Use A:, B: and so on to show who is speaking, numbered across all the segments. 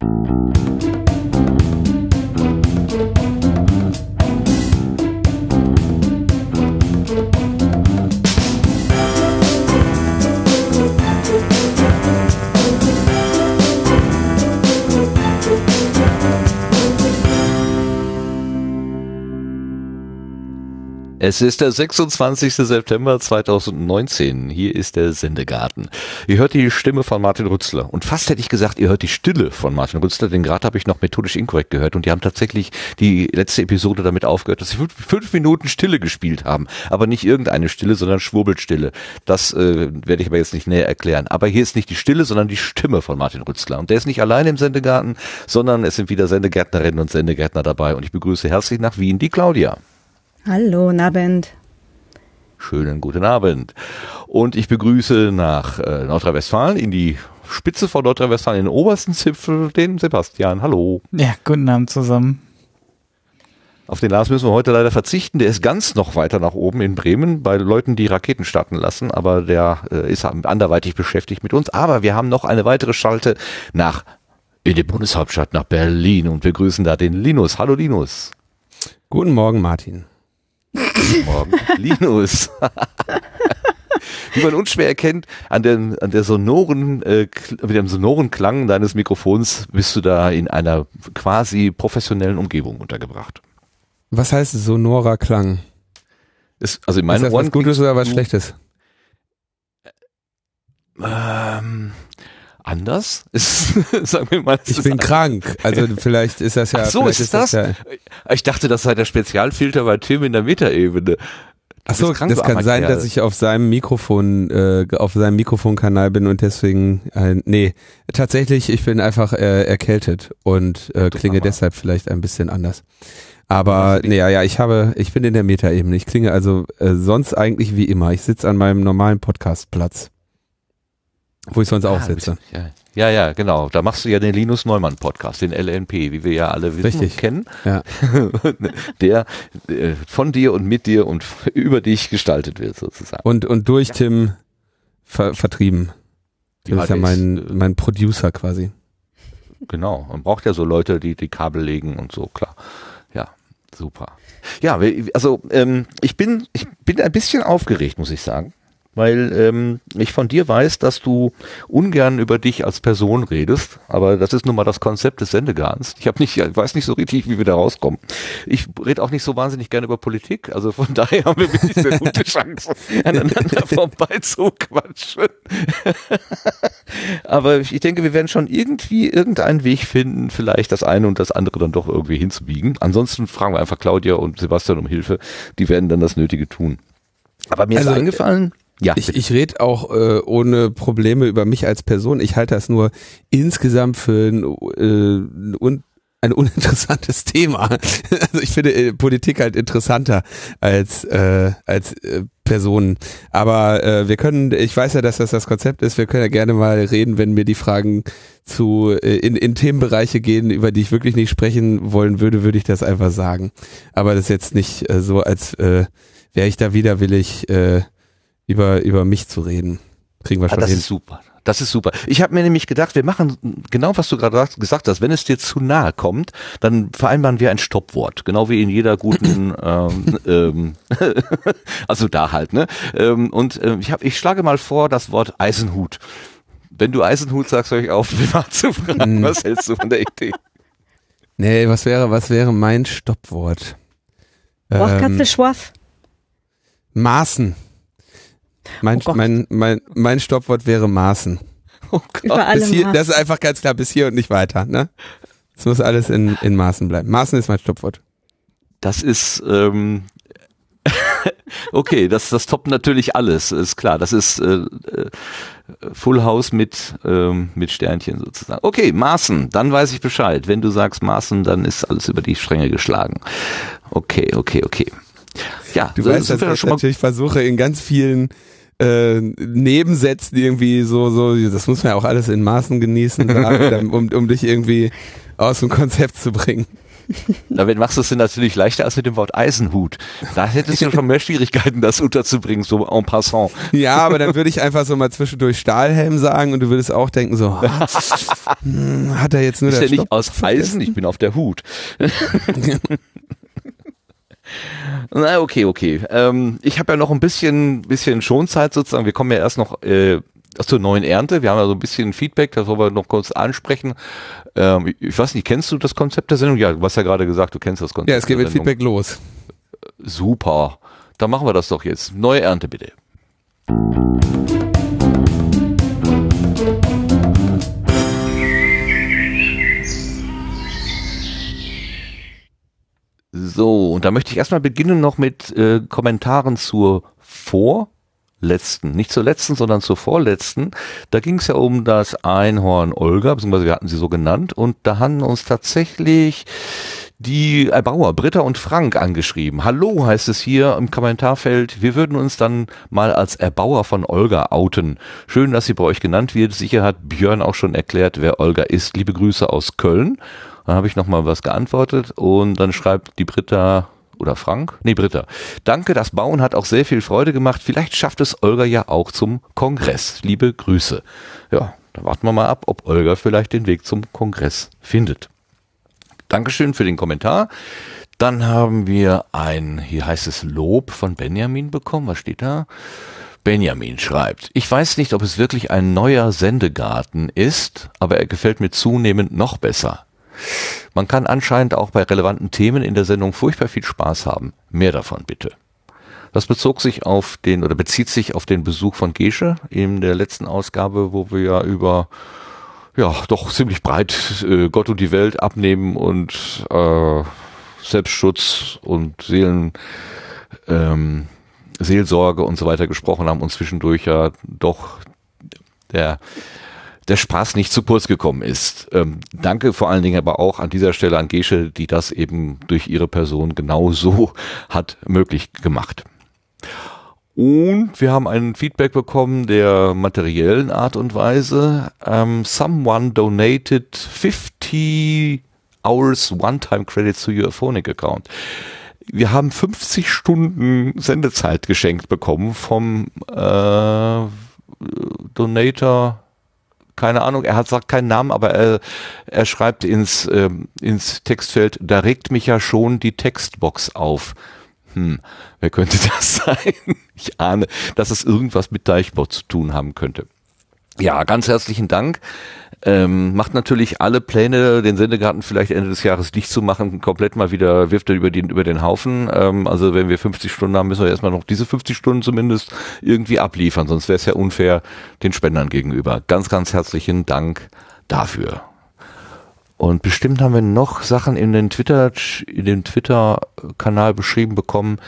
A: Thank you. Es ist der 26. September 2019. Hier ist der Sendegarten. Ihr hört die Stimme von Martin Rützler. Und fast hätte ich gesagt, ihr hört die Stille von Martin Rützler, denn gerade habe ich noch methodisch inkorrekt gehört und die haben tatsächlich die letzte Episode damit aufgehört, dass sie fünf, fünf Minuten Stille gespielt haben. Aber nicht irgendeine Stille, sondern Schwurbelstille. Das äh, werde ich aber jetzt nicht näher erklären. Aber hier ist nicht die Stille, sondern die Stimme von Martin Rützler. Und der ist nicht allein im Sendegarten, sondern es sind wieder Sendegärtnerinnen und Sendegärtner dabei. Und ich begrüße herzlich nach Wien die Claudia.
B: Hallo, Abend.
A: Schönen guten Abend. Und ich begrüße nach äh, Nordrhein-Westfalen in die Spitze von Nordrhein-Westfalen, in den obersten Zipfel, den Sebastian. Hallo.
C: Ja, guten Abend zusammen.
A: Auf den Lars müssen wir heute leider verzichten. Der ist ganz noch weiter nach oben in Bremen bei Leuten, die Raketen starten lassen, aber der äh, ist anderweitig beschäftigt mit uns. Aber wir haben noch eine weitere Schalte nach in die Bundeshauptstadt, nach Berlin und wir grüßen da den Linus. Hallo Linus.
D: Guten Morgen, Martin.
A: Guten Morgen, Linus. Wie man unschwer erkennt, an, den, an der sonoren, äh, mit dem sonoren Klang deines Mikrofons bist du da in einer quasi professionellen Umgebung untergebracht.
D: Was heißt sonorer Klang?
A: Ist, also in meinen
D: ist das
A: Ohren
D: was Gutes oder was Schlechtes?
A: Ähm, anders? Ist, sagen wir mal.
D: Ich bin krank. Also vielleicht ist das ja.
A: Ach so, ist, ist das?
D: ja
A: ich dachte, das sei der Spezialfilter bei Tim in der Metaebene.
D: Ach so, das kann sein, dass ich auf seinem Mikrofon, äh, auf seinem Mikrofonkanal bin und deswegen, äh, nee, tatsächlich, ich bin einfach äh, erkältet und äh, klinge deshalb vielleicht ein bisschen anders. Aber nee, ja, ja, ich habe, ich bin in der Metaebene. Ich klinge also äh, sonst eigentlich wie immer. Ich sitze an meinem normalen Podcastplatz. Wo ich sonst ah, auch sitze.
A: Ja, ja, genau. Da machst du ja den Linus Neumann Podcast, den LNP, wie wir ja alle wissen
D: Richtig.
A: und kennen.
D: Ja.
A: Der äh, von dir und mit dir und über dich gestaltet wird sozusagen.
D: Und, und durch ja. Tim ver vertrieben. Das ja, ist ja mein, mein Producer quasi.
A: Genau. Man braucht ja so Leute, die die Kabel legen und so, klar. Ja, super. Ja, also ähm, ich bin ich bin ein bisschen aufgeregt, muss ich sagen weil ähm, ich von dir weiß, dass du ungern über dich als Person redest, aber das ist nun mal das Konzept des Sendegarns. Ich habe nicht, ich weiß nicht so richtig, wie wir da rauskommen. Ich rede auch nicht so wahnsinnig gerne über Politik, also von daher haben wir wirklich sehr gute Chancen, aneinander vorbei zu quatschen. aber ich denke, wir werden schon irgendwie irgendeinen Weg finden, vielleicht das eine und das andere dann doch irgendwie hinzubiegen. Ansonsten fragen wir einfach Claudia und Sebastian um Hilfe. Die werden dann das Nötige tun. Aber mir also, ist eingefallen,
D: ja, ich, ich rede auch äh, ohne Probleme über mich als Person. Ich halte das nur insgesamt für ein, äh, un, ein uninteressantes Thema. Also ich finde äh, Politik halt interessanter als äh, als äh, Personen. Aber äh, wir können, ich weiß ja, dass das das Konzept ist. Wir können ja gerne mal reden, wenn mir die Fragen zu äh, in, in Themenbereiche gehen, über die ich wirklich nicht sprechen wollen würde, würde ich das einfach sagen. Aber das ist jetzt nicht äh, so, als äh, wäre ich da widerwillig. Äh, über, über mich zu reden. Kriegen wir ah, schon
A: ah, das
D: hin.
A: ist super. Das ist super. Ich habe mir nämlich gedacht, wir machen genau, was du gerade gesagt hast. Wenn es dir zu nahe kommt, dann vereinbaren wir ein Stoppwort, genau wie in jeder guten, ähm, ähm, also da halt. Ne? Ähm, und äh, ich, hab, ich schlage mal vor das Wort Eisenhut. Wenn du Eisenhut sagst, höre ich auf, privat zu fragen. Was hältst du von der Idee?
D: Nee, was wäre, was wäre mein Stoppwort?
B: Ähm, Schwaff.
D: Maßen. Mein, oh mein, mein, mein Stoppwort wäre Maßen.
B: Oh Gott.
D: Bis hier, das ist einfach ganz klar, bis hier und nicht weiter. Ne? Es muss alles in, in Maßen bleiben. Maßen ist mein Stoppwort.
A: Das ist, ähm, okay, das, das toppt natürlich alles, ist klar. Das ist äh, äh, Full House mit, ähm, mit Sternchen sozusagen. Okay, Maßen, dann weiß ich Bescheid. Wenn du sagst Maßen, dann ist alles über die Stränge geschlagen. Okay, okay, okay.
D: Ja, du so, weißt, dass ich natürlich versuche in ganz vielen äh, Nebensätzen irgendwie so, so, das muss man ja auch alles in Maßen genießen, um, um dich irgendwie aus dem Konzept zu bringen.
A: Damit machst du es dir natürlich leichter als mit dem Wort Eisenhut. Da hättest du ja schon mehr Schwierigkeiten, das unterzubringen, so en passant.
D: Ja, aber dann würde ich einfach so mal zwischendurch Stahlhelm sagen und du würdest auch denken so, hm, hat er jetzt nur
A: Ist
D: der
A: der nicht aus Eisen? Ich bin auf der Hut. Na, okay, okay. Ähm, ich habe ja noch ein bisschen, bisschen Schonzeit sozusagen. Wir kommen ja erst noch äh, zur neuen Ernte. Wir haben ja so ein bisschen Feedback, das wollen wir noch kurz ansprechen. Ähm, ich weiß nicht, kennst du das Konzept der Sendung? Ja, du hast ja gerade gesagt, du kennst das Konzept.
D: Ja, es geht mit. Feedback los.
A: Super. Dann machen wir das doch jetzt. Neue Ernte bitte. So, und da möchte ich erstmal beginnen noch mit äh, Kommentaren zur vorletzten, nicht zur letzten, sondern zur vorletzten. Da ging es ja um das Einhorn Olga, beziehungsweise wir hatten sie so genannt, und da haben uns tatsächlich die Erbauer Britta und Frank angeschrieben. Hallo heißt es hier im Kommentarfeld. Wir würden uns dann mal als Erbauer von Olga outen. Schön, dass sie bei euch genannt wird. Sicher hat Björn auch schon erklärt, wer Olga ist. Liebe Grüße aus Köln. Dann habe ich nochmal was geantwortet und dann schreibt die Britta oder Frank? Nee, Britta. Danke, das Bauen hat auch sehr viel Freude gemacht. Vielleicht schafft es Olga ja auch zum Kongress. Liebe Grüße. Ja, dann warten wir mal ab, ob Olga vielleicht den Weg zum Kongress findet. Dankeschön für den Kommentar. Dann haben wir ein, hier heißt es Lob von Benjamin bekommen. Was steht da? Benjamin schreibt, ich weiß nicht, ob es wirklich ein neuer Sendegarten ist, aber er gefällt mir zunehmend noch besser. Man kann anscheinend auch bei relevanten Themen in der Sendung furchtbar viel Spaß haben. Mehr davon bitte. Das bezog sich auf den oder bezieht sich auf den Besuch von Gesche in der letzten Ausgabe, wo wir ja über ja doch ziemlich breit äh, Gott und die Welt abnehmen und äh, Selbstschutz und Seelen ähm, Seelsorge und so weiter gesprochen haben und zwischendurch ja doch der der Spaß nicht zu kurz gekommen ist. Ähm, danke vor allen Dingen aber auch an dieser Stelle an Gesche, die das eben durch ihre Person genau so hat möglich gemacht. Und wir haben ein Feedback bekommen der materiellen Art und Weise. Um, someone donated 50 hours one-time credits to your Phonic account. Wir haben 50 Stunden Sendezeit geschenkt bekommen vom äh, Donator keine Ahnung, er hat sagt keinen Namen, aber er, er schreibt ins, ähm, ins Textfeld, da regt mich ja schon die Textbox auf. Hm, wer könnte das sein? Ich ahne, dass es irgendwas mit Deichbot zu tun haben könnte. Ja, ganz herzlichen Dank. Ähm, macht natürlich alle Pläne, den Sendegarten vielleicht Ende des Jahres dicht zu machen, komplett mal wieder, wirft er über den, über den Haufen. Ähm, also wenn wir 50 Stunden haben, müssen wir erstmal noch diese 50 Stunden zumindest irgendwie abliefern, sonst wäre es ja unfair den Spendern gegenüber. Ganz, ganz herzlichen Dank dafür. Und bestimmt haben wir noch Sachen in den Twitter, in dem Twitter-Kanal beschrieben bekommen.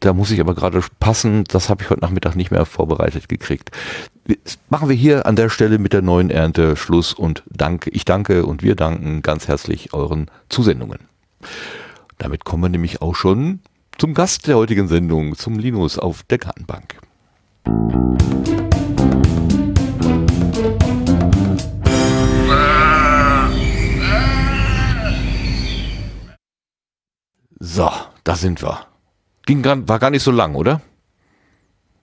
A: Da muss ich aber gerade passen. Das habe ich heute Nachmittag nicht mehr vorbereitet gekriegt. Machen wir hier an der Stelle mit der neuen Ernte Schluss und danke. Ich danke und wir danken ganz herzlich euren Zusendungen. Damit kommen wir nämlich auch schon zum Gast der heutigen Sendung, zum Linus auf der Gartenbank. So, da sind wir. Ging gar, war gar nicht so lang, oder?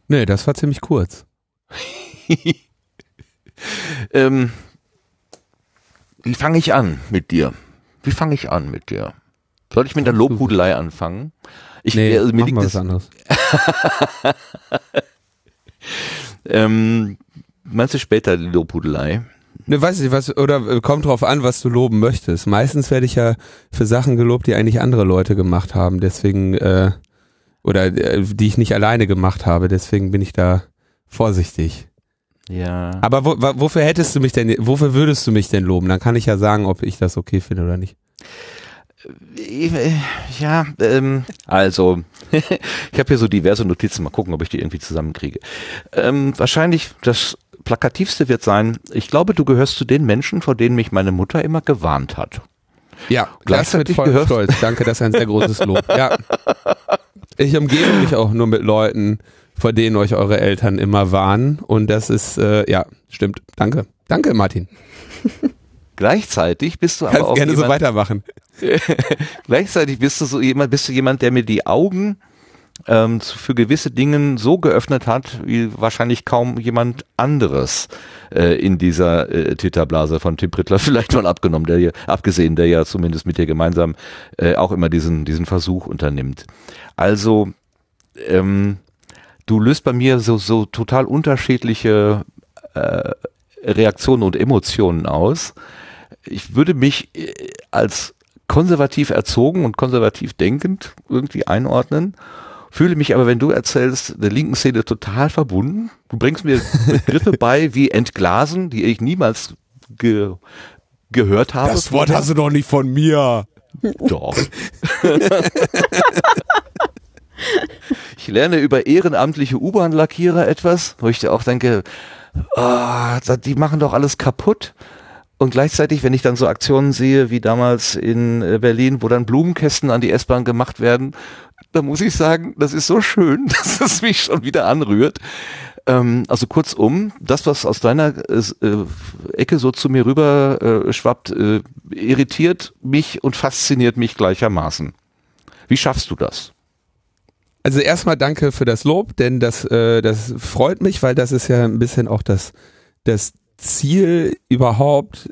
D: Nee, das war ziemlich kurz.
A: ähm, wie fange ich an mit dir? Wie fange ich an mit dir? Soll ich mit der Lobhudelei anfangen? Ich,
D: nee,
A: also,
D: mir liegt was anderes.
A: ähm, meinst du später die Lobhudelei?
D: Ne, weiß ich was, oder äh, kommt drauf an, was du loben möchtest. Meistens werde ich ja für Sachen gelobt, die eigentlich andere Leute gemacht haben, deswegen, äh, oder äh, die ich nicht alleine gemacht habe, deswegen bin ich da vorsichtig.
A: Ja.
D: Aber wo, wofür hättest du mich denn, wofür würdest du mich denn loben? Dann kann ich ja sagen, ob ich das okay finde oder nicht.
A: Ja, ähm, also, ich habe hier so diverse Notizen, mal gucken, ob ich die irgendwie zusammenkriege. Ähm, wahrscheinlich das plakativste wird sein, ich glaube, du gehörst zu den Menschen, vor denen mich meine Mutter immer gewarnt hat.
D: Ja, gleichzeitig mit vollem Stolz. Danke, das ist ein sehr großes Lob. Ja. Ich umgebe mich auch nur mit Leuten, vor denen euch eure Eltern immer warnen. Und das ist, äh, ja, stimmt. Danke. Danke, Martin.
A: Gleichzeitig bist du aber
D: Kannst
A: auch
D: gerne
A: jemand,
D: so weitermachen.
A: Gleichzeitig bist du so jemand, bist du jemand, der mir die Augen ähm, für gewisse Dinge so geöffnet hat, wie wahrscheinlich kaum jemand anderes äh, in dieser äh, Twitter-Blase von Tim Prittler vielleicht mal abgenommen, der hier, abgesehen, der ja zumindest mit dir gemeinsam äh, auch immer diesen, diesen Versuch unternimmt. Also, ähm, du löst bei mir so, so total unterschiedliche äh, Reaktionen und Emotionen aus. Ich würde mich äh, als konservativ erzogen und konservativ denkend irgendwie einordnen fühle mich aber, wenn du erzählst, der linken Szene total verbunden. Du bringst mir Begriffe bei wie Entglasen, die ich niemals ge gehört habe.
D: Das Wort hast du doch nicht von mir.
A: Doch. ich lerne über ehrenamtliche U-Bahn-Lackierer etwas, wo ich dir auch denke, oh, die machen doch alles kaputt. Und gleichzeitig, wenn ich dann so Aktionen sehe, wie damals in äh, Berlin, wo dann Blumenkästen an die S-Bahn gemacht werden, da muss ich sagen, das ist so schön, dass es mich schon wieder anrührt. Ähm, also kurzum, das, was aus deiner äh, Ecke so zu mir rüber äh, schwappt, äh, irritiert mich und fasziniert mich gleichermaßen. Wie schaffst du das?
D: Also erstmal danke für das Lob, denn das, äh, das freut mich, weil das ist ja ein bisschen auch das, das Ziel überhaupt,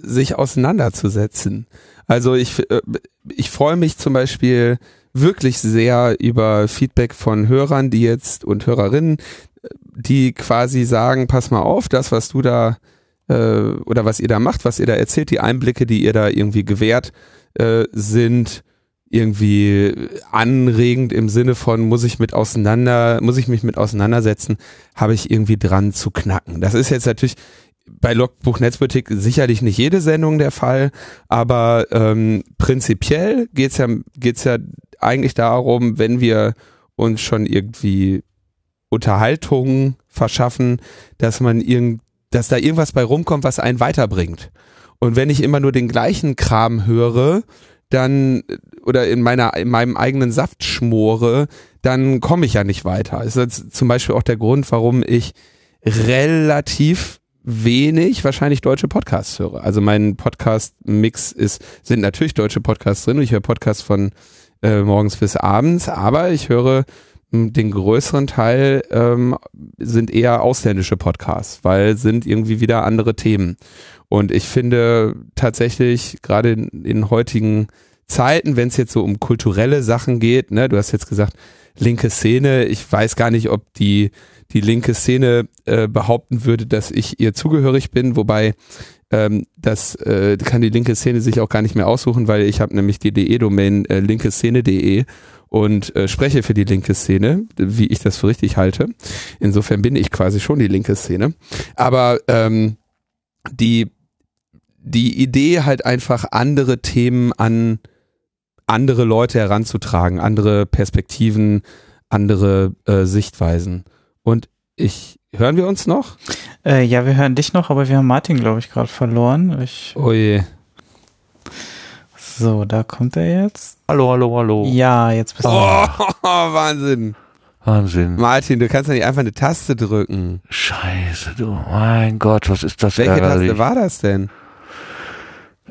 D: sich auseinanderzusetzen. Also ich, äh, ich freue mich zum Beispiel wirklich sehr über Feedback von Hörern, die jetzt und Hörerinnen, die quasi sagen, pass mal auf, das, was du da äh, oder was ihr da macht, was ihr da erzählt, die Einblicke, die ihr da irgendwie gewährt, äh, sind irgendwie anregend im Sinne von muss ich mit auseinander, muss ich mich mit auseinandersetzen, habe ich irgendwie dran zu knacken. Das ist jetzt natürlich bei Logbuch Netzpolitik sicherlich nicht jede Sendung der Fall, aber ähm, prinzipiell geht's ja geht's ja eigentlich darum, wenn wir uns schon irgendwie Unterhaltung verschaffen, dass man irgend, dass da irgendwas bei rumkommt, was einen weiterbringt. Und wenn ich immer nur den gleichen Kram höre, dann oder in meiner in meinem eigenen Saft schmore, dann komme ich ja nicht weiter. Das ist jetzt zum Beispiel auch der Grund, warum ich relativ wenig wahrscheinlich deutsche Podcasts höre. Also mein Podcast-Mix ist sind natürlich deutsche Podcasts drin. Ich höre Podcasts von äh, morgens bis abends, aber ich höre hm, den größeren Teil ähm, sind eher ausländische Podcasts, weil sind irgendwie wieder andere Themen. Und ich finde tatsächlich gerade in, in heutigen Zeiten, wenn es jetzt so um kulturelle Sachen geht, ne, du hast jetzt gesagt, linke Szene, ich weiß gar nicht, ob die, die linke Szene äh, behaupten würde, dass ich ihr zugehörig bin, wobei ähm, das äh, kann die linke Szene sich auch gar nicht mehr aussuchen, weil ich habe nämlich die DE-Domain äh, linkeszene.de und äh, spreche für die linke Szene, wie ich das für richtig halte. Insofern bin ich quasi schon die linke Szene. Aber ähm, die, die Idee halt einfach andere Themen an andere Leute heranzutragen, andere Perspektiven, andere äh, Sichtweisen. Und ich Hören wir uns noch?
C: Äh, ja, wir hören dich noch, aber wir haben Martin, glaube ich, gerade verloren. Ich
D: oh je.
C: So, da kommt er jetzt.
A: Hallo, hallo, hallo.
C: Ja, jetzt bist du. Oh,
D: Wahnsinn.
A: Wahnsinn.
D: Martin, du kannst ja nicht einfach eine Taste drücken.
A: Scheiße, du. Mein Gott, was ist das
D: Welche ärgerlich. Taste war das denn?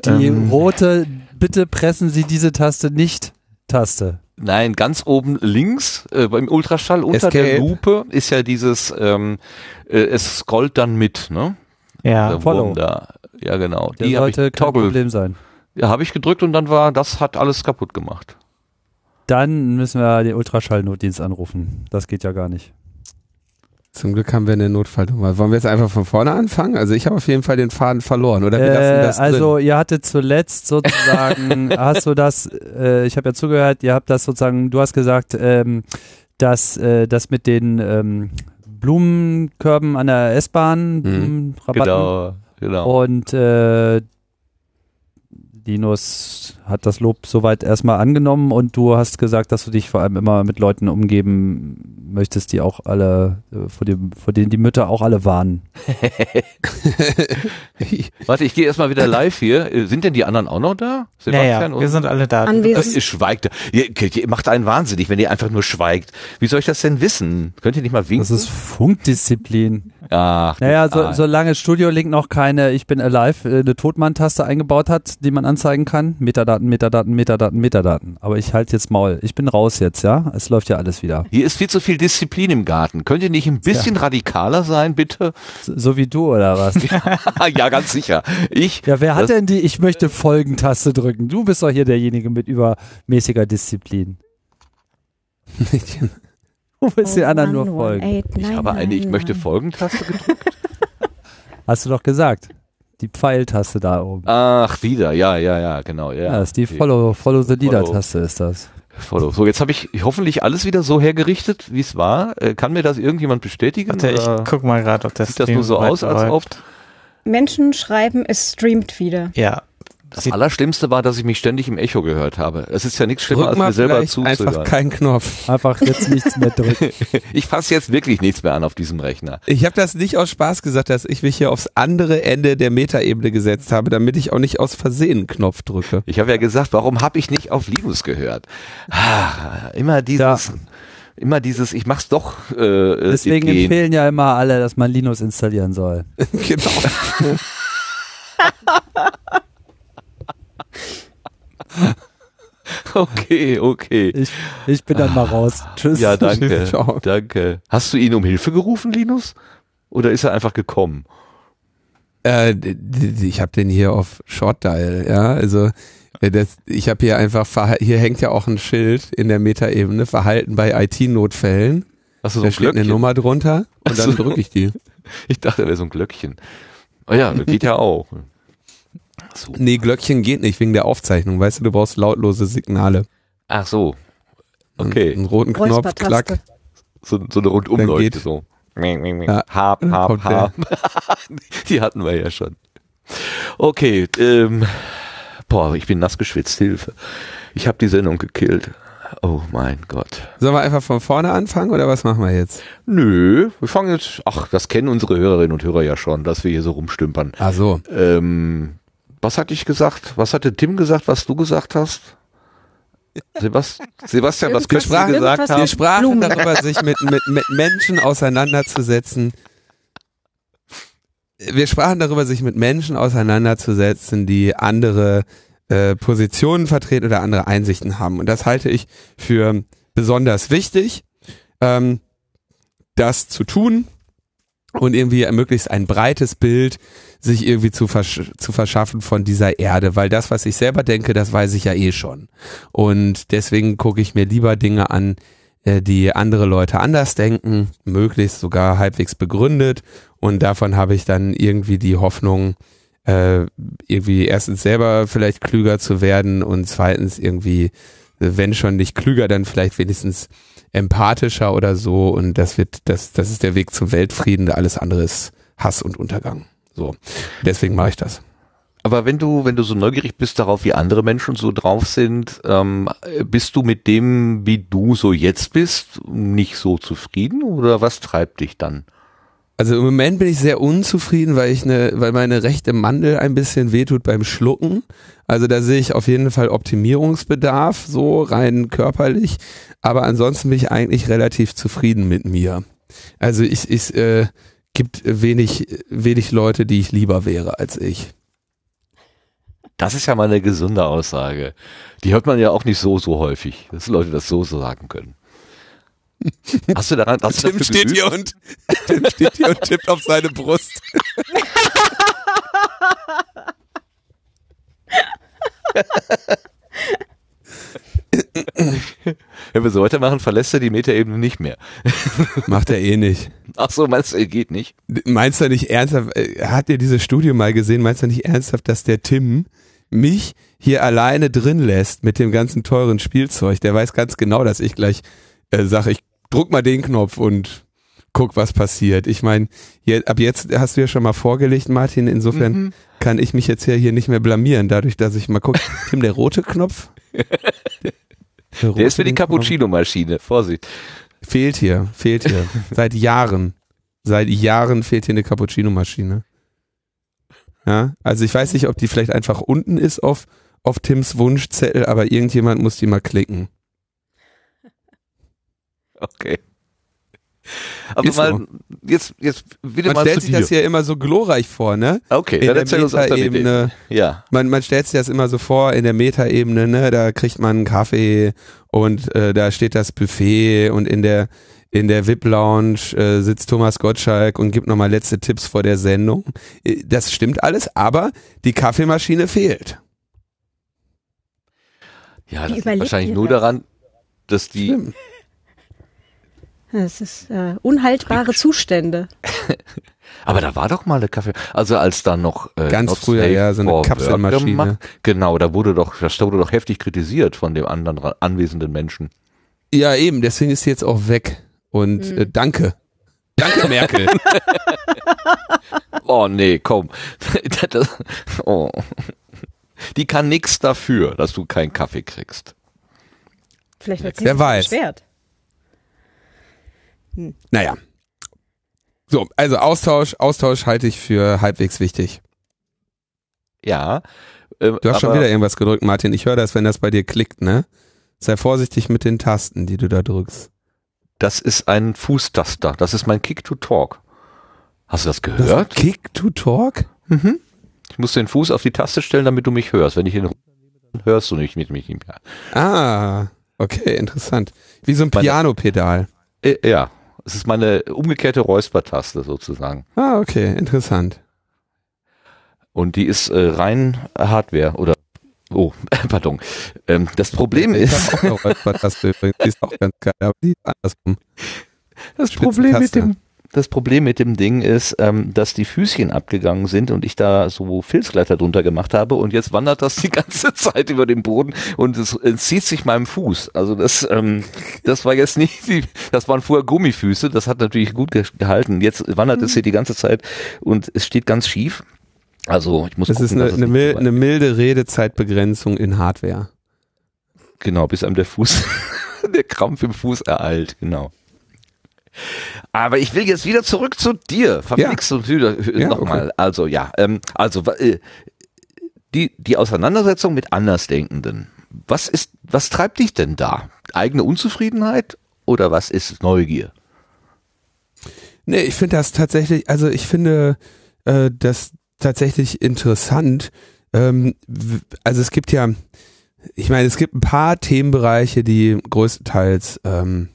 E: Die ähm, rote, bitte pressen Sie diese Taste nicht Taste.
A: Nein, ganz oben links äh, beim Ultraschall unter Escape. der Lupe ist ja dieses, ähm, äh, es scrollt dann mit, ne?
C: Ja,
A: Follow. Da. Ja, genau.
E: Der Die sollte kein Toggle. Problem sein.
A: Ja, habe ich gedrückt und dann war, das hat alles kaputt gemacht.
E: Dann müssen wir den Ultraschallnotdienst anrufen. Das geht ja gar nicht.
D: Zum Glück haben wir eine Notfallnummer. Wollen wir jetzt einfach von vorne anfangen? Also ich habe auf jeden Fall den Faden verloren, oder? Wir
E: äh, das also ihr hattet zuletzt sozusagen, hast du das, äh, ich habe ja zugehört, ihr habt das sozusagen, du hast gesagt, ähm, dass äh, das mit den ähm, Blumenkörben an der S-Bahn,
A: hm. Genau,
E: genau. Und äh, Linus hat das Lob soweit erstmal angenommen und du hast gesagt, dass du dich vor allem immer mit Leuten umgeben möchtest, die auch alle, äh, vor, dem, vor denen die Mütter auch alle warnen.
A: Warte, ich gehe erstmal wieder live hier. Sind denn die anderen auch noch da?
C: Sebastian ja, ja, wir sind alle da.
A: Anwesend. Ihr schweigt. Ihr, ihr macht einen wahnsinnig, wenn ihr einfach nur schweigt. Wie soll ich das denn wissen? Könnt ihr nicht mal winken?
E: Das ist Funkdisziplin.
A: Ach,
E: Naja, so, solange Studio Link noch keine Ich bin alive, äh, eine Todmann-Taste eingebaut hat, die man anzeigen kann. Metadaten, Metadaten, Metadaten, Metadaten. Aber ich halte jetzt Maul. Ich bin raus jetzt, ja? Es läuft ja alles wieder.
A: Hier ist viel zu viel Disziplin im Garten. Könnt ihr nicht ein bisschen radikaler sein, bitte?
E: So, so wie du, oder was?
A: ja, ganz sicher. Ich,
E: Ja, wer hat denn die Ich möchte Folgen-Taste drücken? Du bist doch hier derjenige mit übermäßiger Disziplin. Du willst den anderen nur folgen.
A: ich habe eine Ich möchte Folgentaste gedrückt.
E: Hast du doch gesagt. Die Pfeiltaste da oben.
A: Ach, wieder. Ja, ja, ja, genau. Ja,
E: Ja, das ist die
A: okay.
E: Follow, Follow the. Leader-Taste ist das.
A: Follow. So, jetzt habe ich hoffentlich alles wieder so hergerichtet, wie es war. Äh, kann mir das irgendjemand bestätigen?
C: Warte, ich guck mal gerade, ob das
A: sieht das nur so aus, als ob
B: Menschen schreiben, es streamt wieder.
C: Ja.
A: Das
C: Sieht-
A: Allerschlimmste war, dass ich mich ständig im Echo gehört habe. Es ist ja nichts schlimmer, als mir selber
D: vielleicht einfach
A: zuzuhören.
D: keinen Knopf.
E: Einfach jetzt nichts mehr drücken.
A: Ich fasse jetzt wirklich nichts mehr an auf diesem Rechner.
D: Ich habe das nicht aus Spaß gesagt, dass ich mich hier aufs andere Ende der Metaebene gesetzt habe, damit ich auch nicht aus Versehen einen Knopf drücke.
A: Ich habe ja gesagt, warum habe ich nicht auf Linus gehört? Ah, immer dieses, immer dieses, ich mach's doch. Äh,
E: Deswegen
A: gehen.
E: empfehlen ja immer alle, dass man Linux installieren soll.
D: genau.
A: Okay, okay.
E: Ich, ich bin dann mal raus. Tschüss.
A: Ja, danke.
D: Ciao.
A: Danke. Hast du ihn um Hilfe gerufen, Linus? Oder ist er einfach gekommen?
D: Äh, ich habe den hier auf Short Dial, ja, also äh, das, ich habe hier einfach, hier hängt ja auch ein Schild in der Metaebene, Verhalten bei IT-Notfällen.
A: Hast du so
D: Da
A: ein
D: steht eine
A: Glöckchen?
D: Nummer drunter und dann
A: so.
D: drücke ich die.
A: Ich dachte, er wäre so ein Glöckchen. Oh ja, das geht ja auch. So.
D: Nee, Glöckchen geht nicht wegen der Aufzeichnung, weißt du, du brauchst lautlose Signale.
A: Ach so. Okay.
D: Einen roten Knopf, klack.
A: So, so eine Rundumleuchte so. Ja. Hab, hab, hab. Die hatten wir ja schon. Okay, ähm, boah, ich bin nass geschwitzt, Hilfe. Ich habe die Sendung gekillt. Oh mein Gott.
D: Sollen wir einfach von vorne anfangen oder was machen wir jetzt?
A: Nö, wir fangen jetzt, ach, das kennen unsere Hörerinnen und Hörer ja schon, dass wir hier so rumstümpern.
D: Ach so.
A: Ähm, was hatte ich gesagt? Was hatte Tim gesagt, was du gesagt hast? Sebast Sebastian, was könntest du gesagt
B: irgendwas-
D: Wir
A: haben?
D: sprachen
B: Blumen.
D: darüber, sich mit, mit, mit Menschen auseinanderzusetzen. Wir sprachen darüber, sich mit Menschen auseinanderzusetzen, die andere äh, Positionen vertreten oder andere Einsichten haben. Und das halte ich für besonders wichtig, ähm, das zu tun und irgendwie möglichst ein breites Bild sich irgendwie zu, versch zu verschaffen von dieser Erde, weil das, was ich selber denke, das weiß ich ja eh schon. Und deswegen gucke ich mir lieber Dinge an, äh, die andere Leute anders denken, möglichst sogar halbwegs begründet. Und davon habe ich dann irgendwie die Hoffnung, äh, irgendwie erstens selber vielleicht klüger zu werden und zweitens irgendwie, wenn schon nicht klüger, dann vielleicht wenigstens empathischer oder so. Und das wird, das, das ist der Weg zum Weltfrieden. Alles andere ist Hass und Untergang. So. Deswegen mache ich das.
A: Aber wenn du, wenn du so neugierig bist darauf, wie andere Menschen so drauf sind, ähm, bist du mit dem, wie du so jetzt bist, nicht so zufrieden oder was treibt dich dann?
D: Also im Moment bin ich sehr unzufrieden, weil ich eine, weil meine rechte Mandel ein bisschen wehtut beim Schlucken. Also da sehe ich auf jeden Fall Optimierungsbedarf, so rein körperlich. Aber ansonsten bin ich eigentlich relativ zufrieden mit mir. Also ich, ich äh, gibt wenig, wenig Leute, die ich lieber wäre als ich.
A: Das ist ja mal eine gesunde Aussage. Die hört man ja auch nicht so, so häufig, dass Leute das so, so sagen können. Hast du daran, hast du
D: Tim
A: dafür
D: steht
A: geübt?
D: hier und Tim steht hier und tippt auf seine Brust.
A: Wenn wir so weitermachen, verlässt er die Metaebene nicht mehr.
D: Macht er eh nicht.
A: Ach so, meinst du, geht nicht?
D: Meinst du nicht ernsthaft, äh, hat ihr diese Studie mal gesehen, meinst du nicht ernsthaft, dass der Tim mich hier alleine drin lässt mit dem ganzen teuren Spielzeug? Der weiß ganz genau, dass ich gleich äh, sage, ich druck mal den Knopf und guck, was passiert. Ich meine, ab jetzt hast du ja schon mal vorgelegt, Martin, insofern
A: Mhm.
D: kann ich mich jetzt ja hier nicht mehr blamieren, dadurch, dass ich mal gucke, Tim, der rote Knopf? Der,
A: Der ist für die? Cappuccino-Maschine. Vorsicht.
D: Fehlt hier, fehlt hier. Seit Jahren. Seit Jahren fehlt hier eine Cappuccino-Maschine. Ja, also ich weiß nicht, ob die vielleicht einfach unten ist auf, auf Tims Wunschzettel, aber irgendjemand muss die mal klicken.
A: Okay. Aber
D: Ist
A: mal,
D: so.
A: jetzt, jetzt wieder
D: Man
A: mal
D: stellt sich
A: dir.
D: das hier immer so glorreich vor, ne?
A: okay,
D: in
A: dann
D: der
A: erzähl uns der. Mitte. Ja.
D: Man, man stellt sich das immer so vor in der Metaebene, ne? Da kriegt man einen Kaffee und äh, da steht das Buffet und in der in der VIP-Lounge äh, sitzt Thomas Gottschalk und gibt nochmal letzte Tipps vor der Sendung. Äh, Das stimmt alles, aber die Kaffeemaschine fehlt.
A: Ja, das liegt wahrscheinlich nur
B: das?
A: daran, dass die,
D: Stimmt.
B: Das ist äh, unhaltbare Zustände.
A: aber da war doch mal eine Kaffee, also als da noch äh,
D: Ganz
A: Not
D: früher, ja, so eine Kapselmaschine.
A: gemacht. Genau, da wurde doch, das wurde doch heftig kritisiert von dem anderen anwesenden Menschen.
D: Ja, eben, deswegen ist sie jetzt auch weg. Und
B: Hm.
D: äh, danke. Danke, Merkel.
A: Oh nee, komm. Oh. Die kann nix dafür, dass du keinen Kaffee kriegst.
B: Vielleicht wird sie
D: Wer
B: sich
D: weiß.
B: beschwert.
D: Naja. So, also Austausch, Austausch halte ich für halbwegs wichtig.
A: Ja. ähm,
D: Du hast schon wieder irgendwas gedrückt, Martin. Ich höre das, wenn das bei dir klickt, ne? Sei vorsichtig mit den Tasten, die du da drückst.
A: Das ist ein Fußtaster. Das ist mein Kick to Talk. Hast du das
D: Das
A: gehört?
D: Kick to Talk?
A: Mhm. Ich muss den Fuß auf die Taste stellen, damit du mich hörst. Wenn ich ihn dann hörst du nicht mit mich nicht mehr.
D: Ah, okay, interessant. Wie so ein Piano-Pedal.
A: Äh, ja, es ist meine umgekehrte Räuspertaste sozusagen.
D: Ah, okay, interessant.
A: Und die ist äh, rein Hardware oder oh, pardon. Ähm, das Problem
D: ich
A: ist,
D: auch eine Räuspertaste übrigens. Die ist auch ganz geil, aber die ist andersrum.
A: das Problem mit dem das Problem mit dem Ding ist, ähm, dass die Füßchen abgegangen sind und ich da so Filzgleiter drunter gemacht habe und jetzt wandert das die ganze Zeit über den Boden und es entzieht sich meinem Fuß. Also das, ähm, das war jetzt nicht, die, das waren vorher Gummifüße, das hat natürlich gut ge gehalten. Jetzt wandert es hier die ganze Zeit und es steht ganz schief. Also ich muss
D: Das
A: gucken,
D: ist eine, eine, mil eine milde Redezeitbegrenzung in Hardware.
A: Genau, bis einem der Fuß, der Krampf im Fuß ereilt, genau. Aber ich will jetzt wieder zurück zu dir. Verflixt und wieder
D: Ja,
A: nochmal. Also ja, ähm, also äh, die die Auseinandersetzung mit Andersdenkenden. Was ist, was treibt dich denn da? Eigene Unzufriedenheit oder was ist Neugier?
D: Nee, ich finde das tatsächlich, also ich finde äh, das tatsächlich interessant. Ähm, also es gibt ja, ich meine, es gibt ein paar Themenbereiche, die größtenteils ähm,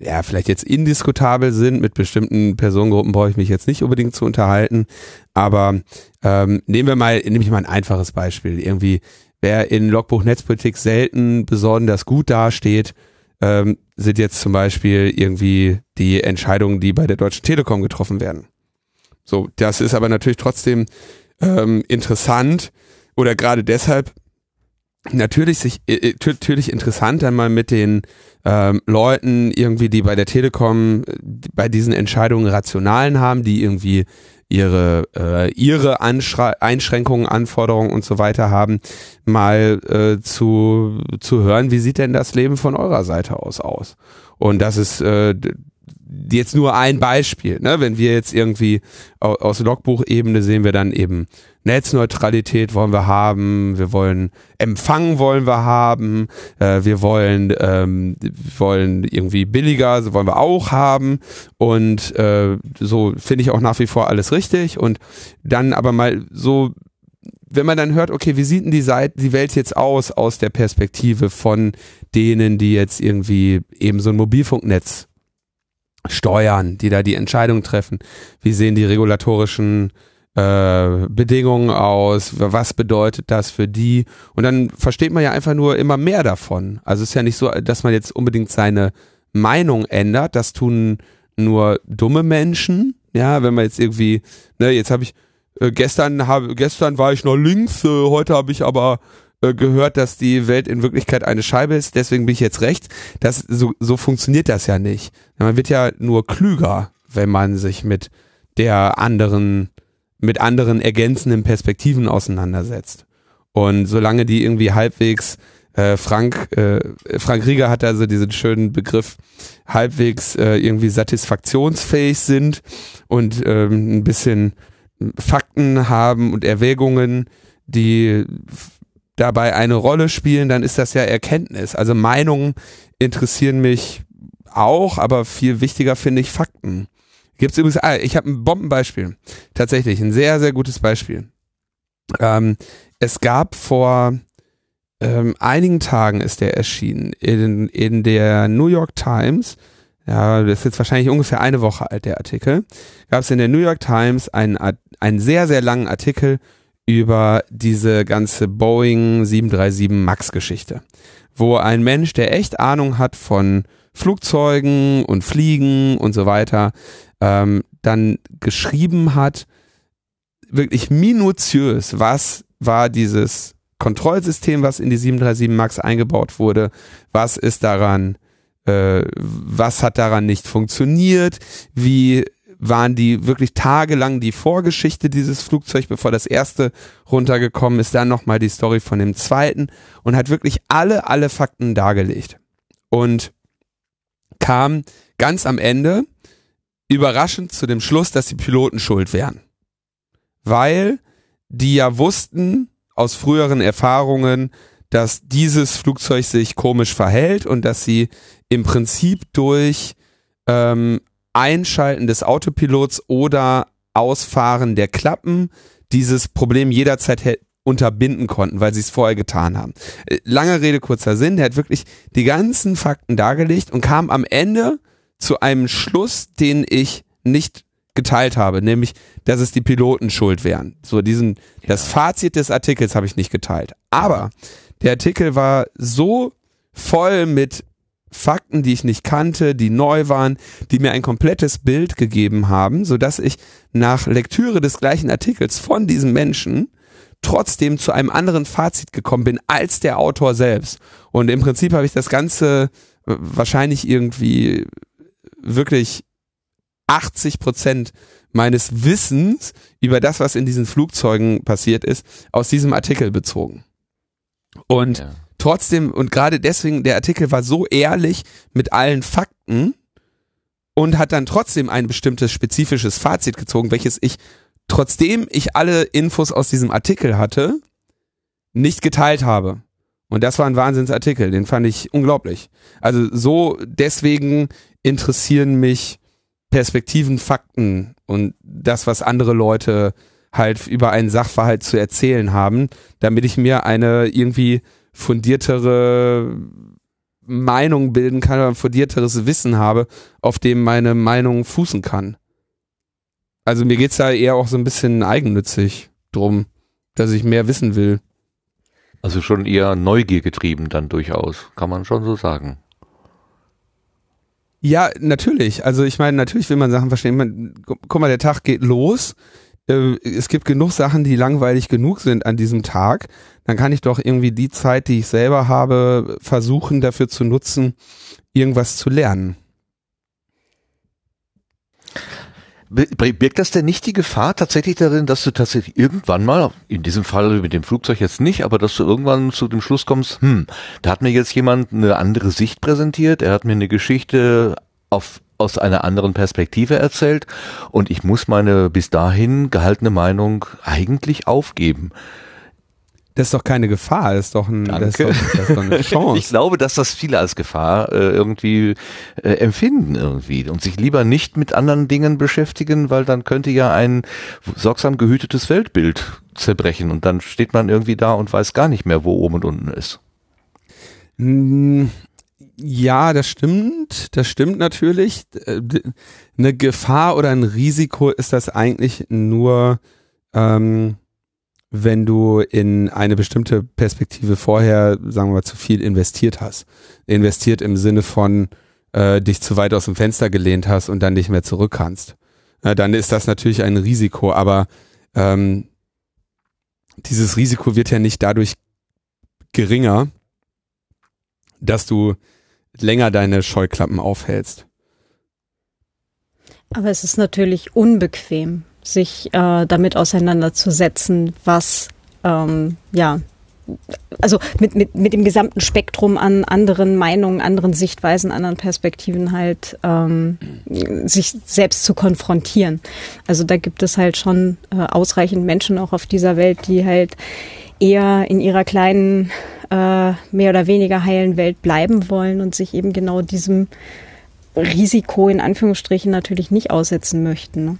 D: ja, vielleicht jetzt indiskutabel sind. Mit bestimmten Personengruppen brauche ich mich jetzt nicht unbedingt zu unterhalten. Aber ähm, nehmen wir mal, nehme ich mal ein einfaches Beispiel. Irgendwie, wer in Logbuch Netzpolitik selten besonders gut dasteht, ähm, sind jetzt zum Beispiel irgendwie die Entscheidungen, die bei der Deutschen Telekom getroffen werden. So, das ist aber natürlich trotzdem ähm, interessant oder gerade deshalb natürlich sich äh, äh, natürlich interessant, dann mal mit den ähm, Leuten irgendwie, die bei der Telekom bei diesen Entscheidungen Rationalen haben, die irgendwie ihre äh, ihre Einschränkungen, Anforderungen und so weiter haben, mal äh, zu zu hören, wie sieht denn das Leben von eurer Seite aus aus? Und das ist äh, jetzt nur ein Beispiel. Ne? Wenn wir jetzt irgendwie au- aus Logbuchebene sehen wir dann eben Netzneutralität wollen wir haben, wir wollen Empfang wollen wir haben, äh, wir wollen ähm, wollen irgendwie billiger, so wollen wir auch haben und äh, so finde ich auch nach wie vor alles richtig und dann aber mal so wenn man dann hört, okay, wie sieht denn die, Seite, die Welt jetzt aus aus der Perspektive von denen, die jetzt irgendwie eben so ein Mobilfunknetz steuern, die da die Entscheidung treffen. Wie sehen die regulatorischen äh, Bedingungen aus? Was bedeutet das für die? Und dann versteht man ja einfach nur immer mehr davon. Also es ist ja nicht so, dass man jetzt unbedingt seine Meinung ändert. Das tun nur dumme Menschen. Ja, wenn man jetzt irgendwie, ne, jetzt habe ich äh, gestern habe gestern war ich noch links, äh, heute habe ich aber äh, gehört, dass die Welt in Wirklichkeit eine Scheibe ist, deswegen bin ich jetzt rechts. Das so, so funktioniert das ja nicht. Man wird ja nur klüger, wenn man sich mit der anderen mit anderen ergänzenden Perspektiven auseinandersetzt. Und solange die irgendwie halbwegs äh, Frank äh, Frank Rieger hat also diesen schönen Begriff halbwegs äh, irgendwie satisfaktionsfähig sind und ähm, ein bisschen Fakten haben und Erwägungen, die dabei eine Rolle spielen, dann ist das ja Erkenntnis. Also Meinungen interessieren mich auch, aber viel wichtiger finde ich Fakten. Gibt's übrigens, ah, ich habe ein Bombenbeispiel. Tatsächlich, ein sehr, sehr gutes Beispiel. Ähm, es gab vor ähm, einigen Tagen ist der erschienen in, in der New York Times. Ja, das ist jetzt wahrscheinlich ungefähr eine Woche alt, der Artikel. Gab es in der New York Times einen, einen sehr, sehr langen Artikel über diese ganze Boeing 737 MAX Geschichte. Wo ein Mensch, der echt Ahnung hat von Flugzeugen und Fliegen und so weiter, ähm, dann geschrieben hat, wirklich minutiös, was war dieses Kontrollsystem, was in die 737 MAX eingebaut wurde, was ist daran, äh, was hat daran nicht funktioniert, wie waren die wirklich tagelang die Vorgeschichte dieses Flugzeugs, bevor das erste runtergekommen ist, dann nochmal die Story von dem zweiten und hat wirklich alle, alle Fakten dargelegt. Und kam ganz am Ende überraschend zu dem Schluss, dass die Piloten schuld wären. Weil die ja wussten aus früheren Erfahrungen, dass dieses Flugzeug sich komisch verhält und dass sie im Prinzip durch ähm, Einschalten des Autopilots oder Ausfahren der Klappen dieses Problem jederzeit unterbinden konnten, weil sie es vorher getan haben. Äh, lange Rede, kurzer Sinn, der hat wirklich die ganzen Fakten dargelegt und kam am Ende zu einem Schluss, den ich nicht geteilt habe, nämlich, dass es die Piloten schuld wären. So diesen, ja. das Fazit des Artikels habe ich nicht geteilt. Aber der Artikel war so voll mit Fakten, die ich nicht kannte, die neu waren, die mir ein komplettes Bild gegeben haben, so dass ich nach Lektüre des gleichen Artikels von diesem Menschen trotzdem zu einem anderen Fazit gekommen bin als der Autor selbst. Und im Prinzip habe ich das Ganze wahrscheinlich irgendwie wirklich 80 Prozent meines Wissens über das, was in diesen Flugzeugen passiert ist, aus diesem Artikel bezogen. Und ja. Trotzdem, und gerade deswegen, der Artikel war so ehrlich mit allen Fakten und hat dann trotzdem ein bestimmtes spezifisches Fazit gezogen, welches ich, trotzdem ich alle Infos aus diesem Artikel hatte, nicht geteilt habe. Und das war ein Wahnsinnsartikel, den fand ich unglaublich. Also so deswegen interessieren mich Perspektiven, Fakten und das, was andere Leute halt über einen Sachverhalt zu erzählen haben, damit ich mir eine irgendwie fundiertere Meinung bilden kann oder ein fundierteres Wissen habe, auf dem meine Meinung fußen kann. Also mir geht's da eher auch so ein bisschen eigennützig drum, dass ich mehr wissen will.
A: Also schon eher Neugier getrieben dann durchaus, kann man schon so sagen.
D: Ja, natürlich. Also ich meine, natürlich will man Sachen verstehen. Man, guck mal, der Tag geht los. Äh, es gibt genug Sachen, die langweilig genug sind an diesem Tag. Dann kann ich doch irgendwie die Zeit, die ich selber habe, versuchen dafür zu nutzen, irgendwas zu lernen.
A: Birgt das denn nicht die Gefahr tatsächlich darin, dass du tatsächlich irgendwann mal, in diesem Fall mit dem Flugzeug jetzt nicht, aber dass du irgendwann zu dem Schluss kommst, hm, da hat mir jetzt jemand eine andere Sicht präsentiert, er hat mir eine Geschichte auf, aus einer anderen Perspektive erzählt und ich muss meine bis dahin gehaltene Meinung eigentlich aufgeben.
D: Das ist doch keine Gefahr, das ist doch, ein, das ist doch, das ist doch eine Chance.
A: ich glaube, dass das viele als Gefahr äh, irgendwie äh, empfinden irgendwie und sich lieber nicht mit anderen Dingen beschäftigen, weil dann könnte ja ein sorgsam gehütetes Weltbild zerbrechen und dann steht man irgendwie da und weiß gar nicht mehr, wo oben und unten ist.
D: Ja, das stimmt, das stimmt natürlich. Äh, eine Gefahr oder ein Risiko ist das eigentlich nur, ähm, wenn du in eine bestimmte Perspektive vorher, sagen wir mal, zu viel investiert hast. Investiert im Sinne von äh, dich zu weit aus dem Fenster gelehnt hast und dann nicht mehr zurück kannst. Äh, dann ist das natürlich ein Risiko, aber ähm, dieses Risiko wird ja nicht dadurch geringer, dass du länger deine Scheuklappen aufhältst.
B: Aber es ist natürlich unbequem sich äh, damit auseinanderzusetzen, was ähm, ja also mit, mit, mit dem gesamten Spektrum an anderen Meinungen, anderen Sichtweisen, anderen Perspektiven halt ähm, sich selbst zu konfrontieren. Also da gibt es halt schon äh, ausreichend Menschen auch auf dieser Welt, die halt eher in ihrer kleinen, äh, mehr oder weniger heilen Welt bleiben wollen und sich eben genau diesem Risiko in Anführungsstrichen natürlich nicht aussetzen möchten. Ne?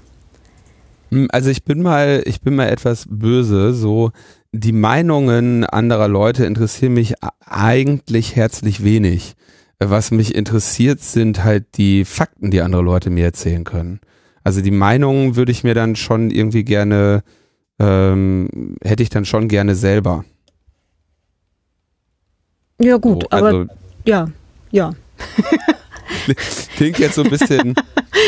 D: Hm, also ich bin mal, ich bin mal etwas böse, so die Meinungen anderer Leute interessieren mich eigentlich herzlich wenig. Was mich interessiert, sind halt die Fakten, die andere Leute mir erzählen können. Also die Meinungen würde ich mir dann schon irgendwie gerne, ähm, hätte ich dann schon gerne selber.
B: Ja gut, so, also, aber ja, ja.
D: Klingt jetzt so ein bisschen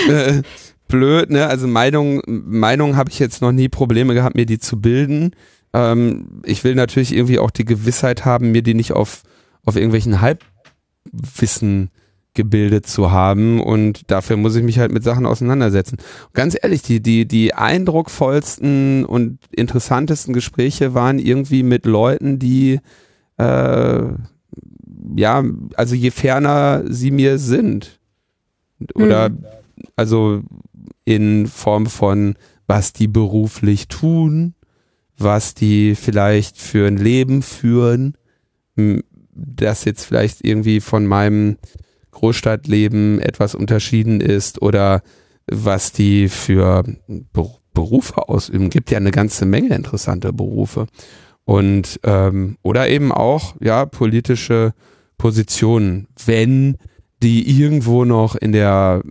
D: äh, blöd, ne? Also Meinung, Meinung habe ich jetzt noch nie Probleme gehabt, mir die zu bilden. Ähm, ich will natürlich irgendwie auch die Gewissheit haben, mir die nicht auf, auf irgendwelchen Halbwissen gebildet zu haben und dafür muss ich mich halt mit Sachen auseinandersetzen. ganz ehrlich, die, die, die eindruckvollsten und interessantesten Gespräche waren irgendwie mit Leuten, die äh, ja, also je ferner sie mir sind. Oder mhm. also in Form von, was die beruflich tun, was die vielleicht für ein Leben führen, das jetzt vielleicht irgendwie von meinem Großstadtleben etwas unterschieden ist oder was die für Berufe ausüben. Gibt ja eine ganze Menge interessante Berufe. Und ähm, oder eben auch ja politische Positionen, wenn die irgendwo noch in der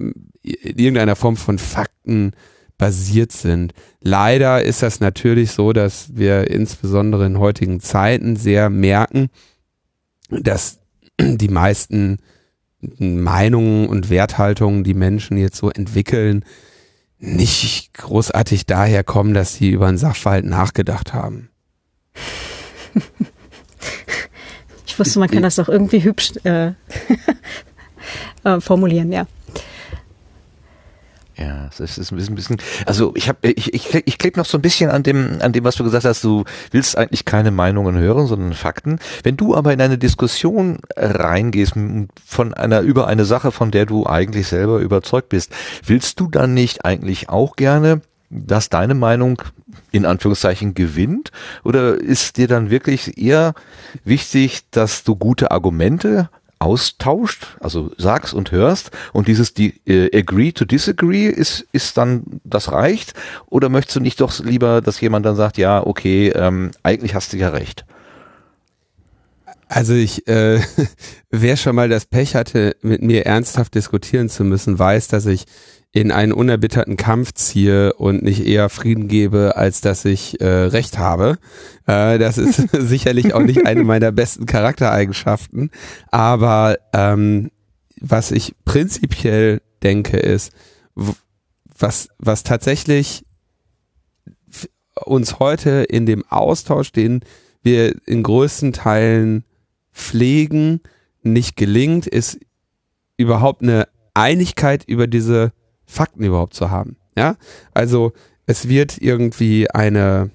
D: in irgendeiner Form von Fakten basiert sind. Leider ist das natürlich so, dass wir insbesondere in heutigen Zeiten sehr merken, dass die meisten Meinungen und Werthaltungen, die Menschen jetzt so entwickeln, nicht großartig daher kommen, dass sie über einen Sachverhalt nachgedacht haben.
B: Ich wusste, man kann das doch irgendwie hübsch äh, äh, formulieren, ja.
A: Ja, es ist ein bisschen, also ich habe, ich, ich, ich klebe noch so ein bisschen an dem, an dem, was du gesagt hast. Du willst eigentlich keine Meinungen hören, sondern Fakten. Wenn du aber in eine Diskussion reingehst von einer über eine Sache, von der du eigentlich selber überzeugt bist, willst du dann nicht eigentlich auch gerne, dass deine Meinung in Anführungszeichen gewinnt? Oder ist dir dann wirklich eher wichtig, dass du gute Argumente austauscht, also sagst und hörst und dieses die, äh, agree to disagree ist ist dann das reicht oder möchtest du nicht doch lieber, dass jemand dann sagt, ja okay, ähm, eigentlich hast du ja recht.
D: Also ich, äh, wer schon mal das Pech hatte, mit mir ernsthaft diskutieren zu müssen, weiß, dass ich in einen unerbitterten Kampf ziehe und nicht eher Frieden gebe, als dass ich äh, Recht habe. Äh, das ist sicherlich auch nicht eine meiner besten Charaktereigenschaften. Aber ähm, was ich prinzipiell denke, ist, was, was tatsächlich uns heute in dem Austausch, den wir in größten Teilen pflegen, nicht gelingt, ist überhaupt eine Einigkeit über diese Fakten überhaupt zu haben. Ja, also es wird irgendwie eine,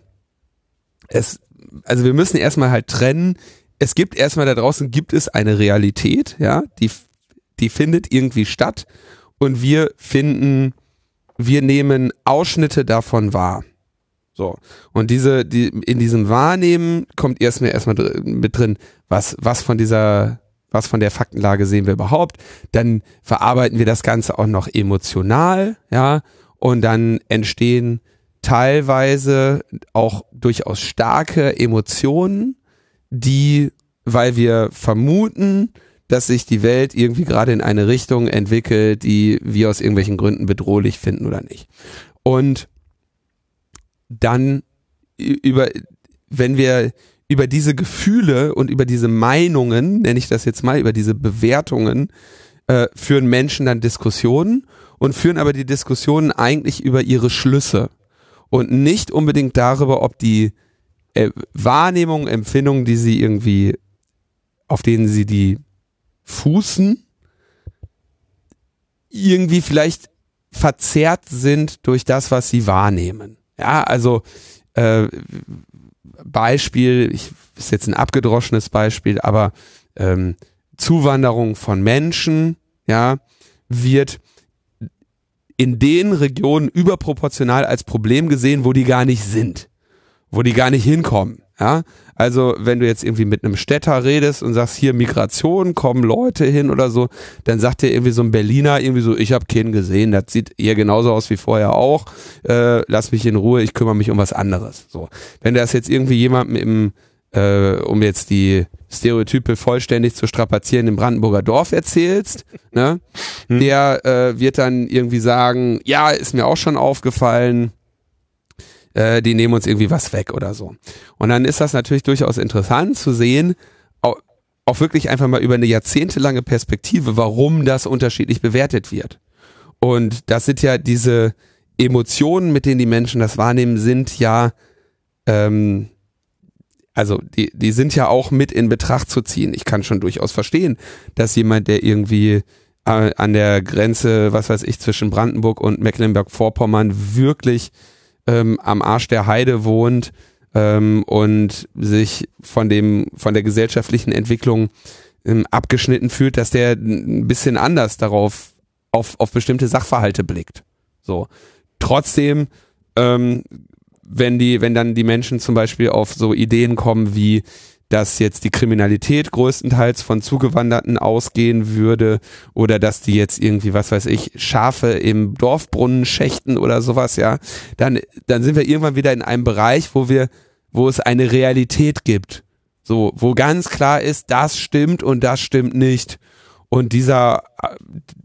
D: es, also wir müssen erstmal halt trennen. Es gibt erstmal da draußen gibt es eine Realität, ja, die, die findet irgendwie statt und wir finden, wir nehmen Ausschnitte davon wahr. So. Und diese, die, in diesem Wahrnehmen kommt erstmal erstmal mit drin, was, was von dieser was von der Faktenlage sehen wir überhaupt, dann verarbeiten wir das Ganze auch noch emotional, ja, und dann entstehen teilweise auch durchaus starke Emotionen, die, weil wir vermuten, dass sich die Welt irgendwie gerade in eine Richtung entwickelt, die wir aus irgendwelchen Gründen bedrohlich finden oder nicht. Und dann über, wenn wir über diese Gefühle und über diese Meinungen, nenne ich das jetzt mal, über diese Bewertungen, äh, führen Menschen dann Diskussionen und führen aber die Diskussionen eigentlich über ihre Schlüsse und nicht unbedingt darüber, ob die äh, Wahrnehmungen, Empfindungen, die sie irgendwie, auf denen sie die fußen, irgendwie vielleicht verzerrt sind durch das, was sie wahrnehmen. Ja, also äh, Beispiel, ich ist jetzt ein abgedroschenes Beispiel, aber ähm, Zuwanderung von Menschen, ja, wird in den Regionen überproportional als Problem gesehen, wo die gar nicht sind, wo die gar nicht hinkommen. Ja, also wenn du jetzt irgendwie mit einem Städter redest und sagst, hier Migration, kommen Leute hin oder so, dann sagt dir irgendwie so ein Berliner irgendwie so, ich habe keinen gesehen, das sieht eher genauso aus wie vorher auch, äh, lass mich in Ruhe, ich kümmere mich um was anderes. So, wenn das jetzt irgendwie jemandem im, äh, um jetzt die Stereotype vollständig zu strapazieren, im Brandenburger Dorf erzählst, ne,
A: Hm.
D: der äh, wird dann irgendwie sagen, ja, ist mir auch schon aufgefallen, äh, die nehmen uns irgendwie was weg oder so. Und dann ist das natürlich durchaus interessant zu sehen, auch, auch wirklich einfach mal über eine jahrzehntelange Perspektive, warum das unterschiedlich bewertet wird. Und das sind ja diese Emotionen, mit denen die Menschen das wahrnehmen, sind ja, ähm, also die, die sind ja auch mit in Betracht zu ziehen. Ich kann schon durchaus verstehen, dass jemand, der irgendwie äh, an der Grenze, was weiß ich, zwischen Brandenburg und Mecklenburg-Vorpommern wirklich ähm, am Arsch der Heide wohnt ähm, und sich von dem, von der gesellschaftlichen Entwicklung ähm, abgeschnitten fühlt, dass der ein bisschen anders darauf, auf, auf bestimmte Sachverhalte blickt. So. Trotzdem, ähm, wenn die, wenn dann die Menschen zum Beispiel auf so Ideen kommen wie, dass jetzt die Kriminalität größtenteils von Zugewanderten ausgehen würde oder dass die jetzt irgendwie, was weiß ich, Schafe im Dorfbrunnen schächten oder sowas, ja, dann, dann sind wir irgendwann wieder in einem Bereich, wo wir, wo es eine Realität gibt. So, wo ganz klar ist, das stimmt und das stimmt nicht. Und dieser,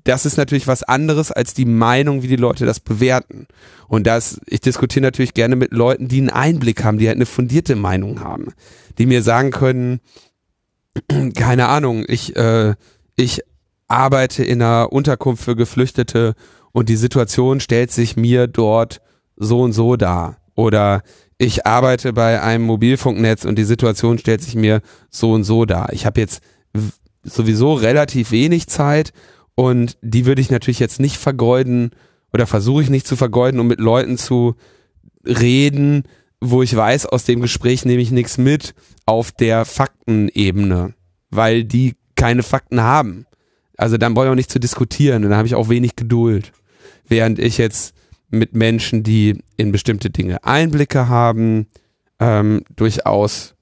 D: das ist natürlich was anderes als die Meinung, wie die Leute das bewerten. Und das, ich diskutiere natürlich gerne mit Leuten, die einen Einblick haben, die halt eine fundierte Meinung haben, die mir sagen können, keine Ahnung, ich, äh, ich arbeite in einer Unterkunft für Geflüchtete und die Situation stellt sich mir dort so und so dar. Oder ich arbeite bei einem Mobilfunknetz und die Situation stellt sich mir so und so dar. Ich habe jetzt sowieso relativ wenig Zeit und die würde ich natürlich jetzt nicht vergeuden oder versuche ich nicht zu vergeuden, um mit Leuten zu reden, wo ich weiß, aus dem Gespräch nehme ich nichts mit auf der Faktenebene, weil die keine Fakten haben. Also dann brauche ich auch nicht zu diskutieren und dann habe ich auch wenig Geduld. Während ich jetzt mit Menschen, die in bestimmte Dinge Einblicke haben, ähm, durchaus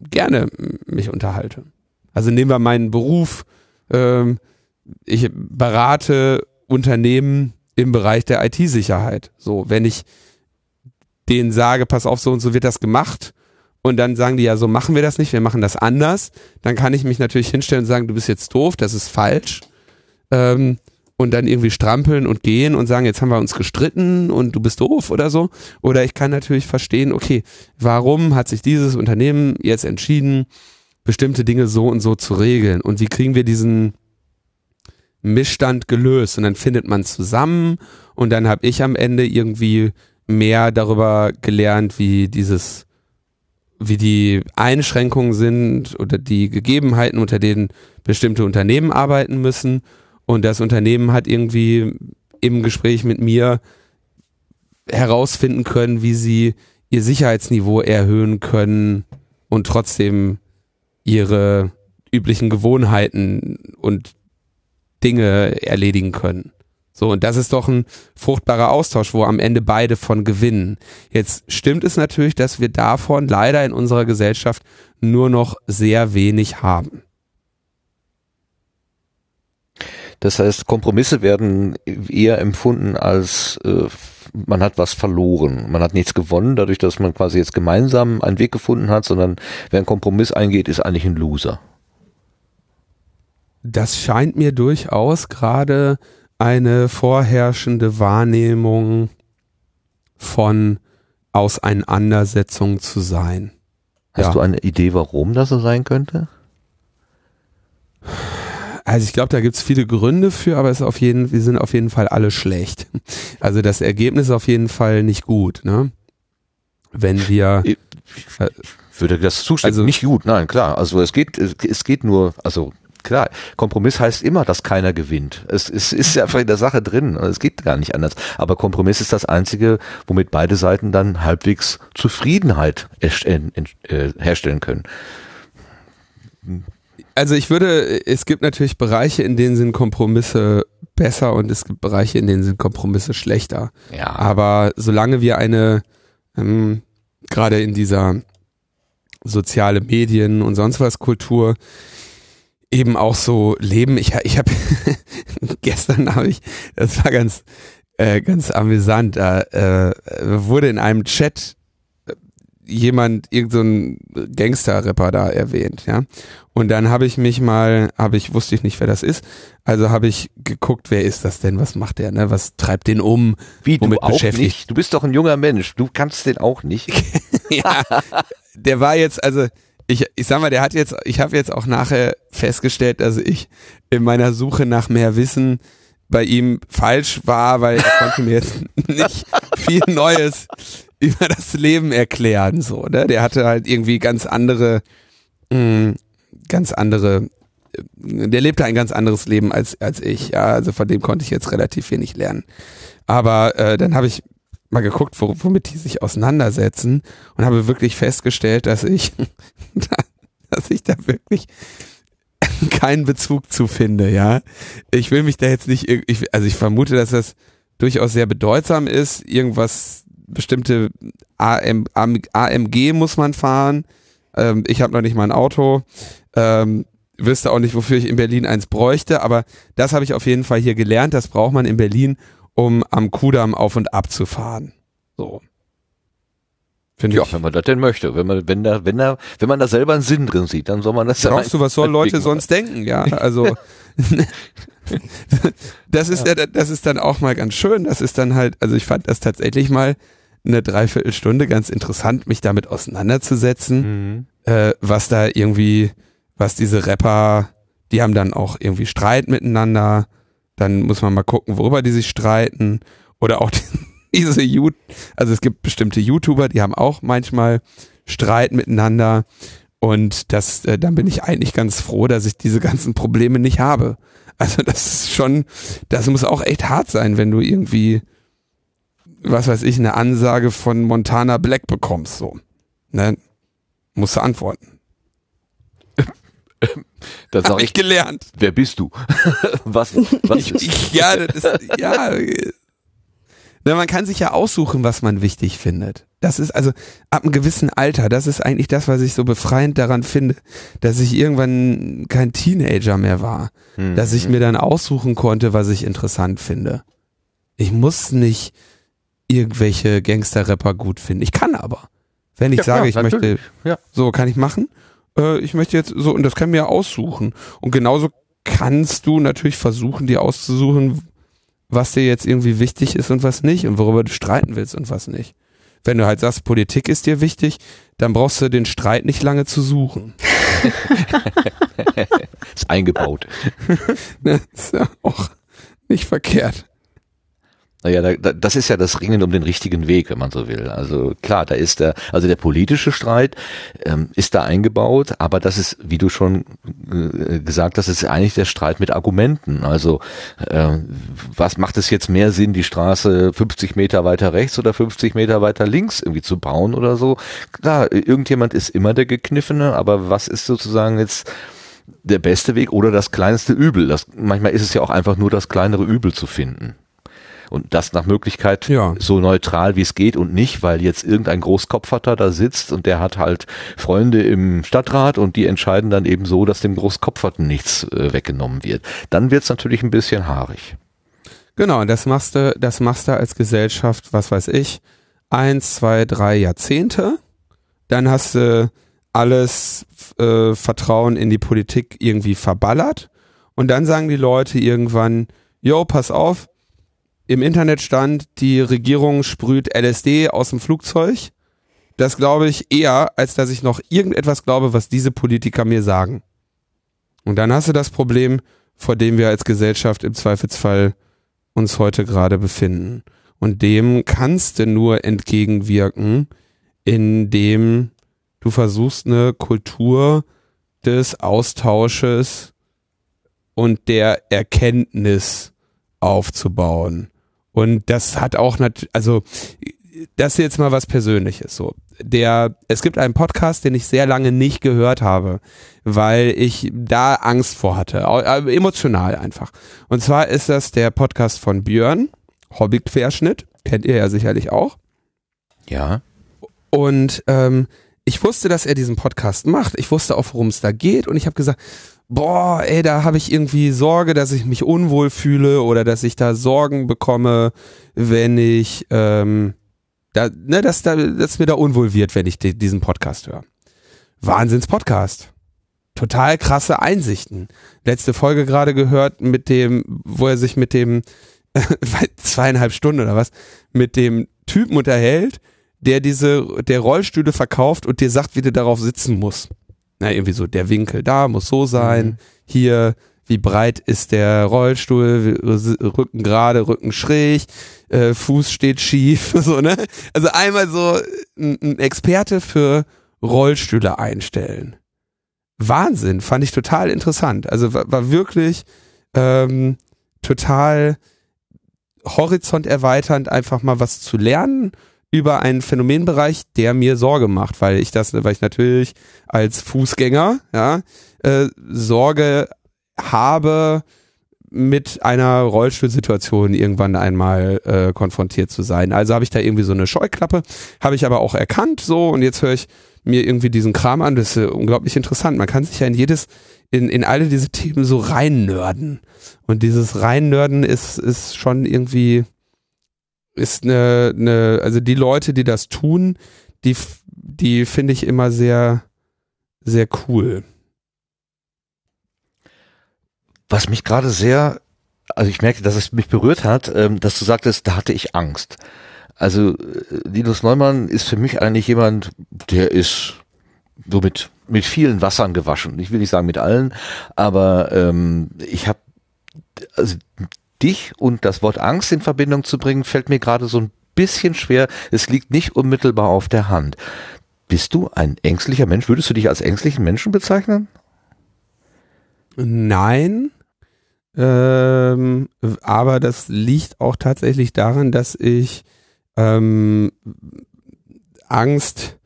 D: gerne mich unterhalte. Also nehmen wir meinen Beruf. Ähm, ich berate Unternehmen im Bereich der IT-Sicherheit. So, wenn ich denen sage, pass auf, so und so wird das gemacht, und dann sagen die ja, so machen wir das nicht, wir machen das anders, dann kann ich mich natürlich hinstellen und sagen, du bist jetzt doof, das ist falsch. Ähm, und dann irgendwie strampeln und gehen und sagen, jetzt haben wir uns gestritten und du bist doof oder so. Oder ich kann natürlich verstehen, okay, warum hat sich dieses Unternehmen jetzt entschieden, bestimmte Dinge so und so zu regeln. Und wie kriegen wir diesen Missstand gelöst? Und dann findet man zusammen und dann habe ich am Ende irgendwie mehr darüber gelernt, wie dieses, wie die Einschränkungen sind oder die Gegebenheiten, unter denen bestimmte Unternehmen arbeiten müssen. Und das Unternehmen hat irgendwie im Gespräch mit mir herausfinden können, wie sie ihr Sicherheitsniveau erhöhen können und trotzdem ihre üblichen Gewohnheiten und Dinge erledigen können. So, und das ist doch ein fruchtbarer Austausch, wo am Ende beide von gewinnen. Jetzt stimmt es natürlich, dass wir davon leider in unserer Gesellschaft nur noch sehr wenig haben.
A: Das heißt, Kompromisse werden eher empfunden als äh, man hat was verloren. Man hat nichts gewonnen, dadurch, dass man quasi jetzt gemeinsam einen Weg gefunden hat, sondern wer einen Kompromiss eingeht, ist eigentlich ein Loser.
D: Das scheint mir durchaus gerade eine vorherrschende Wahrnehmung von Auseinandersetzung zu sein.
A: Hast
D: Ja.
A: du eine Idee, warum das so sein könnte?
D: Also ich glaube, da gibt's viele Gründe für, aber es ist auf jeden, wir sind auf jeden Fall alle schlecht. Also das Ergebnis ist auf jeden Fall nicht gut, ne? Wenn wir
A: Ich würde das zustimmen.
D: Also-
A: nicht gut, nein, klar. Also es geht, es, es geht nur, also klar, Kompromiss heißt immer, dass keiner gewinnt. Es, es ist ja einfach in der Sache drin. Es geht gar nicht anders. Aber Kompromiss ist das einzige, womit beide Seiten dann halbwegs Zufriedenheit äh, äh, herstellen können.
D: Also ich würde, es gibt natürlich Bereiche, in denen sind Kompromisse besser und es gibt Bereiche, in denen sind Kompromisse schlechter.
A: Ja.
D: Aber solange wir eine, ähm, gerade in dieser soziale Medien und sonst was Kultur eben auch so leben. Ich, ich habe gestern habe ich, das war ganz äh, ganz amüsant. Da äh, wurde in einem Chat jemand, irgendein so Gangster-Rapper da erwähnt, ja. Und dann habe ich mich mal, habe ich, wusste ich nicht, wer das ist. Also habe ich geguckt, wer ist das denn? Was macht der, ne? Was treibt den um?
A: Wie, du
D: Womit
A: auch
D: beschäftigt?
A: nicht? Du bist doch ein junger Mensch. Du kannst den auch nicht.
D: ja, der war jetzt, also ich, ich sag mal, der hat jetzt, ich habe jetzt auch nachher festgestellt, dass ich in meiner Suche nach mehr Wissen bei ihm falsch war, weil er konnte mir jetzt nicht viel Neues über das Leben erklären, so, ne? Der hatte halt irgendwie ganz andere, mh, ganz andere, äh, der lebte ein ganz anderes Leben als, als ich, ja, also von dem konnte ich jetzt relativ wenig lernen. Aber äh, dann habe ich mal geguckt, wo, womit die sich auseinandersetzen und habe wirklich festgestellt, dass ich, dass ich da wirklich keinen Bezug zu finde, ja. Ich will mich da jetzt nicht, ich, also ich vermute, dass das durchaus sehr bedeutsam ist. Irgendwas, bestimmte AM, AMG muss man fahren. Ähm, ich habe noch nicht mal ein Auto. Ähm, wüsste auch nicht, wofür ich in Berlin eins bräuchte, aber das habe ich auf jeden Fall hier gelernt. Das braucht man in Berlin, um am Kudamm auf und ab zu fahren. So. Finde
A: Ja,
D: ich.
A: wenn man das denn möchte. Wenn man, wenn da, wenn da, wenn man da selber einen Sinn drin sieht, dann soll man das ja
D: Glaubst du, was sollen Leute sonst denken? Ja, also das ist ja. das ist dann auch mal ganz schön. Das ist dann halt, also ich fand das tatsächlich mal eine Dreiviertelstunde ganz interessant, mich damit auseinanderzusetzen,
A: Mhm.
D: äh, was da irgendwie, was diese Rapper, die haben dann auch irgendwie Streit miteinander. Dann muss man mal gucken, worüber die sich streiten. Oder auch die, diese You also es gibt bestimmte YouTuber, die haben auch manchmal Streit miteinander. Und das, äh, dann bin ich eigentlich ganz froh, dass ich diese ganzen Probleme nicht habe. Also das ist schon, das muss auch echt hart sein, wenn du irgendwie, was weiß ich, eine Ansage von Montana Black bekommst, so. Ne? Musst du antworten.
A: Da
D: Hab
A: sag
D: ich
A: ich,
D: gelernt.
A: wer bist du? was, was
D: Ich, ich, ja, das ist, ja. Na, man kann sich ja aussuchen, was man wichtig findet. Das ist also ab einem gewissen Alter, das ist eigentlich das, was ich so befreiend daran finde, dass ich irgendwann kein Teenager mehr war.
A: Hm.
D: dass ich mir dann aussuchen konnte, was ich interessant finde. Ich muss nicht irgendwelche Gangster-Rapper gut finden. Ich kann aber. Wenn ich
A: Ja,
D: sage,
A: ja,
D: ich möchte.
A: Ja.
D: so kann ich machen. Äh, ich möchte jetzt so, und das kann mir aussuchen. Und genauso kannst du natürlich versuchen, dir auszusuchen, was dir jetzt irgendwie wichtig ist und was nicht und worüber du streiten willst und was nicht. Wenn du halt sagst, Politik ist dir wichtig, dann brauchst du den Streit nicht lange zu suchen.
A: ist eingebaut.
D: Ne? ist ja auch nicht verkehrt.
A: Naja, da, da, das ist ja das Ringen um den richtigen Weg, wenn man so will. Also klar, da ist der, also der politische Streit ähm, ist da eingebaut, aber das ist, wie du schon äh, gesagt hast, ist eigentlich der Streit mit Argumenten. Also äh, was macht es jetzt mehr Sinn, die Straße 50 Meter weiter rechts oder 50 Meter weiter links irgendwie zu bauen oder so? Klar, irgendjemand ist immer der Gekniffene, aber was ist sozusagen jetzt der beste Weg oder das kleinste Übel? Das, manchmal ist es ja auch einfach nur das kleinere Übel zu finden. Und das nach Möglichkeit
D: Ja.
A: so neutral wie es geht und nicht, weil jetzt irgendein Großkopferter da sitzt und der hat halt Freunde im Stadtrat und die entscheiden dann eben so, dass dem Großkopferten nichts äh, weggenommen wird. Dann wird's natürlich ein bisschen haarig.
D: Genau, das machst du, das machst du als Gesellschaft, was weiß ich, eins, zwei, drei Jahrzehnte. Dann hast du alles äh, Vertrauen in die Politik irgendwie verballert. Und dann sagen die Leute irgendwann, yo, pass auf, im Internet stand, die Regierung sprüht LSD aus dem Flugzeug. Das glaube ich eher, als dass ich noch irgendetwas glaube, was diese Politiker mir sagen. Und dann hast du das Problem, vor dem wir als Gesellschaft im Zweifelsfall uns heute gerade befinden. Und dem kannst du nur entgegenwirken, indem du versuchst, eine Kultur des Austausches und der Erkenntnis aufzubauen. Und das hat auch natürlich, also das ist jetzt mal was Persönliches so. Der, es gibt einen Podcast, den ich sehr lange nicht gehört habe, weil ich da Angst vor hatte, äh, emotional einfach. Und zwar ist das der Podcast von Björn, Hobbyquerschnitt, kennt ihr ja sicherlich auch.
A: Ja.
D: Und ähm, ich wusste, dass er diesen Podcast macht. Ich wusste auch, worum es da geht. Und ich habe gesagt, boah, ey, da habe ich irgendwie Sorge, dass ich mich unwohl fühle oder dass ich da Sorgen bekomme, wenn ich, ähm, da, ne, dass, da, dass mir da unwohl wird, wenn ich die, diesen Podcast höre. Wahnsinns-Podcast. Total krasse Einsichten. Letzte Folge gerade gehört mit dem, wo er sich mit dem zweieinhalb Stunden oder was, mit dem Typen unterhält, der diese, der Rollstühle verkauft und dir sagt, wie du darauf sitzen musst. Na, irgendwie so, der Winkel da muss so sein, mhm. hier, wie breit ist der Rollstuhl, Rücken gerade, Rücken schräg, äh, Fuß steht schief, so, ne? Also einmal so ein, ein Experte für Rollstühle einstellen. Wahnsinn, fand ich total interessant. Also war, war wirklich ähm, total Horizont erweiternd, einfach mal was zu lernen über einen Phänomenbereich, der mir Sorge macht, weil ich das, weil ich natürlich als Fußgänger ja, äh, Sorge habe, mit einer Rollstuhlsituation irgendwann einmal äh, konfrontiert zu sein. Also habe ich da irgendwie so eine Scheuklappe, habe ich aber auch erkannt so und jetzt höre ich mir irgendwie diesen Kram an. Das ist unglaublich interessant. Man kann sich ja in jedes, in, in alle diese Themen so reinnörden. Und dieses Reinnörden ist, ist schon irgendwie, ist eine, eine, also die Leute, die das tun, die, die finde ich immer sehr, sehr cool.
A: Was mich gerade sehr, also ich merke, dass es mich berührt hat, ähm, dass du sagtest, da hatte ich Angst. Also äh, Linus Neumann ist für mich eigentlich jemand, der ist so mit, mit vielen Wassern gewaschen. Ich will nicht sagen mit allen, aber ähm, ich habe also dich und das Wort Angst in Verbindung zu bringen, fällt mir gerade so ein bisschen schwer. Es liegt nicht unmittelbar auf der Hand. Bist du ein ängstlicher Mensch? Würdest du dich als ängstlichen Menschen bezeichnen?
D: Nein. Ähm, aber das liegt auch tatsächlich daran, dass ich ähm, Angst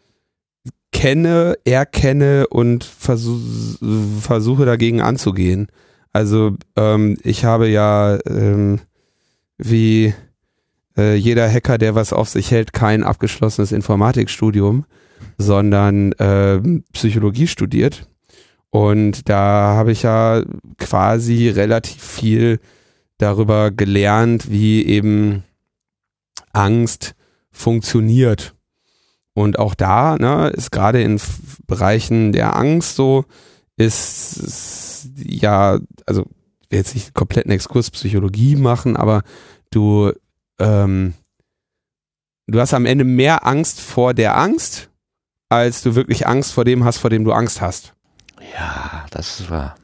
D: kenne, erkenne und versuch, versuche dagegen anzugehen. Also ähm, ich habe ja ähm, wie äh, jeder Hacker, der was auf sich hält, kein abgeschlossenes Informatikstudium, sondern äh, Psychologie studiert. Und da habe ich ja quasi relativ viel darüber gelernt, wie eben Angst funktioniert. Und auch da ne, ist gerade in Bereichen der Angst so, ist, ist ja, also ich will jetzt nicht kompletten Exkurs Psychologie machen, aber du, ähm, du hast am Ende mehr Angst vor der Angst, als du wirklich Angst vor dem hast, vor dem du Angst hast.
A: Ja, das ist wahr.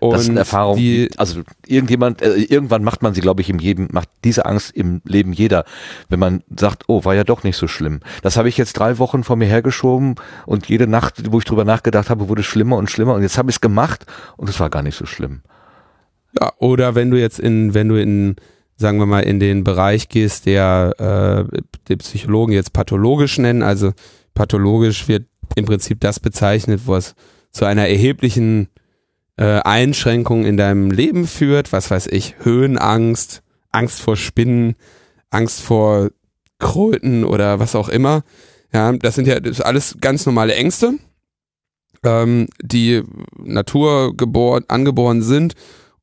A: Und das sind Erfahrungen, die, also irgendjemand, äh, irgendwann macht man sie, glaube ich, im jedem, macht diese Angst im Leben jeder, wenn man sagt, oh, war ja doch nicht so schlimm. Das habe ich jetzt drei Wochen vor mir hergeschoben und jede Nacht, wo ich drüber nachgedacht habe, wurde schlimmer und schlimmer und jetzt habe ich es gemacht und es war gar nicht so schlimm.
D: Ja, oder wenn du jetzt in, wenn du in, sagen wir mal, in den Bereich gehst, der äh, die Psychologen jetzt pathologisch nennen, also pathologisch wird im Prinzip das bezeichnet, was zu einer erheblichen äh, Einschränkungen in deinem Leben führt, was weiß ich, Höhenangst, Angst vor Spinnen, Angst vor Kröten oder was auch immer. Ja, das sind ja das alles ganz normale Ängste, ähm, die naturgeboren, angeboren sind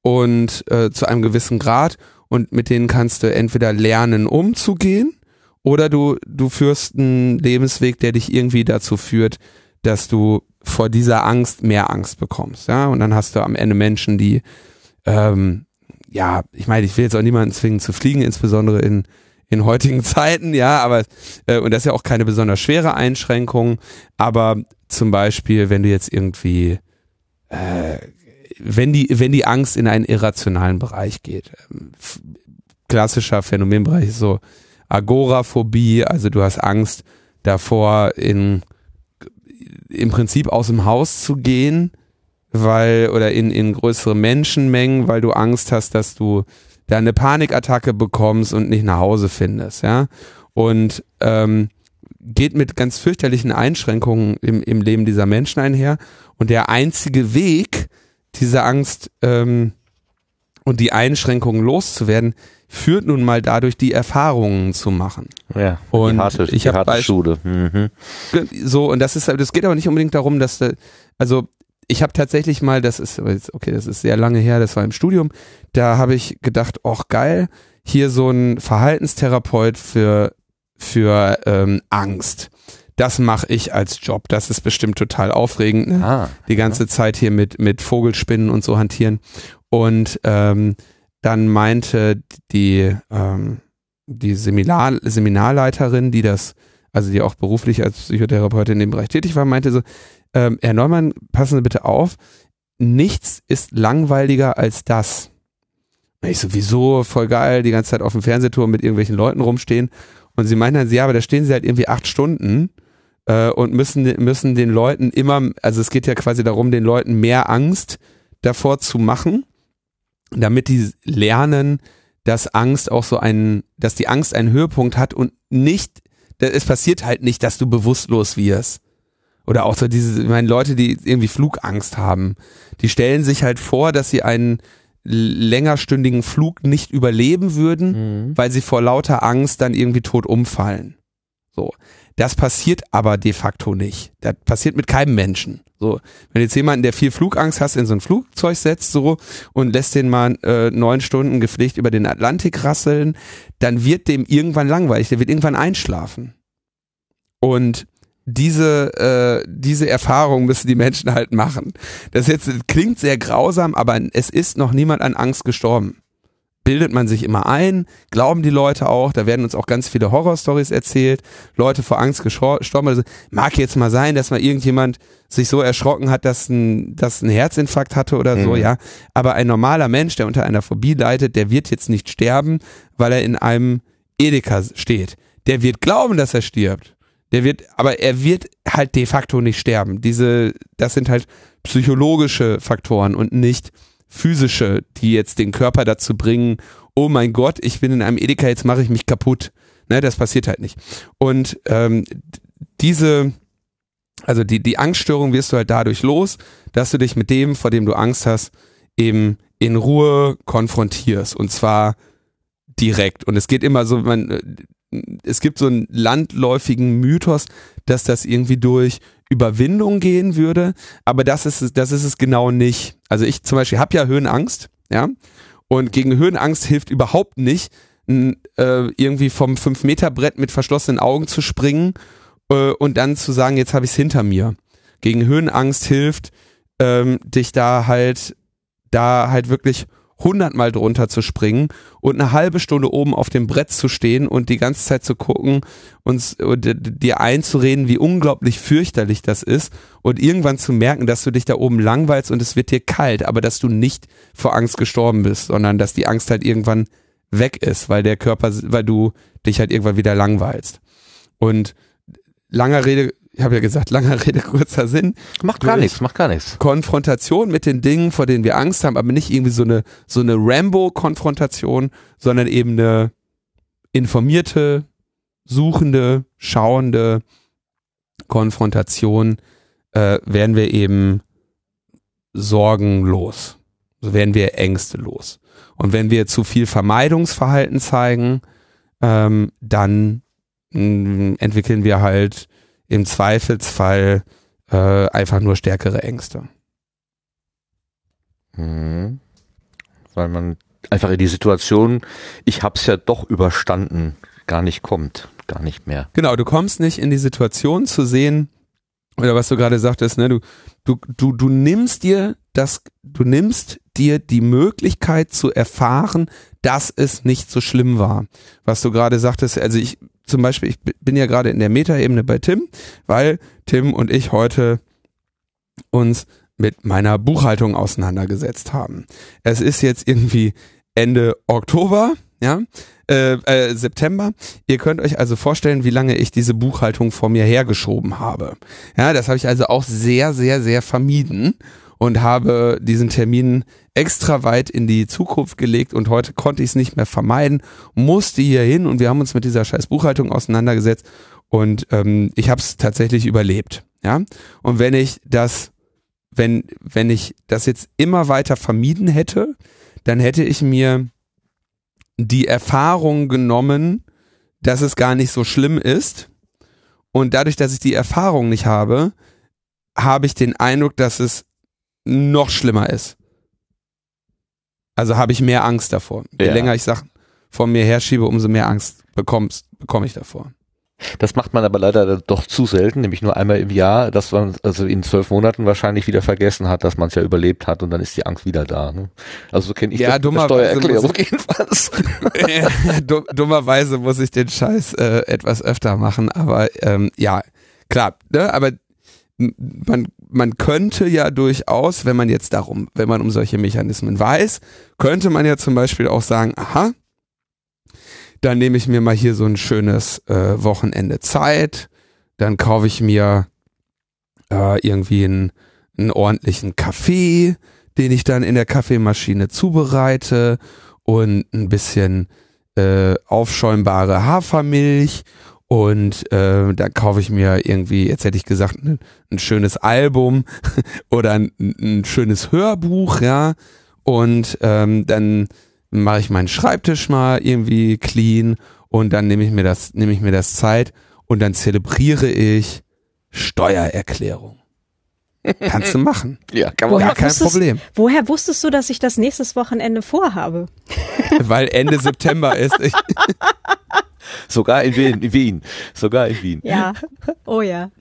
D: und äh, zu einem gewissen Grad und mit denen kannst du entweder lernen umzugehen oder du, du führst einen Lebensweg, der dich irgendwie dazu führt, dass du vor dieser Angst mehr Angst bekommst. Ja, und dann hast du am Ende Menschen, die, ähm, ja, ich meine, ich will jetzt auch niemanden zwingen zu fliegen, insbesondere in, in heutigen Zeiten, ja, aber, äh, und das ist ja auch keine besonders schwere Einschränkung, aber zum Beispiel, wenn du jetzt irgendwie, äh, wenn die, wenn die Angst in einen irrationalen Bereich geht, ähm, klassischer Phänomenbereich ist so Agoraphobie, also du hast Angst davor, in im Prinzip aus dem Haus zu gehen, weil, oder in, in größere Menschenmengen, weil du Angst hast, dass du da eine Panikattacke bekommst und nicht nach Hause findest, ja. Und ähm, geht mit ganz fürchterlichen Einschränkungen im, im Leben dieser Menschen einher. Und der einzige Weg, diese Angst ähm, Und die Einschränkungen loszuwerden, führt nun mal dadurch, die Erfahrungen zu machen.
A: Ja,
D: Und
A: die harte,
D: ich
A: die harte Schule. Mhm.
D: So, und das ist, das geht aber nicht unbedingt darum, dass, da- also ich habe tatsächlich mal, das ist, okay, das ist sehr lange her, das war im Studium, da habe ich gedacht, ach geil, hier so ein Verhaltenstherapeut für, für ähm, Angst. Das mache ich als Job. Das ist bestimmt total aufregend. Ne?
A: Ah,
D: die ganze Zeit hier mit, mit Vogelspinnen und so hantieren. Und ähm, dann meinte die, ähm, die Seminar, Seminarleiterin, die das, also die auch beruflich als Psychotherapeutin in dem Bereich tätig war, meinte so, ähm, Herr Neumann, passen Sie bitte auf, nichts ist langweiliger als das. Ich sowieso voll geil, die ganze Zeit auf dem Fernsehturm mit irgendwelchen Leuten rumstehen. Und sie meinen dann, ja, aber da stehen sie halt irgendwie acht Stunden äh, und müssen, müssen den Leuten immer, also es geht ja quasi darum, den Leuten mehr Angst davor zu machen, damit die lernen, dass Angst auch so einen, dass die Angst einen Höhepunkt hat und nicht, es passiert halt nicht, dass du bewusstlos wirst. Oder auch so diese, ich meine, Leute, die irgendwie Flugangst haben, die stellen sich halt vor, dass sie einen längerstündigen Flug nicht überleben würden,
A: Mhm.
D: weil sie vor lauter Angst dann irgendwie tot umfallen. So. Das passiert aber de facto nicht. Das passiert mit keinem Menschen. So. Wenn jetzt jemanden, der viel Flugangst hast, in so ein Flugzeug setzt, so, und lässt den mal äh, neun Stunden gepflegt über den Atlantik rasseln, dann wird dem irgendwann langweilig, der wird irgendwann einschlafen. Und diese, äh, diese Erfahrung müssen die Menschen halt machen. Das jetzt klingt sehr grausam, aber es ist noch niemand an Angst gestorben. Bildet man sich immer ein, glauben die Leute auch, da werden uns auch ganz viele Horrorstories erzählt, Leute vor Angst gestorben. Also, mag jetzt mal sein, dass mal irgendjemand sich so erschrocken hat, dass ein, dass ein Herzinfarkt hatte oder so,
A: Mhm.
D: ja. Aber ein normaler Mensch, der unter einer Phobie leidet, der wird jetzt nicht sterben, weil er in einem Edeka steht. Der wird glauben, dass er stirbt. Der wird, aber er wird halt de facto nicht sterben. Diese, das sind halt psychologische Faktoren und nicht physische, die jetzt den Körper dazu bringen, oh mein Gott, ich bin in einem Edeka, jetzt mache ich mich kaputt. Ne, das passiert halt nicht. Und ähm, diese, also die, die Angststörung wirst du halt dadurch los, dass du dich mit dem, vor dem du Angst hast, eben in Ruhe konfrontierst. Und zwar direkt. Und es geht immer so, man, äh, es gibt so einen landläufigen Mythos, dass das irgendwie durch Überwindung gehen würde, aber das ist es, das ist es genau nicht. Also ich zum Beispiel habe ja Höhenangst, ja, und gegen Höhenangst hilft überhaupt nicht, n, äh, irgendwie vom 5-Meter-Brett mit verschlossenen Augen zu springen äh, und dann zu sagen, jetzt habe ich es hinter mir. Gegen Höhenangst hilft, ähm, dich da halt, da halt wirklich hundertmal drunter zu springen und eine halbe Stunde oben auf dem Brett zu stehen und die ganze Zeit zu gucken und, und dir einzureden, wie unglaublich fürchterlich das ist und irgendwann zu merken, dass du dich da oben langweilst und es wird dir kalt, aber dass du nicht vor Angst gestorben bist, sondern dass die Angst halt irgendwann weg ist, weil der Körper, weil du dich halt irgendwann wieder langweilst. Und langer Rede, ich habe ja gesagt, langer Rede, kurzer Sinn.
A: Macht gar nichts, macht gar nichts.
D: Konfrontation mit den Dingen, vor denen wir Angst haben, aber nicht irgendwie so eine, so eine Rambo-Konfrontation, sondern eben eine informierte, suchende, schauende Konfrontation, äh, werden wir eben sorgenlos. So werden wir ängstelos. Und wenn wir zu viel Vermeidungsverhalten zeigen, ähm, dann mh, entwickeln wir halt im Zweifelsfall äh, einfach nur stärkere Ängste.
A: Mhm. Weil man einfach in die Situation, ich hab's ja doch überstanden, gar nicht kommt, gar nicht mehr.
D: Genau, du kommst nicht in die Situation zu sehen, oder was du gerade sagtest, ne, du, du, du, du nimmst dir das, du nimmst dir die Möglichkeit zu erfahren, dass es nicht so schlimm war. Was du gerade sagtest, also ich, zum Beispiel, ich bin ja gerade in der Metaebene bei Tim, weil Tim und ich heute uns mit meiner Buchhaltung auseinandergesetzt haben. Es ist jetzt irgendwie Ende Oktober, ja, äh, äh, September. Ihr könnt euch also vorstellen, wie lange ich diese Buchhaltung vor mir hergeschoben habe. Ja, das habe ich also auch sehr, sehr, sehr vermieden und habe diesen Termin extra weit in die Zukunft gelegt und heute konnte ich es nicht mehr vermeiden, musste hier hin und wir haben uns mit dieser scheiß Buchhaltung auseinandergesetzt und ähm, ich habe es tatsächlich überlebt. Ja, und wenn ich das, wenn wenn ich das jetzt immer weiter vermieden hätte, dann hätte ich mir die Erfahrung genommen, dass es gar nicht so schlimm ist. Und dadurch, dass ich die Erfahrung nicht habe, habe ich den Eindruck, dass es noch schlimmer ist. Also habe ich mehr Angst davor. Je
A: Ja.
D: länger ich Sachen vor mir herschiebe, umso mehr Angst bekommst, bekomme ich davor.
A: Das macht man aber leider doch zu selten, nämlich nur einmal im Jahr, dass man also in zwölf Monaten wahrscheinlich wieder vergessen hat, dass man es ja überlebt hat und dann ist die Angst wieder da. Ne? Also so kenne ich
D: Ja,
A: das Steuererklärung
D: muss
A: jedenfalls.
D: Dumm- Dummerweise muss ich den Scheiß äh, etwas öfter machen, aber ähm, ja, klar, ne, aber man, man könnte ja durchaus, wenn man jetzt darum, wenn man um solche Mechanismen weiß, könnte man ja zum Beispiel auch sagen, aha, dann nehme ich mir mal hier so ein schönes äh, Wochenende Zeit, dann kaufe ich mir äh, irgendwie einen, einen ordentlichen Kaffee, den ich dann in der Kaffeemaschine zubereite und ein bisschen äh, aufschäumbare Hafermilch und äh, dann kaufe ich mir irgendwie, jetzt hätte ich gesagt, ein, ein schönes Album oder ein, ein schönes Hörbuch, ja, und ähm, dann mache ich meinen Schreibtisch mal irgendwie clean und dann nehme ich mir das, nehme ich mir das Zeit und dann zelebriere ich Steuererklärung. Kannst du machen.
A: ja, kann man.
D: Gar
B: Woher
D: kein
B: wusstest-
D: Problem.
B: Woher wusstest du, dass ich das nächstes Wochenende vorhabe?
D: Weil Ende September ist. Ich,
A: Sogar in Wien, in Wien. Sogar in Wien.
B: Ja. Oh ja.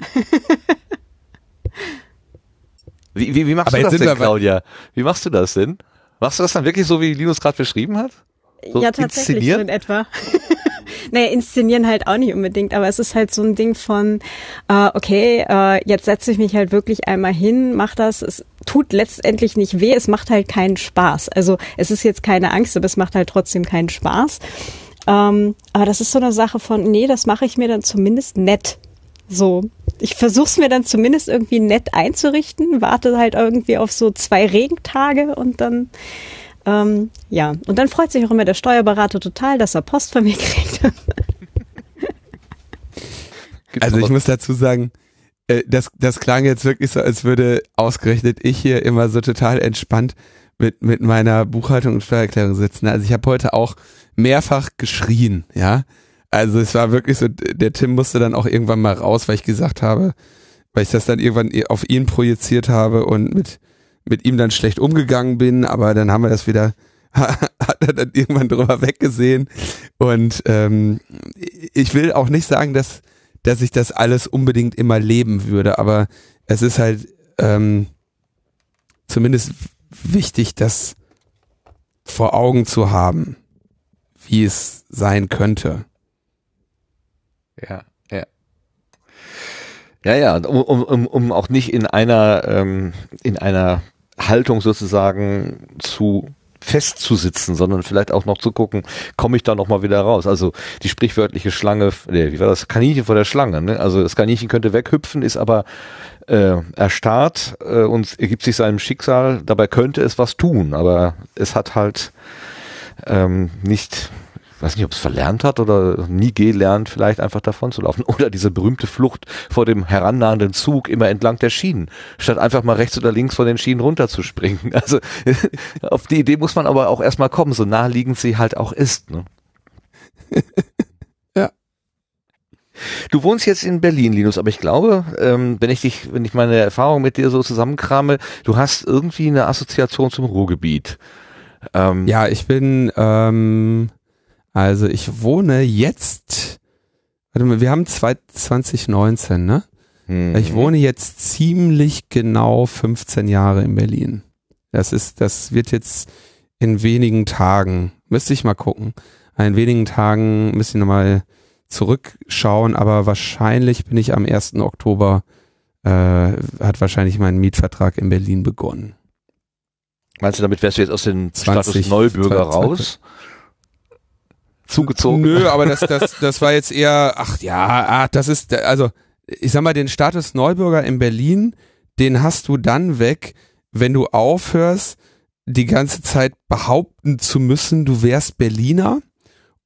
A: Wie, wie, wie machst
D: Aber
A: du das denn,
D: wir-
A: Claudia? Wie machst du das denn? Machst du das dann wirklich so, wie Linus gerade beschrieben hat? So
B: ja, tatsächlich so
A: inszenieren?
B: in etwa. Naja, inszenieren halt auch nicht unbedingt, aber es ist halt so ein Ding von, äh, okay, äh, jetzt setze ich mich halt wirklich einmal hin, mach das. Es tut letztendlich nicht weh, es macht halt keinen Spaß. Also es ist jetzt keine Angst, aber es macht halt trotzdem keinen Spaß. Ähm, aber das ist so eine Sache von, nee, das mache ich mir dann zumindest nett. So, ich versuche es mir dann zumindest irgendwie nett einzurichten, warte halt irgendwie auf so zwei Regentage und dann ähm, ja, und dann freut sich auch immer der Steuerberater total, dass er Post von mir kriegt.
D: Also ich muss dazu sagen, äh, das, das klang jetzt wirklich so, als würde ausgerechnet ich hier immer so total entspannt mit, mit meiner Buchhaltung und Steuererklärung sitzen. Also ich habe heute auch mehrfach geschrien, ja. Also es war wirklich so, der Tim musste dann auch irgendwann mal raus, weil ich gesagt habe, weil ich das dann irgendwann auf ihn projiziert habe und mit, mit ihm dann schlecht umgegangen bin, aber dann haben wir das wieder, hat er dann irgendwann drüber weggesehen. Und ähm, ich will auch nicht sagen, dass, dass ich das alles unbedingt immer leben würde, aber es ist halt ähm, zumindest wichtig, das vor Augen zu haben, wie es sein könnte.
A: Ja, ja. Ja, ja, um, um, um, auch nicht in einer, ähm, in einer Haltung sozusagen zu festzusitzen, sondern vielleicht auch noch zu gucken, komme ich da noch mal wieder raus. Also die sprichwörtliche Schlange, nee, wie war das? Kaninchen vor der Schlange. Ne? Also das Kaninchen könnte weghüpfen, ist aber äh, erstarrt äh, und ergibt sich seinem Schicksal. Dabei könnte es was tun, aber es hat halt ähm, nicht, ich weiß nicht, ob es verlernt hat oder nie gelernt, vielleicht einfach davon zu laufen. Oder diese berühmte Flucht vor dem herannahenden Zug immer entlang der Schienen, statt einfach mal rechts oder links von den Schienen runterzuspringen. Also auf die Idee muss man aber auch erstmal kommen, so naheliegend sie halt auch ist. Ne?
D: Ja.
A: Du wohnst jetzt in Berlin, Linus, aber ich glaube, ähm, wenn ich dich, wenn ich meine Erfahrung mit dir so zusammenkrame, du hast irgendwie eine Assoziation zum Ruhrgebiet. Ähm,
D: Ja, ich bin, ähm, also ich wohne jetzt, warte mal, wir haben zwei- 2019, ne?
A: hm.
D: Ich wohne jetzt ziemlich genau 15 Jahre in Berlin. Das ist, das wird jetzt in wenigen Tagen, müsste ich mal gucken. In wenigen Tagen müsste ich nochmal zurückschauen, aber wahrscheinlich bin ich am 1. Oktober, äh, hat wahrscheinlich mein Mietvertrag in Berlin begonnen.
A: Meinst du, damit wärst du jetzt aus dem
D: 20,
A: Status Neubürger
D: 20.
A: raus? Zugezogen?
D: Nö, aber das, das, das war jetzt eher, ach ja, ach, das ist, also ich sag mal, den Status Neubürger in Berlin, den hast du dann weg, wenn du aufhörst, die ganze Zeit behaupten zu müssen, du wärst Berliner.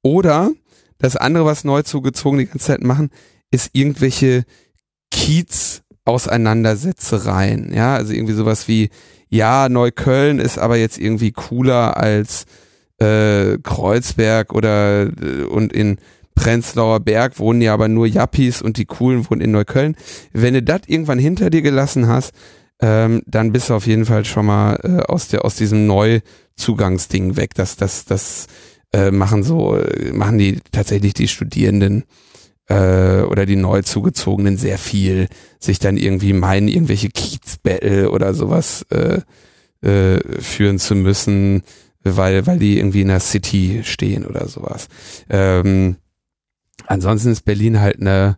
D: Oder das andere, was neu zugezogen die ganze Zeit machen, ist irgendwelche Auseinandersetzereien. Ja, also irgendwie sowas wie, ja, Neukölln ist aber jetzt irgendwie cooler als äh, Kreuzberg oder äh, und in Prenzlauer Berg wohnen ja aber nur Jappies und die coolen wohnen in Neukölln. Wenn du das irgendwann hinter dir gelassen hast, ähm, dann bist du auf jeden Fall schon mal äh, aus der aus diesem Neuzugangsding weg. Das das das äh, machen so äh, machen die tatsächlich die Studierenden äh, oder die neu zugezogenen sehr viel, sich dann irgendwie meinen irgendwelche Kiezbattle oder sowas äh, äh, führen zu müssen, weil weil die irgendwie in der City stehen oder sowas. Ähm, ansonsten ist Berlin halt eine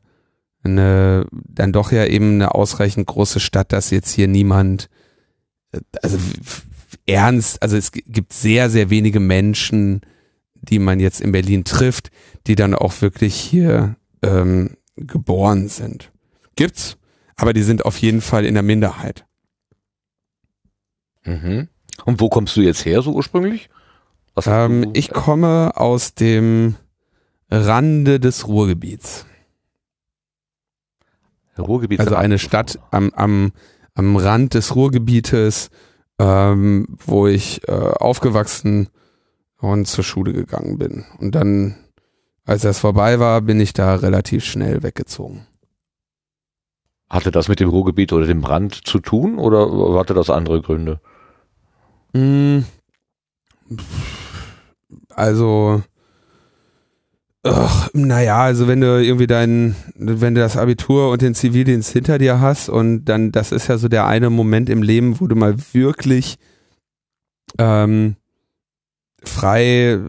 D: eine, dann doch ja eben eine ausreichend große Stadt, dass jetzt hier niemand, also ernst, also es gibt sehr, sehr wenige Menschen, die man jetzt in Berlin trifft, die dann auch wirklich hier ähm, geboren sind. Gibt's, aber die sind auf jeden Fall in der Minderheit.
A: Mhm. Und wo kommst du jetzt her so ursprünglich?
D: Ähm, ich komme aus dem Rande des Ruhrgebiets.
A: Ruhrgebiet.
D: Also eine Stadt am, am, am Rand des Ruhrgebietes, ähm, wo ich äh, aufgewachsen und zur Schule gegangen bin. Und dann, als das vorbei war, bin ich da relativ schnell weggezogen.
A: Hatte das mit dem Ruhrgebiet oder dem Brand zu tun oder hatte das andere Gründe?
D: Mm, also Ach, naja, also wenn du irgendwie dein, wenn du das Abitur und den Zivildienst hinter dir hast und dann, das ist ja so der eine Moment im Leben, wo du mal wirklich ähm, frei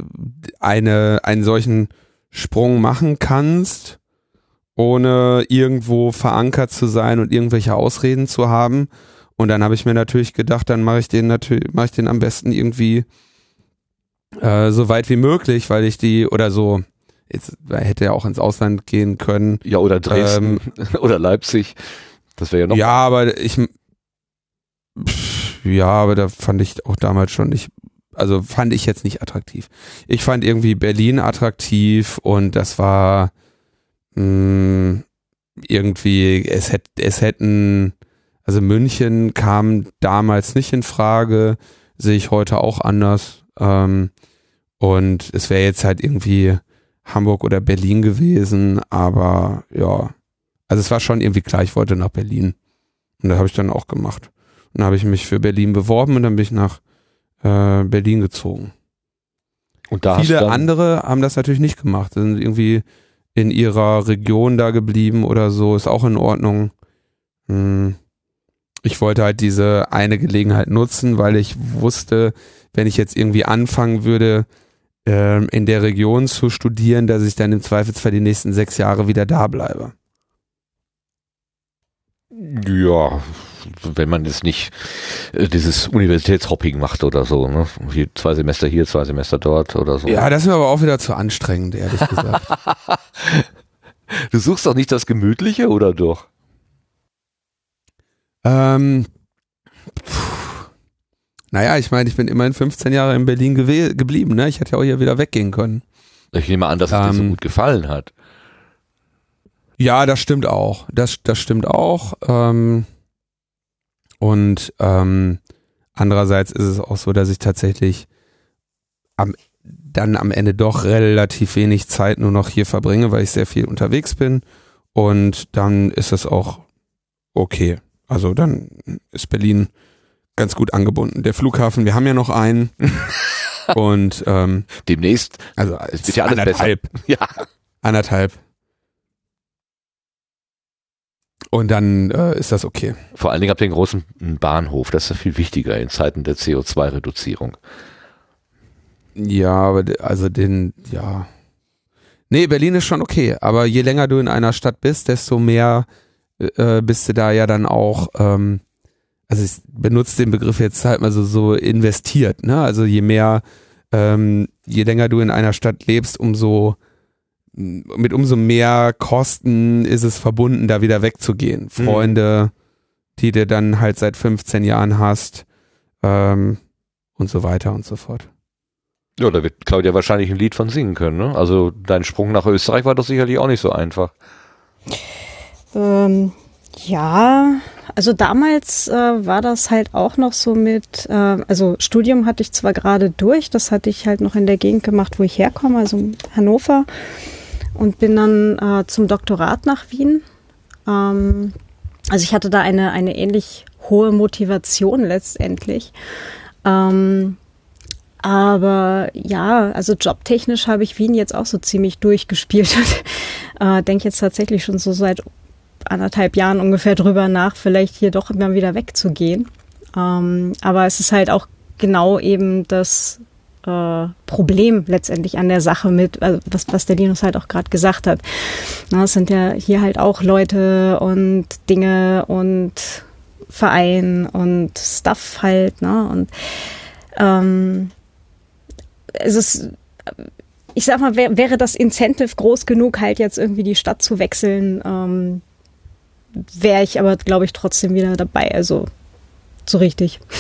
D: eine, einen solchen Sprung machen kannst, ohne irgendwo verankert zu sein und irgendwelche Ausreden zu haben. Und dann habe ich mir natürlich gedacht, dann mache ich den natürlich, mache ich den am besten irgendwie äh, so weit wie möglich, weil ich die oder so Jetzt hätte er auch ins Ausland gehen können.
A: Ja, oder Dresden ähm, oder Leipzig. Das wäre ja noch.
D: Ja, aber ich. Pff, ja, aber da fand ich auch damals schon nicht. Also fand ich jetzt nicht attraktiv. Ich fand irgendwie Berlin attraktiv und das war mh, hm, irgendwie, es, hätt, es hätten, also München kam damals nicht in Frage, sehe ich heute auch anders. Ähm, und es wäre jetzt halt irgendwie Hamburg oder Berlin gewesen, aber ja, also es war schon irgendwie klar, ich wollte nach Berlin. Und das habe ich dann auch gemacht. Und dann habe ich mich für Berlin beworben und dann bin ich nach äh, Berlin gezogen. Und da Viele andere haben das natürlich nicht gemacht, sind irgendwie in ihrer Region da geblieben oder so, ist auch in Ordnung. Hm. Ich wollte halt diese eine Gelegenheit nutzen, weil ich wusste, wenn ich jetzt irgendwie anfangen würde, ähm, in der Region zu studieren, dass ich dann im Zweifelsfall die nächsten sechs Jahre wieder da bleibe.
A: Ja, wenn man jetzt nicht äh, dieses Universitätshopping macht oder so, ne? Hier zwei Semester hier, zwei Semester dort oder so.
D: Ja, das ist mir aber auch wieder zu anstrengend, ehrlich gesagt.
A: du suchst doch nicht das Gemütliche oder doch?
D: Ähm, pff, naja, ich meine, ich bin immerhin 15 Jahre in Berlin geblieben, ne? Ich hätte ja auch hier wieder weggehen können.
A: Ich nehme an, dass es dir so ähm, gut gefallen hat.
D: Ja, das stimmt auch. Das, das stimmt auch. Ähm, und ähm, andererseits ist es auch so, dass ich tatsächlich am, dann am Ende doch relativ wenig Zeit nur noch hier verbringe, weil ich sehr viel unterwegs bin. Und dann ist es auch okay. Also dann ist Berlin ganz gut angebunden. Der Flughafen, wir haben ja noch einen. und ähm,
A: demnächst.
D: Also es wird ja alles anderthalb. Besser. Ja. Anderthalb. Und dann äh, ist das okay.
A: Vor allen Dingen habt ihr einen großen Bahnhof. Das ist ja viel wichtiger in Zeiten der CO2-Reduzierung.
D: Ja, aber also den, ja. Nee, Berlin ist schon okay. Aber je länger du in einer Stadt bist, desto mehr äh, bist du da ja dann auch ähm, also ich benutze den Begriff jetzt halt mal so, so investiert, ne? Also je mehr, ähm, je länger du in einer Stadt lebst, umso mit umso mehr Kosten ist es verbunden, da wieder wegzugehen. Mhm. Freunde, mhm. die du dann halt seit 15 Jahren hast ähm, und so weiter und so fort.
A: Ja, da wird Claudia wahrscheinlich ein Lied von singen können. Ne? Also dein Sprung nach Österreich war doch sicherlich auch nicht so einfach.
B: Ähm, Ja, also damals äh, war das halt auch noch so mit, äh, also Studium hatte ich zwar gerade durch, das hatte ich halt noch in der Gegend gemacht, wo ich herkomme, also Hannover, und bin dann äh, zum Doktorat nach Wien. Ähm, also ich hatte da eine, eine ähnlich hohe Motivation letztendlich. Ähm, aber ja, also jobtechnisch habe ich Wien jetzt auch so ziemlich durchgespielt und äh, denke jetzt tatsächlich schon so seit anderthalb Jahren ungefähr drüber nach, vielleicht hier doch immer wieder wegzugehen. Ähm, aber es ist halt auch genau eben das äh, Problem letztendlich an der Sache mit, also was, was der Linus halt auch gerade gesagt hat. Na, es sind ja hier halt auch Leute und Dinge und Verein und Stuff halt, ne? Und ähm, es ist ich sag mal, wär, wäre das Incentive groß genug, halt jetzt irgendwie die Stadt zu wechseln, ähm, wäre ich aber, glaube ich, trotzdem wieder dabei. Also so richtig.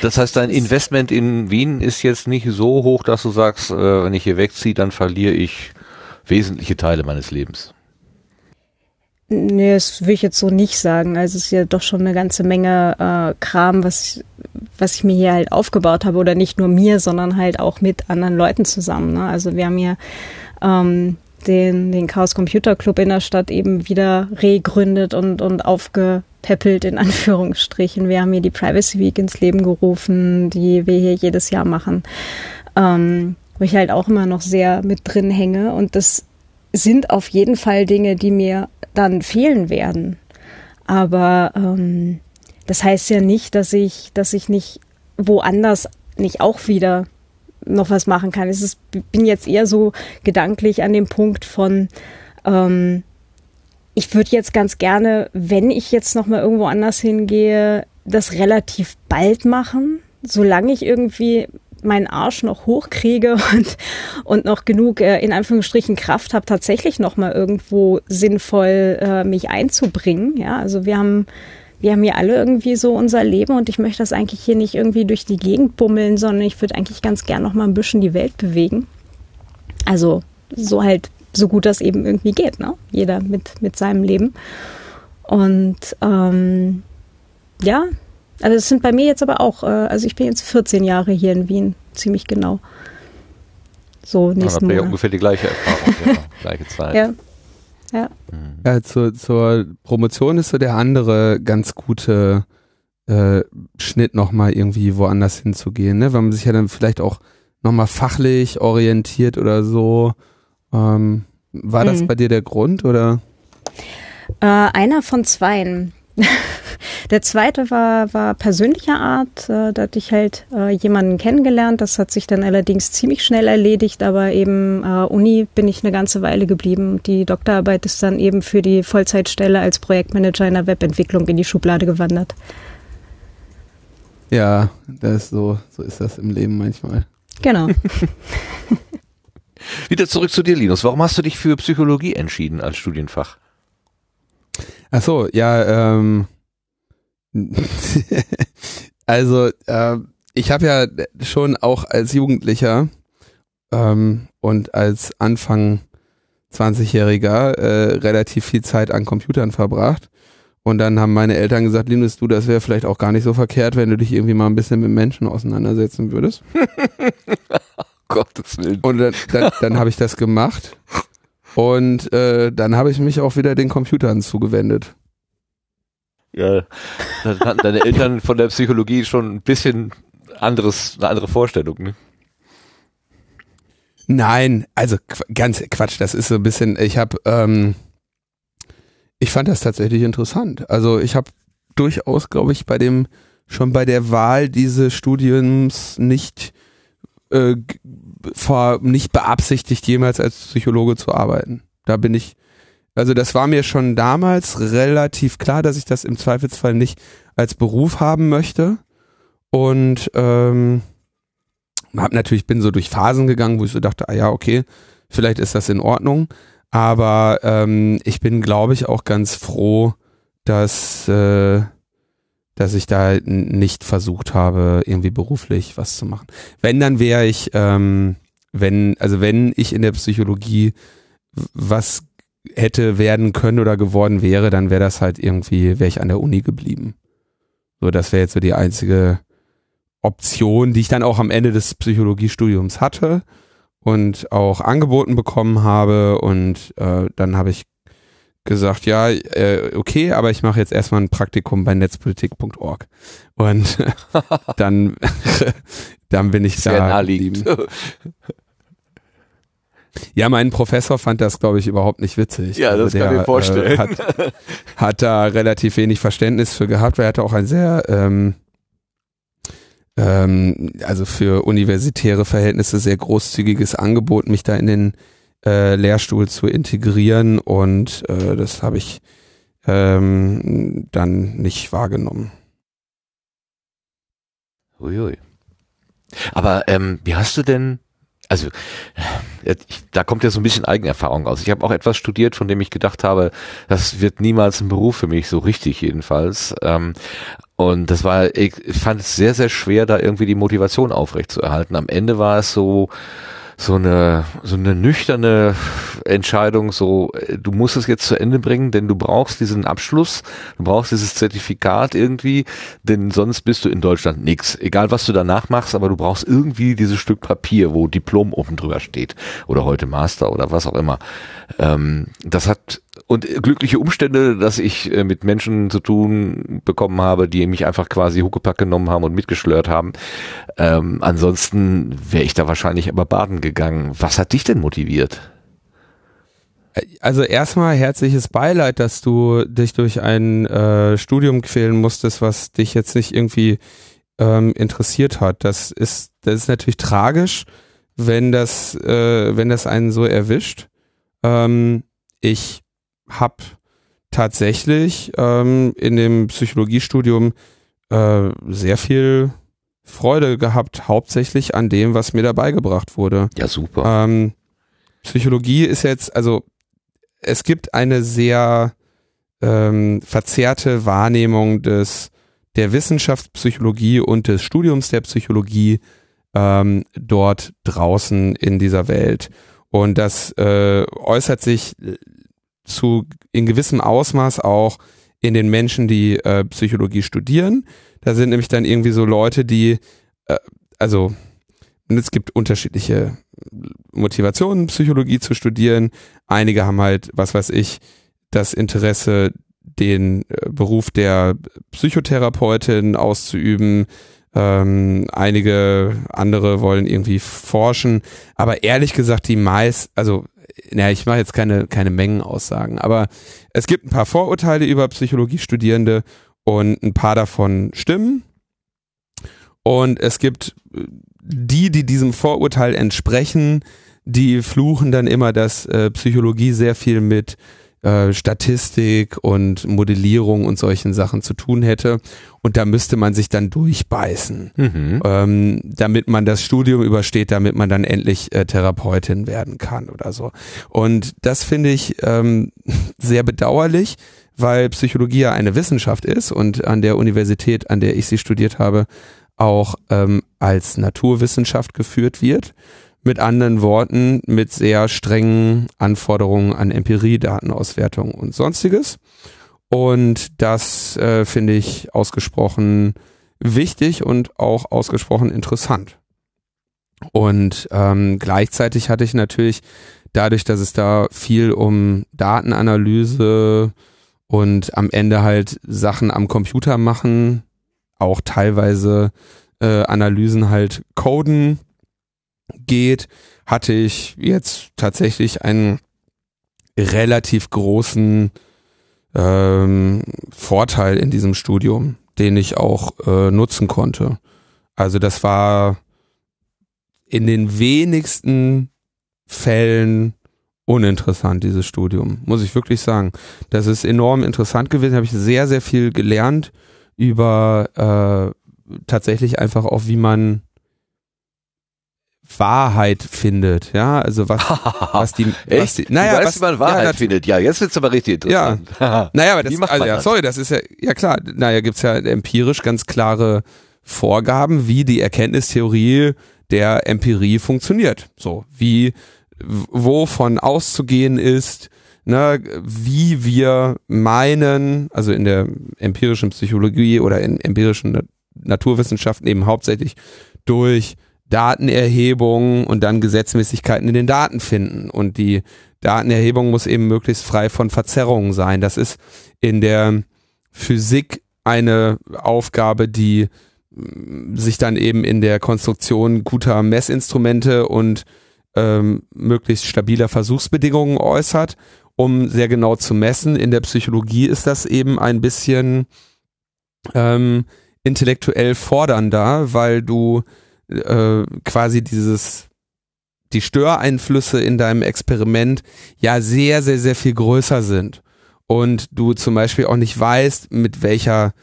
A: Das heißt, dein Investment in Wien ist jetzt nicht so hoch, dass du sagst, äh, wenn ich hier wegziehe, dann verliere ich wesentliche Teile meines Lebens.
B: Nee, das würde ich jetzt so nicht sagen. Also es ist ja doch schon eine ganze Menge äh, Kram, was, was ich mir hier halt aufgebaut habe. Oder nicht nur mir, sondern halt auch mit anderen Leuten zusammen. Ne? Also wir haben hier ähm, den, den Chaos Computer Club in der Stadt eben wieder regründet und, und aufgepäppelt in Anführungsstrichen. Wir haben hier die Privacy Week ins Leben gerufen, die wir hier jedes Jahr machen, ähm, wo ich halt auch immer noch sehr mit drin hänge. Und das sind auf jeden Fall Dinge, die mir dann fehlen werden. Aber ähm, das heißt ja nicht, dass ich, dass ich nicht woanders nicht auch wieder noch was machen kann. Ist, bin jetzt eher so gedanklich an dem Punkt von, ähm, ich würde jetzt ganz gerne, wenn ich jetzt noch mal irgendwo anders hingehe, das relativ bald machen, solange ich irgendwie meinen Arsch noch hochkriege und, und noch genug äh, in Anführungsstrichen Kraft habe, tatsächlich noch mal irgendwo sinnvoll äh, mich einzubringen. Ja, also wir haben wir haben hier alle irgendwie so unser Leben und ich möchte das eigentlich hier nicht irgendwie durch die Gegend bummeln, sondern ich würde eigentlich ganz gern noch mal ein bisschen die Welt bewegen. Also so halt so gut das eben irgendwie geht, ne? Jeder mit, mit seinem Leben. Und ähm, ja, also es sind bei mir jetzt aber auch, äh, also ich bin jetzt 14 Jahre hier in Wien, ziemlich genau. So nächsten Monat.
A: Ja ungefähr die gleiche Erfahrung, ja, gleiche Zeit.
B: Ja. Ja.
D: ja zur, zur Promotion ist so der andere ganz gute äh, Schnitt nochmal irgendwie woanders hinzugehen, ne? Weil man sich ja dann vielleicht auch nochmal fachlich orientiert oder so. Ähm, war das mhm. bei dir der Grund oder?
B: Äh, einer von zweien. Der zweite war, war persönlicher Art. Äh, da hatte ich halt äh, jemanden kennengelernt. Das hat sich dann allerdings ziemlich schnell erledigt, aber eben äh, Uni bin ich eine ganze Weile geblieben. Die Doktorarbeit ist dann eben für die Vollzeitstelle als Projektmanager in der Webentwicklung in die Schublade gewandert.
D: Ja, das ist so, so ist das im Leben manchmal.
B: Genau.
A: Wieder zurück zu dir, Linus. Warum hast du dich für Psychologie entschieden als Studienfach?
D: Ach so, ja, ähm, also äh, ich habe ja schon auch als Jugendlicher ähm, und als Anfang 20-Jähriger äh, relativ viel Zeit an Computern verbracht. Und dann haben meine Eltern gesagt, Linus, du, das wäre vielleicht auch gar nicht so verkehrt, wenn du dich irgendwie mal ein bisschen mit Menschen auseinandersetzen würdest.
A: Gottes Willen.
D: Und dann, dann, dann habe ich das gemacht. Und äh, dann habe ich mich auch wieder den Computern zugewendet.
A: Ja, dann hatten deine Eltern von der Psychologie schon ein bisschen anderes, eine andere Vorstellung, ne?
D: Nein, also ganz Quatsch, das ist so ein bisschen, ich habe, ähm, ich fand das tatsächlich interessant. Also ich habe durchaus, glaube ich, bei dem, schon bei der Wahl dieses Studiums nicht, äh, vor, nicht beabsichtigt, jemals als Psychologe zu arbeiten. Da bin ich also das war mir schon damals relativ klar, dass ich das im Zweifelsfall nicht als Beruf haben möchte. Und ähm, hab natürlich bin so durch Phasen gegangen, wo ich so dachte, ah ja, okay, vielleicht ist das in Ordnung. Aber ähm, ich bin, glaube ich, auch ganz froh, dass, äh, dass ich da nicht versucht habe, irgendwie beruflich was zu machen. Wenn, dann wäre ich, ähm, wenn, also wenn ich in der Psychologie was hätte werden können oder geworden wäre, dann wäre das halt irgendwie, wäre ich an der Uni geblieben. So, das wäre jetzt so die einzige Option, die ich dann auch am Ende des Psychologiestudiums hatte und auch angeboten bekommen habe. Und äh, dann habe ich gesagt, ja, äh, okay, aber ich mache jetzt erstmal ein Praktikum bei netzpolitik.org. Und dann, dann bin ich
A: Sehr
D: da. Ja, mein Professor fand das, glaube ich, überhaupt nicht witzig.
A: Ja, das kann ich mir vorstellen.
D: Äh, hat, hat da relativ wenig Verständnis für gehabt, weil er hatte auch ein sehr, ähm, ähm, also für universitäre Verhältnisse sehr großzügiges Angebot, mich da in den äh, Lehrstuhl zu integrieren und äh, das habe ich ähm, dann nicht wahrgenommen.
A: Uiui. Aber ähm, wie hast du denn, also äh, ich, da kommt ja so ein bisschen Eigenerfahrung aus. Ich habe auch etwas studiert, von dem ich gedacht habe, das wird niemals ein Beruf für mich, so richtig jedenfalls. Ähm, und das war, ich fand es sehr, sehr schwer, da irgendwie die Motivation aufrechtzuerhalten. Am Ende war es so, so eine, so eine nüchterne Entscheidung, so, äh, du musst es jetzt zu Ende bringen, denn du brauchst diesen Abschluss, du brauchst dieses Zertifikat irgendwie, denn sonst bist du in Deutschland nix. Egal was du danach machst, aber du brauchst irgendwie dieses Stück Papier, wo Diplom oben drüber steht. Oder heute Master oder was auch immer. Ähm, das hat und glückliche Umstände, dass ich äh, mit Menschen zu tun bekommen habe, die mich einfach quasi Huckepack genommen haben und mitgeschlört haben. Ähm, ansonsten wäre ich da wahrscheinlich aber baden gegangen. Was hat dich denn motiviert?
D: Also erstmal herzliches Beileid, dass du dich durch ein äh, Studium quälen musstest, was dich jetzt nicht irgendwie ähm, interessiert hat. Das ist, das ist natürlich tragisch, wenn das, äh, wenn das einen so erwischt. Ähm, ich habe tatsächlich ähm, in dem Psychologiestudium äh, sehr viel Freude gehabt, hauptsächlich an dem, was mir dabei gebracht wurde.
A: Ja, super.
D: Ähm, Psychologie ist jetzt, also es gibt eine sehr ähm, verzerrte Wahrnehmung des der Wissenschaftspsychologie und des Studiums der Psychologie ähm, dort draußen in dieser Welt. Und das äh, äußert sich zu in gewissem Ausmaß auch in den Menschen, die äh, Psychologie studieren. Da sind nämlich dann irgendwie so Leute, die, äh, also und es gibt unterschiedliche Motivationen, Psychologie zu studieren. Einige haben halt, was weiß ich, das Interesse, den äh, Beruf der Psychotherapeutin auszuüben. Ähm, einige andere wollen irgendwie forschen. Aber ehrlich gesagt, die meist, also, naja, ich mache jetzt keine, keine Mengenaussagen, aber es gibt ein paar Vorurteile über Psychologiestudierende und ein paar davon stimmen. Und es gibt die, die diesem Vorurteil entsprechen, die fluchen dann immer, dass äh, Psychologie sehr viel mit äh, Statistik und Modellierung und solchen Sachen zu tun hätte. Und da müsste man sich dann durchbeißen,
A: Mhm.
D: ähm, damit man das Studium übersteht, damit man dann endlich äh, Therapeutin werden kann oder so. Und das finde ich ähm, sehr bedauerlich, weil Psychologie ja eine Wissenschaft ist und an der Universität, an der ich sie studiert habe, auch ähm, als Naturwissenschaft geführt wird. Mit anderen Worten, mit sehr strengen Anforderungen an Empirie, Datenauswertung und sonstiges. Und das äh, finde ich ausgesprochen wichtig und auch ausgesprochen interessant. Und ähm, gleichzeitig hatte ich natürlich dadurch, dass es da viel um Datenanalyse und am Ende halt Sachen am Computer machen, auch teilweise äh, Analysen halt coden geht, hatte ich jetzt tatsächlich einen relativ großen ähm, Vorteil in diesem Studium, den ich auch äh, nutzen konnte. Also das war in den wenigsten Fällen uninteressant, dieses Studium, muss ich wirklich sagen. Das ist enorm interessant gewesen, habe ich sehr, sehr viel gelernt über äh, tatsächlich einfach auch, wie man Wahrheit findet, ja, also was, was die, was die, naja,
A: du weißt,
D: was,
A: wie man Wahrheit
D: ja,
A: findet. Ja, jetzt wird's aber richtig interessant.
D: naja, aber das, also, ja,
A: das?
D: sorry, das ist ja, ja klar, naja, gibt's ja empirisch ganz klare Vorgaben, wie die Erkenntnistheorie der Empirie funktioniert. So, wie, wovon auszugehen ist, ne, wie wir meinen, also in der empirischen Psychologie oder in empirischen Naturwissenschaften eben hauptsächlich durch Datenerhebung und dann Gesetzmäßigkeiten in den Daten finden. Und die Datenerhebung muss eben möglichst frei von Verzerrungen sein. Das ist in der Physik eine Aufgabe, die mm, sich dann eben in der Konstruktion guter Messinstrumente und ähm, möglichst stabiler Versuchsbedingungen äußert, um sehr genau zu messen. In der Psychologie ist das eben ein bisschen ähm, intellektuell fordernder, weil du äh, quasi dieses die Störeinflüsse in deinem Experiment ja sehr, sehr, sehr viel größer sind. Und du zum Beispiel auch nicht weißt, mit welcher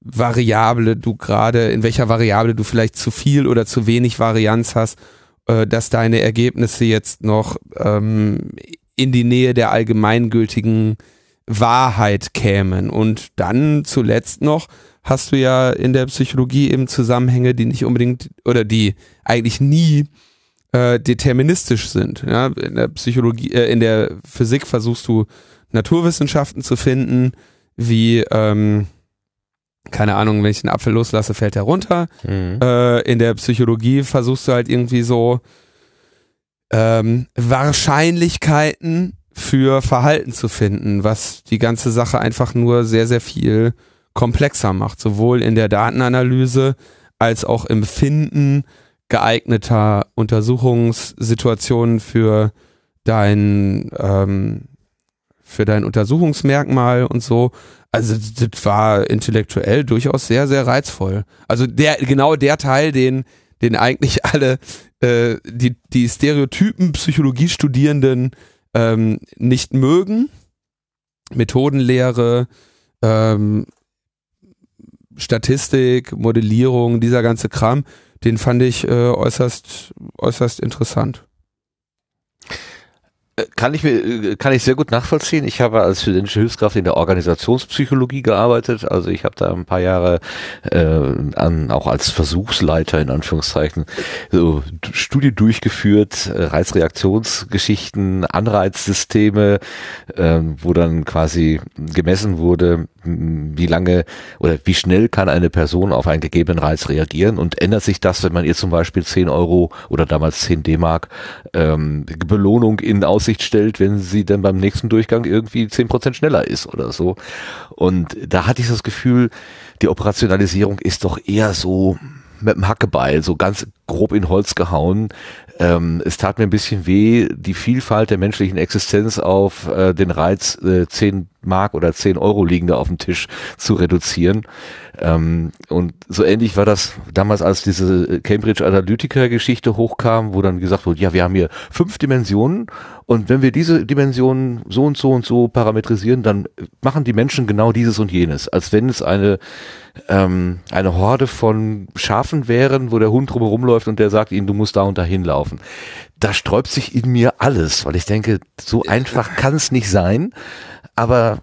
D: Variable du gerade, in welcher Variable du vielleicht zu viel oder zu wenig Varianz hast, äh, dass deine Ergebnisse jetzt noch ähm, in die Nähe der allgemeingültigen Wahrheit kämen. Und dann zuletzt noch hast du ja in der Psychologie eben Zusammenhänge, die nicht unbedingt oder die eigentlich nie äh, deterministisch sind. Ja? In der Psychologie, äh, in der Physik versuchst du Naturwissenschaften zu finden, wie ähm, keine Ahnung, wenn ich einen Apfel loslasse, fällt er runter. Mhm. Äh, in der Psychologie versuchst du halt irgendwie so ähm, Wahrscheinlichkeiten für Verhalten zu finden, was die ganze Sache einfach nur sehr, sehr viel komplexer macht, sowohl in der Datenanalyse als auch im Finden geeigneter Untersuchungssituationen für dein ähm, für dein Untersuchungsmerkmal und so. Also das war intellektuell durchaus sehr, sehr reizvoll. Also der, genau der Teil, den, den eigentlich alle äh, die, die Stereotypen Psychologiestudierenden ähm, nicht mögen. Methodenlehre, ähm, Statistik, Modellierung, dieser ganze Kram, den fand ich äh, äußerst, äußerst interessant.
A: Kann ich mir, kann ich sehr gut nachvollziehen. Ich habe als studentische Hilfskraft in der Organisationspsychologie gearbeitet. Also ich habe da ein paar Jahre äh, an, auch als Versuchsleiter in Anführungszeichen so Studie durchgeführt, äh, Reizreaktionsgeschichten, Anreizsysteme, äh, wo dann quasi gemessen wurde, wie lange oder wie schnell kann eine Person auf einen gegebenen Reiz reagieren und ändert sich das, wenn man ihr zum Beispiel 10 Euro oder damals 10 D-Mark ähm, Belohnung in Aussicht stellt, wenn sie dann beim nächsten Durchgang irgendwie 10 Prozent schneller ist oder so. Und da hatte ich das Gefühl, die Operationalisierung ist doch eher so mit dem Hackebeil, so ganz grob in Holz gehauen. Ähm, es tat mir ein bisschen weh, die Vielfalt der menschlichen Existenz auf äh, den Reiz äh, 10 Mark oder 10 Euro liegende auf dem Tisch zu reduzieren. Ähm, und so ähnlich war das damals, als diese Cambridge Analytica Geschichte hochkam, wo dann gesagt wurde, ja, wir haben hier fünf Dimensionen und wenn wir diese Dimensionen so und so und so parametrisieren, dann machen die Menschen genau dieses und jenes, als wenn es eine ähm, eine Horde von Schafen wären, wo der Hund drumherum läuft und der sagt ihnen, du musst da und dahin laufen. Da sträubt sich in mir alles, weil ich denke, so einfach kann es nicht sein. Aber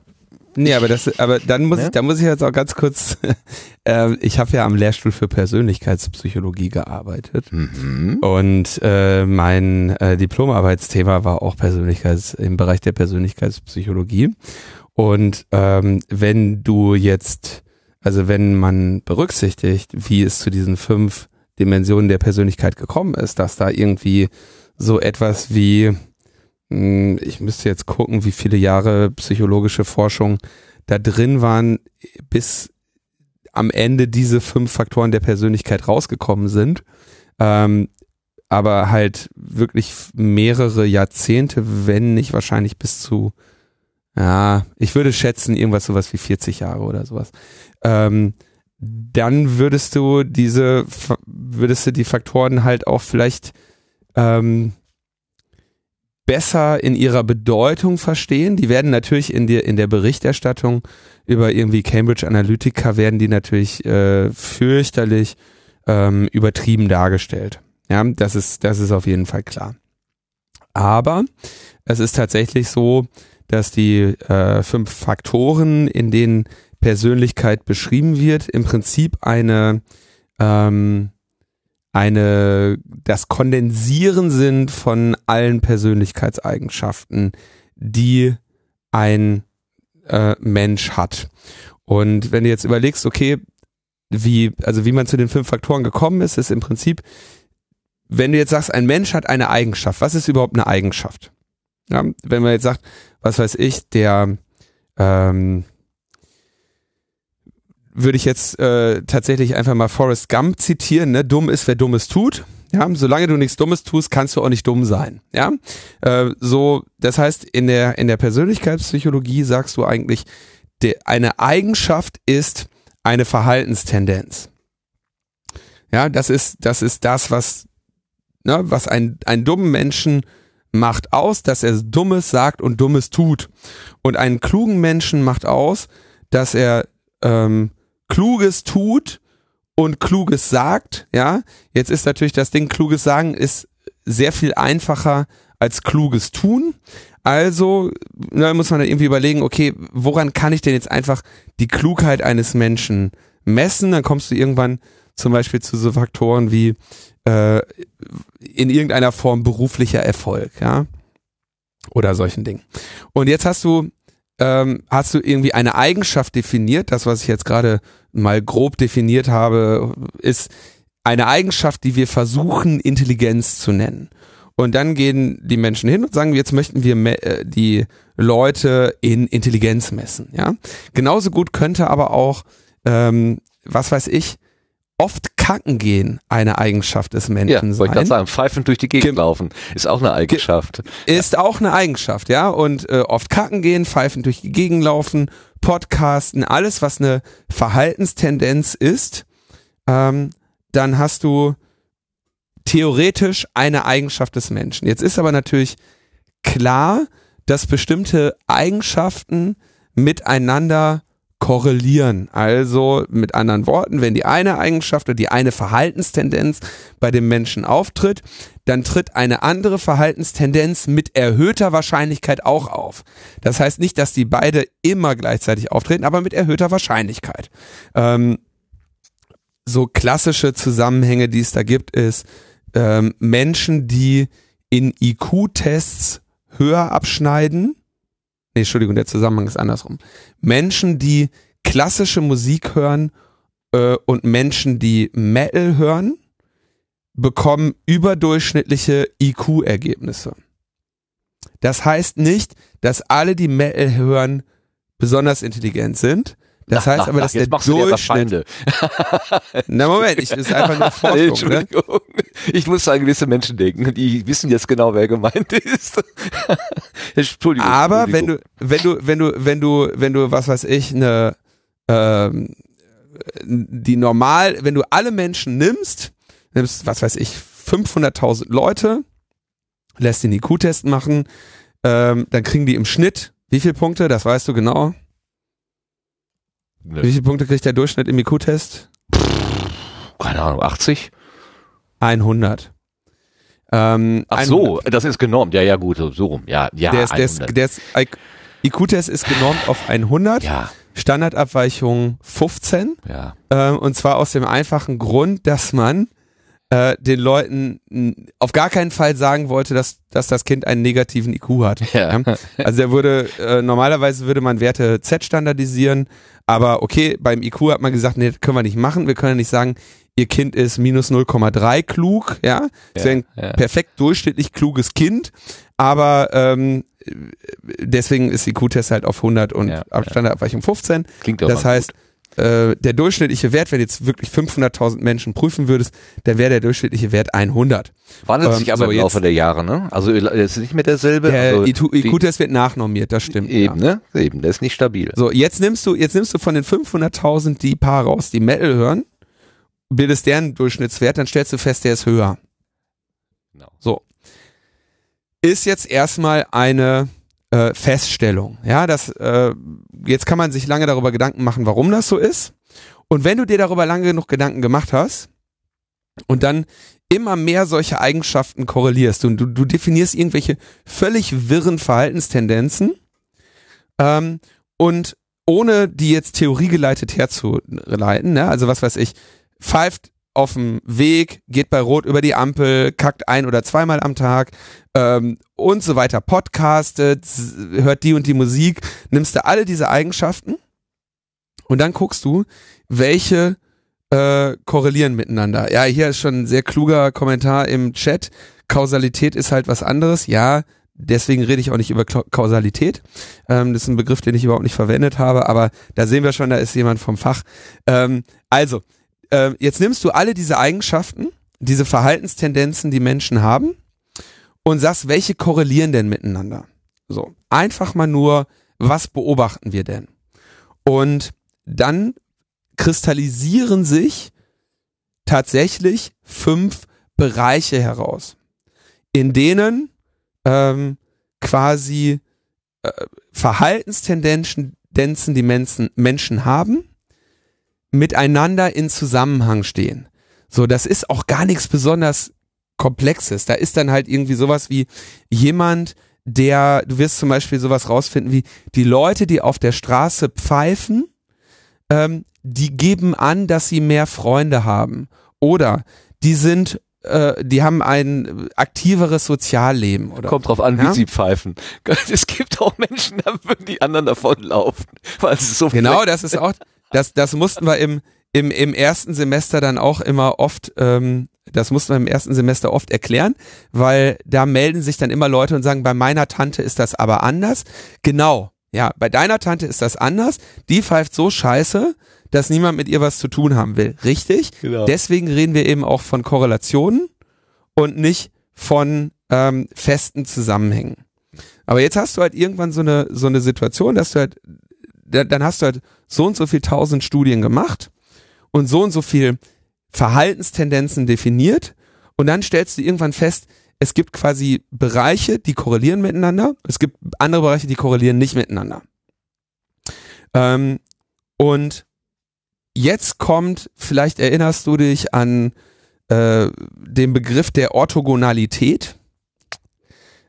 D: Nee, aber das, aber dann muss ja? ich, da muss ich jetzt auch ganz kurz, äh, ich habe ja am Lehrstuhl für Persönlichkeitspsychologie gearbeitet mhm. und äh, mein äh, Diplomarbeitsthema war auch Persönlichkeits im Bereich der Persönlichkeitspsychologie und ähm, wenn du jetzt, also wenn man berücksichtigt, wie es zu diesen fünf Dimensionen der Persönlichkeit gekommen ist, dass da irgendwie so etwas wie hm, ich müsste jetzt gucken, wie viele Jahre psychologische Forschung da drin waren, bis am Ende diese fünf Faktoren der Persönlichkeit rausgekommen sind. Ähm, aber halt wirklich mehrere Jahrzehnte, wenn nicht wahrscheinlich bis zu, ja, ich würde schätzen, irgendwas sowas wie 40 Jahre oder sowas. Ähm, dann würdest du diese, würdest du die Faktoren halt auch vielleicht ähm, besser in ihrer Bedeutung verstehen. Die werden natürlich in der, in der Berichterstattung über irgendwie Cambridge Analytica werden die natürlich äh, fürchterlich ähm, übertrieben dargestellt. Ja, das ist, das ist auf jeden Fall klar. Aber es ist tatsächlich so, dass die äh, fünf Faktoren, in denen Persönlichkeit beschrieben wird, im Prinzip eine ähm, eine, das Kondensieren sind von allen Persönlichkeitseigenschaften, die ein äh, Mensch hat. Und wenn du jetzt überlegst, okay, wie, also wie man zu den fünf Faktoren gekommen ist, ist im Prinzip, wenn du jetzt sagst, ein Mensch hat eine Eigenschaft, was ist überhaupt eine Eigenschaft? Ja, wenn man jetzt sagt, was weiß ich, der ähm, würde ich jetzt äh, tatsächlich einfach mal Forrest Gump zitieren, ne? Dumm ist, wer Dummes tut. Ja, solange du nichts Dummes tust, kannst du auch nicht dumm sein. Ja, äh, so, das heißt, in der, in der Persönlichkeitspsychologie sagst du eigentlich, de, eine Eigenschaft ist eine Verhaltenstendenz. Ja, das ist, das ist das, was, ne, was ein, einen dummen Menschen macht aus, dass er Dummes sagt und Dummes tut. Und einen klugen Menschen macht aus, dass er ähm, Kluges tut und Kluges sagt, ja. Jetzt ist natürlich das Ding, Kluges sagen ist sehr viel einfacher als Kluges tun. Also da muss man dann irgendwie überlegen, okay, woran kann ich denn jetzt einfach die Klugheit eines Menschen messen? Dann kommst du irgendwann zum Beispiel zu so Faktoren wie äh, in irgendeiner Form beruflicher Erfolg, ja. Oder solchen Dingen. Und jetzt hast du ähm, hast du irgendwie eine Eigenschaft definiert. Das, was ich jetzt gerade mal grob definiert habe, ist eine Eigenschaft, die wir versuchen, Intelligenz zu nennen. Und dann gehen die Menschen hin und sagen, jetzt möchten wir äh, die Leute in Intelligenz messen. Ja, genauso gut könnte aber auch, ähm, was weiß ich, oft kacken gehen eine Eigenschaft des Menschen ja, sein.
A: Wollte ich gerade sagen, pfeifend durch die Gegend Ge laufen ist auch eine Eigenschaft.
D: Ist auch eine Eigenschaft, ja. Und äh, oft kacken gehen, pfeifend durch die Gegend laufen, Podcasten, alles, was eine Verhaltenstendenz ist, ähm, dann hast du theoretisch eine Eigenschaft des Menschen. Jetzt ist aber natürlich klar, dass bestimmte Eigenschaften miteinander korrelieren. Also mit anderen Worten, wenn die eine Eigenschaft oder die eine Verhaltenstendenz bei dem Menschen auftritt, dann tritt eine andere Verhaltenstendenz mit erhöhter Wahrscheinlichkeit auch auf. Das heißt nicht, dass die beide immer gleichzeitig auftreten, aber mit erhöhter Wahrscheinlichkeit. Ähm, so klassische Zusammenhänge, die es da gibt, ist ähm, Menschen, die in IQ-Tests höher abschneiden, nee, Entschuldigung, der Zusammenhang ist andersrum. Menschen, die klassische Musik hören äh, und Menschen, die Metal hören, bekommen überdurchschnittliche IQ-Ergebnisse. Das heißt nicht, dass alle, die Metal hören, besonders intelligent sind. Das heißt aber, dass der Durchschnitt.
A: Na Moment, ich ist einfach nur Forschung. Ne? Ich muss an gewisse Menschen denken, die wissen jetzt genau, wer gemeint ist.
D: Entschuldigung. Aber Entschuldigung. wenn du, wenn du, wenn du, wenn du, wenn du, was weiß ich, eine, ähm, die normal, wenn du alle Menschen nimmst, nimmst, was weiß ich, 500.000 Leute, lässt den IQ-Test machen, ähm, dann kriegen die im Schnitt wie viele Punkte? Das weißt du genau. Ne. Wie viele Punkte kriegt der Durchschnitt im IQ-Test?
A: Keine Ahnung, 80?
D: 100.
A: Ähm, Ach 100. so, das ist genormt. Ja, ja, gut, so rum. Ja, ja.
D: Der, ist, der, ist, IQ-Test ist genormt auf 100.
A: Ja.
D: Standardabweichung 15.
A: Ja.
D: Ähm, und zwar aus dem einfachen Grund, dass man äh, den Leuten auf gar keinen Fall sagen wollte, dass, dass das Kind einen negativen IQ hat. Ja. Ja? Also der würde, äh, normalerweise würde man Werte Z standardisieren, aber okay, beim IQ hat man gesagt, nee, das können wir nicht machen. Wir können ja nicht sagen, ihr Kind ist minus 0,3 klug, ja. Das wäre ein ja. perfekt durchschnittlich kluges Kind, aber ähm, deswegen ist IQ-Test halt auf 100 und ja, Standardabweichung 15.
A: Klingt
D: das heißt, äh, der durchschnittliche Wert, wenn jetzt wirklich 500.000 Menschen prüfen würdest, dann wäre der durchschnittliche Wert 100.
A: Wandelt ähm, sich aber so im Laufe der Jahre, ne? Also es ist nicht mehr derselbe.
D: Der
A: also
D: IQ-Test wird nachnormiert, das stimmt.
A: Eben, ja. ne? Eben, der ist nicht stabil.
D: So, jetzt nimmst du, jetzt nimmst du von den 500.000 die paar raus, die Metal hören, bildest deren Durchschnittswert, dann stellst du fest, der ist höher. Genau. So. Ist jetzt erstmal eine äh, Feststellung. Ja, das äh, jetzt kann man sich lange darüber Gedanken machen, warum das so ist. Und wenn du dir darüber lange genug Gedanken gemacht hast und dann immer mehr solche Eigenschaften korrelierst und du, du definierst irgendwelche völlig wirren Verhaltenstendenzen ähm, und ohne die jetzt theoriegeleitet herzuleiten, ne? also was weiß ich, pfeift auf dem Weg, geht bei Rot über die Ampel, kackt ein oder zweimal am Tag ähm, und so weiter, podcastet, hört die und die Musik, nimmst du alle diese Eigenschaften und dann guckst du, welche äh, korrelieren miteinander. Ja, hier ist schon ein sehr kluger Kommentar im Chat. Kausalität ist halt was anderes. Ja, deswegen rede ich auch nicht über Kausalität. Ähm, das ist ein Begriff, den ich überhaupt nicht verwendet habe, aber da sehen wir schon, da ist jemand vom Fach. Ähm, also, äh, jetzt nimmst du alle diese Eigenschaften, diese Verhaltenstendenzen, die Menschen haben und sagst, welche korrelieren denn miteinander? So, einfach mal nur, was beobachten wir denn? Und dann kristallisieren sich tatsächlich fünf Bereiche heraus, in denen ähm, quasi äh, Verhaltenstendenzen, Tendenzen, die Menschen, Menschen haben, miteinander in Zusammenhang stehen. So, das ist auch gar nichts besonders Komplexes. Da ist dann halt irgendwie sowas wie jemand, der, du wirst zum Beispiel sowas rausfinden wie die Leute, die auf der Straße pfeifen, ähm, die geben an, dass sie mehr Freunde haben. Oder die sind, äh, die haben ein aktiveres Sozialleben. Oder
A: Kommt drauf an, wie
D: Ja?
A: sie pfeifen. Es gibt auch Menschen, da würden die anderen davonlaufen. Weil es so
D: Genau, das ist auch, das, das mussten wir im, im, im ersten Semester dann auch immer oft, ähm, das mussten wir im ersten Semester oft erklären, weil da melden sich dann immer Leute und sagen, bei meiner Tante ist das aber anders. Genau, ja, bei deiner Tante ist das anders. Die pfeift so scheiße, dass niemand mit ihr was zu tun haben will. Richtig?
A: Genau.
D: Deswegen reden wir eben auch von Korrelationen und nicht von ähm, festen Zusammenhängen. Aber jetzt hast du halt irgendwann so eine, so eine Situation, dass du halt, dann hast du halt so und so viel tausend Studien gemacht und so und so viel Verhaltenstendenzen definiert und dann stellst du irgendwann fest, es gibt quasi Bereiche, die korrelieren miteinander, es gibt andere Bereiche, die korrelieren nicht miteinander. Ähm, und jetzt kommt, vielleicht erinnerst du dich an äh, den Begriff der Orthogonalität.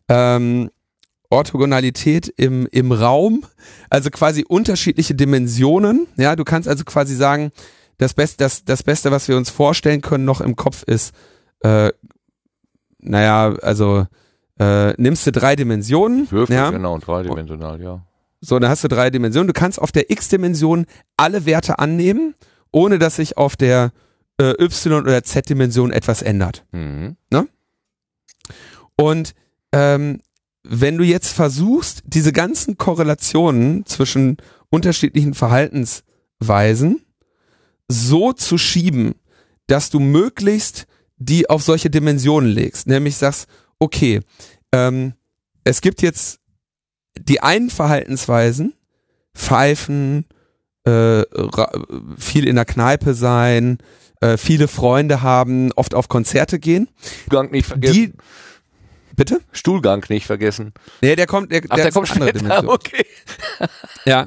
D: Ähm, Orthogonalität im, im Raum, also quasi unterschiedliche Dimensionen. Ja, du kannst also quasi sagen, das, Best, das, das Beste, was wir uns vorstellen können, noch im Kopf ist, äh, naja, also äh, nimmst du drei Dimensionen,
A: Würfel,
D: ja,
A: genau, dreidimensional, ja.
D: so, dann hast du drei Dimensionen. Du kannst auf der X-Dimension alle Werte annehmen, ohne dass sich auf der äh, Y- oder Z-Dimension etwas ändert.
A: Mhm.
D: Und ähm, wenn du jetzt versuchst, diese ganzen Korrelationen zwischen unterschiedlichen Verhaltensweisen so zu schieben, dass du möglichst die auf solche Dimensionen legst, nämlich sagst, okay, ähm, es gibt jetzt die einen Verhaltensweisen, pfeifen, äh, viel in der Kneipe sein, äh, viele Freunde haben, oft auf Konzerte gehen,
A: Stuhlgang nicht vergessen.
D: die, bitte?
A: Stuhlgang nicht vergessen.
D: Nee, der kommt, der,
A: Ach, der,
D: ist
A: kommt
D: andere
A: später.
D: Dimension.
A: Okay.
D: Ja.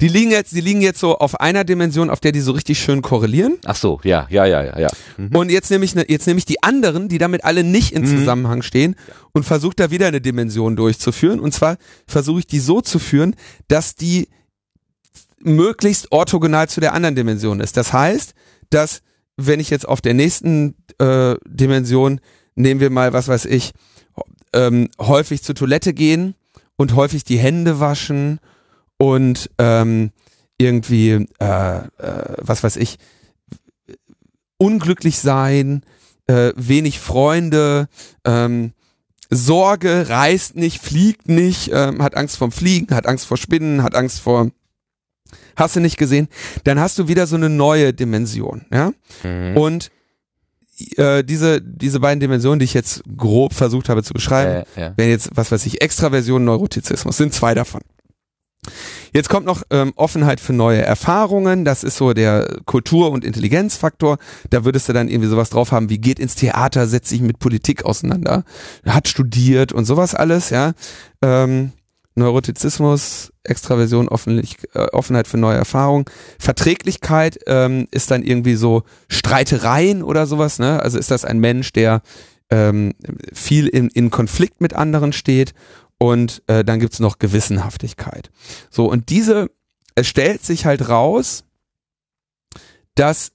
D: Die liegen jetzt, die liegen jetzt so auf einer Dimension, auf der die so richtig schön korrelieren.
A: Ach so, ja, ja, ja, ja, ja. Mhm.
D: Und jetzt nehme ich, ne, jetzt nehme ich die anderen, die damit alle nicht in
A: Mhm.
D: Zusammenhang stehen und versuche da wieder eine Dimension durchzuführen. Und zwar versuche ich die so zu führen, dass die möglichst orthogonal zu der anderen Dimension ist. Das heißt, dass wenn ich jetzt auf der nächsten äh, Dimension, nehmen wir mal, was weiß ich, ähm, häufig zur Toilette gehen und häufig die Hände waschen und ähm, irgendwie, äh, äh, was weiß ich, unglücklich sein, äh, wenig Freunde, ähm, Sorge, reist nicht, fliegt nicht, ähm, hat Angst vorm Fliegen, hat Angst vor Spinnen, hat Angst vor, hast du nicht gesehen, dann hast du wieder so eine neue Dimension, ja.
A: Mhm.
D: Und äh, diese, diese beiden Dimensionen, die ich jetzt grob versucht habe zu beschreiben,
A: äh, ja.
D: wären jetzt, was weiß ich, Extraversion, Neurotizismus, sind zwei davon. Jetzt kommt noch ähm, Offenheit für neue Erfahrungen, das ist so der Kultur- und Intelligenzfaktor. Da würdest du dann irgendwie sowas drauf haben, wie geht ins Theater, setzt sich mit Politik auseinander, hat studiert und sowas alles, ja. Ähm, Neurotizismus, Extraversion, äh, Offenheit für neue Erfahrungen. Verträglichkeit ähm, ist dann irgendwie so Streitereien oder sowas, ne? Also ist das ein Mensch, der ähm, viel in, in Konflikt mit anderen steht und äh, dann gibt's noch Gewissenhaftigkeit. So, und diese, es stellt sich halt raus, dass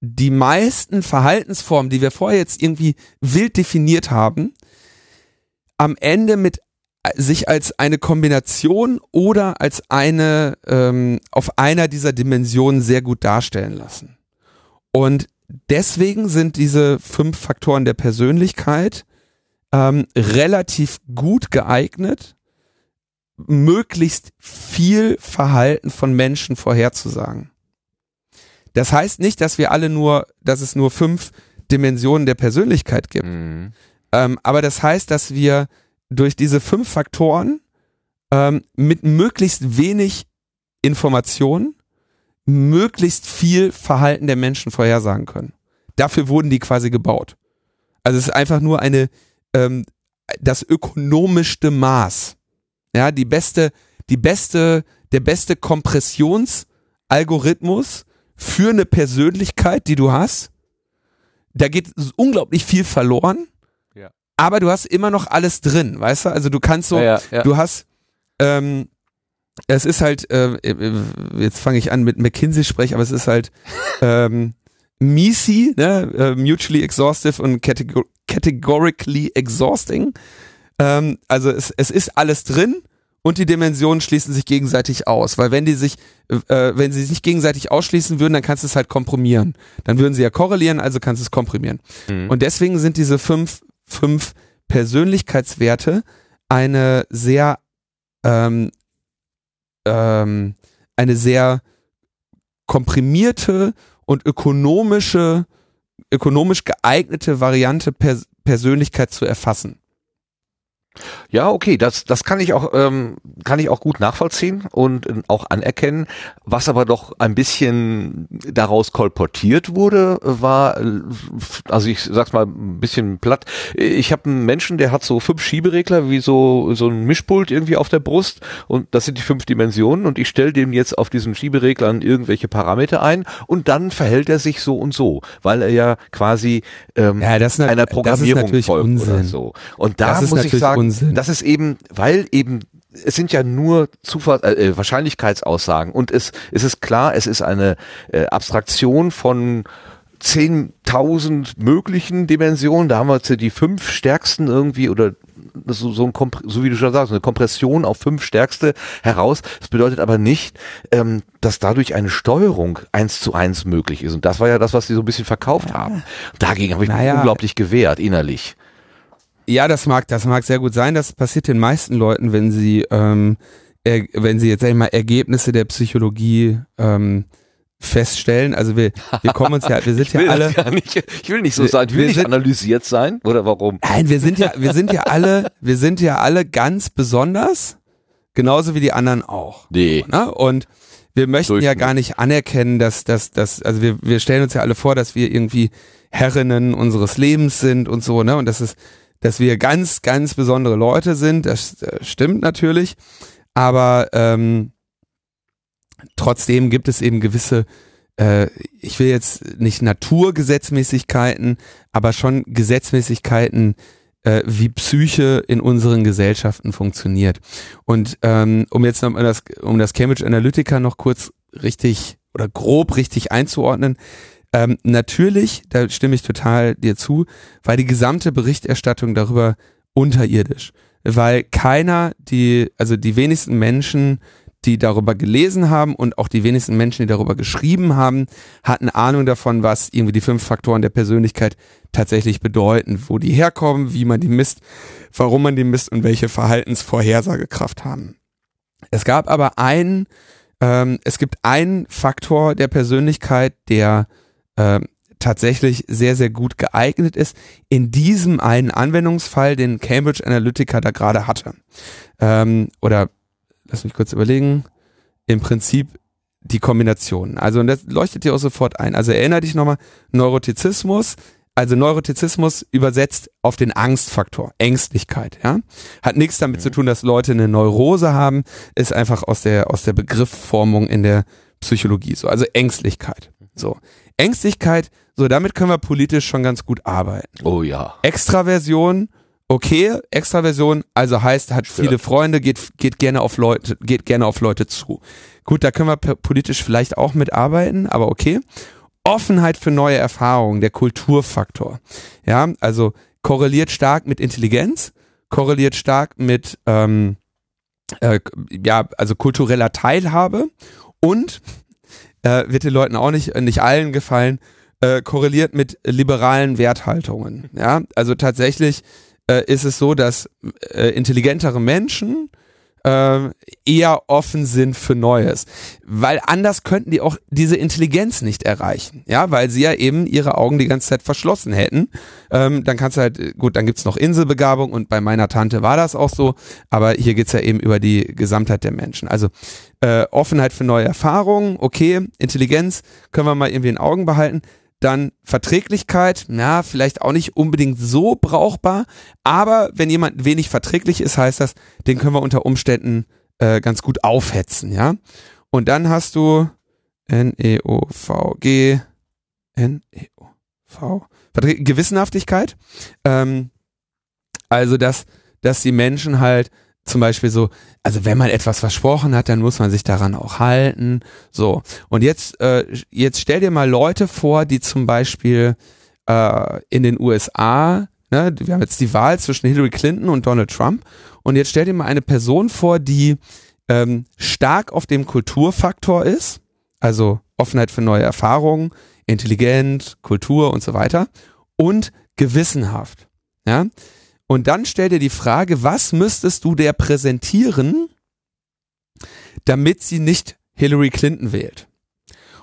D: die meisten Verhaltensformen, die wir vorher jetzt irgendwie wild definiert haben, am Ende mit sich als eine Kombination oder als eine ähm, auf einer dieser Dimensionen sehr gut darstellen lassen. Und deswegen sind diese fünf Faktoren der Persönlichkeit ähm, relativ gut geeignet, möglichst viel Verhalten von Menschen vorherzusagen. Das heißt nicht, dass wir alle nur, dass es nur fünf Dimensionen der Persönlichkeit gibt.
A: Mhm.
D: Ähm, aber das heißt, dass wir durch diese fünf Faktoren ähm, mit möglichst wenig Information möglichst viel Verhalten der Menschen vorhersagen können. Dafür wurden die quasi gebaut. Also es ist einfach nur eine ähm, das ökonomischste Maß. Ja, die beste, die beste, der beste Kompressionsalgorithmus für eine Persönlichkeit, die du hast. Da geht unglaublich viel verloren aber du hast immer noch alles drin, weißt du? Also du kannst so,
A: Ja, ja,
D: du hast, ähm, es ist halt, äh, äh, jetzt fange ich an mit McKinsey sprech, aber es ist halt ähm, MECE, ne? äh, mutually exhaustive und categor categorically exhausting. Ähm, also es, es ist alles drin und die Dimensionen schließen sich gegenseitig aus, weil wenn die sich, äh, wenn sie sich gegenseitig ausschließen würden, dann kannst du es halt komprimieren. Dann würden sie ja korrelieren, also kannst du es komprimieren.
A: Mhm.
D: Und deswegen sind diese fünf, fünf Persönlichkeitswerte eine sehr, ähm, ähm, eine sehr komprimierte und ökonomische, ökonomisch geeignete Variante Pers Persönlichkeit zu erfassen.
A: Ja, okay, das, das kann ich auch, ähm, kann ich auch gut nachvollziehen und äh, auch anerkennen. Was aber doch ein bisschen daraus kolportiert wurde, war, äh, also ich sag's mal ein bisschen platt. Ich habe einen Menschen, der hat so fünf Schieberegler wie so so ein Mischpult irgendwie auf der Brust und das sind die fünf Dimensionen und ich stelle dem jetzt auf diesen Schiebereglern irgendwelche Parameter ein und dann verhält er sich so und so, weil er ja quasi ähm,
D: Ja, das
A: einer
D: das ist
A: Programmierung
D: natürlich
A: folgt oder
D: Unsinn.
A: so. Und da muss ich
D: natürlich Unsinn.
A: das ist eben, weil eben es sind ja nur Zufall, äh, äh, Wahrscheinlichkeitsaussagen und es, es ist klar, es ist eine äh, Abstraktion von 10.000 möglichen Dimensionen. Da haben wir jetzt die fünf stärksten irgendwie oder so, so, ein Kompr- so wie du schon sagst, eine Kompression auf fünf stärkste heraus. Das bedeutet aber nicht, ähm, dass dadurch eine Steuerung eins zu eins möglich ist. Und das war ja das, was sie so ein bisschen verkauft haben. Dagegen habe ich mich
D: Naja.
A: unglaublich gewehrt, innerlich.
D: Ja, das mag, das mag sehr gut sein. Das passiert den meisten Leuten, wenn sie, ähm, er, wenn sie jetzt sag ich mal Ergebnisse der Psychologie ähm, feststellen. Also wir, wir kommen uns ja, wir sind ja alle.
A: nicht, ich will nicht so sein, ich will
D: wir
A: nicht
D: sind-
A: analysiert sein. Oder warum?
D: Nein, wir sind ja, wir sind ja alle, wir sind ja alle ganz besonders, genauso wie die anderen auch.
A: Nee.
D: Ne? Und wir möchten ja gar nicht anerkennen, dass, dass, dass, also wir, wir stellen uns ja alle vor, dass wir irgendwie Herrinnen unseres Lebens sind und so, ne? Und das ist, dass wir ganz, ganz besondere Leute sind, das äh, stimmt natürlich. Aber ähm, trotzdem gibt es eben gewisse, äh, ich will jetzt nicht Naturgesetzmäßigkeiten, aber schon Gesetzmäßigkeiten, äh, wie Psyche in unseren Gesellschaften funktioniert. Und ähm, um jetzt noch mal das, um das Cambridge Analytica noch kurz richtig oder grob richtig einzuordnen, ähm, natürlich, da stimme ich total dir zu, war die gesamte Berichterstattung darüber unterirdisch, weil keiner, die, also die wenigsten Menschen, die darüber gelesen haben und auch die wenigsten Menschen, die darüber geschrieben haben, hatten Ahnung davon, was irgendwie die fünf Faktoren der Persönlichkeit tatsächlich bedeuten, wo die herkommen, wie man die misst, warum man die misst und welche Verhaltensvorhersagekraft haben. Es gab aber einen, ähm, es gibt einen Faktor der Persönlichkeit, der ähm, tatsächlich sehr, sehr gut geeignet ist, in diesem einen Anwendungsfall, den Cambridge Analytica da gerade hatte. Ähm, oder lass mich kurz überlegen, im Prinzip die Kombination. Also und das leuchtet dir auch sofort ein. Also erinnere dich nochmal, Neurotizismus, also Neurotizismus übersetzt auf den Angstfaktor, Ängstlichkeit, ja. Hat nichts damit zu tun, dass Leute eine Neurose haben, ist einfach aus der, aus der Begriffsformung in der Psychologie so. Also Ängstlichkeit. So. Ängstlichkeit, so damit können wir politisch schon ganz gut arbeiten.
A: Oh ja.
D: Extraversion, okay, Extraversion, also heißt, hat viele Freunde, geht, geht gerne auf Leute, geht gerne auf Leute zu. Gut, da können wir politisch vielleicht auch mitarbeiten, aber okay. Offenheit für neue Erfahrungen, der Kulturfaktor. Ja, also korreliert stark mit Intelligenz, korreliert stark mit ähm, äh, ja, also kultureller Teilhabe und äh, wird den Leuten auch nicht, nicht allen gefallen, äh, korreliert mit liberalen Werthaltungen. Ja, also tatsächlich äh, ist es so, dass äh, intelligentere Menschen äh, eher offen sind für Neues. Weil anders könnten die auch diese Intelligenz nicht erreichen. Ja, weil sie ja eben ihre Augen die ganze Zeit verschlossen hätten. Ähm, dann kannst du halt, gut, dann gibt's noch Inselbegabung und bei meiner Tante war das auch so, aber hier geht's ja eben über die Gesamtheit der Menschen. Also äh, Offenheit für neue Erfahrungen, okay, Intelligenz können wir mal irgendwie in Augen behalten. Dann Verträglichkeit, ja, vielleicht auch nicht unbedingt so brauchbar, aber wenn jemand wenig verträglich ist, heißt das, den können wir unter Umständen äh, ganz gut aufhetzen, ja. Und dann hast du N-E-O-V-G, N-E-O-V, Gewissenhaftigkeit, ähm, also dass, dass die Menschen halt zum Beispiel so, also wenn man etwas versprochen hat, dann muss man sich daran auch halten. So. Und jetzt, äh, jetzt stell dir mal Leute vor, die zum Beispiel äh, in den USA, ne, wir haben jetzt die Wahl zwischen Hillary Clinton und Donald Trump. Und jetzt stell dir mal eine Person vor, die ähm, stark auf dem Kulturfaktor ist, also Offenheit für neue Erfahrungen, intelligent, Kultur und so weiter und gewissenhaft. Ja, und dann stell dir die Frage, was müsstest du der präsentieren, damit sie nicht Hillary Clinton wählt?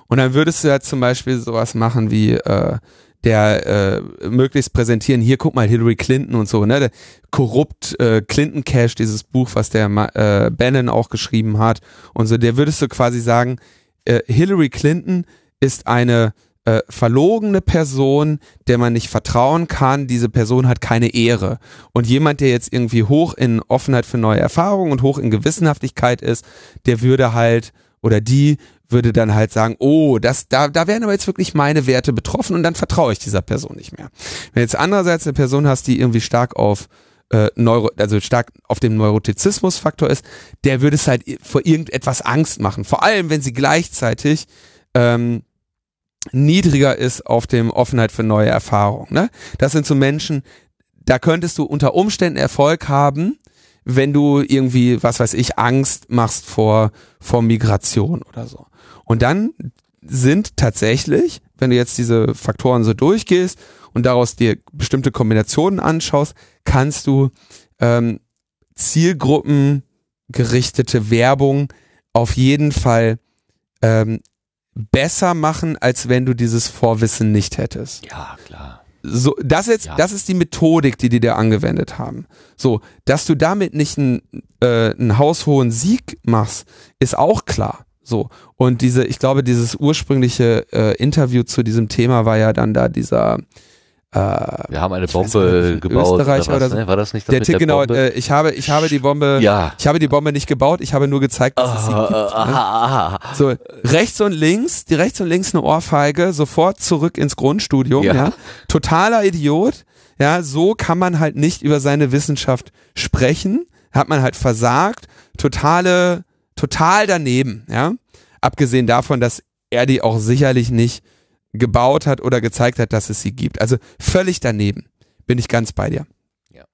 D: Und dann würdest du ja zum Beispiel sowas machen wie äh, der äh, möglichst präsentieren, hier guck mal Hillary Clinton und so, ne? Der korrupt äh, Clinton Cash, dieses Buch, was der äh, Bannon auch geschrieben hat und so, der würdest du quasi sagen, äh, Hillary Clinton ist eine äh, verlogene Person, der man nicht vertrauen kann, diese Person hat keine Ehre. Und jemand, der jetzt irgendwie hoch in Offenheit für neue Erfahrungen und hoch in Gewissenhaftigkeit ist, der würde halt oder die würde dann halt sagen, oh, das, da, da werden aber jetzt wirklich meine Werte betroffen und dann vertraue ich dieser Person nicht mehr. Wenn jetzt andererseits eine Person hast, die irgendwie stark auf äh, Neuro, also stark auf dem Neurotizismusfaktor ist, der würde es halt vor irgendetwas Angst machen. Vor allem, wenn sie gleichzeitig ähm, niedriger ist auf dem Offenheit für neue Erfahrungen. Ne? Das sind so Menschen, da könntest du unter Umständen Erfolg haben, wenn du irgendwie, was weiß ich, Angst machst vor, vor Migration oder so. Und dann sind tatsächlich, wenn du jetzt diese Faktoren so durchgehst und daraus dir bestimmte Kombinationen anschaust, kannst du ähm, zielgruppengerichtete Werbung auf jeden Fall ähm, besser machen, als wenn du dieses Vorwissen nicht hättest.
A: Ja, klar.
D: So, das jetzt, ja. das ist die Methodik, die die da angewendet haben. So, dass du damit nicht einen, äh, einen haushohen Sieg machst, ist auch klar. So. Und diese, ich glaube, dieses ursprüngliche äh, Interview zu diesem Thema war ja dann da dieser,
A: äh, wir haben eine Bombe nicht, gebaut.
D: Österreich oder, was, oder.
A: Ne? War das nicht
D: das der, der genau, Bombe? Äh, ich habe, ich habe die Bombe,
A: ja.
D: ich habe die Bombe nicht gebaut, ich habe nur gezeigt, dass oh, es sie gibt. Aha, ne? aha. So, rechts und links, die rechts und links eine Ohrfeige, sofort zurück ins Grundstudium, ja. ja. Totaler Idiot. Ja, so kann man halt nicht über seine Wissenschaft sprechen. Hat man halt versagt. Totale, total daneben, ja. Abgesehen davon, dass er die auch sicherlich nicht gebaut hat oder gezeigt hat, dass es sie gibt. Also völlig daneben. Bin ich ganz bei dir.
A: Ja.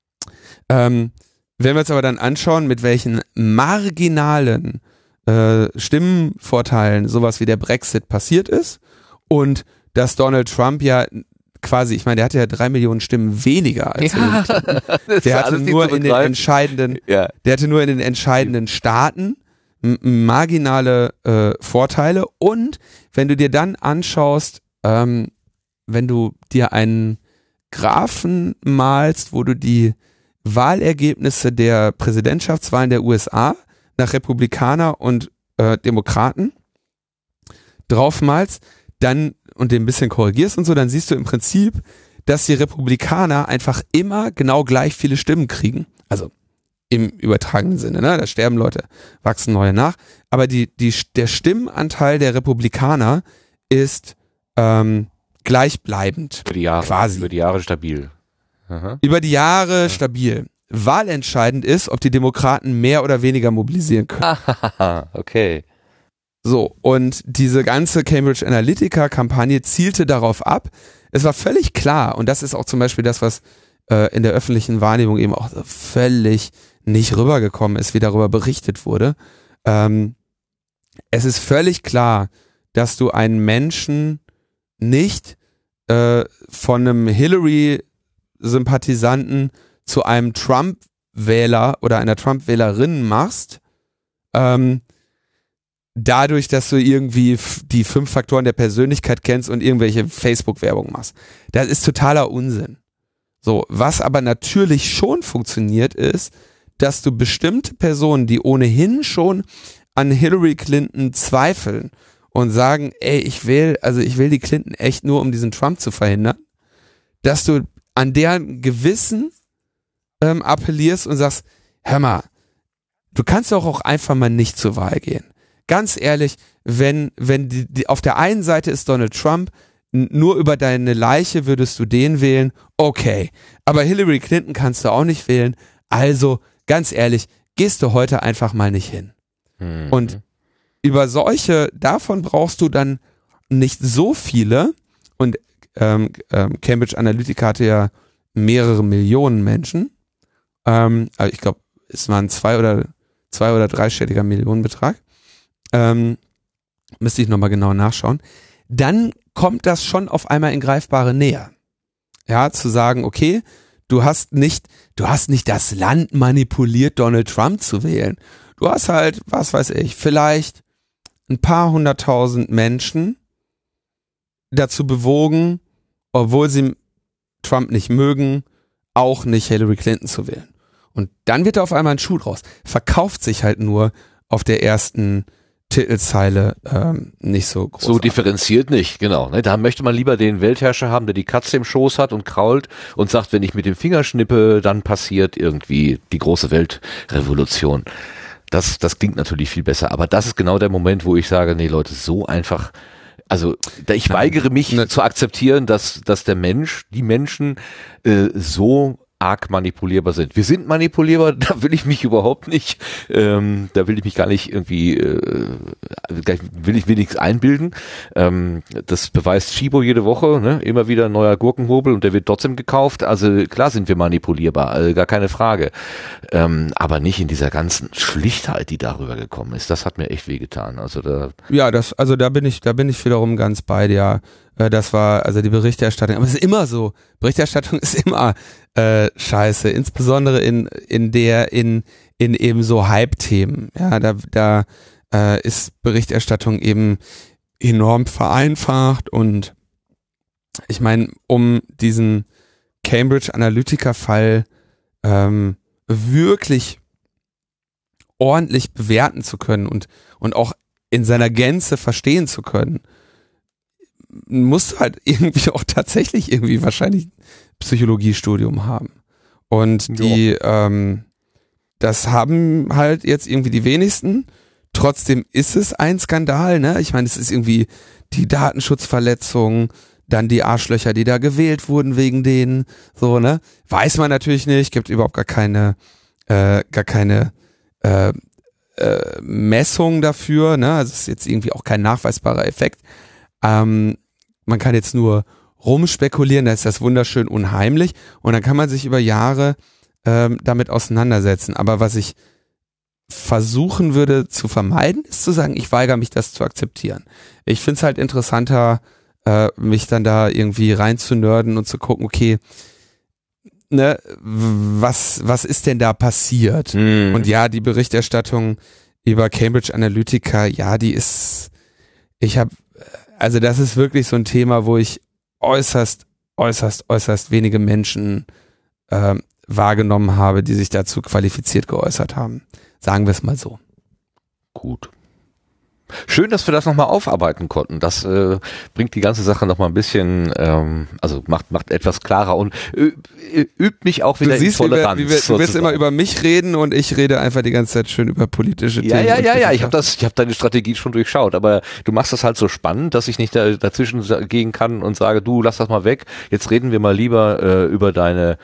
D: Ähm, wenn wir uns aber dann anschauen, mit welchen marginalen äh, Stimmenvorteilen sowas wie der Brexit passiert ist und dass Donald Trump ja quasi, ich meine, der hatte ja drei Millionen Stimmen weniger als
A: ja,
D: der hatte nur in den entscheidenden,
A: ja.
D: der hatte nur in den entscheidenden Staaten marginale äh, Vorteile und wenn du dir dann anschaust, ähm, wenn du dir einen Graphen malst, wo du die Wahlergebnisse der Präsidentschaftswahlen der USA nach Republikaner und äh, Demokraten draufmalst, dann und den ein bisschen korrigierst und so, dann siehst du im Prinzip, dass die Republikaner einfach immer genau gleich viele Stimmen kriegen. Also im übertragenen Sinne, ne? Da sterben Leute, wachsen neue nach. Aber die, die, der Stimmenanteil der Republikaner ist ähm, gleichbleibend.
A: Über die Jahre,
D: quasi.
A: Über die Jahre stabil.
D: Aha. Über die Jahre ja. stabil. Wahlentscheidend ist, ob die Demokraten mehr oder weniger mobilisieren können.
A: okay.
D: So, und diese ganze Cambridge Analytica-Kampagne zielte darauf ab. Es war völlig klar, und das ist auch zum Beispiel das, was äh, in der öffentlichen Wahrnehmung eben auch völlig nicht rübergekommen ist, wie darüber berichtet wurde. Ähm, es ist völlig klar, dass du einen Menschen nicht äh, von einem Hillary-Sympathisanten zu einem Trump-Wähler oder einer Trump-Wählerin machst, ähm, dadurch, dass du irgendwie die fünf Faktoren der Persönlichkeit kennst und irgendwelche Facebook-Werbung machst. Das ist totaler Unsinn. So, was aber natürlich schon funktioniert ist, dass du bestimmte Personen, die ohnehin schon an Hillary Clinton zweifeln und sagen, ey, ich will, also ich will die Clinton echt nur, um diesen Trump zu verhindern, dass du an deren Gewissen ähm, appellierst und sagst, hör mal, du kannst doch auch einfach mal nicht zur Wahl gehen. Ganz ehrlich, wenn, wenn die, die auf der einen Seite ist Donald Trump, nur über deine Leiche würdest du den wählen, okay. Aber Hillary Clinton kannst du auch nicht wählen. Also, ganz ehrlich, gehst du heute einfach mal nicht hin. Mhm. Und über solche, davon brauchst du dann nicht so viele. Und ähm, ähm, Cambridge Analytica hatte ja mehrere Millionen Menschen. Ähm, also ich glaube, es waren zwei oder zwei oder dreistelliger Millionenbetrag. Ähm, müsste ich nochmal genau nachschauen. Dann kommt das schon auf einmal in greifbare Nähe. Ja, zu sagen, okay, du hast nicht, du hast nicht das Land manipuliert, Donald Trump zu wählen. Du hast halt, was weiß ich, vielleicht ein paar hunderttausend Menschen dazu bewogen, obwohl sie Trump nicht mögen, auch nicht Hillary Clinton zu wählen. Und dann wird da auf einmal ein Schuh draus. Verkauft sich halt nur auf der ersten Titelzeile ähm, nicht so groß.
A: So differenziert nicht, genau. Ne? Da möchte man lieber den Weltherrscher haben, der die Katze im Schoß hat und krault und sagt, wenn ich mit dem Finger schnippe, dann passiert irgendwie die große Weltrevolution. Das, das klingt natürlich viel besser. Aber das ist genau der Moment, wo ich sage, nee Leute, so einfach also ich weigere mich ne. zu akzeptieren, dass, dass der Mensch, die Menschen äh, so arg manipulierbar sind. Wir sind manipulierbar, da will ich mich überhaupt nicht, ähm, da will ich mich gar nicht irgendwie, äh, will ich nichts einbilden. Ähm, das beweist Chibo jede Woche, ne? immer wieder ein neuer Gurkenhobel und der wird trotzdem gekauft. Also klar sind wir manipulierbar, also gar keine Frage. Ähm, aber nicht in dieser ganzen Schlichtheit, die darüber gekommen ist. Das hat mir echt wehgetan. Also da
D: ja, das, also da bin ich, da bin ich wiederum ganz bei dir. Äh, das war also die Berichterstattung. Aber es ist immer so. Berichterstattung ist immer äh, scheiße, insbesondere in in der in in eben so Hype-Themen. Ja, da da äh, ist Berichterstattung eben enorm vereinfacht und ich meine, um diesen Cambridge Analytica-Fall ähm, wirklich ordentlich bewerten zu können und und auch in seiner Gänze verstehen zu können, musst du halt irgendwie auch tatsächlich irgendwie wahrscheinlich Psychologiestudium haben. Und die, ähm, das haben halt jetzt irgendwie die wenigsten. Trotzdem ist es ein Skandal, ne? Ich meine, es ist irgendwie die Datenschutzverletzung, dann die Arschlöcher, die da gewählt wurden wegen denen, so, ne? Weiß man natürlich nicht, gibt überhaupt gar keine, äh, gar keine äh, äh, Messung dafür, ne? Also es ist jetzt irgendwie auch kein nachweisbarer Effekt. Ähm, man kann jetzt nur rumspekulieren, da ist das wunderschön unheimlich und dann kann man sich über Jahre ähm, damit auseinandersetzen. Aber was ich versuchen würde zu vermeiden, ist zu sagen, ich weigere mich, das zu akzeptieren. Ich finde es halt interessanter, äh, mich dann da irgendwie reinzunörden und zu gucken, okay, ne, was, was ist denn da passiert? Mm. Und ja, die Berichterstattung über Cambridge Analytica, ja, die ist, ich habe also das ist wirklich so ein Thema, wo ich äußerst, äußerst, äußerst wenige Menschen äh, wahrgenommen habe, die sich dazu qualifiziert geäußert haben. Sagen wir es mal so.
A: Gut. Schön, dass wir das nochmal aufarbeiten konnten. Das äh, bringt die ganze Sache nochmal ein bisschen, ähm, also macht, macht etwas klarer und äh, übt mich auch wieder
D: du siehst, in Toleranz. Wie wir, wie wir, du willst immer über mich reden und ich rede einfach die ganze Zeit schön über politische
A: ja,
D: Themen.
A: Ja, ja, ja, ja. Ich habe das, ich habe deine Strategie schon durchschaut, aber du machst das halt so spannend, dass ich nicht da, dazwischen gehen kann und sage, du lass das mal weg. Jetzt reden wir mal lieber äh, über deine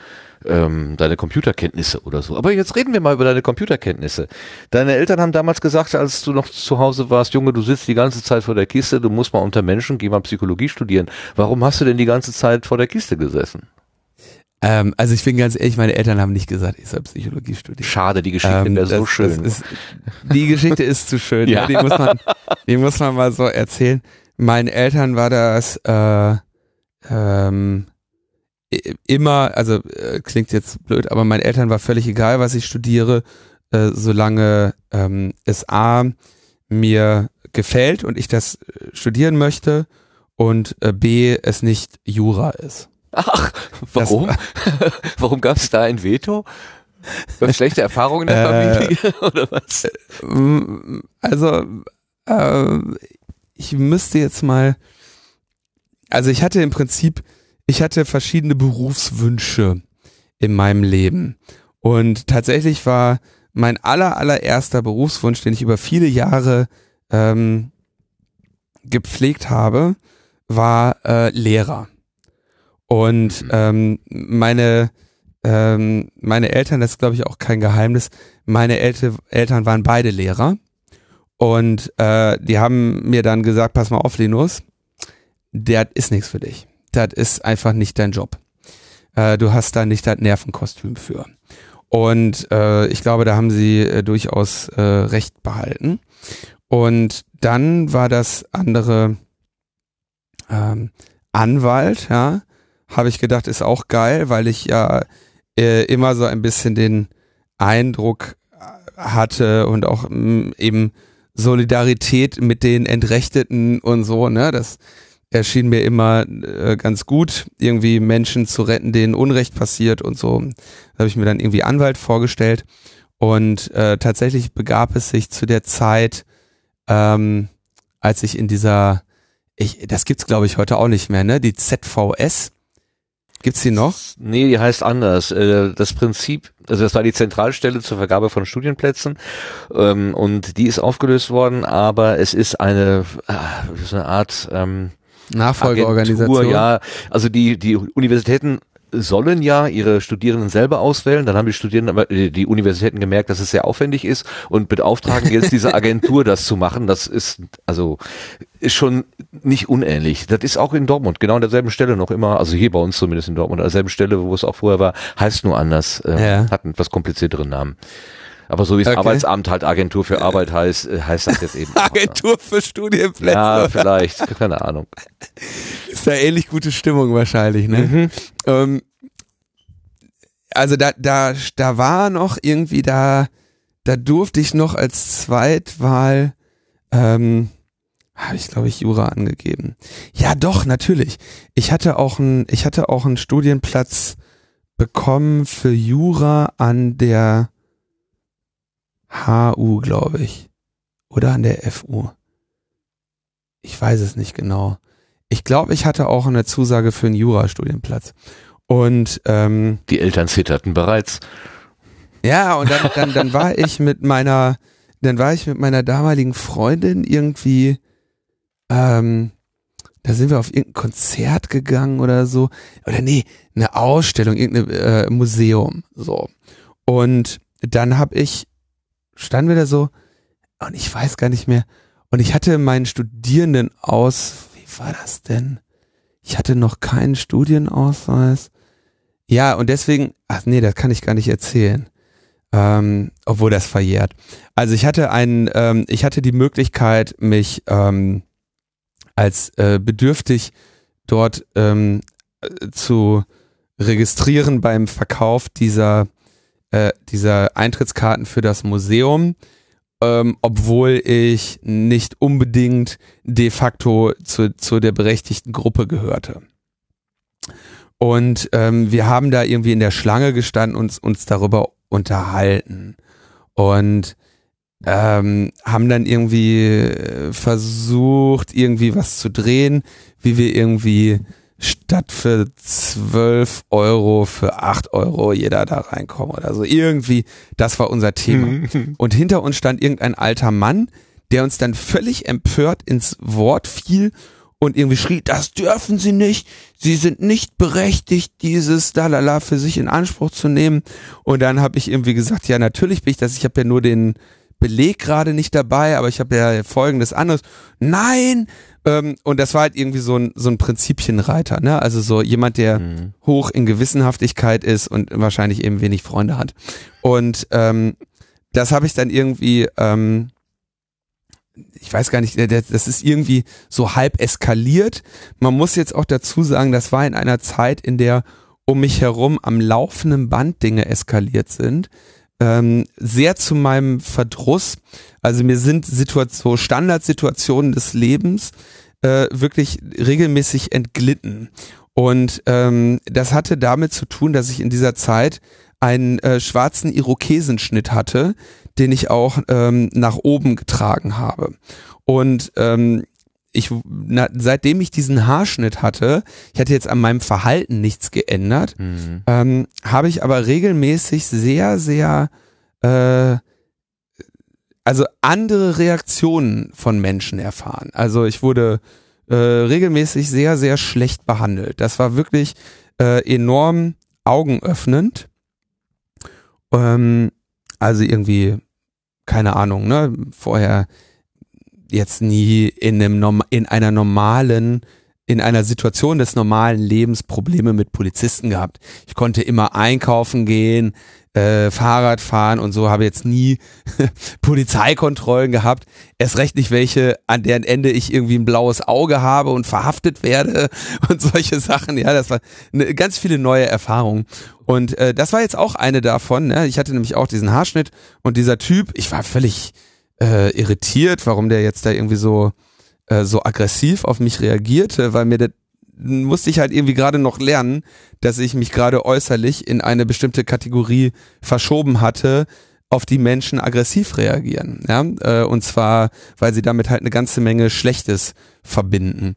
A: ähm, deine Computerkenntnisse oder so. Aber jetzt reden wir mal über deine Computerkenntnisse. Deine Eltern haben damals gesagt, als du noch zu Hause warst, Junge, du sitzt die ganze Zeit vor der Kiste, du musst mal unter Menschen, geh mal Psychologie studieren. Warum hast du denn die ganze Zeit vor der Kiste gesessen?
D: Ähm, also ich bin ganz ehrlich, meine Eltern haben nicht gesagt, ich soll Psychologie studieren.
A: Schade, die Geschichte
D: Ähm,
A: wäre so schön.
D: Ist, die Geschichte ist zu schön.
A: Ja.
D: ja. Die, muss man, die muss man mal so erzählen. Meinen Eltern war das äh, ähm, immer, also äh, klingt jetzt blöd, aber meinen Eltern war völlig egal, was ich studiere, äh, solange ähm, es A mir gefällt und ich das äh, studieren möchte und äh, B es nicht Jura ist.
A: Ach, warum? warum gab es da ein Veto? Gab schlechte Erfahrungen in der
D: Äh,
A: Familie oder was?
D: Mm, Also, äh, ich müsste jetzt mal, also ich hatte im Prinzip, ich hatte verschiedene Berufswünsche in meinem Leben. Und tatsächlich war mein aller, allererster Berufswunsch, den ich über viele Jahre ähm, gepflegt habe, war äh, Lehrer. Und
A: Mhm.
D: ähm, meine, ähm, meine Eltern, das ist glaube ich auch kein Geheimnis, meine Elte, Eltern waren beide Lehrer. Und äh, die haben mir dann gesagt, pass mal auf, Linus, das ist nichts für dich. Das ist einfach nicht dein Job. Äh, du hast da nicht das Nervenkostüm für. Und äh, ich glaube, da haben sie äh, durchaus äh, recht behalten. Und dann war das andere ähm, Anwalt, ja, habe ich gedacht, ist auch geil, weil ich ja äh, immer so ein bisschen den Eindruck äh, hatte und auch mh, eben Solidarität mit den Entrechteten und so, ne, das erschien mir immer äh, ganz gut, irgendwie Menschen zu retten, denen Unrecht passiert und so. Da habe ich mir dann irgendwie Anwalt vorgestellt und äh, tatsächlich begab es sich zu der Zeit, ähm, als ich in dieser, ich, das gibt's glaube ich heute auch nicht mehr, ne, die ZVS. Gibt's die noch?
A: Nee, die heißt anders. Äh, Das Prinzip, also das war die Zentralstelle zur Vergabe von Studienplätzen ähm, und die ist aufgelöst worden, aber es ist eine, ah, so eine Art ähm,
D: Nachfolgeorganisation.
A: Agentur, ja. Also die, die Universitäten sollen ja ihre Studierenden selber auswählen. Dann haben die Studierenden, aber äh, die Universitäten gemerkt, dass es sehr aufwendig ist und beauftragen jetzt diese Agentur, das zu machen. Das ist also ist schon nicht unähnlich. Das ist auch in Dortmund genau an derselben Stelle noch immer, also hier bei uns zumindest in Dortmund, an derselben Stelle, wo es auch vorher war, heißt nur anders, äh,
D: Ja.
A: hat einen etwas komplizierteren Namen. Aber so wie es
D: Okay.
A: Arbeitsamt halt Agentur für Arbeit heißt, äh, heißt das jetzt eben.
D: Agentur für Studienplätze.
A: Ja, vielleicht, keine Ahnung.
D: Ist da ähnlich gute Stimmung wahrscheinlich, ne?
A: Mhm.
D: Ähm, also da, da, da war noch irgendwie da, da durfte ich noch als Zweitwahl, ähm, habe ich glaube ich Jura angegeben. Ja, doch, natürlich. Ich hatte auch ein, ich hatte auch einen Studienplatz bekommen für Jura an der HU, glaube ich. Oder an der FU. Ich weiß es nicht genau. Ich glaube, ich hatte auch eine Zusage für einen Jurastudienplatz. Und ähm,
A: Die Eltern zitterten bereits.
D: ja, und dann, dann, dann war ich mit meiner, dann war ich mit meiner damaligen Freundin irgendwie, ähm, da sind wir auf irgendein Konzert gegangen oder so. Oder nee, eine Ausstellung, irgendein äh, Museum. So. Und dann hab ich, standen wir da so, und ich weiß gar nicht mehr. Und ich hatte meinen Studierenden aus, wie war das denn? Ich hatte noch keinen Studienausweis. Ja, und deswegen, ach nee, das kann ich gar nicht erzählen. Ähm, obwohl das verjährt. Also ich hatte einen, ähm, ich hatte die Möglichkeit, mich ähm, als äh, bedürftig dort ähm, äh, zu registrieren beim Verkauf dieser, äh, dieser Eintrittskarten für das Museum, ähm, obwohl ich nicht unbedingt de facto zu, zu der berechtigten Gruppe gehörte. Und ähm, wir haben da irgendwie in der Schlange gestanden und uns, darüber unterhalten. Und ähm, haben dann irgendwie äh, versucht, irgendwie was zu drehen, wie wir irgendwie statt für 12 Euro für 8 Euro jeder da reinkommen oder so. Irgendwie, das war unser Thema. Und hinter uns stand irgendein alter Mann, der uns dann völlig empört ins Wort fiel und irgendwie schrie, das dürfen sie nicht, sie sind nicht berechtigt, dieses Dalala für sich in Anspruch zu nehmen. Und dann habe ich irgendwie gesagt, ja, natürlich bin ich das, ich habe ja nur den Beleg gerade nicht dabei, aber ich habe ja folgendes anderes. Nein! Ähm, und das war halt irgendwie so ein, so ein Prinzipienreiter, ne? Also so jemand, der
A: Mhm.
D: hoch in Gewissenhaftigkeit ist und wahrscheinlich eben wenig Freunde hat. Und ähm, das habe ich dann irgendwie, ähm, ich weiß gar nicht, der- das ist irgendwie so halb eskaliert. Man muss jetzt auch dazu sagen, das war in einer Zeit, in der um mich herum am laufenden Band Dinge eskaliert sind. Ähm, sehr zu meinem Verdruss. Also mir sind Situation, Standardsituationen des Lebens äh, wirklich regelmäßig entglitten. Und ähm, das hatte damit zu tun, dass ich in dieser Zeit einen äh, schwarzen Irokesenschnitt hatte, den ich auch ähm, nach oben getragen habe. Und ähm, ich, na, seitdem ich diesen Haarschnitt hatte, ich hatte jetzt an meinem Verhalten nichts geändert,
A: Mhm.
D: ähm, habe ich aber regelmäßig sehr, sehr, äh, also andere Reaktionen von Menschen erfahren. Also ich wurde äh, regelmäßig sehr, sehr schlecht behandelt. Das war wirklich äh, enorm augenöffnend. Ähm, also irgendwie, keine Ahnung, ne, vorher jetzt nie in einem in einer normalen in einer Situation des normalen Lebens Probleme mit Polizisten gehabt. Ich konnte immer einkaufen gehen, äh, Fahrrad fahren und so, habe jetzt nie Polizeikontrollen gehabt. Erst recht nicht welche, an deren Ende ich irgendwie ein blaues Auge habe und verhaftet werde und solche Sachen. Ja, das war eine, ganz viele neue Erfahrungen. Und äh, das war jetzt auch eine davon. Ne? Ich hatte nämlich auch diesen Haarschnitt und dieser Typ, ich war völlig äh, irritiert, warum der jetzt da irgendwie so äh, so aggressiv auf mich reagierte, weil mir das musste ich halt irgendwie gerade noch lernen, dass ich mich gerade äußerlich in eine bestimmte Kategorie verschoben hatte, auf die Menschen aggressiv reagieren. Ja? Äh, und zwar, weil sie damit halt eine ganze Menge Schlechtes verbinden.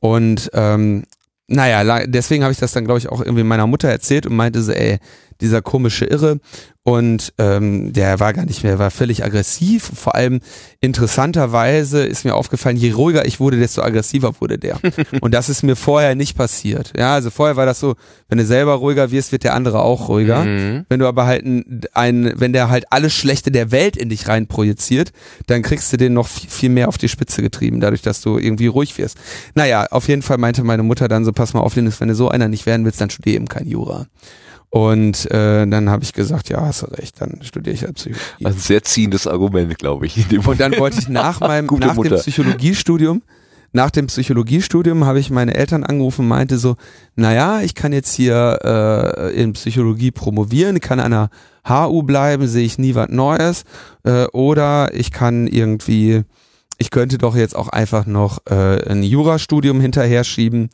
D: Und ähm, naja, deswegen habe ich das dann, glaube ich, auch irgendwie meiner Mutter erzählt und meinte so, ey, dieser komische Irre. Und ähm, der war gar nicht mehr, war völlig aggressiv. Vor allem interessanterweise ist mir aufgefallen, je ruhiger ich wurde, desto aggressiver wurde der. und das ist mir vorher nicht passiert. Ja, also vorher war das so, wenn du selber ruhiger wirst, wird der andere auch ruhiger.
A: Mhm.
D: Wenn du aber halt ein, wenn der halt alles Schlechte der Welt in dich rein projiziert, dann kriegst du den noch viel, viel mehr auf die Spitze getrieben, dadurch, dass du irgendwie ruhig wirst. Naja, auf jeden Fall meinte meine Mutter dann so, pass mal auf, Linus, wenn du so einer nicht werden willst, dann studier eben kein Jura. Und äh, dann habe ich gesagt, ja, hast du recht, dann studiere ich halt Psychologie.
A: Ein sehr ziehendes Argument, glaube ich.
D: Und dann wollte ich nach meinem, nach dem. Psychologiestudium, nach dem Psychologiestudium habe ich meine Eltern angerufen und meinte so, naja, ich kann jetzt hier äh, in Psychologie promovieren, kann an der HU bleiben, sehe ich nie was Neues. Äh, oder ich kann irgendwie, ich könnte doch jetzt auch einfach noch äh, ein Jurastudium hinterher schieben.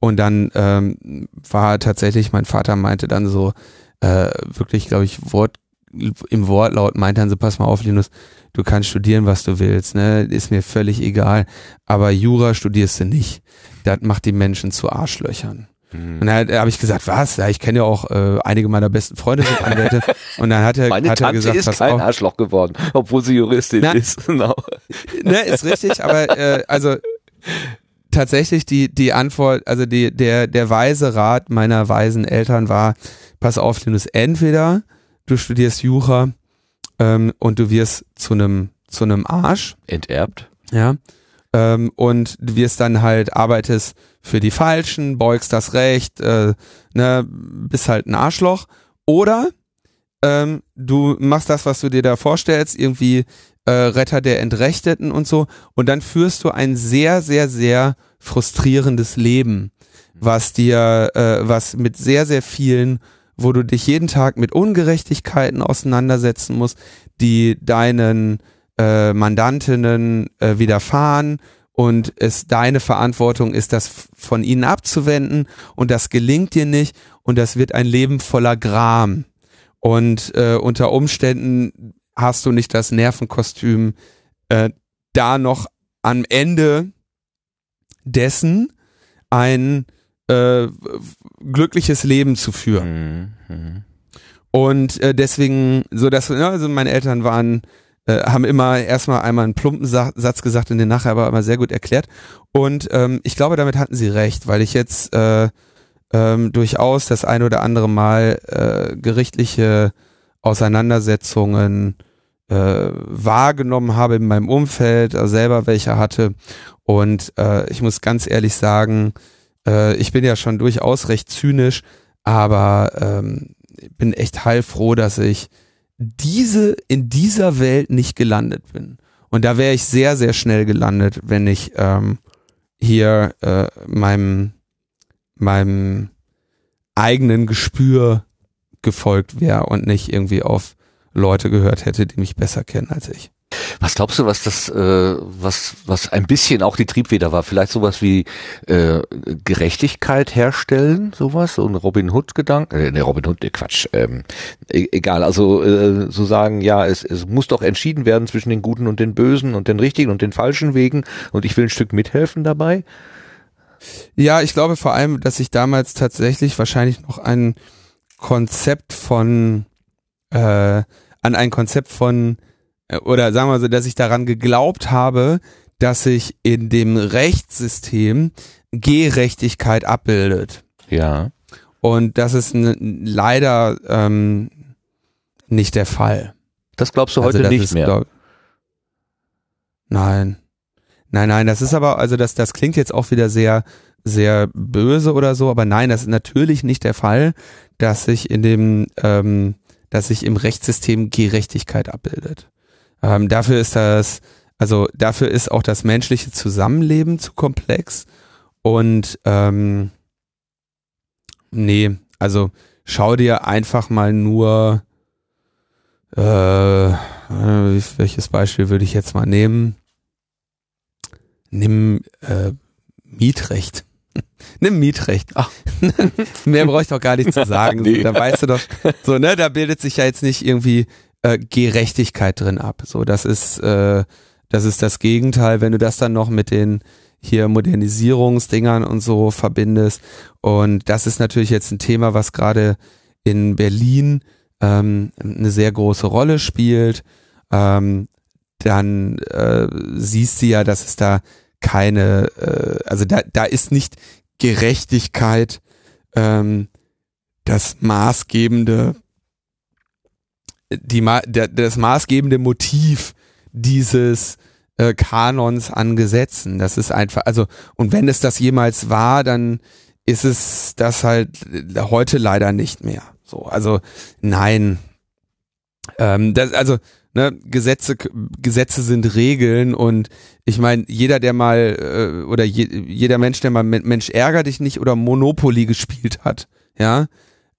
D: Und dann ähm, war tatsächlich, mein Vater meinte dann so, äh, wirklich, glaube ich, Wort, im Wortlaut meinte dann so, pass mal auf, Linus, du kannst studieren, was du willst, ne? Ist mir völlig egal. Aber Jura studierst du nicht. Das macht die Menschen zu Arschlöchern.
A: Mhm.
D: Und dann habe ich gesagt, was? Ja, ich kenne ja auch äh, einige meiner besten Freunde sind Anwälte. Und dann hat er,
A: Meine
D: hat er
A: Tante
D: gesagt,
A: ist kein
D: auf.
A: Arschloch geworden, obwohl sie Juristin
D: Na,
A: ist. Genau.
D: ne, ist richtig, aber äh, also tatsächlich die die Antwort, also die der der weise Rat meiner weisen Eltern war: Pass auf, Linus, entweder du studierst Jura ähm, und du wirst zu einem zu einem Arsch,
A: Enterbt.
D: ja, ähm, und du wirst dann halt arbeitest für die Falschen, beugst das Recht, äh, ne, bist halt ein Arschloch, oder ähm, du machst das, was du dir da vorstellst, irgendwie äh, Retter der Entrechteten und so, und dann führst du ein sehr, sehr, sehr frustrierendes Leben, was dir, äh, was mit sehr, sehr vielen, wo du dich jeden Tag mit Ungerechtigkeiten auseinandersetzen musst, die deinen äh, Mandantinnen äh, widerfahren. Und es deine Verantwortung ist, das von ihnen abzuwenden. Und das gelingt dir nicht. Und das wird ein Leben voller Gram und äh, unter Umständen hast du nicht das Nervenkostüm, äh, da noch am Ende dessen ein äh, glückliches Leben zu führen.
A: Mhm. Mhm.
D: Und äh, deswegen, so dass, ja, also meine Eltern waren äh, haben immer erstmal einmal einen plumpen Sa Satz gesagt und den nachher aber immer sehr gut erklärt. Und ähm, ich glaube, damit hatten sie recht, weil ich jetzt äh, ähm, durchaus das ein oder andere Mal äh, gerichtliche Auseinandersetzungen äh, wahrgenommen habe in meinem Umfeld, also selber welche hatte. Und äh, ich muss ganz ehrlich sagen, äh, ich bin ja schon durchaus recht zynisch, aber ähm, bin echt heilfroh, dass ich diese in dieser Welt nicht gelandet bin. Und da wäre ich sehr, sehr schnell gelandet, wenn ich ähm, hier äh, meinem, meinem eigenen Gespür gefolgt wäre und nicht irgendwie auf Leute gehört hätte, die mich besser kennen als ich.
A: Was glaubst du, was das, äh, was, was ein bisschen auch die Triebfeder war? Vielleicht sowas wie äh, Gerechtigkeit herstellen, sowas, so ein Robin Hood-Gedanke, äh, ne, Robin Hood, ne, Quatsch, ähm, e egal, also äh, so sagen, ja, es, es muss doch entschieden werden zwischen den guten und den bösen und den richtigen und den falschen Wegen und ich will ein Stück mithelfen dabei.
D: Ja, ich glaube vor allem, dass ich damals tatsächlich wahrscheinlich noch ein Konzept von äh, an ein Konzept von äh, oder sagen wir so, dass ich daran geglaubt habe, dass sich in dem Rechtssystem Gerechtigkeit abbildet.
A: Ja.
D: Und das ist leider ähm, nicht der Fall.
A: Das glaubst du also heute nicht mehr? Glaub,
D: nein. Nein, nein, das ist aber, also das, das klingt jetzt auch wieder sehr, sehr böse oder so, aber nein, das ist natürlich nicht der Fall, dass sich in dem, ähm, dass sich im Rechtssystem Gerechtigkeit abbildet. Ähm, dafür ist das, also dafür ist auch das menschliche Zusammenleben zu komplex und ähm, nee, also schau dir einfach mal nur, äh, welches Beispiel würde ich jetzt mal nehmen? Nimm äh, Mietrecht. Nimm Mietrecht. Ach. Mehr brauche ich doch gar nicht zu sagen. nee. Da weißt du doch, so, ne, da bildet sich ja jetzt nicht irgendwie äh, Gerechtigkeit drin ab. So, das ist, äh, das ist das Gegenteil, wenn du das dann noch mit den hier Modernisierungsdingern und so verbindest. Und das ist natürlich jetzt ein Thema, was gerade in Berlin ähm, eine sehr große Rolle spielt. Ähm, dann äh, siehst du ja, dass es da keine, äh, also da, da ist nicht Gerechtigkeit ähm, das maßgebende, die, der, das maßgebende Motiv dieses äh, Kanons an Gesetzen. Das ist einfach, also, und wenn es das jemals war, dann ist es das halt heute leider nicht mehr. So, also nein. Ähm, das, also ne, Gesetze, Gesetze sind Regeln und ich meine, jeder, der mal, äh, oder je, jeder Mensch, der mal Mensch ärger dich nicht oder Monopoly gespielt hat, ja,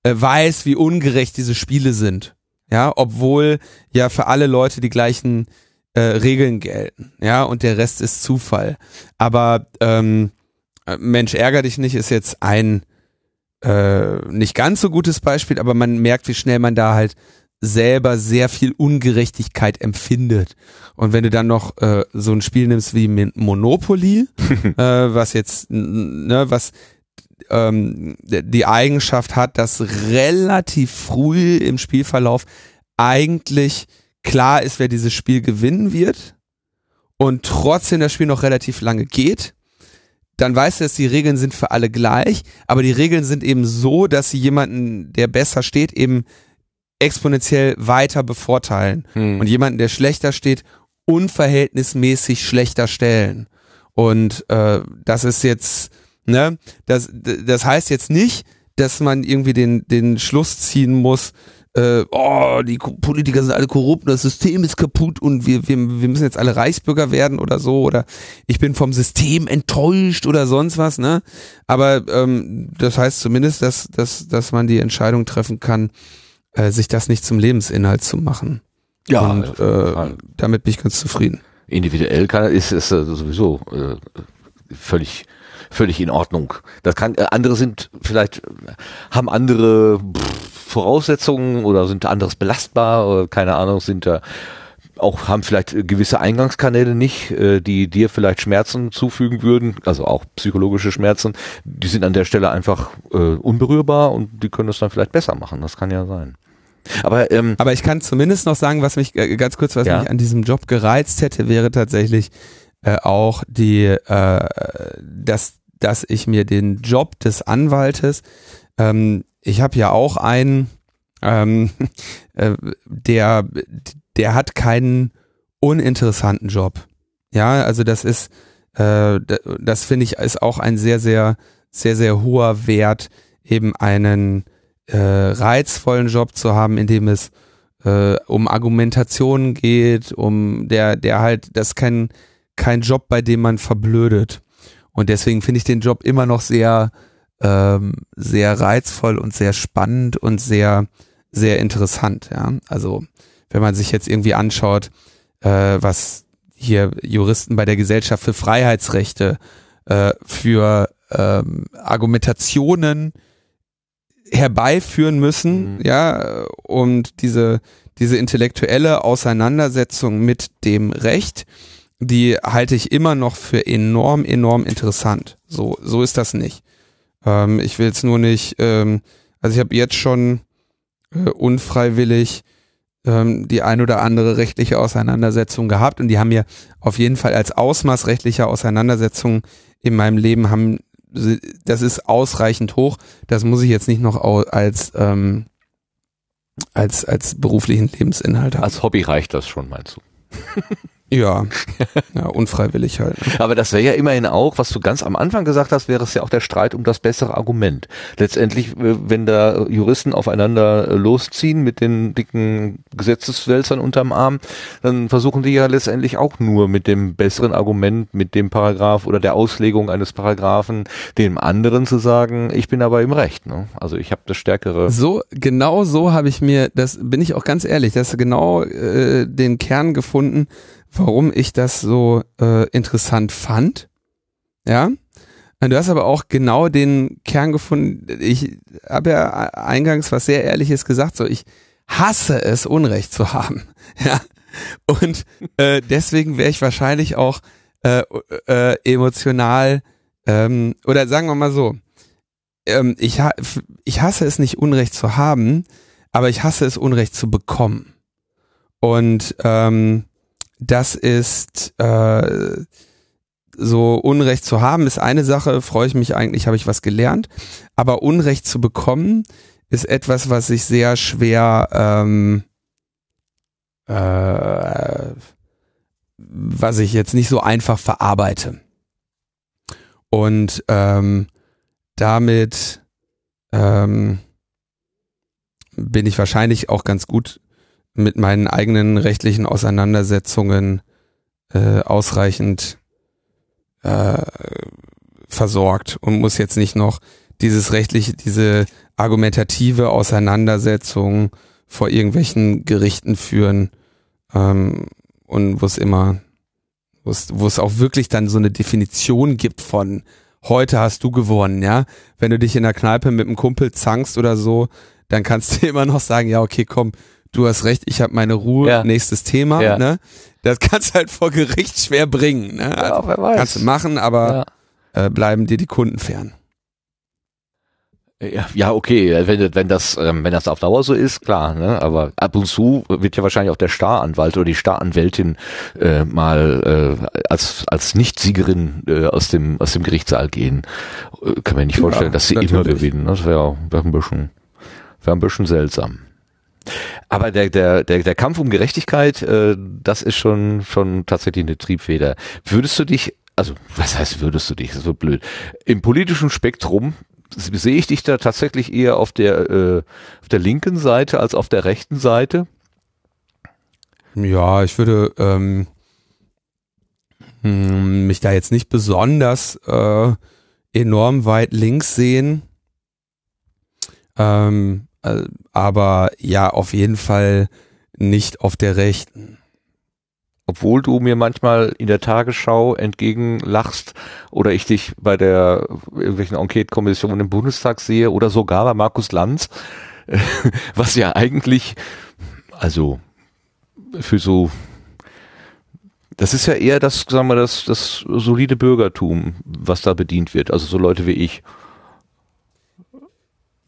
D: äh, weiß, wie ungerecht diese Spiele sind. Ja, obwohl ja für alle Leute die gleichen äh, Regeln gelten, ja, und der Rest ist Zufall. Aber ähm, Mensch ärger dich nicht ist jetzt ein äh, nicht ganz so gutes Beispiel, aber man merkt, wie schnell man da halt selber sehr viel Ungerechtigkeit empfindet. Und wenn du dann noch äh, so ein Spiel nimmst wie Monopoly, äh, was jetzt, ne, was ähm, die Eigenschaft hat, dass relativ früh im Spielverlauf eigentlich klar ist, wer dieses Spiel gewinnen wird und trotzdem das Spiel noch relativ lange geht, dann weißt du, dass die Regeln sind für alle gleich, aber die Regeln sind eben so, dass sie jemanden, der besser steht, eben exponentiell weiter bevorteilen hm. und jemanden, der schlechter steht, unverhältnismäßig schlechter stellen. Und äh, das ist jetzt, ne, das, das heißt jetzt nicht, dass man irgendwie den, den Schluss ziehen muss, äh, oh, die Politiker sind alle korrupt, das System ist kaputt und wir, wir, wir müssen jetzt alle Reichsbürger werden oder so oder ich bin vom System enttäuscht oder sonst was, ne? Aber ähm, das heißt zumindest, dass, dass, dass man die Entscheidung treffen kann, äh, sich das nicht zum Lebensinhalt zu machen. Ja. Und äh, damit bin ich ganz zufrieden.
A: Individuell kann, ist es äh, sowieso äh, völlig völlig in Ordnung. Das kann äh, andere sind vielleicht haben andere Voraussetzungen oder sind anderes belastbar oder keine Ahnung sind da auch haben vielleicht gewisse Eingangskanäle nicht, äh, die dir vielleicht Schmerzen zufügen würden, also auch psychologische Schmerzen, die sind an der Stelle einfach äh, unberührbar und die können es dann vielleicht besser machen. Das kann ja sein. Aber ähm,
D: Aber ich kann zumindest noch sagen, was mich äh, ganz kurz, was
A: Ja.
D: mich an diesem Job gereizt hätte, wäre tatsächlich äh, auch die, äh, dass, dass ich mir den Job des Anwaltes, ähm, ich habe ja auch einen, ähm, äh, der, der hat keinen uninteressanten Job. Ja, also das ist, äh, das finde ich ist auch ein sehr, sehr, sehr, sehr hoher Wert, eben einen äh, reizvollen Job zu haben, in dem es äh, um Argumentationen geht, um der, der halt, das ist kein, kein Job, bei dem man verblödet. Und deswegen finde ich den Job immer noch sehr, ähm, sehr reizvoll und sehr spannend und sehr, sehr interessant. Ja, also wenn man sich jetzt irgendwie anschaut, äh, was hier Juristen bei der Gesellschaft für Freiheitsrechte äh, für ähm, Argumentationen herbeiführen müssen,
A: Mhm.
D: ja, und diese, diese intellektuelle Auseinandersetzung mit dem Recht, die halte ich immer noch für enorm, enorm interessant. So, so ist das nicht. Ähm, ich will es nur nicht, ähm, also ich habe jetzt schon äh, unfreiwillig ähm, die ein oder andere rechtliche Auseinandersetzung gehabt und die haben mir auf jeden Fall als Ausmaß rechtlicher Auseinandersetzungen in meinem Leben haben, das ist ausreichend hoch. Das muss ich jetzt nicht noch als ähm, als als beruflichen Lebensinhalt haben.
A: als Hobby reicht das schon, meinst du?
D: ja, ja, unfreiwillig halt. ne?
A: Aber das wäre ja immerhin auch, was du ganz am Anfang gesagt hast, wäre es ja auch der Streit um das bessere Argument. Letztendlich, äh, wenn da Juristen aufeinander äh, losziehen mit den dicken Gesetzeswälzern unterm Arm, dann versuchen die ja letztendlich auch nur mit dem besseren Argument, mit dem Paragraph oder der Auslegung eines Paragraphen dem anderen zu sagen, ich bin aber im Recht. Ne? Also ich habe das stärkere.
D: So, genau so habe ich mir, das bin ich auch ganz ehrlich, das genau äh, den Kern gefunden, warum ich das so äh, interessant fand. Ja. Und Du hast aber auch genau den Kern gefunden. Ich habe ja eingangs was sehr Ehrliches gesagt, so ich hasse es, Unrecht zu haben. Ja. Und äh, deswegen wäre ich wahrscheinlich auch äh, äh, emotional ähm, oder sagen wir mal so, ähm, ich, ha ich hasse es nicht, Unrecht zu haben, aber ich hasse es, Unrecht zu bekommen. Und ähm, das ist äh, so Unrecht zu haben, ist eine Sache, freue ich mich eigentlich, habe ich was gelernt. Aber Unrecht zu bekommen ist etwas, was ich sehr schwer ähm, äh, was ich jetzt nicht so einfach verarbeite. Und ähm, damit ähm, bin ich wahrscheinlich auch ganz gut mit meinen eigenen rechtlichen Auseinandersetzungen äh, ausreichend äh, versorgt und muss jetzt nicht noch dieses rechtliche, diese argumentative Auseinandersetzung vor irgendwelchen Gerichten führen ähm, und wo es immer, wo es, auch wirklich dann so eine Definition gibt von heute hast du gewonnen, ja. Wenn du dich in der Kneipe mit einem Kumpel zankst oder so, dann kannst du immer noch sagen, ja, okay, komm, du hast recht, ich habe meine Ruhe,
A: Ja.
D: nächstes Thema,
A: Ja.
D: ne? Das kannst du halt vor Gericht schwer bringen, ne? Also,
A: wer weiß.
D: kannst du machen, aber
A: Ja.
D: äh, bleiben dir die Kunden fern.
A: Ja, ja, okay, wenn, wenn das, ähm, wenn das auf Dauer so ist, klar, ne? Aber ab und zu wird ja wahrscheinlich auch der Staranwalt oder die Staranwältin äh, mal äh, als als Nicht-Siegerin äh, aus dem aus dem Gerichtssaal gehen. Äh, kann mir nicht
D: Ja,
A: vorstellen, dass sie immer
D: natürlich.
A: gewinnen. ne? Das wäre wär ein bisschen wäre ein bisschen seltsam. Aber der, der, der, der Kampf um Gerechtigkeit, äh, das ist schon, schon tatsächlich eine Triebfeder. Würdest du dich, also was heißt würdest du dich, das so blöd, im politischen Spektrum sehe ich dich da tatsächlich eher auf der, äh, auf der linken Seite als auf der rechten Seite?
D: Ja, ich würde ähm, hm, mich da jetzt nicht besonders äh, enorm weit links sehen. Ähm, äh, aber ja, auf jeden Fall nicht auf der rechten.
A: Obwohl du mir manchmal in der Tagesschau entgegenlachst oder ich dich bei der irgendwelchen Enquete-Kommission im Bundestag sehe oder sogar bei Markus Lanz, äh, was ja eigentlich, also für so, das ist ja eher das, sagen wir, das, das solide Bürgertum, was da bedient wird, also so Leute wie ich.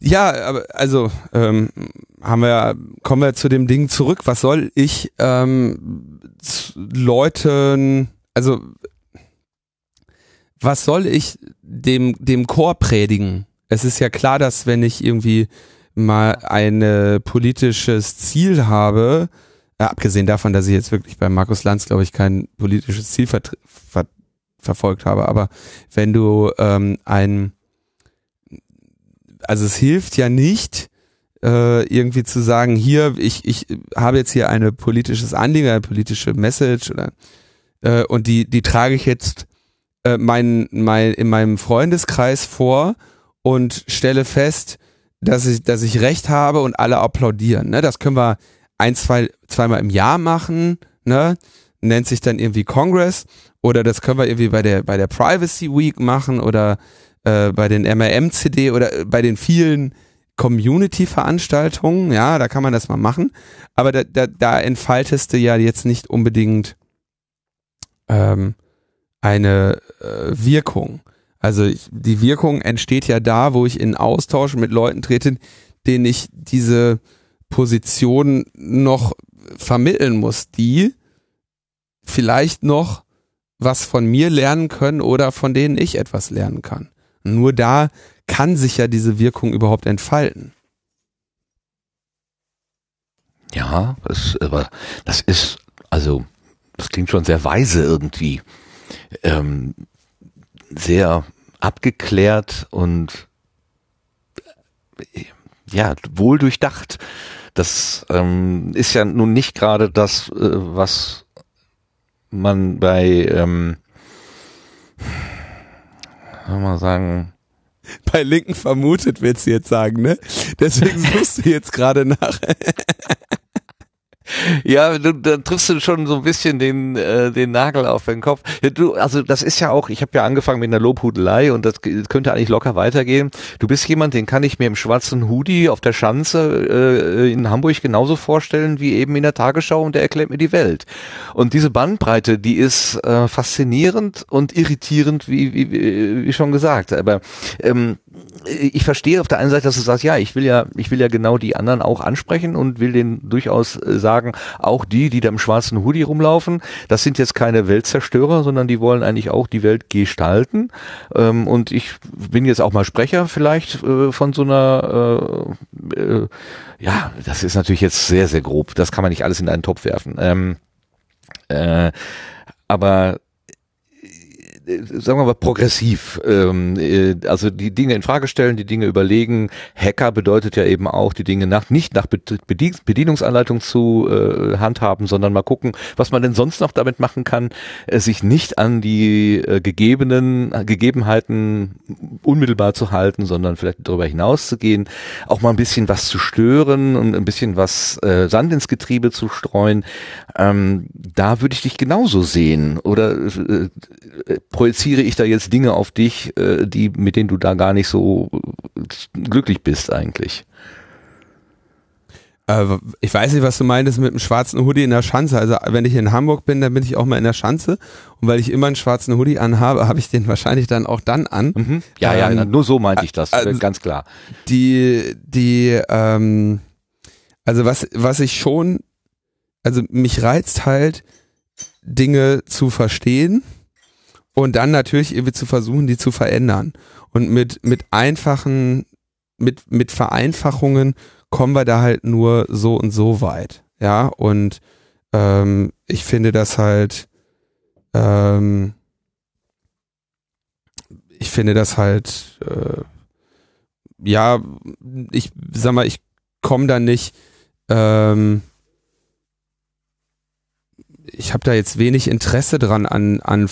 D: Ja, aber also ähm, haben wir, kommen wir zu dem Ding zurück. Was soll ich ähm, Leuten, also was soll ich dem, dem Chor predigen? Es ist ja klar, dass wenn ich irgendwie mal ein äh, politisches Ziel habe, äh, abgesehen davon, dass ich jetzt wirklich bei Markus Lanz, glaube ich, kein politisches Ziel ver ver verfolgt habe, aber wenn du ähm, ein, also es hilft ja nicht, äh, irgendwie zu sagen, hier, ich, ich habe jetzt hier eine politisches Anliegen, eine politische Message oder äh, und die, die trage ich jetzt äh, mein, mein, in meinem Freundeskreis vor und stelle fest, dass ich, dass ich recht habe und alle applaudieren. Ne? Das können wir ein, zwei, zweimal im Jahr machen, ne? Nennt sich dann irgendwie Congress oder das können wir irgendwie bei der, bei der Privacy Week machen oder äh, bei den MRM-CD oder äh, bei den vielen Community-Veranstaltungen, ja, da kann man das mal machen. Aber da, da, da entfaltest du ja jetzt nicht unbedingt ähm, eine äh, Wirkung. Also ich, die Wirkung entsteht ja da, wo ich in Austausch mit Leuten trete, denen ich diese Position noch vermitteln muss, die vielleicht noch was von mir lernen können oder von denen ich etwas lernen kann. Nur da kann sich ja diese Wirkung überhaupt entfalten.
A: Ja, das, aber das ist, also, das klingt schon sehr weise irgendwie. Ähm, sehr abgeklärt und ja, wohl durchdacht. Das ähm, ist ja nun nicht gerade das, äh, was man bei, ähm, soll man sagen,
D: bei Linken vermutet, willst du jetzt sagen, ne? Deswegen suchst du jetzt gerade nach.
A: Ja, du, dann triffst du schon so ein bisschen den, äh, den Nagel auf den Kopf. Ja, du, also das ist ja auch, ich habe ja angefangen mit einer Lobhudelei und das könnte eigentlich locker weitergehen. Du bist jemand, den kann ich mir im schwarzen Hoodie auf der Schanze äh, in Hamburg genauso vorstellen wie eben in der Tagesschau und der erklärt mir die Welt. Und diese Bandbreite, die ist äh, faszinierend und irritierend, wie, wie, wie schon gesagt. Aber ähm, ich verstehe auf der einen Seite, dass du sagst, ja, ich will ja, ich will ja genau die anderen auch ansprechen und will denen durchaus äh, sagen, auch die, die da im schwarzen Hoodie rumlaufen, das sind jetzt keine Weltzerstörer, sondern die wollen eigentlich auch die Welt gestalten. Ähm, und ich bin jetzt auch mal Sprecher vielleicht äh, von so einer, äh, ja, das ist natürlich jetzt sehr, sehr grob. Das kann man nicht alles in einen Topf werfen. Ähm, äh, aber sagen wir mal, progressiv. Ähm, äh, also die Dinge in Frage stellen, die Dinge überlegen. Hacker bedeutet ja eben auch, die Dinge nach, nicht nach Bedienungsanleitung zu äh, handhaben, sondern mal gucken, was man denn sonst noch damit machen kann, äh, sich nicht an die äh, gegebenen äh, Gegebenheiten unmittelbar zu halten, sondern vielleicht darüber hinaus zu gehen, auch mal ein bisschen was zu stören und ein bisschen was äh, Sand ins Getriebe zu streuen. Ähm, da würde ich dich genauso sehen. Oder äh, projiziere ich da jetzt Dinge auf dich, äh, die, mit denen du da gar nicht so glücklich bist eigentlich?
D: Äh, ich weiß nicht, was du meintest mit einem schwarzen Hoodie in der Schanze. Also wenn ich in Hamburg bin, dann bin ich auch mal in der Schanze. Und weil ich immer einen schwarzen Hoodie anhabe, habe ich den wahrscheinlich dann auch dann an.
A: Mhm. Ja, ähm, ja, nur so meinte ich das, also, ganz klar.
D: Die, die, ähm, also was, was ich schon, also mich reizt halt, Dinge zu verstehen und dann natürlich irgendwie zu versuchen, die zu verändern. Und mit, mit einfachen, mit, mit Vereinfachungen kommen wir da halt nur so und so weit. Ja, und ähm, ich finde das halt, ähm, ich finde das halt, äh, ja, ich sag mal, ich komme da nicht, ähm, ich habe da jetzt wenig Interesse dran an, an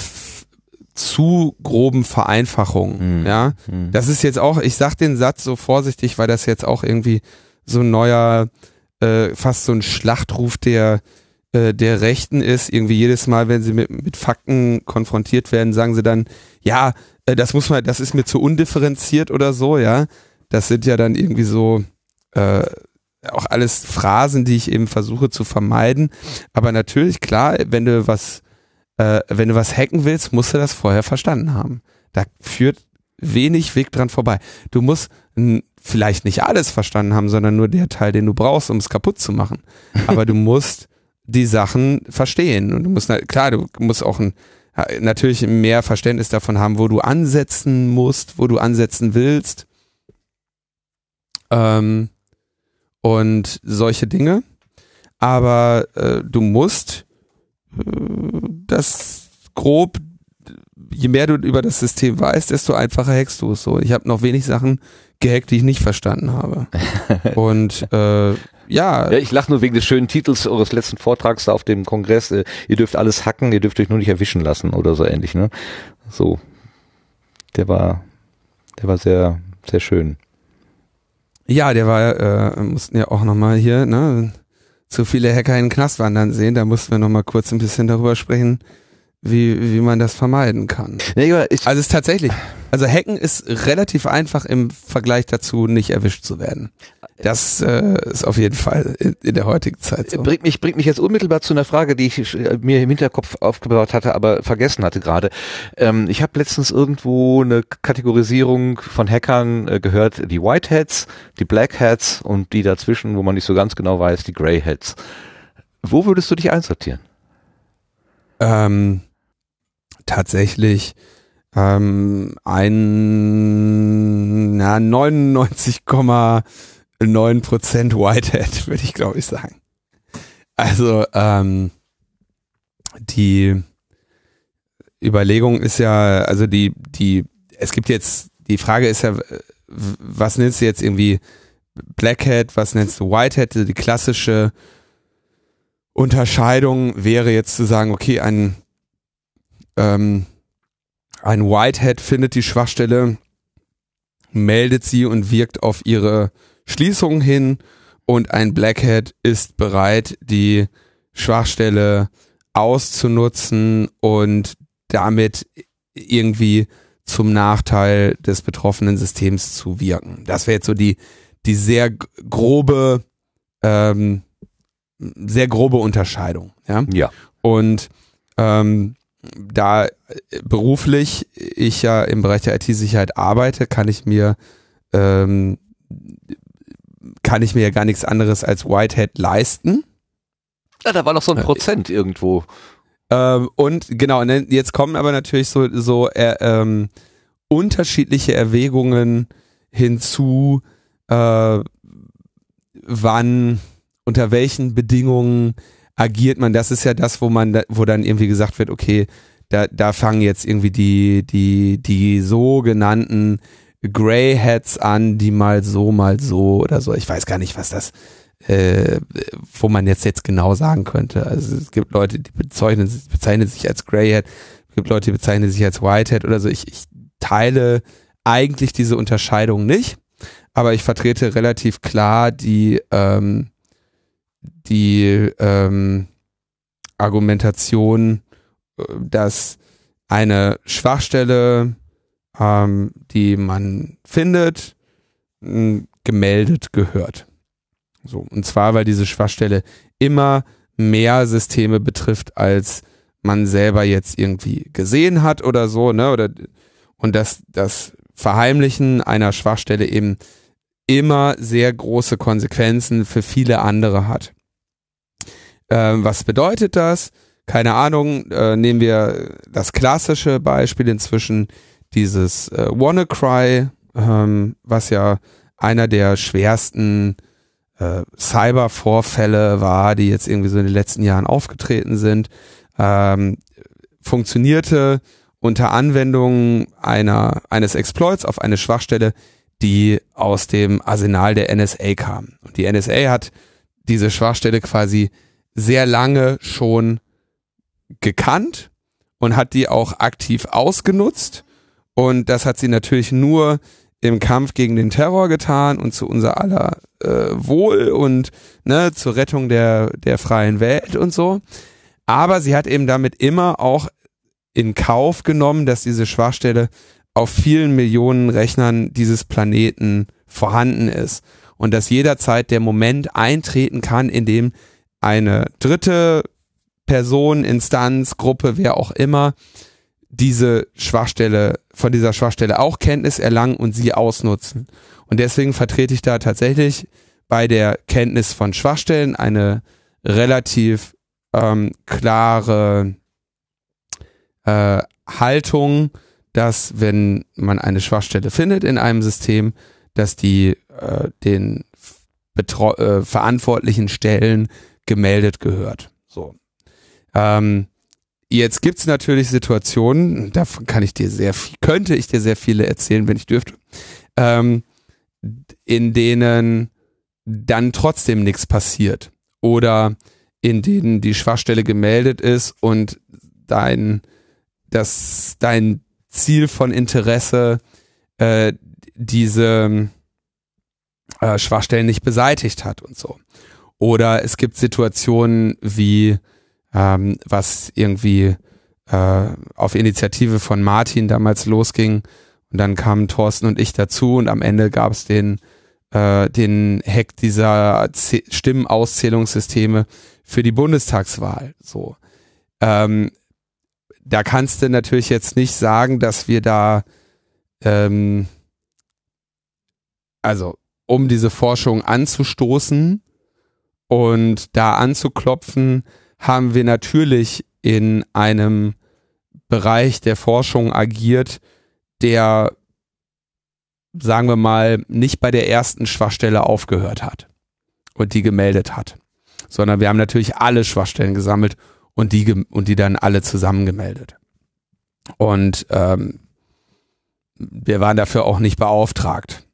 D: zu groben Vereinfachungen. Mhm. Ja, mhm. das ist jetzt auch, ich sag den Satz so vorsichtig, weil das jetzt auch irgendwie so ein neuer, äh, fast so ein Schlachtruf der äh, der Rechten ist. Irgendwie jedes Mal, wenn sie mit, mit Fakten konfrontiert werden, sagen sie dann, ja, äh, das muss man, das ist mir zu undifferenziert oder so. Ja, das sind ja dann irgendwie so äh, auch alles Phrasen, die ich eben versuche zu vermeiden. Aber natürlich, klar, wenn du was äh, wenn du was hacken willst, musst du das vorher verstanden haben. Da führt wenig Weg dran vorbei. Du musst vielleicht nicht alles verstanden haben, sondern nur der Teil, den du brauchst, um es kaputt zu machen. Aber du musst die Sachen verstehen. Und du musst, klar, du musst auch ein, natürlich mehr Verständnis davon haben, wo du ansetzen musst, wo du ansetzen willst. Ähm, und solche Dinge. Aber äh, du musst äh, das grob, je mehr du über das System weißt, desto einfacher hackst du es so. Ich habe noch wenig Sachen gehackt, die ich nicht verstanden habe. Und äh, ja.
A: ja. Ich lache nur wegen des schönen Titels eures letzten Vortrags da auf dem Kongress. Äh, ihr dürft alles hacken, ihr dürft euch nur nicht erwischen lassen oder so ähnlich, ne? So. Der war, der war sehr, sehr schön.
D: Ja, der war, äh, mussten ja auch nochmal hier, ne? Zu viele Hacker in den Knast wandern sehen. Da mussten wir nochmal kurz ein bisschen darüber sprechen, wie, wie man das vermeiden kann.
A: Ja, ich,
D: also es ist tatsächlich, also Hacken ist relativ einfach im Vergleich dazu, nicht erwischt zu werden. Das äh, ist auf jeden Fall in, in der heutigen Zeit so.
A: Bringt mich, bringt mich jetzt unmittelbar zu einer Frage, die ich äh, mir im Hinterkopf aufgebaut hatte, aber vergessen hatte gerade. Ähm, ich habe letztens irgendwo eine Kategorisierung von Hackern äh, gehört, die Whiteheads, die Blackheads und die dazwischen, wo man nicht so ganz genau weiß, die Greyheads. Wo würdest du dich einsortieren?
D: Ähm, tatsächlich ähm, ein na, 99,9% Whitehead, würde ich glaube ich sagen. Also ähm, die Überlegung ist ja, also die, die, es gibt jetzt, die Frage ist ja, was nennst du jetzt irgendwie Blackhead, was nennst du Whitehead, also die klassische Unterscheidung wäre jetzt zu sagen, okay, ein ähm, ein Whitehead findet die Schwachstelle, meldet sie und wirkt auf ihre Schließung hin und ein Blackhead ist bereit, die Schwachstelle auszunutzen und damit irgendwie zum Nachteil des betroffenen Systems zu wirken. Das wäre jetzt so die, die sehr grobe, ähm, sehr grobe Unterscheidung. Ja.
A: ja.
D: Und ähm, da beruflich ich ja im Bereich der IT-Sicherheit arbeite, kann ich mir ähm, kann ich mir ja gar nichts anderes als Whitehead leisten.
A: Ja, da war noch so ein Prozent äh, irgendwo.
D: Ähm, und genau, jetzt kommen aber natürlich so, so äh, ähm, unterschiedliche Erwägungen hinzu, äh, wann, unter welchen Bedingungen agiert man. Das ist ja das, wo man, wo dann irgendwie gesagt wird, okay, da, da fangen jetzt irgendwie die, die, die sogenannten Grey Hats an, die mal so, mal so oder so. Ich weiß gar nicht, was das, äh, wo man jetzt jetzt genau sagen könnte. Also es gibt Leute, die bezeichnen, bezeichnen sich als Grey Hat, es gibt Leute, die bezeichnen sich als White Hat oder so. Ich, ich teile eigentlich diese Unterscheidung nicht, aber ich vertrete relativ klar die, ähm, die ähm, Argumentation, äh, dass eine Schwachstelle, ähm, die man findet, gemeldet gehört. So, und zwar, weil diese Schwachstelle immer mehr Systeme betrifft, als man selber jetzt irgendwie gesehen hat oder so, ne? Oder und dass das Verheimlichen einer Schwachstelle eben immer sehr große Konsequenzen für viele andere hat. Ähm, was bedeutet das? Keine Ahnung, äh, nehmen wir das klassische Beispiel inzwischen, dieses äh, WannaCry, ähm, was ja einer der schwersten äh, Cyber-Vorfälle war, die jetzt irgendwie so in den letzten Jahren aufgetreten sind, ähm, funktionierte unter Anwendung einer, eines Exploits auf eine Schwachstelle, die aus dem Arsenal der NSA kam. Und die NSA hat diese Schwachstelle quasi sehr lange schon gekannt und hat die auch aktiv ausgenutzt. Und das hat sie natürlich nur im Kampf gegen den Terror getan und zu unser aller äh, Wohl und ne, zur Rettung der, der freien Welt und so. Aber sie hat eben damit immer auch in Kauf genommen, dass diese Schwachstelle auf vielen Millionen Rechnern dieses Planeten vorhanden ist und dass jederzeit der Moment eintreten kann, in dem eine dritte Person, Instanz, Gruppe, wer auch immer, diese Schwachstelle, von dieser Schwachstelle auch Kenntnis erlangen und sie ausnutzen. Und deswegen vertrete ich da tatsächlich bei der Kenntnis von Schwachstellen eine relativ ähm, klare äh, Haltung, dass wenn man eine Schwachstelle findet in einem System, dass die äh, den Betro äh, verantwortlichen Stellen gemeldet gehört. So. Ähm, jetzt gibt's natürlich Situationen, davon kann ich dir sehr viel, könnte ich dir sehr viele erzählen, wenn ich dürfte, ähm, in denen dann trotzdem nichts passiert. Oder in denen die Schwachstelle gemeldet ist und dein, das, dein Ziel von Interesse äh, diese äh, Schwachstellen nicht beseitigt hat und so. Oder es gibt Situationen wie, ähm, was irgendwie äh, auf Initiative von Martin damals losging und dann kamen Thorsten und ich dazu und am Ende gab es den, äh, den Hack dieser Z Stimmenauszählungssysteme für die Bundestagswahl. So. Ähm, da kannst du natürlich jetzt nicht sagen, dass wir da ähm, also um diese Forschung anzustoßen und da anzuklopfen, haben wir natürlich in einem Bereich der Forschung agiert, der, sagen wir mal, nicht bei der ersten Schwachstelle aufgehört hat und die gemeldet hat, sondern wir haben natürlich alle Schwachstellen gesammelt und die, und die dann alle zusammengemeldet. Und ähm, wir waren dafür auch nicht beauftragt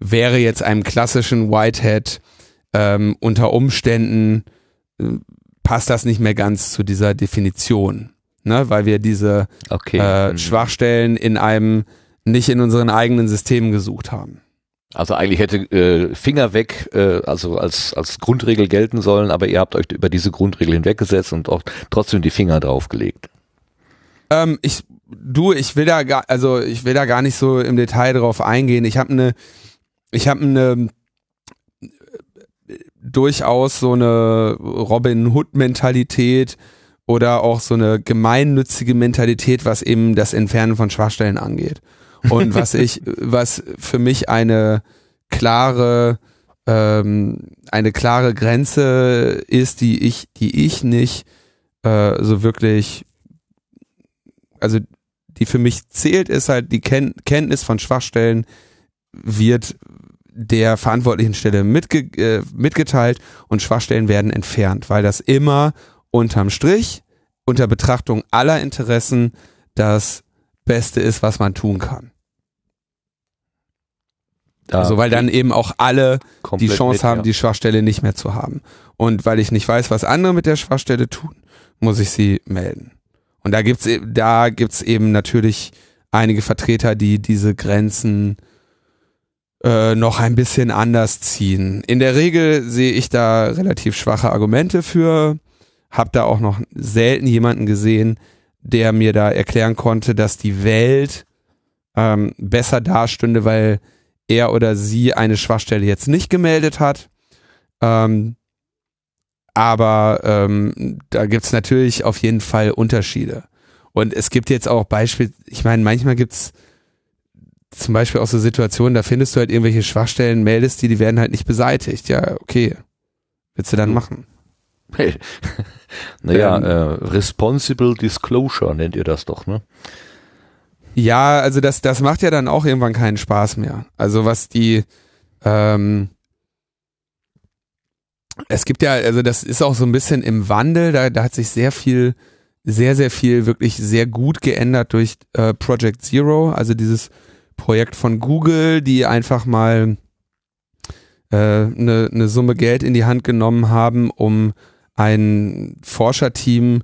D: wäre jetzt einem klassischen Whitehead ähm, unter Umständen äh, passt das nicht mehr ganz zu dieser Definition, ne? weil wir diese
A: Okay.
D: äh,
A: Mhm.
D: Schwachstellen in einem nicht in unseren eigenen Systemen gesucht haben.
A: Also eigentlich hätte äh, Finger weg, äh, also als, als Grundregel gelten sollen, aber ihr habt euch über diese Grundregel hinweggesetzt und auch trotzdem die Finger draufgelegt.
D: Ähm, ich, du, ich will da gar, also ich will da gar nicht so im Detail drauf eingehen. Ich habe eine, ich habe eine durchaus so eine Robin Hood Mentalität oder auch so eine gemeinnützige Mentalität, was eben das Entfernen von Schwachstellen angeht. Und was ich, was für mich eine klare, ähm, eine klare Grenze ist, die ich, die ich nicht äh, so wirklich, also die für mich zählt, ist halt die Ken Kenntnis von Schwachstellen wird der verantwortlichen Stelle mitge äh, mitgeteilt und Schwachstellen werden entfernt, weil das immer unterm Strich, unter Betrachtung aller Interessen, das Beste ist, was man tun kann.
A: Da
D: also weil dann eben auch alle die Chance
A: mit,
D: haben,
A: ja.
D: die Schwachstelle nicht mehr zu haben. Und weil ich nicht weiß, was andere mit der Schwachstelle tun, muss ich sie melden. Und da gibt's e- da gibt's eben natürlich einige Vertreter, die diese Grenzen äh, noch ein bisschen anders ziehen. In der Regel sehe ich da relativ schwache Argumente für, habe da auch noch selten jemanden gesehen, der mir da erklären konnte, dass die Welt ähm, besser dastünde, weil er oder sie eine Schwachstelle jetzt nicht gemeldet hat. Ähm, aber ähm, da gibt's natürlich auf jeden Fall Unterschiede. Und es gibt jetzt auch Beispiele, ich meine, manchmal gibt's zum Beispiel auch so Situationen, da findest du halt irgendwelche Schwachstellen, meldest die, die werden halt nicht beseitigt. Ja, okay. Willst du dann machen?
A: naja,
D: Ähm,
A: äh, Responsible Disclosure nennt ihr das doch, ne?
D: Ja, also das, das macht ja dann auch irgendwann keinen Spaß mehr. Also was die, ähm, es gibt ja, also das ist auch so ein bisschen im Wandel, da, da hat sich sehr viel, sehr, sehr viel wirklich sehr gut geändert durch äh, Project Zero, also dieses Projekt von Google, die einfach mal eine äh, ne ne Summe Geld in die Hand genommen haben, um ein Forscherteam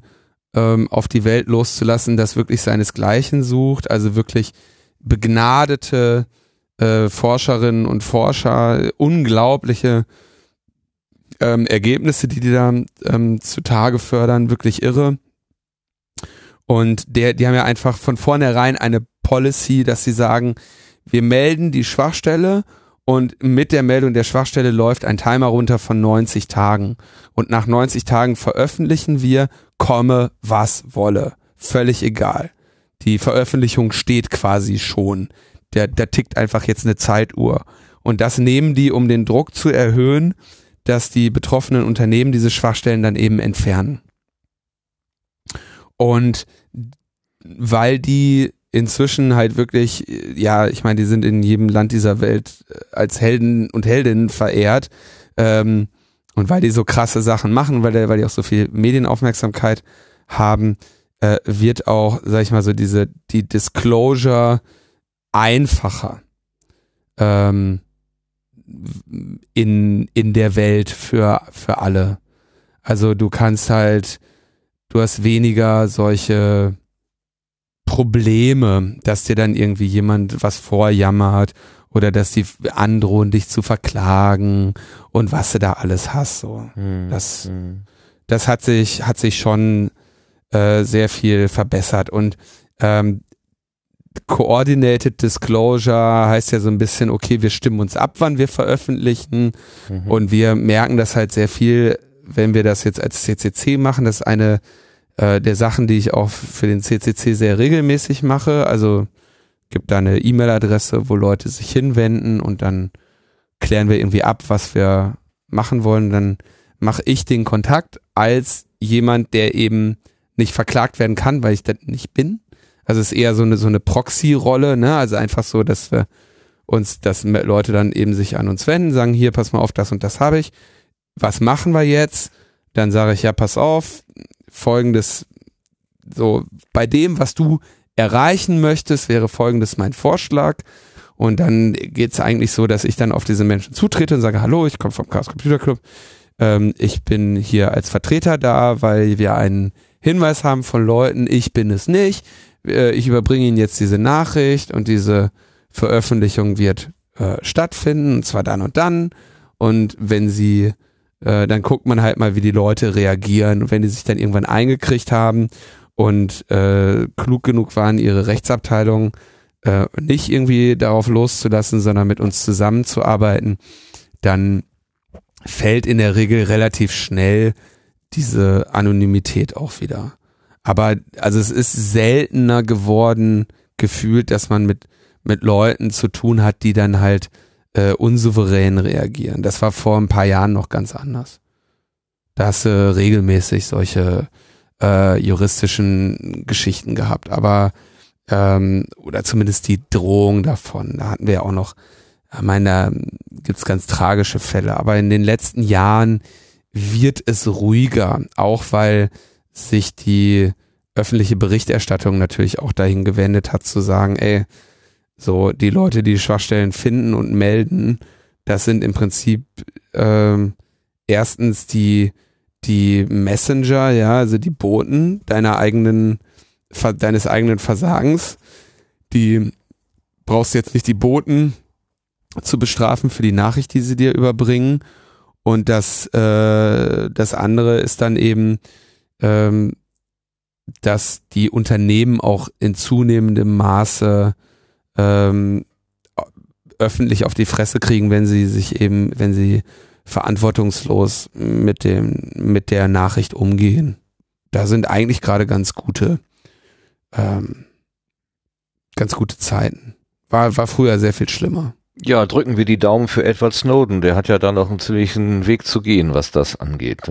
D: ähm, auf die Welt loszulassen, das wirklich seinesgleichen sucht, also wirklich begnadete äh, Forscherinnen und Forscher, unglaubliche ähm, Ergebnisse, die die da ähm, zutage fördern, wirklich irre. Und der, die haben ja einfach von vornherein eine Policy, dass sie sagen, wir melden die Schwachstelle und mit der Meldung der Schwachstelle läuft ein Timer runter von 90 Tagen. Und nach 90 Tagen veröffentlichen wir, komme was wolle. Völlig egal. die Veröffentlichung steht quasi schon. Der, der tickt einfach jetzt eine Zeituhr. Und das nehmen die, um den Druck zu erhöhen, dass die betroffenen Unternehmen diese Schwachstellen dann eben entfernen. Und weil die inzwischen halt wirklich, ja, ich meine, die sind in jedem Land dieser Welt äh, als Helden und Heldinnen verehrt. Ähm, und weil die so krasse Sachen machen, weil, die, weil die auch so viel Medienaufmerksamkeit haben, äh, wird auch, sag ich mal, so diese, die Disclosure einfacher ähm, in, in der Welt für, für alle. Also du kannst halt, du hast weniger solche Probleme, dass dir dann irgendwie jemand was vorjammert oder dass die androhen, dich zu verklagen und was du da alles hast. So. Hm, das, hm. das hat sich, hat sich schon äh, sehr viel verbessert. Und ähm, Coordinated Disclosure heißt ja so ein bisschen, okay, wir stimmen uns ab, wann wir veröffentlichen. Mhm. Und wir merken das halt sehr viel, wenn wir das jetzt als CCC machen. Das ist eine äh, der Sachen, die ich auch für den CCC sehr regelmäßig mache. Also gibt da eine E-Mail-Adresse, wo Leute sich hinwenden und dann klären wir irgendwie ab, was wir machen wollen. Dann mache ich den Kontakt als jemand, der eben nicht verklagt werden kann, weil ich das nicht bin. Also es ist eher so eine so eine Proxy-Rolle, ne? Also einfach so, dass wir uns, dass Leute dann eben sich an uns wenden, sagen, hier, pass mal auf, das und das habe ich. Was machen wir jetzt? Dann sage ich, ja, pass auf, folgendes, so bei dem, was du erreichen möchtest, wäre folgendes mein Vorschlag. Und dann geht es eigentlich so, dass ich dann auf diese Menschen zutrete und sage, hallo, ich komme vom Chaos Computer Club. Ähm, ich bin hier als Vertreter da, weil wir einen Hinweis haben von Leuten, ich bin es nicht. Äh, ich überbringe Ihnen jetzt diese Nachricht und diese Veröffentlichung wird äh, stattfinden, und zwar dann und dann. Und wenn Sie äh, dann guckt man halt mal, wie die Leute reagieren. Und wenn die sich dann irgendwann eingekriegt haben und äh, klug genug waren, ihre Rechtsabteilung äh, nicht irgendwie darauf loszulassen, sondern mit uns zusammenzuarbeiten, dann fällt in der Regel relativ schnell diese Anonymität auch wieder. Aber also es ist seltener geworden, gefühlt, dass man mit, mit Leuten zu tun hat, die dann halt äh, unsouverän reagieren. Das war vor ein paar Jahren noch ganz anders. Da hast du regelmäßig solche äh, juristischen Geschichten gehabt, aber ähm, oder zumindest die Drohung davon. Da hatten wir ja auch noch, ich meine, da gibt's ganz tragische Fälle, aber in den letzten Jahren wird es ruhiger, auch weil sich die öffentliche Berichterstattung natürlich auch dahin gewendet hat zu sagen, ey, so, die Leute, die Schwachstellen finden und melden, das sind im Prinzip ähm, erstens die, die Messenger, ja, also die Boten deiner eigenen, deines eigenen Versagens. Die brauchst jetzt nicht die Boten zu bestrafen für die Nachricht, die sie dir überbringen. Und das, äh, das andere ist dann eben, ähm, dass die Unternehmen auch in zunehmendem Maße ähm, öffentlich auf die Fresse kriegen, wenn sie sich eben, wenn sie verantwortungslos mit dem, mit der Nachricht umgehen. Da sind eigentlich gerade ganz gute, ähm, ganz gute Zeiten. War, war früher sehr viel schlimmer.
A: Ja, drücken wir die Daumen für Edward Snowden. Der hat ja da noch einen ziemlichen Weg zu gehen, was das angeht.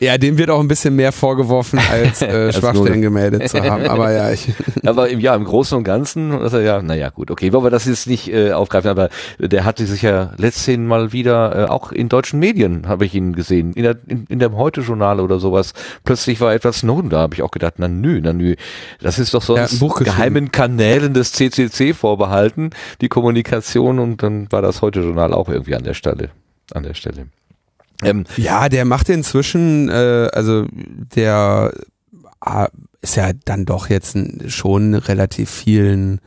D: Ja, dem wird auch ein bisschen mehr vorgeworfen, als äh, Schwachstellen gemeldet zu haben. Aber ja, ich.
A: aber im, ja, im Großen und Ganzen, also ja, naja, gut, okay, wollen wir das jetzt nicht äh, aufgreifen, aber der hatte sich ja letztens mal wieder, äh, auch in deutschen Medien habe ich ihn gesehen, in der, in, in dem Heute-Journal oder sowas. Plötzlich war etwas Snowden da, habe ich auch gedacht, na nö, na nö, das ist doch sonst geheimen Kanälen des CCC vorbehalten, die Kommunikation und dann war das Heute-Journal auch irgendwie an der Stelle, an der Stelle.
D: Ähm, ja, der macht inzwischen, äh, also der äh, ist ja dann doch jetzt schon relativ vielen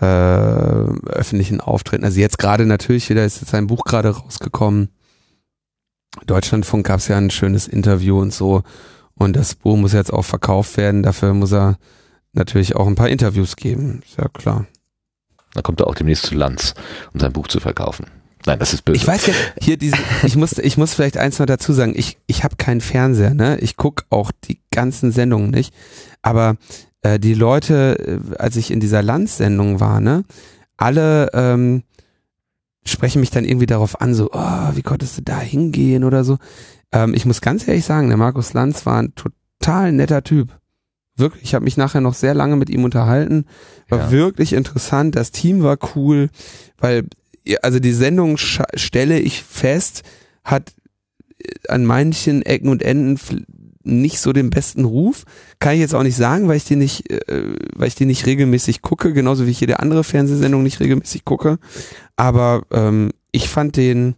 D: äh, öffentlichen Auftritten. Also jetzt gerade natürlich wieder ist jetzt sein Buch gerade rausgekommen. Deutschlandfunk gab es ja ein schönes Interview und so. Und das Buch muss jetzt auch verkauft werden. Dafür muss er natürlich auch ein paar Interviews geben. Ist ja klar.
A: Da kommt er auch demnächst zu Lanz, um sein Buch zu verkaufen. Nein, das ist böse.
D: Ich weiß ja, hier diese, ich muss, ich muss vielleicht eins noch dazu sagen, ich, ich habe keinen Fernseher, ne? Ich guck auch die ganzen Sendungen nicht. Aber äh, die Leute, äh, als ich in dieser Landsendung war, ne, alle ähm, sprechen mich dann irgendwie darauf an, so, oh, wie konntest du da hingehen oder so. Ähm, ich muss ganz ehrlich sagen, der Markus Lanz war ein total netter Typ. Wirklich, ich habe mich nachher noch sehr lange mit ihm unterhalten. War
A: Ja.
D: wirklich interessant. Das Team war cool, weil also die Sendung stelle ich fest, hat äh, an manchen Ecken und Enden nicht so den besten Ruf. Kann ich jetzt auch nicht sagen, weil ich die nicht, äh, weil ich die nicht regelmäßig gucke, genauso wie ich jede andere Fernsehsendung nicht regelmäßig gucke. Aber ähm, ich fand den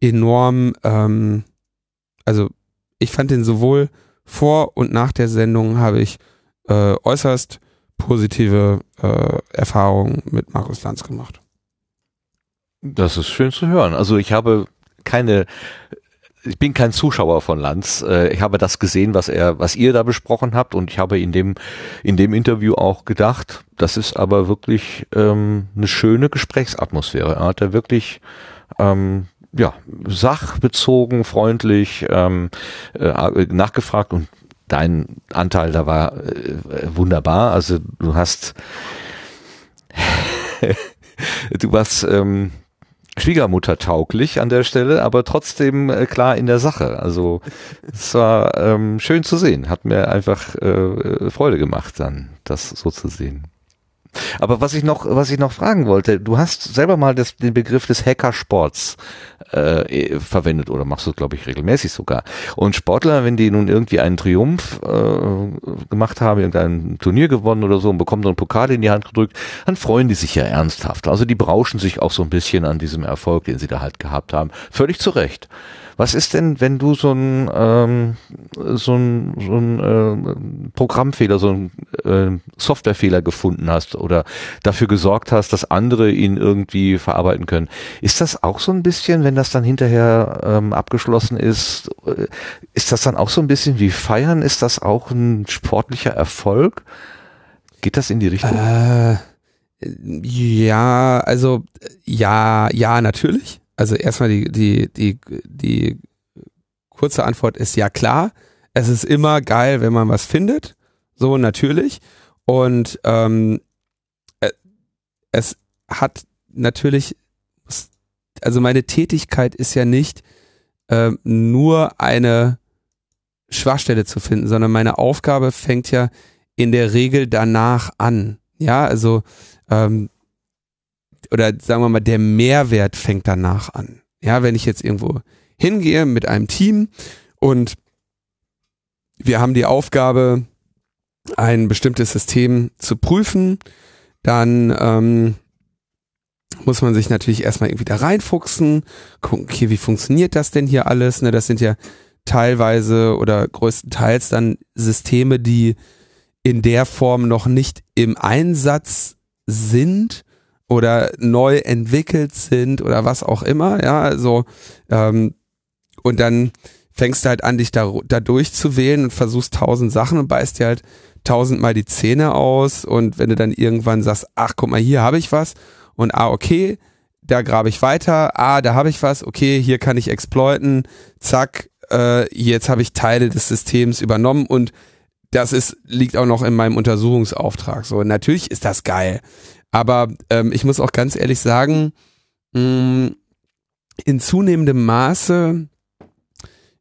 D: enorm, ähm, also ich fand den sowohl vor und nach der Sendung habe ich äh, äußerst positive äh, Erfahrungen mit Markus Lanz gemacht.
A: Das ist schön zu hören. Also ich habe keine, ich bin kein Zuschauer von Lanz. Äh, Ich habe das gesehen, was er, was ihr da besprochen habt, und ich habe in dem in dem Interview auch gedacht, das ist aber wirklich ähm, eine schöne Gesprächsatmosphäre. Er hat da wirklich ähm, ja sachbezogen, freundlich ähm, äh, nachgefragt und dein Anteil da war äh, wunderbar. Also du hast du warst ähm, Schwiegermutter tauglich an der Stelle, aber trotzdem äh, klar in der Sache. Also es war ähm, schön zu sehen, hat mir einfach äh, Freude gemacht, dann das so zu sehen. Aber was ich noch, was ich noch fragen wollte, du hast selber mal das, den Begriff des Hackersports äh, verwendet oder machst du, glaube ich, regelmäßig sogar. Und Sportler, wenn die nun irgendwie einen Triumph äh, gemacht haben, irgendein Turnier gewonnen oder so und bekommen so einen Pokal in die Hand gedrückt, dann freuen die sich ja ernsthaft. Also die brauschen sich auch so ein bisschen an diesem Erfolg, den sie da halt gehabt haben. Völlig zu Recht. Was ist denn, wenn du so ein ähm, so ein, so ein äh, Programmfehler, so ein äh, Softwarefehler gefunden hast oder dafür gesorgt hast, dass andere ihn irgendwie verarbeiten können? Ist das auch so ein bisschen, wenn das dann hinterher ähm, abgeschlossen ist, äh, ist das dann auch so ein bisschen wie Feiern? Ist das auch ein sportlicher Erfolg? Geht das in die Richtung?
D: Äh, ja, also ja, ja, natürlich. Also erstmal die, die, die, die kurze Antwort ist ja klar. Es ist immer geil, wenn man was findet. So natürlich. Und ähm, äh, es hat natürlich, also meine Tätigkeit ist ja nicht ähm, nur eine Schwachstelle zu finden, sondern meine Aufgabe fängt ja in der Regel danach an. Ja, also ähm, oder sagen wir mal, der Mehrwert fängt danach an. Ja, wenn ich jetzt irgendwo hingehe mit einem Team und wir haben die Aufgabe, ein bestimmtes System zu prüfen, dann ähm, muss man sich natürlich erstmal irgendwie da reinfuchsen, gucken, okay, wie funktioniert das denn hier alles? Ne, das sind ja teilweise oder größtenteils dann Systeme, die in der Form noch nicht im Einsatz sind oder neu entwickelt sind oder was auch immer, ja, also ähm, und dann fängst du halt an, dich da, da durchzuwählen und versuchst tausend Sachen und beißt dir halt tausendmal die Zähne aus und wenn du dann irgendwann sagst, ach guck mal, hier habe ich was und ah, okay, da grabe ich weiter, ah, da habe ich was, okay, hier kann ich exploiten, zack, äh, jetzt habe ich Teile des Systems übernommen und das ist, liegt auch noch in meinem Untersuchungsauftrag. So, natürlich ist das geil. Aber ähm, ich muss auch ganz ehrlich sagen, mh, in zunehmendem Maße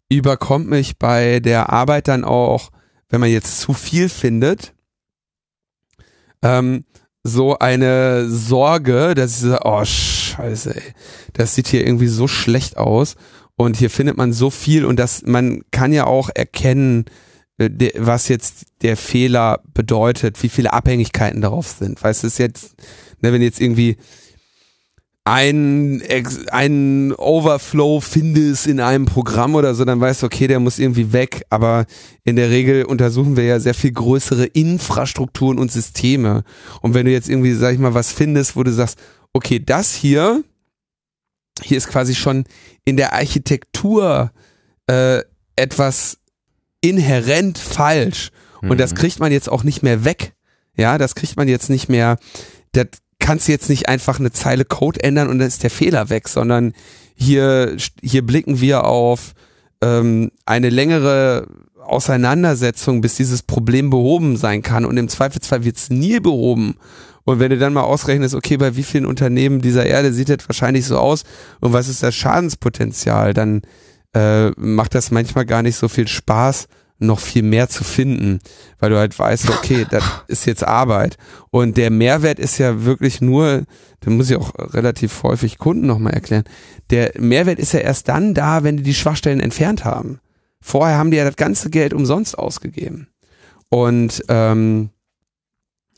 D: überkommt mich bei der Arbeit dann auch, wenn man jetzt zu viel findet, ähm, so eine Sorge, dass ich so, oh scheiße, ey, das sieht hier irgendwie so schlecht aus und hier findet man so viel und das, man kann ja auch erkennen, was jetzt der Fehler bedeutet, wie viele Abhängigkeiten darauf sind. Weißt du, es ist jetzt, ne, wenn jetzt irgendwie ein, ein Overflow findest in einem Programm oder so, dann weißt du, okay, der muss irgendwie weg. Aber in der Regel untersuchen wir ja sehr viel größere Infrastrukturen und Systeme. Und wenn du jetzt irgendwie, sag ich mal, was findest, wo du sagst, okay, das hier, hier ist quasi schon in der Architektur äh, etwas inhärent falsch. Und das
A: Mhm.
D: kriegt man jetzt auch nicht mehr weg. Ja, das kriegt man jetzt nicht mehr, das kannst du jetzt nicht einfach eine Zeile Code ändern und dann ist der Fehler weg, sondern hier, hier blicken wir auf ähm, eine längere Auseinandersetzung, bis dieses Problem behoben sein kann. Und im Zweifelsfall wird es nie behoben. Und wenn du dann mal ausrechnest, okay, bei wie vielen Unternehmen dieser Erde sieht das wahrscheinlich so aus und was ist das Schadenspotenzial, dann äh, macht das manchmal gar nicht so viel Spaß, noch viel mehr zu finden, weil du halt weißt, okay, das ist jetzt Arbeit. Und der Mehrwert ist ja wirklich nur, da muss ich auch relativ häufig Kunden nochmal erklären, der Mehrwert ist ja erst dann da, wenn die die Schwachstellen entfernt haben. Vorher haben die ja das ganze Geld umsonst ausgegeben. Und ähm,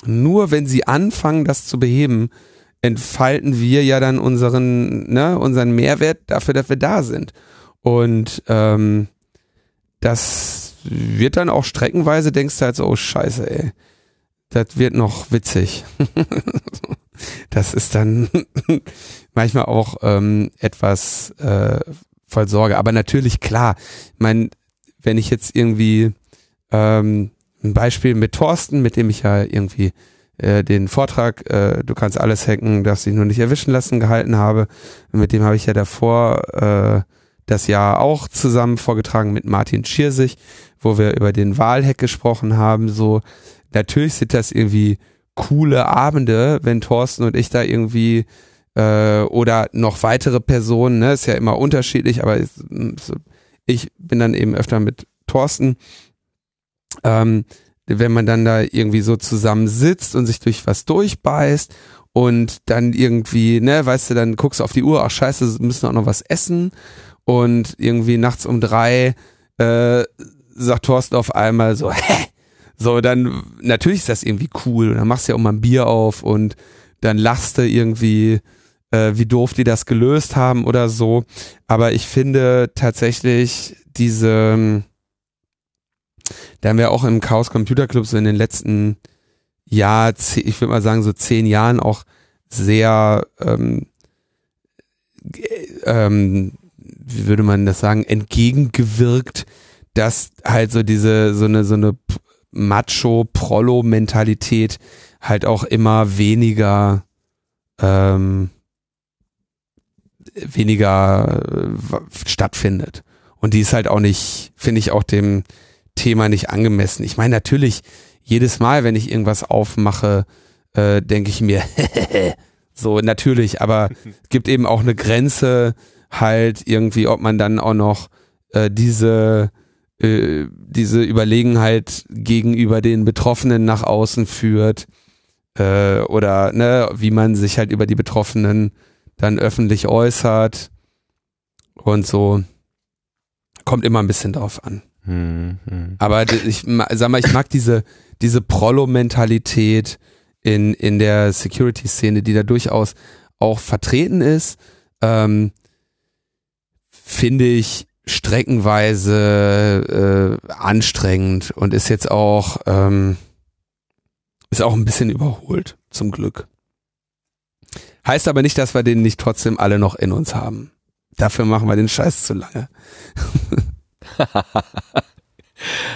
D: nur wenn sie anfangen, das zu beheben, entfalten wir ja dann unseren, ne, unseren Mehrwert dafür, dass wir da sind. Und ähm, das wird dann auch streckenweise, denkst du halt so, oh scheiße, ey, das wird noch witzig. das ist dann manchmal auch ähm, etwas äh, voll Sorge. Aber natürlich, klar, ich meine, wenn ich jetzt irgendwie ähm, ein Beispiel mit Thorsten, mit dem ich ja irgendwie äh, den Vortrag, äh, du kannst alles hacken, darfst dich nur nicht erwischen lassen, gehalten habe. Mit dem habe ich ja davor äh, das Jahr auch zusammen vorgetragen mit Martin Schirsich, wo wir über den Wahlhack gesprochen haben. So, natürlich sind das irgendwie coole Abende, wenn Thorsten und ich da irgendwie äh, oder noch weitere Personen, ne, ist ja immer unterschiedlich, aber ich bin dann eben öfter mit Thorsten ähm, wenn man dann da irgendwie so zusammen sitzt und sich durch was durchbeißt und dann irgendwie, ne, weißt du, dann guckst du auf die Uhr, ach scheiße, müssen auch noch was essen und irgendwie nachts um drei äh, sagt Thorsten auf einmal so, hä? So, dann, natürlich ist das irgendwie cool und dann machst du ja auch mal ein Bier auf und dann lachst du irgendwie, äh, wie doof die das gelöst haben oder so. Aber ich finde tatsächlich diese, da haben wir auch im Chaos Computer Club so in den letzten Jahr, ich würde mal sagen so zehn Jahren auch sehr, ähm, ähm, wie würde man das sagen, entgegengewirkt, dass halt so diese, so eine, so eine Macho-Prollo-Mentalität halt auch immer weniger, ähm, weniger äh, stattfindet. Und die ist halt auch nicht, finde ich auch dem, Thema nicht angemessen. Ich meine, natürlich, jedes Mal, wenn ich irgendwas aufmache, äh, denke ich mir, so natürlich, aber es gibt eben auch eine Grenze, halt irgendwie, ob man dann auch noch äh, diese äh, diese Überlegenheit gegenüber den Betroffenen nach außen führt äh, oder ne, wie man sich halt über die Betroffenen dann öffentlich äußert und so kommt immer ein bisschen drauf an. Hm, hm. Aber ich sag mal, ich mag diese, diese Prollo-Mentalität in, in der Security-Szene, die da durchaus auch vertreten ist, ähm, finde ich streckenweise äh, anstrengend und ist jetzt auch, ähm, ist auch ein bisschen überholt, zum Glück. Heißt aber nicht, dass wir den nicht trotzdem alle noch in uns haben. Dafür machen wir den Scheiß zu lange.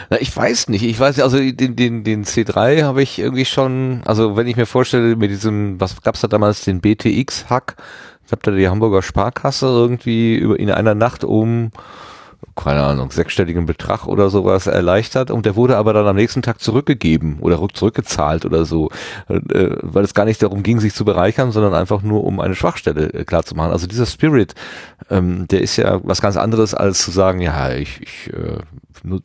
A: Na, ich weiß nicht. Ich weiß, also den, den, den C3 habe ich irgendwie schon, also wenn ich mir vorstelle, mit diesem, was gab's da damals, den BTX-Hack, ich habe da die Hamburger Sparkasse irgendwie über in einer Nacht um keine Ahnung, sechsstelligen Betrag oder sowas erleichtert und der wurde aber dann am nächsten Tag zurückgegeben oder zurückgezahlt oder so, äh, weil es gar nicht darum ging, sich zu bereichern, sondern einfach nur um eine Schwachstelle äh, klar zu machen. Also dieser Spirit, ähm, der ist ja was ganz anderes als zu sagen, ja, ich, ich äh,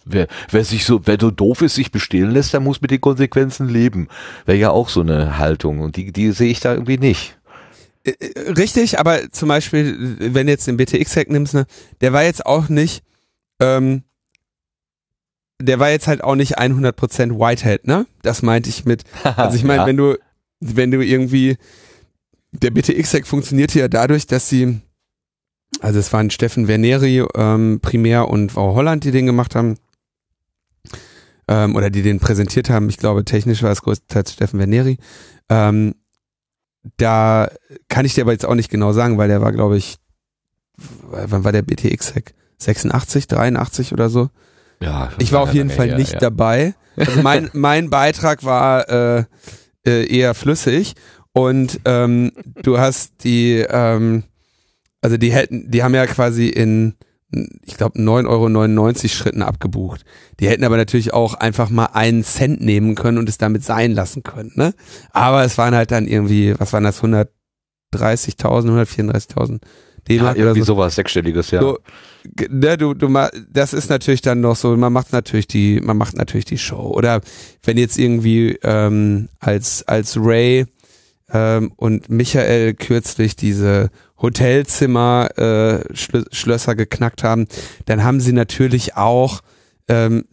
A: wer, wer sich so, wer so doof ist, sich bestehlen lässt, der muss mit den Konsequenzen leben. Wäre ja auch so eine Haltung und die, die sehe ich da irgendwie nicht.
D: Äh, äh, richtig, aber zum Beispiel, wenn du jetzt den BTX-Hack nimmst, ne, der war jetzt auch nicht, ähm, der war jetzt halt auch nicht 100% Whitehead, ne? Das meinte ich mit, also ich meine, ja. wenn du, wenn du irgendwie, der BTX-Hack funktionierte ja dadurch, dass sie, also es waren Steffen Verneri ähm, primär und Frau Holland, die den gemacht haben, ähm, oder die den präsentiert haben. Ich glaube, technisch war es größtenteils Steffen Verneri. Ähm, da kann ich dir aber jetzt auch nicht genau sagen, weil der war, glaube ich, wann war der BTX-Hack? 86, 83 oder so? Ja. Ich war auf jeden Fall her, nicht ja. dabei. Also mein, mein Beitrag war äh, äh, eher flüssig und ähm, du hast die, ähm, also die hätten, die haben ja quasi in ich glaube, 9,99 Euro Schritten abgebucht. Die hätten aber natürlich auch einfach mal einen Cent nehmen können und es damit sein lassen können. Ne? Aber es waren halt dann irgendwie, was waren das, 130.000, 134.000
A: D-Mark ja, irgendwie so. sowas, sechsstelliges, ja.
D: So, ne, du, du, das ist natürlich dann noch so, man macht natürlich die, man macht natürlich die Show. Oder wenn jetzt irgendwie ähm, als, als Ray ähm, und Michael kürzlich diese Hotelzimmer äh, Schlö Schlösser geknackt haben, dann haben sie natürlich auch ähm,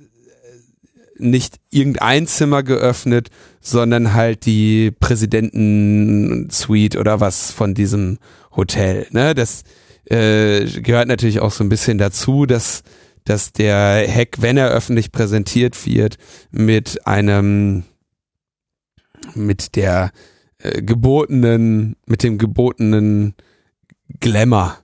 D: nicht irgendein Zimmer geöffnet, sondern halt die Präsidenten-Suite oder was von diesem Hotel. Ne? Das äh, gehört natürlich auch so ein bisschen dazu, dass, dass der Hack, wenn er öffentlich präsentiert wird, mit einem, mit der äh, gebotenen, mit dem gebotenen Glamour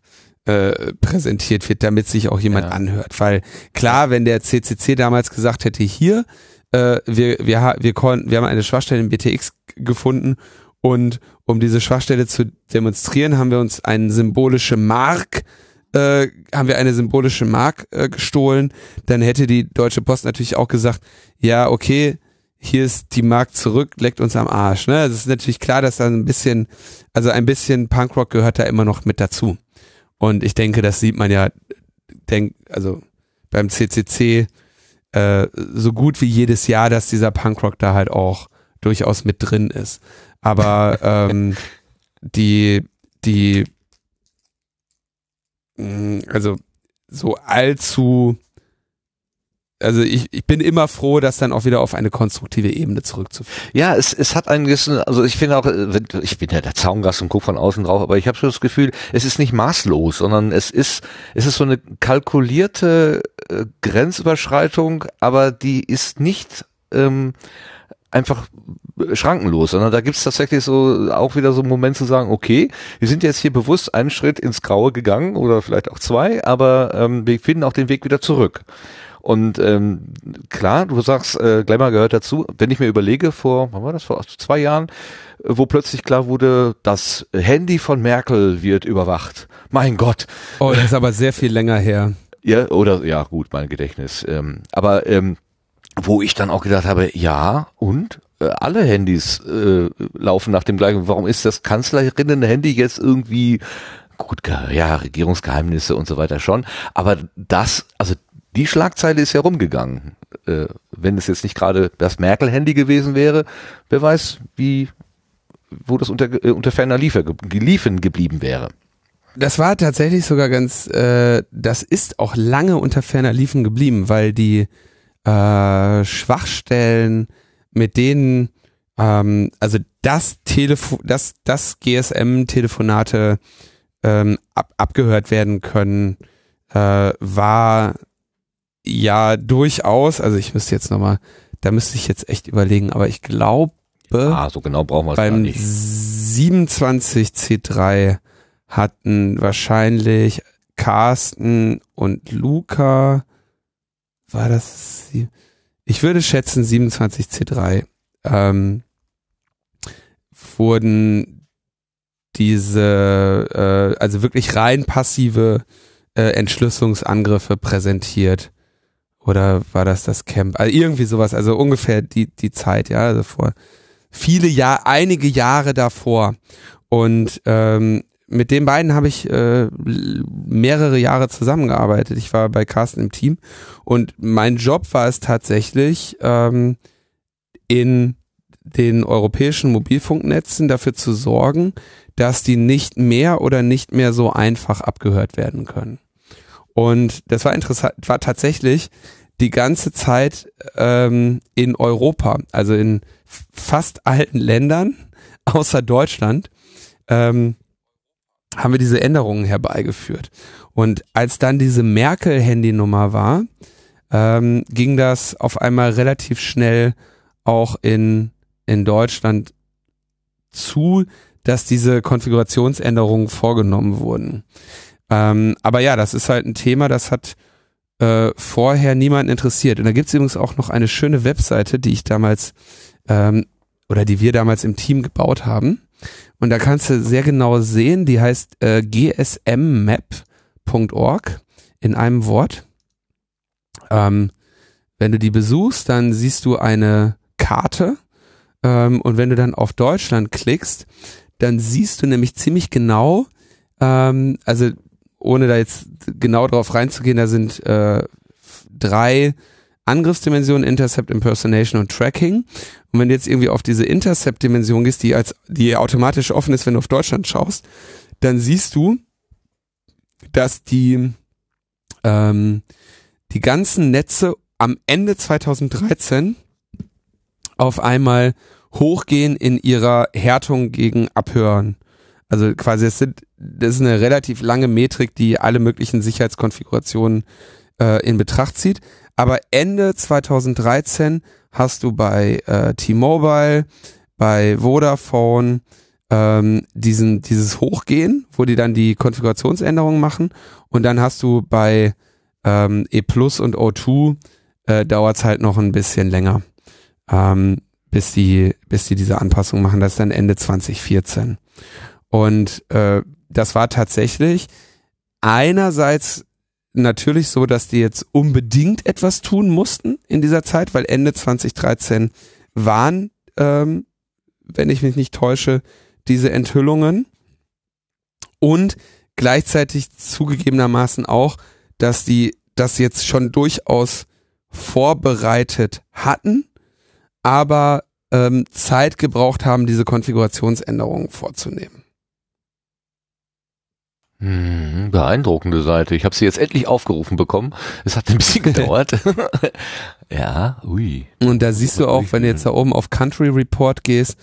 D: äh, präsentiert wird, damit sich auch jemand ja. anhört. Weil klar, wenn der CCC damals gesagt hätte, hier, äh, wir, wir, wir, konnten, wir haben eine Schwachstelle im BTX gefunden und um diese Schwachstelle zu demonstrieren, haben wir uns eine symbolische Mark äh, haben wir eine symbolische Mark äh, gestohlen, dann hätte die Deutsche Post natürlich auch gesagt, ja, okay, hier ist die Mark zurück, leckt uns am Arsch. Ne? Es ist natürlich klar, dass da ein bisschen, also ein bisschen Punkrock gehört da immer noch mit dazu. Und ich denke, das sieht man ja, denk, also beim CCC äh, so gut wie jedes Jahr, dass dieser Punkrock da halt auch durchaus mit drin ist. Aber ähm, die, die, mm, also so allzu also ich, ich bin immer froh, das dann auch wieder auf eine konstruktive Ebene zurückzuführen.
A: Ja, es, es hat einen gewissen, also ich finde auch, äh, ich bin ja der Zaungast und gucke von außen drauf, aber ich habe schon das Gefühl, es ist nicht maßlos, sondern es ist, es ist so eine kalkulierte äh, Grenzüberschreitung, aber die ist nicht ähm, einfach schrankenlos, sondern da gibt es tatsächlich so auch wieder so einen Moment zu sagen, okay, wir sind jetzt hier bewusst einen Schritt ins Graue gegangen oder vielleicht auch zwei, aber ähm, wir finden auch den Weg wieder zurück. Und ähm, klar, du sagst, äh, Glamour gehört dazu. Wenn ich mir überlege, vor, wann war das, vor zwei Jahren, wo plötzlich klar wurde, das Handy von Merkel wird überwacht. Mein Gott.
D: Oh, das ist aber sehr viel länger her.
A: Ja, oder, ja, gut, mein Gedächtnis. Ähm, aber ähm, wo ich dann auch gedacht habe, ja, und? Äh, alle Handys äh, laufen nach dem gleichen. Warum ist das Kanzlerinnen-Handy jetzt irgendwie gut, ja, Regierungsgeheimnisse und so weiter schon, aber das, also die Schlagzeile ist herumgegangen. Äh, wenn es jetzt nicht gerade das Merkel-Handy gewesen wäre, wer weiß, wie, wo das unter, äh, unter ferner Liefer, Liefen geblieben wäre.
D: Das war tatsächlich sogar ganz, äh, das ist auch lange unter ferner Liefen geblieben, weil die äh, Schwachstellen, mit denen, ähm, also das Telefon, das, das GSM-Telefonate ähm, ab, abgehört werden können, äh, war ja, durchaus. Also ich müsste jetzt nochmal, da müsste ich jetzt echt überlegen, aber ich glaube,
A: ah, so genau brauchen wir es
D: beim 27C3 hatten wahrscheinlich Carsten und Luca, war das, ich würde schätzen 27C3, ähm, wurden diese, äh, also wirklich rein passive äh, Entschlüsselungsangriffe präsentiert. Oder war das das Camp? Also irgendwie sowas, also ungefähr die, die Zeit, ja, also vor viele Jahre, einige Jahre davor. Und ähm, mit den beiden habe ich äh, mehrere Jahre zusammengearbeitet. Ich war bei Carsten im Team und mein Job war es tatsächlich, ähm, in den europäischen Mobilfunknetzen dafür zu sorgen, dass die nicht mehr oder nicht mehr so einfach abgehört werden können. Und das war interessant, war tatsächlich die ganze Zeit ähm, in Europa, also in fast allen Ländern, außer Deutschland, ähm, haben wir diese Änderungen herbeigeführt. Und als dann diese Merkel-Handynummer war, ähm, ging das auf einmal relativ schnell auch in, in Deutschland zu, dass diese Konfigurationsänderungen vorgenommen wurden. Ähm, aber ja, das ist halt ein Thema, das hat äh, vorher niemanden interessiert. Und da gibt es übrigens auch noch eine schöne Webseite, die ich damals ähm, oder die wir damals im Team gebaut haben. Und da kannst du sehr genau sehen, die heißt äh, gsmmap.org in einem Wort. Ähm, wenn du die besuchst, dann siehst du eine Karte ähm, und wenn du dann auf Deutschland klickst, dann siehst du nämlich ziemlich genau, ähm, also ohne da jetzt genau drauf reinzugehen, da sind äh, drei Angriffsdimensionen, Intercept, Impersonation und Tracking. Und wenn du jetzt irgendwie auf diese Intercept-Dimension gehst, die als die automatisch offen ist, wenn du auf Deutschland schaust, dann siehst du, dass die ähm, die ganzen Netze am Ende 2013 auf einmal hochgehen in ihrer Härtung gegen Abhören. Also quasi, es sind, das ist eine relativ lange Metrik, die alle möglichen Sicherheitskonfigurationen äh, in Betracht zieht. Aber Ende 2013 hast du bei äh, T-Mobile, bei Vodafone ähm, diesen, dieses Hochgehen, wo die dann die Konfigurationsänderungen machen. Und dann hast du bei ähm, E Plus und O2 äh, dauert es halt noch ein bisschen länger, ähm, bis die, bis die diese Anpassung machen. Das ist dann Ende 2014. Und äh, das war tatsächlich einerseits natürlich so, dass die jetzt unbedingt etwas tun mussten in dieser Zeit, weil Ende 2013 waren, ähm, wenn ich mich nicht täusche, diese Enthüllungen und gleichzeitig zugegebenermaßen auch, dass die das jetzt schon durchaus vorbereitet hatten, aber ähm, Zeit gebraucht haben, diese Konfigurationsänderungen vorzunehmen.
A: Hm, beeindruckende Seite. Ich habe sie jetzt endlich aufgerufen bekommen. Es hat ein bisschen gedauert. ja, ui.
D: Und da siehst du auch, wenn du jetzt da oben auf Country Report gehst,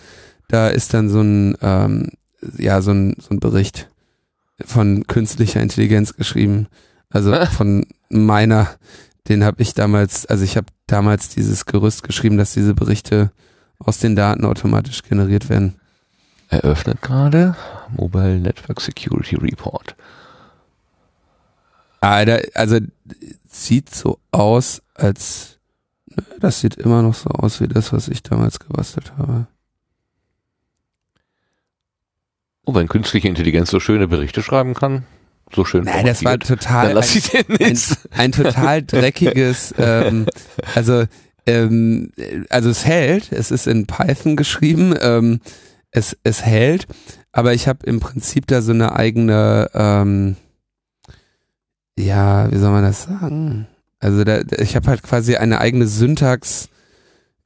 D: da ist dann so ein, ähm, ja, so ein, so ein Bericht von künstlicher Intelligenz geschrieben. Also von meiner, den habe ich damals, also ich habe damals dieses Gerüst geschrieben, dass diese Berichte aus den Daten automatisch generiert werden.
A: Eröffnet gerade Mobile Network Security Report.
D: Alter, also sieht so aus, als ne, das sieht immer noch so aus wie das, was ich damals gebastelt habe.
A: Oh, wenn künstliche Intelligenz so schöne Berichte schreiben kann, so schön.
D: Nein, das war total
A: Dann lass ich den
D: ein,
A: jetzt.
D: ein total dreckiges, ähm, also ähm, also es hält, es ist in Python geschrieben, ähm, es, es hält, aber ich habe im Prinzip da so eine eigene, ähm, ja, wie soll man das sagen? Also da, ich habe halt quasi eine eigene Syntax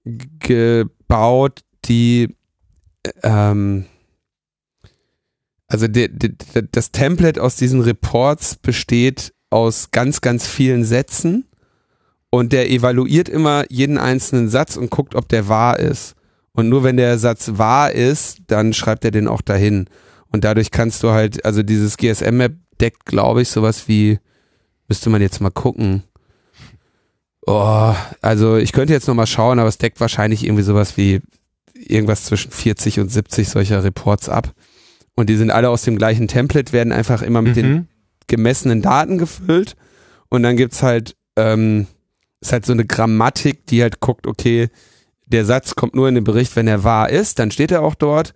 D: gebaut, die ähm, also die, die, das Template aus diesen Reports besteht aus ganz, ganz vielen Sätzen und der evaluiert immer jeden einzelnen Satz und guckt, ob der wahr ist. Und nur wenn der Satz wahr ist, dann schreibt er den auch dahin. Und dadurch kannst du halt, also dieses GSM-Map deckt, glaube ich, sowas wie, müsste man jetzt mal gucken. Oh, also ich könnte jetzt nochmal schauen, aber es deckt wahrscheinlich irgendwie sowas wie irgendwas zwischen 40 und 70 solcher Reports ab. Und die sind alle aus dem gleichen Template, werden einfach immer mit den
A: Mhm.
D: gemessenen Daten gefüllt. Und dann gibt's halt, ähm, ist halt so eine Grammatik, die halt guckt, okay, der Satz kommt nur in den Bericht, wenn er wahr ist, dann steht er auch dort.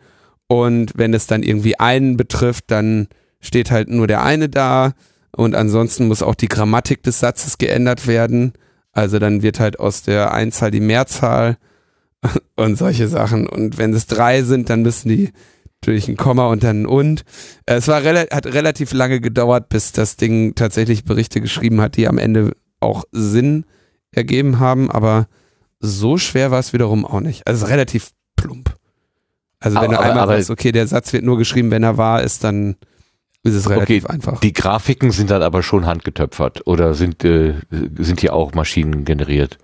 D: Und wenn es dann irgendwie einen betrifft, dann steht halt nur der eine da. Und ansonsten muss auch die Grammatik des Satzes geändert werden. Also dann wird halt aus der Einzahl die Mehrzahl und solche Sachen. Und wenn es drei sind, dann müssen die durch ein Komma und dann ein und. Äh, Es war hat relativ lange gedauert, bis das Ding tatsächlich Berichte geschrieben hat, die am Ende auch Sinn ergeben haben, aber so schwer war es wiederum auch nicht. Also relativ plump. Also wenn
A: Aber-
D: du einmal
A: aber-
D: weißt, okay, der Satz wird nur geschrieben, wenn er wahr ist, dann ist es relativ
A: Okay,
D: einfach.
A: Die Grafiken sind dann aber schon handgetöpfert oder sind, äh, sind hier auch Maschinen generiert?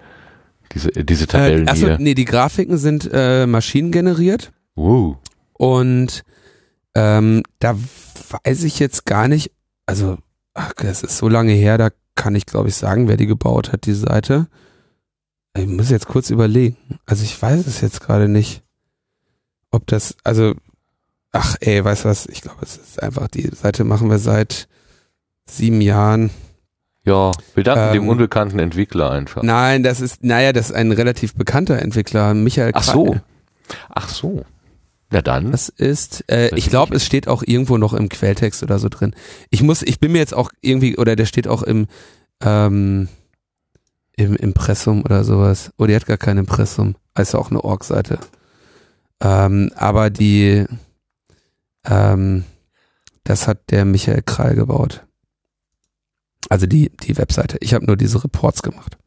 A: Diese, äh, diese Tabellen
D: äh, achso,
A: hier.
D: nee, die Grafiken sind äh, maschinengeneriert
A: Wow.
D: und ähm, da weiß ich jetzt gar nicht, also ach, das ist so lange her, da kann ich glaube ich sagen, wer die gebaut hat, die Seite. Ich muss jetzt kurz überlegen. Also ich weiß es jetzt gerade nicht, ob das, also ach ey, weißt du was, ich glaube es ist einfach, die Seite machen wir seit sieben Jahren.
A: Ja, wir danken
D: Ähm,
A: dem unbekannten Entwickler einfach.
D: Nein, das ist, naja, das ist ein relativ bekannter Entwickler, Michael
A: Ach
D: Krall.
A: so. Ach so. Na dann.
D: Das ist, äh, ich glaube, es steht auch irgendwo noch im Quelltext oder so drin. Ich muss, ich bin mir jetzt auch irgendwie, oder der steht auch im, ähm, im Impressum oder sowas. Oh, die hat gar kein Impressum. Ist auch eine Org-Seite. Ähm, aber die, ähm, das hat der Michael Krall gebaut. Also die, die Webseite. Ich habe nur diese Reports gemacht.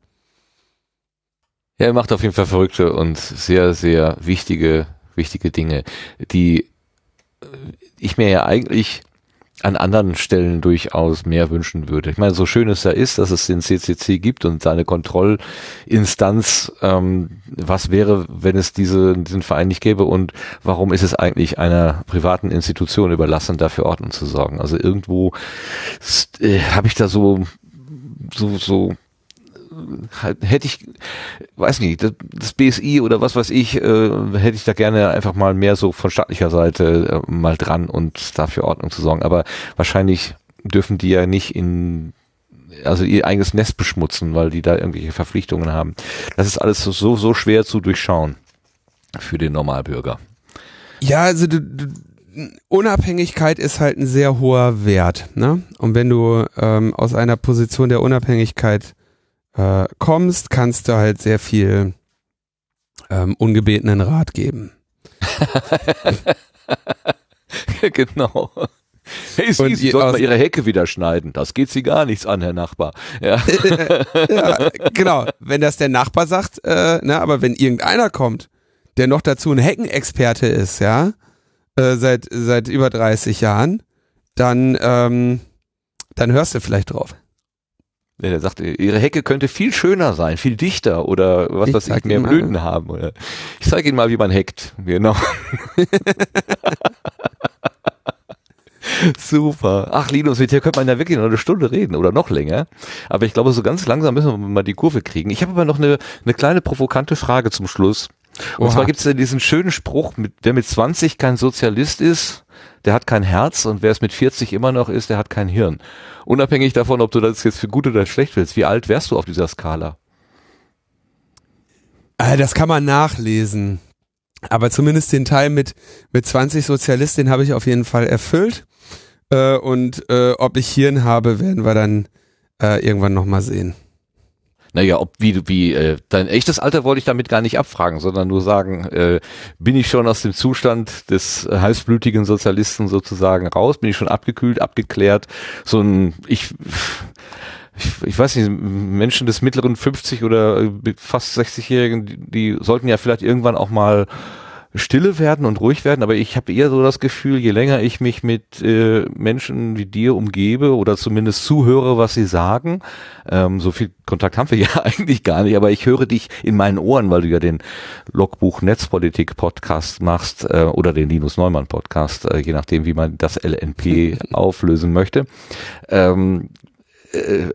A: Ja, er macht auf jeden Fall verrückte und sehr, sehr wichtige, wichtige Dinge, die ich mir ja eigentlich an anderen Stellen durchaus mehr wünschen würde. Ich meine, so schön es da ist, dass es den CCC gibt und seine Kontrollinstanz, ähm, was wäre, wenn es diese, diesen Verein nicht gäbe und warum ist es eigentlich einer privaten Institution überlassen, dafür Ordnung zu sorgen? Also irgendwo äh, habe ich da so so so hätte ich, weiß nicht, das, das BSI oder was weiß ich, äh, hätte ich da gerne einfach mal mehr so von staatlicher Seite äh, mal dran und dafür Ordnung zu sorgen. Aber wahrscheinlich dürfen die ja nicht in also ihr eigenes Nest beschmutzen, weil die da irgendwelche Verpflichtungen haben. Das ist alles so, so schwer zu durchschauen für den Normalbürger.
D: Ja, also du, du, Unabhängigkeit ist halt ein sehr hoher Wert. Ne? Und wenn du ähm, aus einer Position der Unabhängigkeit äh, kommst, kannst du halt sehr viel ähm, ungebetenen Rat geben.
A: genau. Hey, Sie, Sie sollten mal Ihre Hecke wieder schneiden. Das geht Sie gar nichts an, Herr Nachbar. Ja,
D: ja genau. Wenn das der Nachbar sagt, äh, ne, aber wenn irgendeiner kommt, der noch dazu ein Heckenexperte ist, ja, äh, seit, seit über 30 Jahren, dann, ähm, dann hörst du vielleicht drauf.
A: Ja, der sagt, ihre Hecke könnte viel schöner sein, viel dichter oder was
D: Ich
A: weiß ich, mehr
D: Ihnen mal.
A: Blüten haben. Oder ich zeige Ihnen mal, wie man heckt. Genau. Super. Ach, Linus, mit dir könnte man ja wirklich noch eine Stunde reden oder noch länger. Aber ich glaube, so ganz langsam müssen wir mal die Kurve kriegen. Ich habe aber noch eine, eine kleine provokante Frage zum Schluss. Und
D: Oha.
A: zwar gibt es ja diesen schönen Spruch, mit, wer mit 20 kein Sozialist ist, der hat kein Herz und wer es mit 40 immer noch ist, der hat kein Hirn. Unabhängig davon, ob du das jetzt für gut oder schlecht willst. Wie alt wärst du auf dieser Skala?
D: Äh, das kann man nachlesen. Aber zumindest den Teil mit, mit 20 Sozialisten, den habe ich auf jeden Fall erfüllt. Äh, und äh, ob ich Hirn habe, werden wir dann irgendwann nochmal sehen.
A: Naja, ob wie wie äh, dein echtes Alter wollte ich damit gar nicht abfragen, sondern nur sagen, äh, bin ich schon aus dem Zustand des heißblütigen Sozialisten sozusagen raus, bin ich schon abgekühlt, abgeklärt, so ein ich ich, ich weiß nicht, Menschen des mittleren 50 oder äh, fast 60-Jährigen, die, die sollten ja vielleicht irgendwann auch mal stille werden und ruhig werden, aber ich habe eher so das Gefühl, je länger ich mich mit äh, Menschen wie dir umgebe oder zumindest zuhöre, was sie sagen, ähm, so viel Kontakt haben wir ja eigentlich gar nicht, aber ich höre dich in meinen Ohren, weil du ja den Logbuch Netzpolitik Podcast machst äh, oder den Linus Neumann Podcast, äh, je nachdem, wie man das LNP auflösen möchte. Ähm, äh,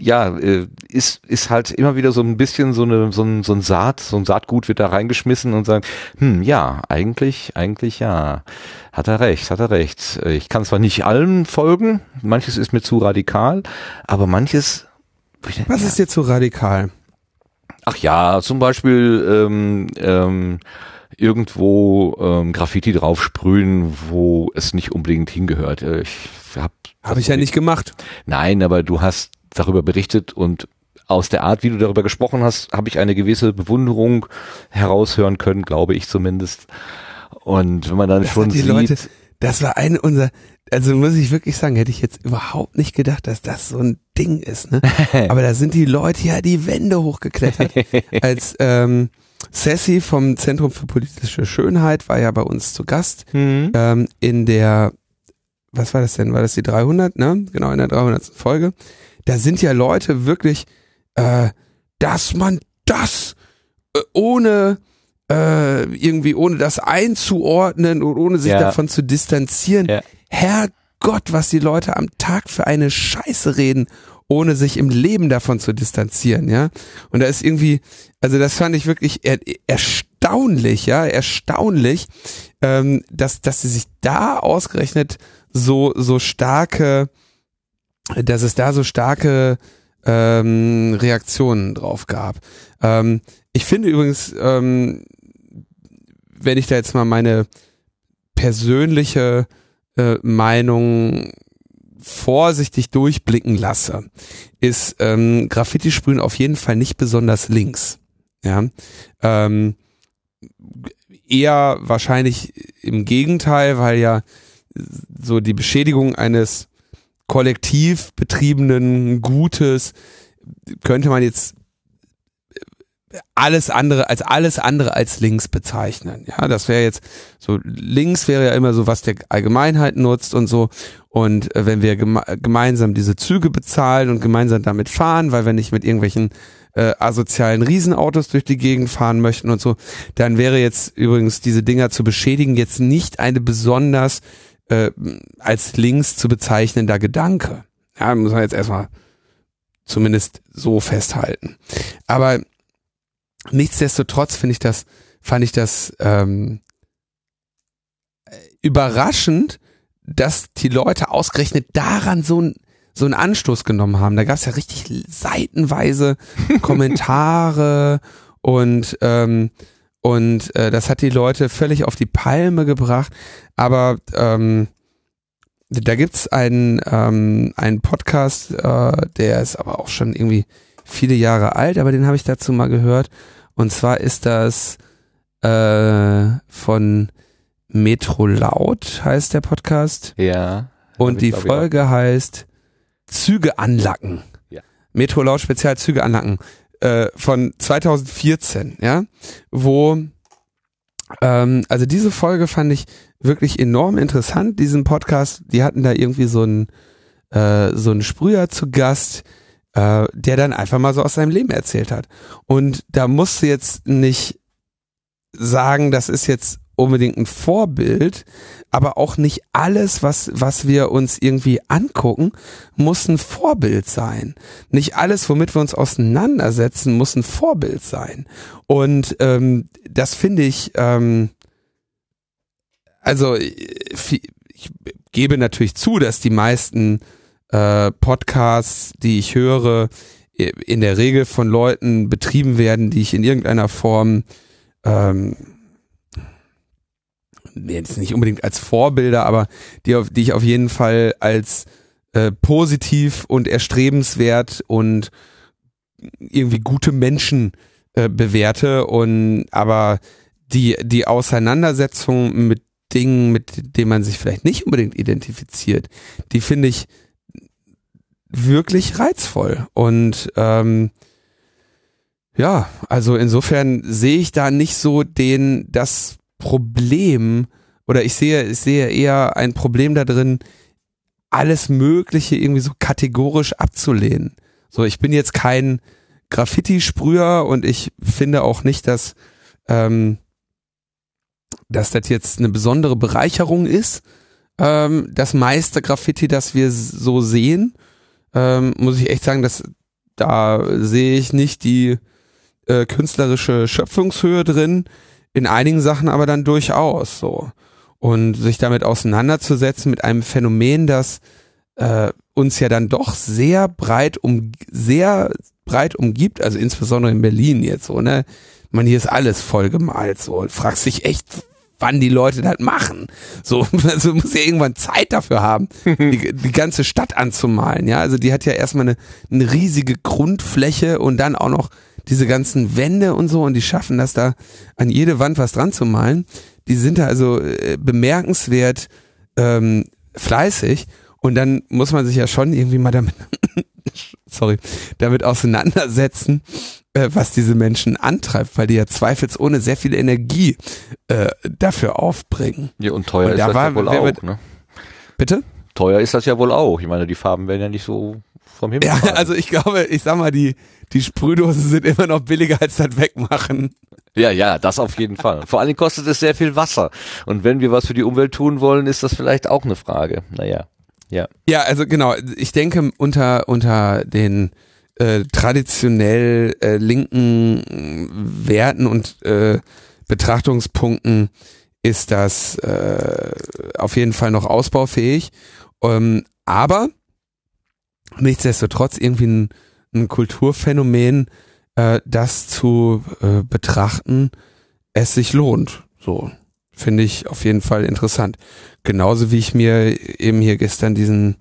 A: ja, äh, ist, ist halt immer wieder so ein bisschen so, eine, so, ein, so ein Saat, so ein Saatgut wird da reingeschmissen und sagt, hm, ja, eigentlich, eigentlich ja. Hat er recht, hat er recht. Äh, Ich kann zwar nicht allen folgen, manches ist mir zu radikal, aber manches.
D: Was ist dir zu radikal?
A: Ach ja, zum Beispiel ähm, ähm, irgendwo ähm, Graffiti draufsprühen, wo es nicht unbedingt hingehört. Äh, Ich hab,
D: Habe ich ja nicht gemacht.
A: Nein, aber du hast darüber berichtet und aus der Art, wie du darüber gesprochen hast, habe ich eine gewisse Bewunderung heraushören können, glaube ich zumindest. Und wenn man dann
D: Das
A: schon sieht,
D: Leute, das war eine unserer, also muss ich wirklich sagen, hätte ich jetzt überhaupt nicht gedacht, dass das so ein Ding ist. Ne? Aber da sind die Leute ja die Wände hochgeklettert. Als ähm, Sassy vom Zentrum für politische Schönheit war ja bei uns zu Gast
A: hm,
D: ähm, in der, was war das denn? War das die 300? Ne? Genau, in der 300. Folge. Da sind ja Leute wirklich, äh, dass man das äh, ohne äh, irgendwie ohne das einzuordnen und ohne sich
A: Ja.
D: davon zu distanzieren.
A: Ja.
D: Herrgott, was die Leute am Tag für eine Scheiße reden, ohne sich im Leben davon zu distanzieren, ja. Und da ist irgendwie, also das fand ich wirklich er, erstaunlich, ja, erstaunlich, ähm, dass, dass sie sich da ausgerechnet so, so starke, dass es da so starke ähm, Reaktionen drauf gab. Ähm, ich finde übrigens, ähm, wenn ich da jetzt mal meine persönliche äh, Meinung vorsichtig durchblicken lasse, ist ähm, Graffiti-Sprühen auf jeden Fall nicht besonders links. Ja. Ähm, eher wahrscheinlich im Gegenteil, weil ja so die Beschädigung eines kollektiv betriebenen Gutes könnte man jetzt alles andere als alles andere als links bezeichnen. Ja, das wäre jetzt so links wäre ja immer so was der Allgemeinheit nutzt und so und äh, wenn wir geme gemeinsam diese Züge bezahlen und gemeinsam damit fahren, weil wir nicht mit irgendwelchen äh, asozialen Riesenautos durch die Gegend fahren möchten und so, dann wäre jetzt übrigens diese Dinger zu beschädigen jetzt nicht eine besonders äh, als links zu bezeichnender Gedanke. Ja, muss man jetzt erstmal zumindest so festhalten. Aber nichtsdestotrotz finde ich das, fand ich das ähm, überraschend, dass die Leute ausgerechnet daran so ein so einen Anstoß genommen haben. Da gab es ja richtig seitenweise Kommentare und ähm, und äh, das hat die Leute völlig auf die Palme gebracht. Aber ähm, da gibt's einen ähm, einen Podcast, äh, der ist aber auch schon irgendwie viele Jahre alt, aber den habe ich dazu mal gehört. Und zwar ist das äh, von Metro Laut heißt der Podcast.
A: Ja.
D: Und die Folge heißt Züge anlacken.
A: Ja.
D: Metro Laut Spezial Züge anlacken. Äh, von 2014, ja, wo ähm, also diese Folge fand ich wirklich enorm interessant. Diesen Podcast, die hatten da irgendwie so einen äh, so einen Sprüher zu Gast, äh, der dann einfach mal so aus seinem Leben erzählt hat. Und da musste jetzt nicht sagen, das ist jetzt unbedingt ein Vorbild, aber auch nicht alles, was, was wir uns irgendwie angucken, muss ein Vorbild sein. Nicht alles, womit wir uns auseinandersetzen, muss ein Vorbild sein. Und ähm, das finde ich, ähm, also ich, ich gebe natürlich zu, dass die meisten äh, Podcasts, die ich höre, in der Regel von Leuten betrieben werden, die ich in irgendeiner Form ähm, jetzt nicht unbedingt als Vorbilder, aber die, auf, die ich auf jeden Fall als äh, positiv und erstrebenswert und irgendwie gute Menschen äh, bewerte und aber die die Auseinandersetzung mit Dingen, mit denen man sich vielleicht nicht unbedingt identifiziert, die finde ich wirklich reizvoll und ähm, ja, also insofern sehe ich da nicht so den das Problem oder ich sehe, ich sehe eher ein Problem da drin, alles Mögliche irgendwie so kategorisch abzulehnen. So, ich bin jetzt kein Graffiti-Sprüher und ich finde auch nicht, dass, ähm, dass das jetzt eine besondere Bereicherung ist. Ähm, das meiste Graffiti, das wir so sehen, ähm, muss ich echt sagen, dass da sehe ich nicht die äh, künstlerische Schöpfungshöhe drin in einigen Sachen aber dann durchaus so. Und sich damit auseinanderzusetzen mit einem Phänomen, das äh, uns ja dann doch sehr breit um sehr breit umgibt, also insbesondere in Berlin jetzt so, ne? Man, hier ist alles voll gemalt, so. Und fragst dich echt, wann die Leute das machen. So, also muss ja irgendwann Zeit dafür haben, die, die ganze Stadt anzumalen, ja. Also die hat ja erstmal eine, eine riesige Grundfläche und dann auch noch diese ganzen Wände und so und die schaffen das da an jede Wand was dran zu malen. Die sind da also äh, bemerkenswert ähm, fleißig und dann muss man sich ja schon irgendwie mal damit, sorry, damit auseinandersetzen, äh, was diese Menschen antreibt, weil die ja zweifelsohne sehr viel Energie äh, dafür aufbringen.
A: Ja, und teuer
D: Und
A: ist
D: da
A: das
D: war-
A: ja wohl auch. Ne?
D: Bitte?
A: Teuer ist das ja wohl auch. Ich meine, die Farben werden ja nicht so vom Himmel
D: Ja,
A: fallen.
D: also ich glaube, ich sag mal, die, die Sprühdosen sind immer noch billiger als das Wegmachen.
A: Ja, ja, das auf jeden Fall. Vor Dingen kostet es sehr viel Wasser. Und wenn wir was für die Umwelt tun wollen, ist das vielleicht auch eine Frage. Naja, ja.
D: Ja, also genau, ich denke unter unter den äh, traditionell äh, linken Werten und äh, Betrachtungspunkten ist das äh, auf jeden Fall noch ausbaufähig. Ähm, aber nichtsdestotrotz irgendwie ein, ein Kulturphänomen, äh, das zu äh, betrachten, es sich lohnt. So finde ich auf jeden Fall interessant. Genauso wie ich mir eben hier gestern diesen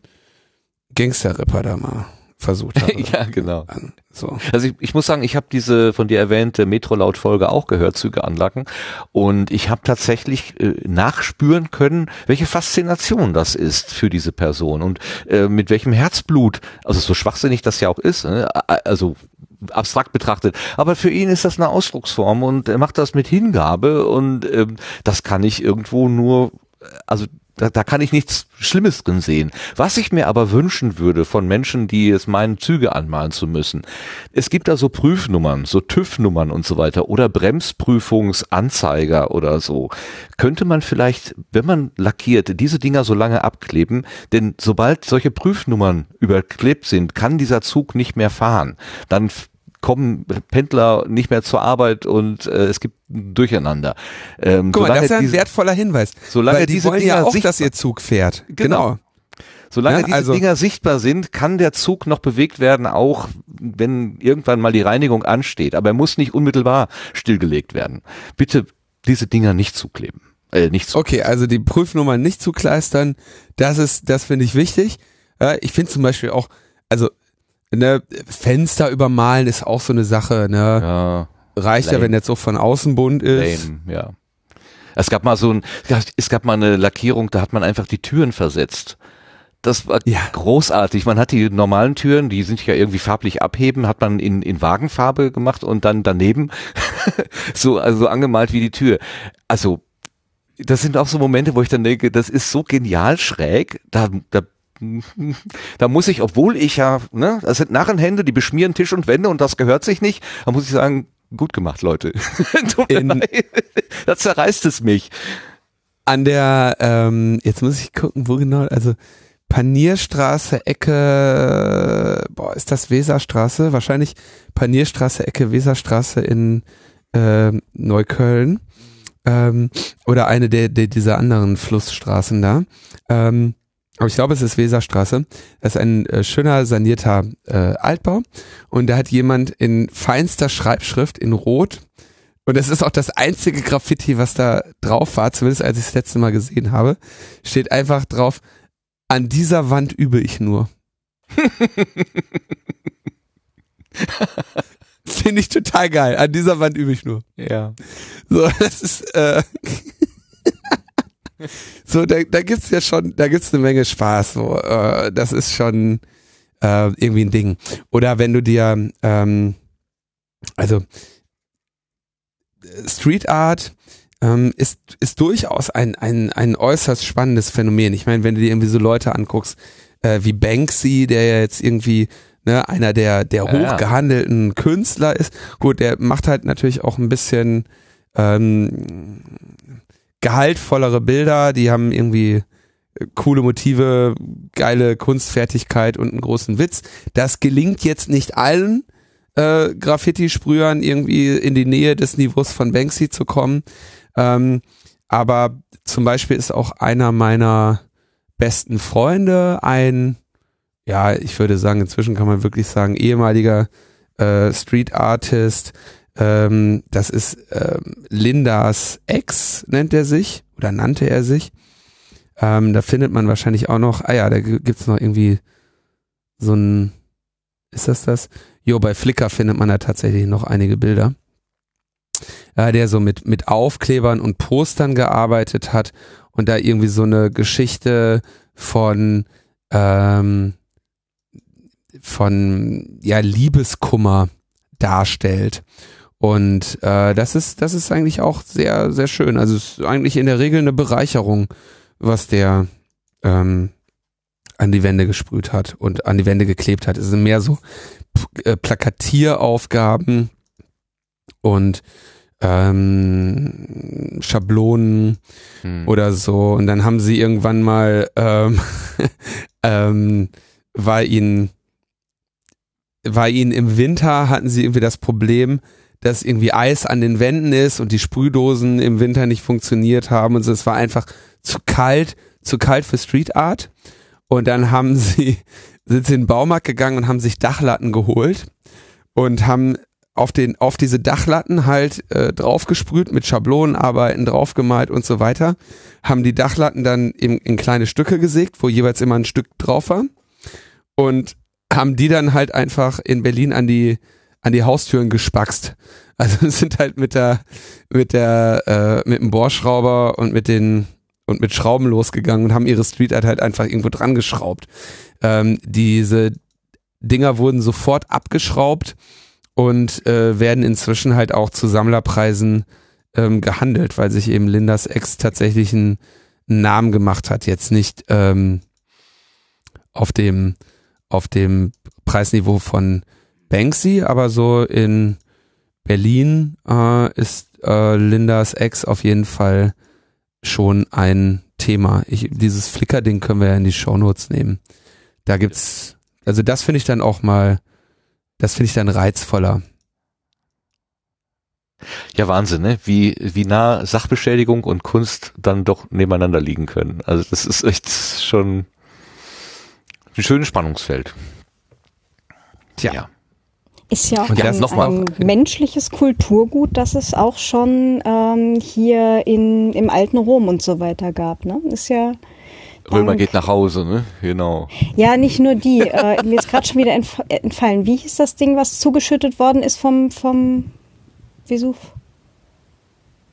D: Gangster-Ripper da mal versucht habe.
A: ja, genau.
D: So.
A: Also ich, ich muss sagen, ich habe diese von dir erwähnte Metro-Laut-Folge auch gehört, Züge anlacken. Und ich habe tatsächlich äh, nachspüren können, welche Faszination das ist für diese Person und äh, mit welchem Herzblut, also so schwachsinnig das ja auch ist, ne? also abstrakt betrachtet. Aber für ihn ist das eine Ausdrucksform und er macht das mit Hingabe und ähm, das kann ich irgendwo nur, also da, da kann ich nichts Schlimmes drin sehen. Was ich mir aber wünschen würde von Menschen, die es meinen, Züge anmalen zu müssen. Es gibt da so Prüfnummern, so TÜV-Nummern und so weiter oder Bremsprüfungsanzeiger oder so. Könnte man vielleicht, wenn man lackiert, diese Dinger so lange abkleben, denn sobald solche Prüfnummern überklebt sind, kann dieser Zug nicht mehr fahren. Dann kommen Pendler nicht mehr zur Arbeit und äh, es gibt Durcheinander.
D: Ähm, Guck mal, das ist ja ein wertvoller Hinweis.
A: Solange die
D: diese
A: wollen
D: Dinger
A: ja auch,
D: dass ihr Zug fährt.
A: Genau.
D: Genau.
A: Solange
D: Ja,
A: diese
D: also-
A: Dinger sichtbar sind, kann der Zug noch bewegt werden, auch wenn irgendwann mal die Reinigung ansteht. Aber er muss nicht unmittelbar stillgelegt werden. Bitte diese Dinger nicht zukleben. Äh, nicht zu.
D: Okay, also die Prüfnummer nicht zu kleistern, das ist, das finde ich wichtig. Äh, ich finde zum Beispiel auch, also ne, Fenster übermalen ist auch so eine Sache. Ne?
A: Ja,
D: Reicht ja,
A: lame.
D: wenn jetzt so von außen bunt ist.
A: lame, ja. Es gab mal so ein, es gab mal eine Lackierung, da hat man einfach die Türen versetzt. Das war
D: Ja.
A: großartig. Man hat die normalen Türen, die sind ja irgendwie farblich abheben, hat man in, in Wagenfarbe gemacht und dann daneben so, also angemalt wie die Tür. Also, das sind auch so Momente, wo ich dann denke, das ist so genial schräg, da, da da muss ich, obwohl ich ja, ne, das sind Narrenhände, die beschmieren Tisch und Wände und das gehört sich nicht, da muss ich sagen, gut gemacht, Leute.
D: In-
A: da zerreißt es mich.
D: An der, ähm, jetzt muss ich gucken, wo genau, also Panierstraße, Ecke, boah, ist das Weserstraße? Wahrscheinlich Panierstraße, Ecke Weserstraße in ähm, Neukölln. Ähm, oder eine der, der dieser anderen Flussstraßen da. Ähm, aber ich glaube, es ist Weserstraße. Das ist ein äh, schöner sanierter äh, Altbau. Und da hat jemand in feinster Schreibschrift in Rot und das ist auch das einzige Graffiti, was da drauf war, zumindest als ich das letzte Mal gesehen habe, steht einfach drauf, an dieser Wand übe ich nur. Finde ich total geil. An dieser Wand übe ich nur.
A: Ja.
D: So, das ist, äh, so, da, da gibt's ja schon, da gibt's eine Menge Spaß, so, äh, das ist schon, äh, irgendwie ein Ding. Oder wenn du dir, ähm, also, Street Art, ähm, ist, ist durchaus ein, ein, ein äußerst spannendes Phänomen. Ich meine, wenn du dir irgendwie so Leute anguckst, äh, wie Banksy, der ja jetzt irgendwie ne, einer der, der hochgehandelten Künstler ist. Gut, der macht halt natürlich auch ein bisschen ähm, gehaltvollere Bilder, die haben irgendwie äh, coole Motive, geile Kunstfertigkeit und einen großen Witz. Das gelingt jetzt nicht allen äh, Graffiti-Sprühern irgendwie in die Nähe des Niveaus von Banksy zu kommen. Ähm, aber zum Beispiel ist auch einer meiner besten Freunde ein, ja, ich würde sagen, inzwischen kann man wirklich sagen, ehemaliger äh, Street Artist. Ähm, das ist ähm, Lindas Ex, nennt er sich oder nannte er sich. Ähm, da findet man wahrscheinlich auch noch, ah ja, da gibt's noch irgendwie so ein, ist das das? Jo, bei Flickr findet man da tatsächlich noch einige Bilder. Äh, der so mit, mit Aufklebern und Postern gearbeitet hat und da irgendwie so eine Geschichte von, ähm, von, ja, Liebeskummer darstellt. Und äh, das ist, das ist eigentlich auch sehr, sehr schön. Also es ist eigentlich in der Regel eine Bereicherung, was der ähm, an die Wände gesprüht hat und an die Wände geklebt hat. Es sind mehr so äh, Plakatieraufgaben und ähm, Schablonen
A: Hm.
D: oder so. Und dann haben sie irgendwann mal, ähm, ähm, war ihnen, war ihnen im Winter, hatten sie irgendwie das Problem, dass irgendwie Eis an den Wänden ist und die Sprühdosen im Winter nicht funktioniert haben und so. Es war einfach zu kalt, zu kalt für Street Art. Und dann haben sie, sind sie in den Baumarkt gegangen und haben sich Dachlatten geholt und haben auf den auf diese Dachlatten halt äh, draufgesprüht mit Schablonenarbeiten draufgemalt und so weiter haben die Dachlatten dann in, in kleine Stücke gesägt wo jeweils immer ein Stück drauf war und haben die dann halt einfach in Berlin an die an die Haustüren gespackst also sind halt mit der mit der äh, mit dem Bohrschrauber und mit den und mit Schrauben losgegangen und haben ihre Street Art halt einfach irgendwo dran geschraubt ähm, diese Dinger wurden sofort abgeschraubt und äh, werden inzwischen halt auch zu Sammlerpreisen ähm, gehandelt, weil sich eben Lindas Ex tatsächlich einen, Namen gemacht hat. Jetzt nicht ähm, auf dem auf dem Preisniveau von Banksy, aber so in Berlin äh, ist äh, Lindas Ex auf jeden Fall schon ein Thema. Ich, dieses Flickr-Ding können wir ja in die Shownotes nehmen. Da gibt's, also das finde ich dann auch mal das finde ich dann reizvoller.
A: Ja, Wahnsinn, ne? Wie, wie nah Sachbeschädigung und Kunst dann doch nebeneinander liegen können. Also das ist echt schon ein schönes Spannungsfeld.
D: Tja. Ja.
B: Ist ja auch und ein, ein menschliches Kulturgut, das es auch schon ähm, hier in, im alten Rom und so weiter gab. Ne? Ist ja
A: Römer geht nach Hause, ne? Genau.
B: Ja, nicht nur die. äh, mir ist gerade schon wieder entf entfallen. Wie hieß das Ding, was zugeschüttet worden ist vom, vom Vesuv?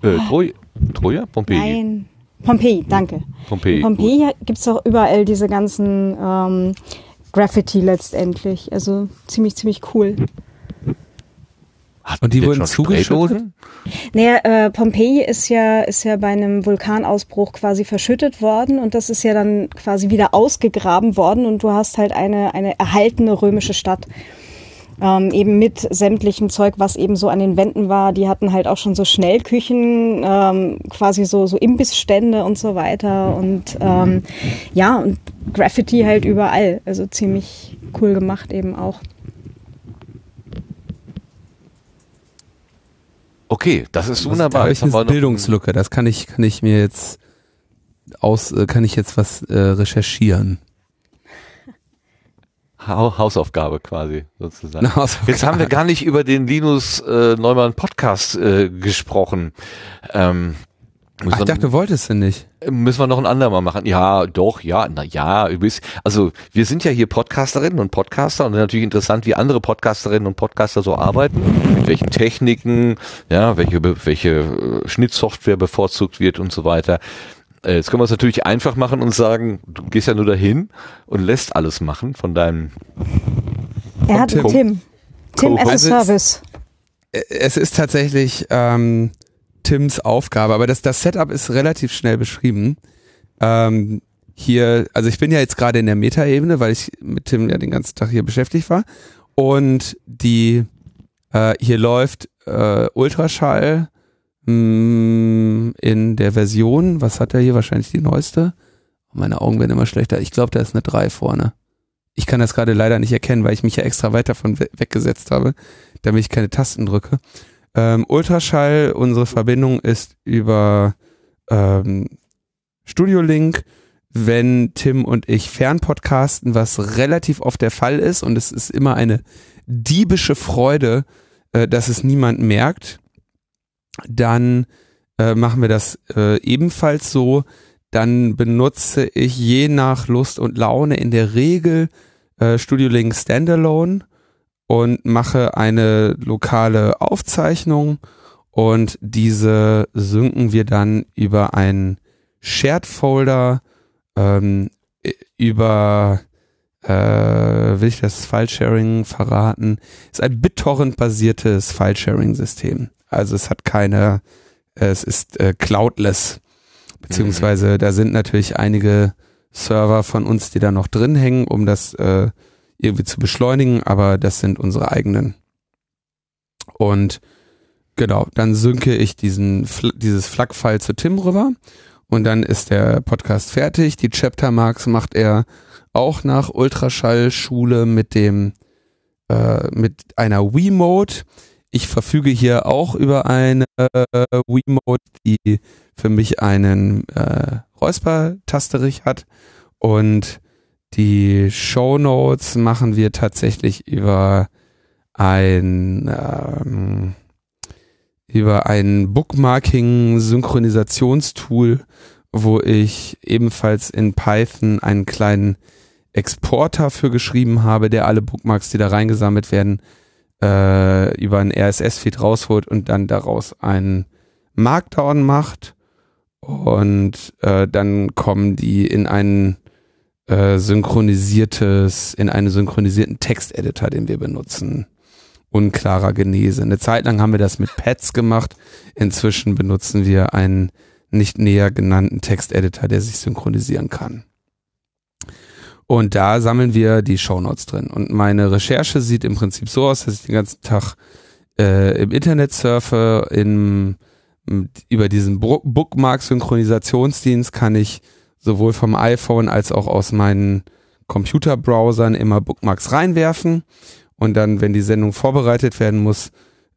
A: Äh, Troj Troja? Pompeji?
B: Nein. Pompeji, danke. Pompeji. In Pompeji gibt es doch überall diese ganzen ähm, Graffiti letztendlich. Also ziemlich, ziemlich cool.
A: Hat und die wurden zugeschüttet?
B: Naja, äh, Pompeji ist ja, ist ja bei einem Vulkanausbruch quasi verschüttet worden und das ist ja dann quasi wieder ausgegraben worden und du hast halt eine, eine erhaltene römische Stadt. Ähm, eben mit sämtlichem Zeug, was eben so an den Wänden war. Die hatten halt auch schon so Schnellküchen, ähm, quasi so, so Imbissstände und so weiter. Und ähm, ja, und Graffiti halt überall. Also ziemlich cool gemacht eben auch.
A: Okay, das ist wunderbar.
D: Da habe ich eine Bildungslücke. Das kann ich, kann ich mir jetzt aus, äh, kann ich jetzt was äh, recherchieren.
A: Hausaufgabe quasi sozusagen. Jetzt haben wir gar nicht über den Linus äh, Neumann Podcast äh, gesprochen. Ähm,
D: Ach, ich dachte, du wolltest du nicht.
A: Müssen wir noch ein andermal machen. Ja, doch, ja, na ja. Also wir sind ja hier Podcasterinnen und Podcaster und natürlich interessant, wie andere Podcasterinnen und Podcaster so arbeiten, mit welchen Techniken, ja, welche, welche äh, Schnittsoftware bevorzugt wird und so weiter. Äh, jetzt können wir es natürlich einfach machen und sagen, du gehst ja nur dahin und lässt alles machen von deinem.
B: Er hat Tim. Tim, Tim as a Service.
D: Es ist tatsächlich ähm, Tims Aufgabe, aber das, das Setup ist relativ schnell beschrieben. Ähm, hier, also ich bin ja jetzt gerade in der Metaebene, weil ich mit Tim ja den ganzen Tag hier beschäftigt war. Und die äh, hier läuft äh, Ultraschall in der Version, was hat er hier wahrscheinlich die neueste? Meine Augen werden immer schlechter. Ich glaube, da ist eine 3 vorne. Ich kann das gerade leider nicht erkennen, weil ich mich ja extra weit davon weggesetzt habe, damit ich keine Tasten drücke. Ähm, Ultraschall, unsere Verbindung ist über ähm, Studio Link. Wenn Tim und ich fernpodcasten, was relativ oft der Fall ist, und es ist immer eine diebische Freude, äh, dass es niemand merkt, dann äh, machen wir das äh, ebenfalls so. Dann benutze ich je nach Lust und Laune in der Regel äh, Studio Link Standalone und mache eine lokale Aufzeichnung und diese synken wir dann über einen Shared Folder ähm, über äh, will ich das File-Sharing verraten? Ist ein BitTorrent-basiertes File-Sharing-System. Also es hat keine, es ist äh, cloudless. Beziehungsweise mhm. da sind natürlich einige Server von uns, die da noch drin hängen, um das äh, irgendwie zu beschleunigen, aber das sind unsere eigenen. Und genau, dann synke ich diesen, dieses FLAC-File zu Tim rüber und dann ist der Podcast fertig. Die Chapter Marks macht er auch nach Ultraschallschule mit dem, äh, mit einer Wii-Mode. Ich verfüge hier auch über eine äh, Wii-Mode, die für mich einen äh, Räusper-Tasterich hat. Und die Show Notes machen wir tatsächlich über ein ähm, über ein Bookmarking-Synchronisationstool, wo ich ebenfalls in Python einen kleinen Exporter für geschrieben habe, der alle Bookmarks, die da reingesammelt werden, äh, über ein RSS-Feed rausholt und dann daraus einen Markdown macht. Und äh, dann kommen die in einen äh, synchronisiertes, in einen synchronisierten Texteditor, den wir benutzen. Unklarer Genese. Eine Zeit lang haben wir das mit Pads gemacht. Inzwischen benutzen wir einen nicht näher genannten Texteditor, der sich synchronisieren kann. Und da sammeln wir die Shownotes drin. Und meine Recherche sieht im Prinzip so aus, dass ich den ganzen Tag äh, im Internet surfe, in, über diesen Bookmark-Synchronisationsdienst kann ich sowohl vom iPhone als auch aus meinen Computerbrowsern immer Bookmarks reinwerfen. Und dann, wenn die Sendung vorbereitet werden muss,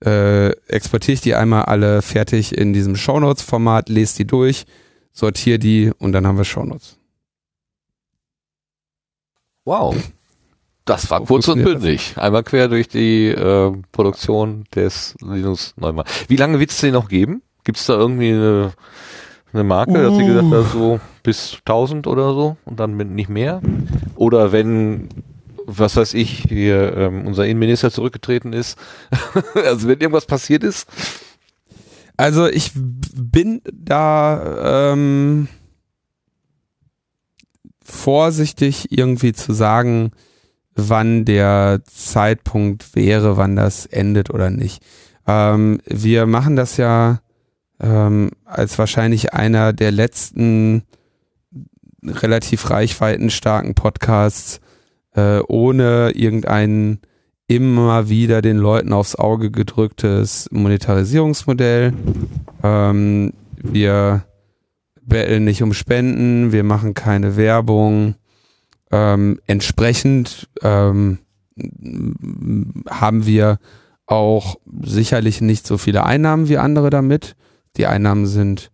D: äh, exportiere ich die einmal alle fertig in diesem Shownotes-Format, lese die durch, sortiere die und dann haben wir Shownotes.
A: Wow. Das war kurz und bündig. Einmal quer durch die äh, Produktion des Linux Neumann. Wie lange wird es den noch geben? Gibt es da irgendwie eine, eine Marke, uh. dass sie gesagt hat, so bis 1000 oder so und dann nicht mehr? Oder wenn was weiß ich, hier ähm, unser Innenminister zurückgetreten ist. also wenn irgendwas passiert ist.
D: Also ich bin da ähm, vorsichtig irgendwie zu sagen, wann der Zeitpunkt wäre, wann das endet oder nicht. Ähm, wir machen das ja ähm, als wahrscheinlich einer der letzten relativ reichweitenstarken Podcasts äh, ohne irgendein immer wieder den Leuten aufs Auge gedrücktes Monetarisierungsmodell. Ähm, wir betteln nicht um Spenden, wir machen keine Werbung. Ähm, entsprechend ähm, haben wir auch sicherlich nicht so viele Einnahmen wie andere damit. Die Einnahmen sind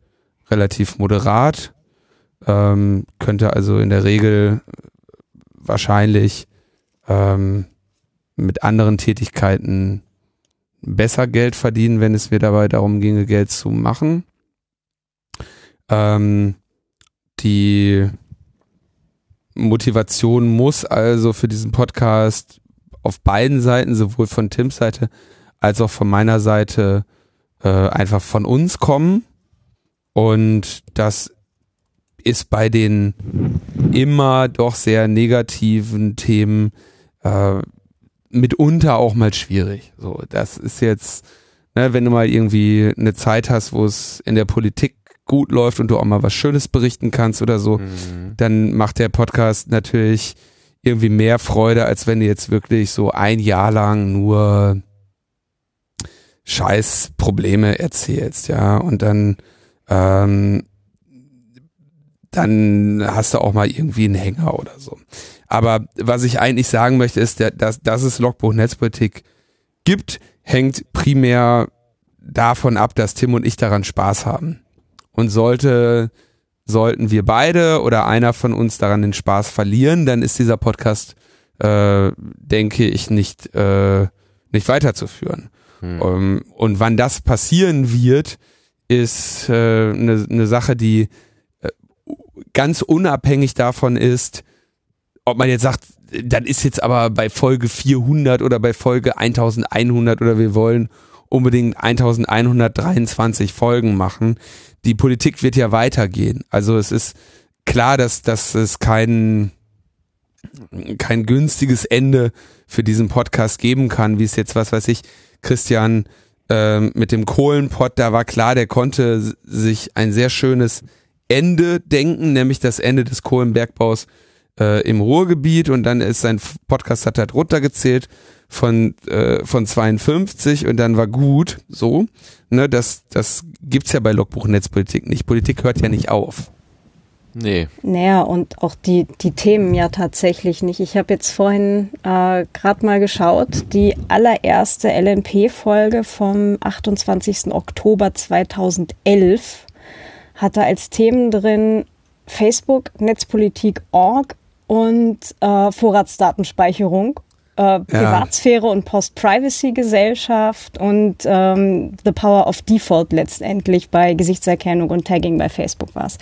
D: relativ moderat, ähm, könnte also in der Regel wahrscheinlich ähm, mit anderen Tätigkeiten besser Geld verdienen, wenn es mir dabei darum ginge, Geld zu machen. Ähm, die Motivation muss also für diesen Podcast auf beiden Seiten, sowohl von Tims Seite als auch von meiner Seite, äh, einfach von uns kommen. Und das ist bei den immer doch sehr negativen Themen äh, mitunter auch mal schwierig. So, das ist jetzt, ne, wenn du mal irgendwie eine Zeit hast, wo es in der Politik gut läuft und du auch mal was Schönes berichten kannst oder so, mhm. dann macht der Podcast natürlich irgendwie mehr Freude, als wenn du jetzt wirklich so ein Jahr lang nur scheiß Probleme erzählst, ja, und dann ähm, dann hast du auch mal irgendwie einen Hänger oder so. Aber was ich eigentlich sagen möchte, ist, dass, dass es Logbuch Netzpolitik gibt, hängt primär davon ab, dass Tim und ich daran Spaß haben. Und sollte, sollten wir beide oder einer von uns daran den Spaß verlieren, dann ist dieser Podcast, äh, denke ich, nicht, äh, nicht weiterzuführen. Hm. Um, ähm, und wann das passieren wird, ist äh, eine äh, ne Sache, die ganz unabhängig davon ist, ob man jetzt sagt, dann ist jetzt aber bei Folge 400 oder bei Folge 1100 oder wir wollen unbedingt 1123 Folgen machen. Die Politik wird ja weitergehen. Also es ist klar, dass, dass es kein, kein günstiges Ende für diesen Podcast geben kann, wie es jetzt, was weiß ich, Christian äh, mit dem Kohlenpott, da war klar, der konnte sich ein sehr schönes Ende denken, nämlich das Ende des Kohlenbergbaus äh, im Ruhrgebiet und dann ist sein Podcast hat halt runtergezählt von äh, von 52 und dann war gut so ne das das gibt's ja bei Logbuch Netzpolitik nicht Politik hört ja nicht auf
B: Nee. Naja, und auch die, die Themen ja tatsächlich nicht. Ich habe jetzt vorhin äh, gerade mal geschaut, die allererste LNP-Folge vom 28. Oktober 2011 hatte als Themen drin Facebook, Netzpolitik, Org und äh, Vorratsdatenspeicherung. Äh, Privatsphäre und Post-Privacy-Gesellschaft und ähm, The Power of Default letztendlich bei Gesichtserkennung und Tagging bei Facebook war es.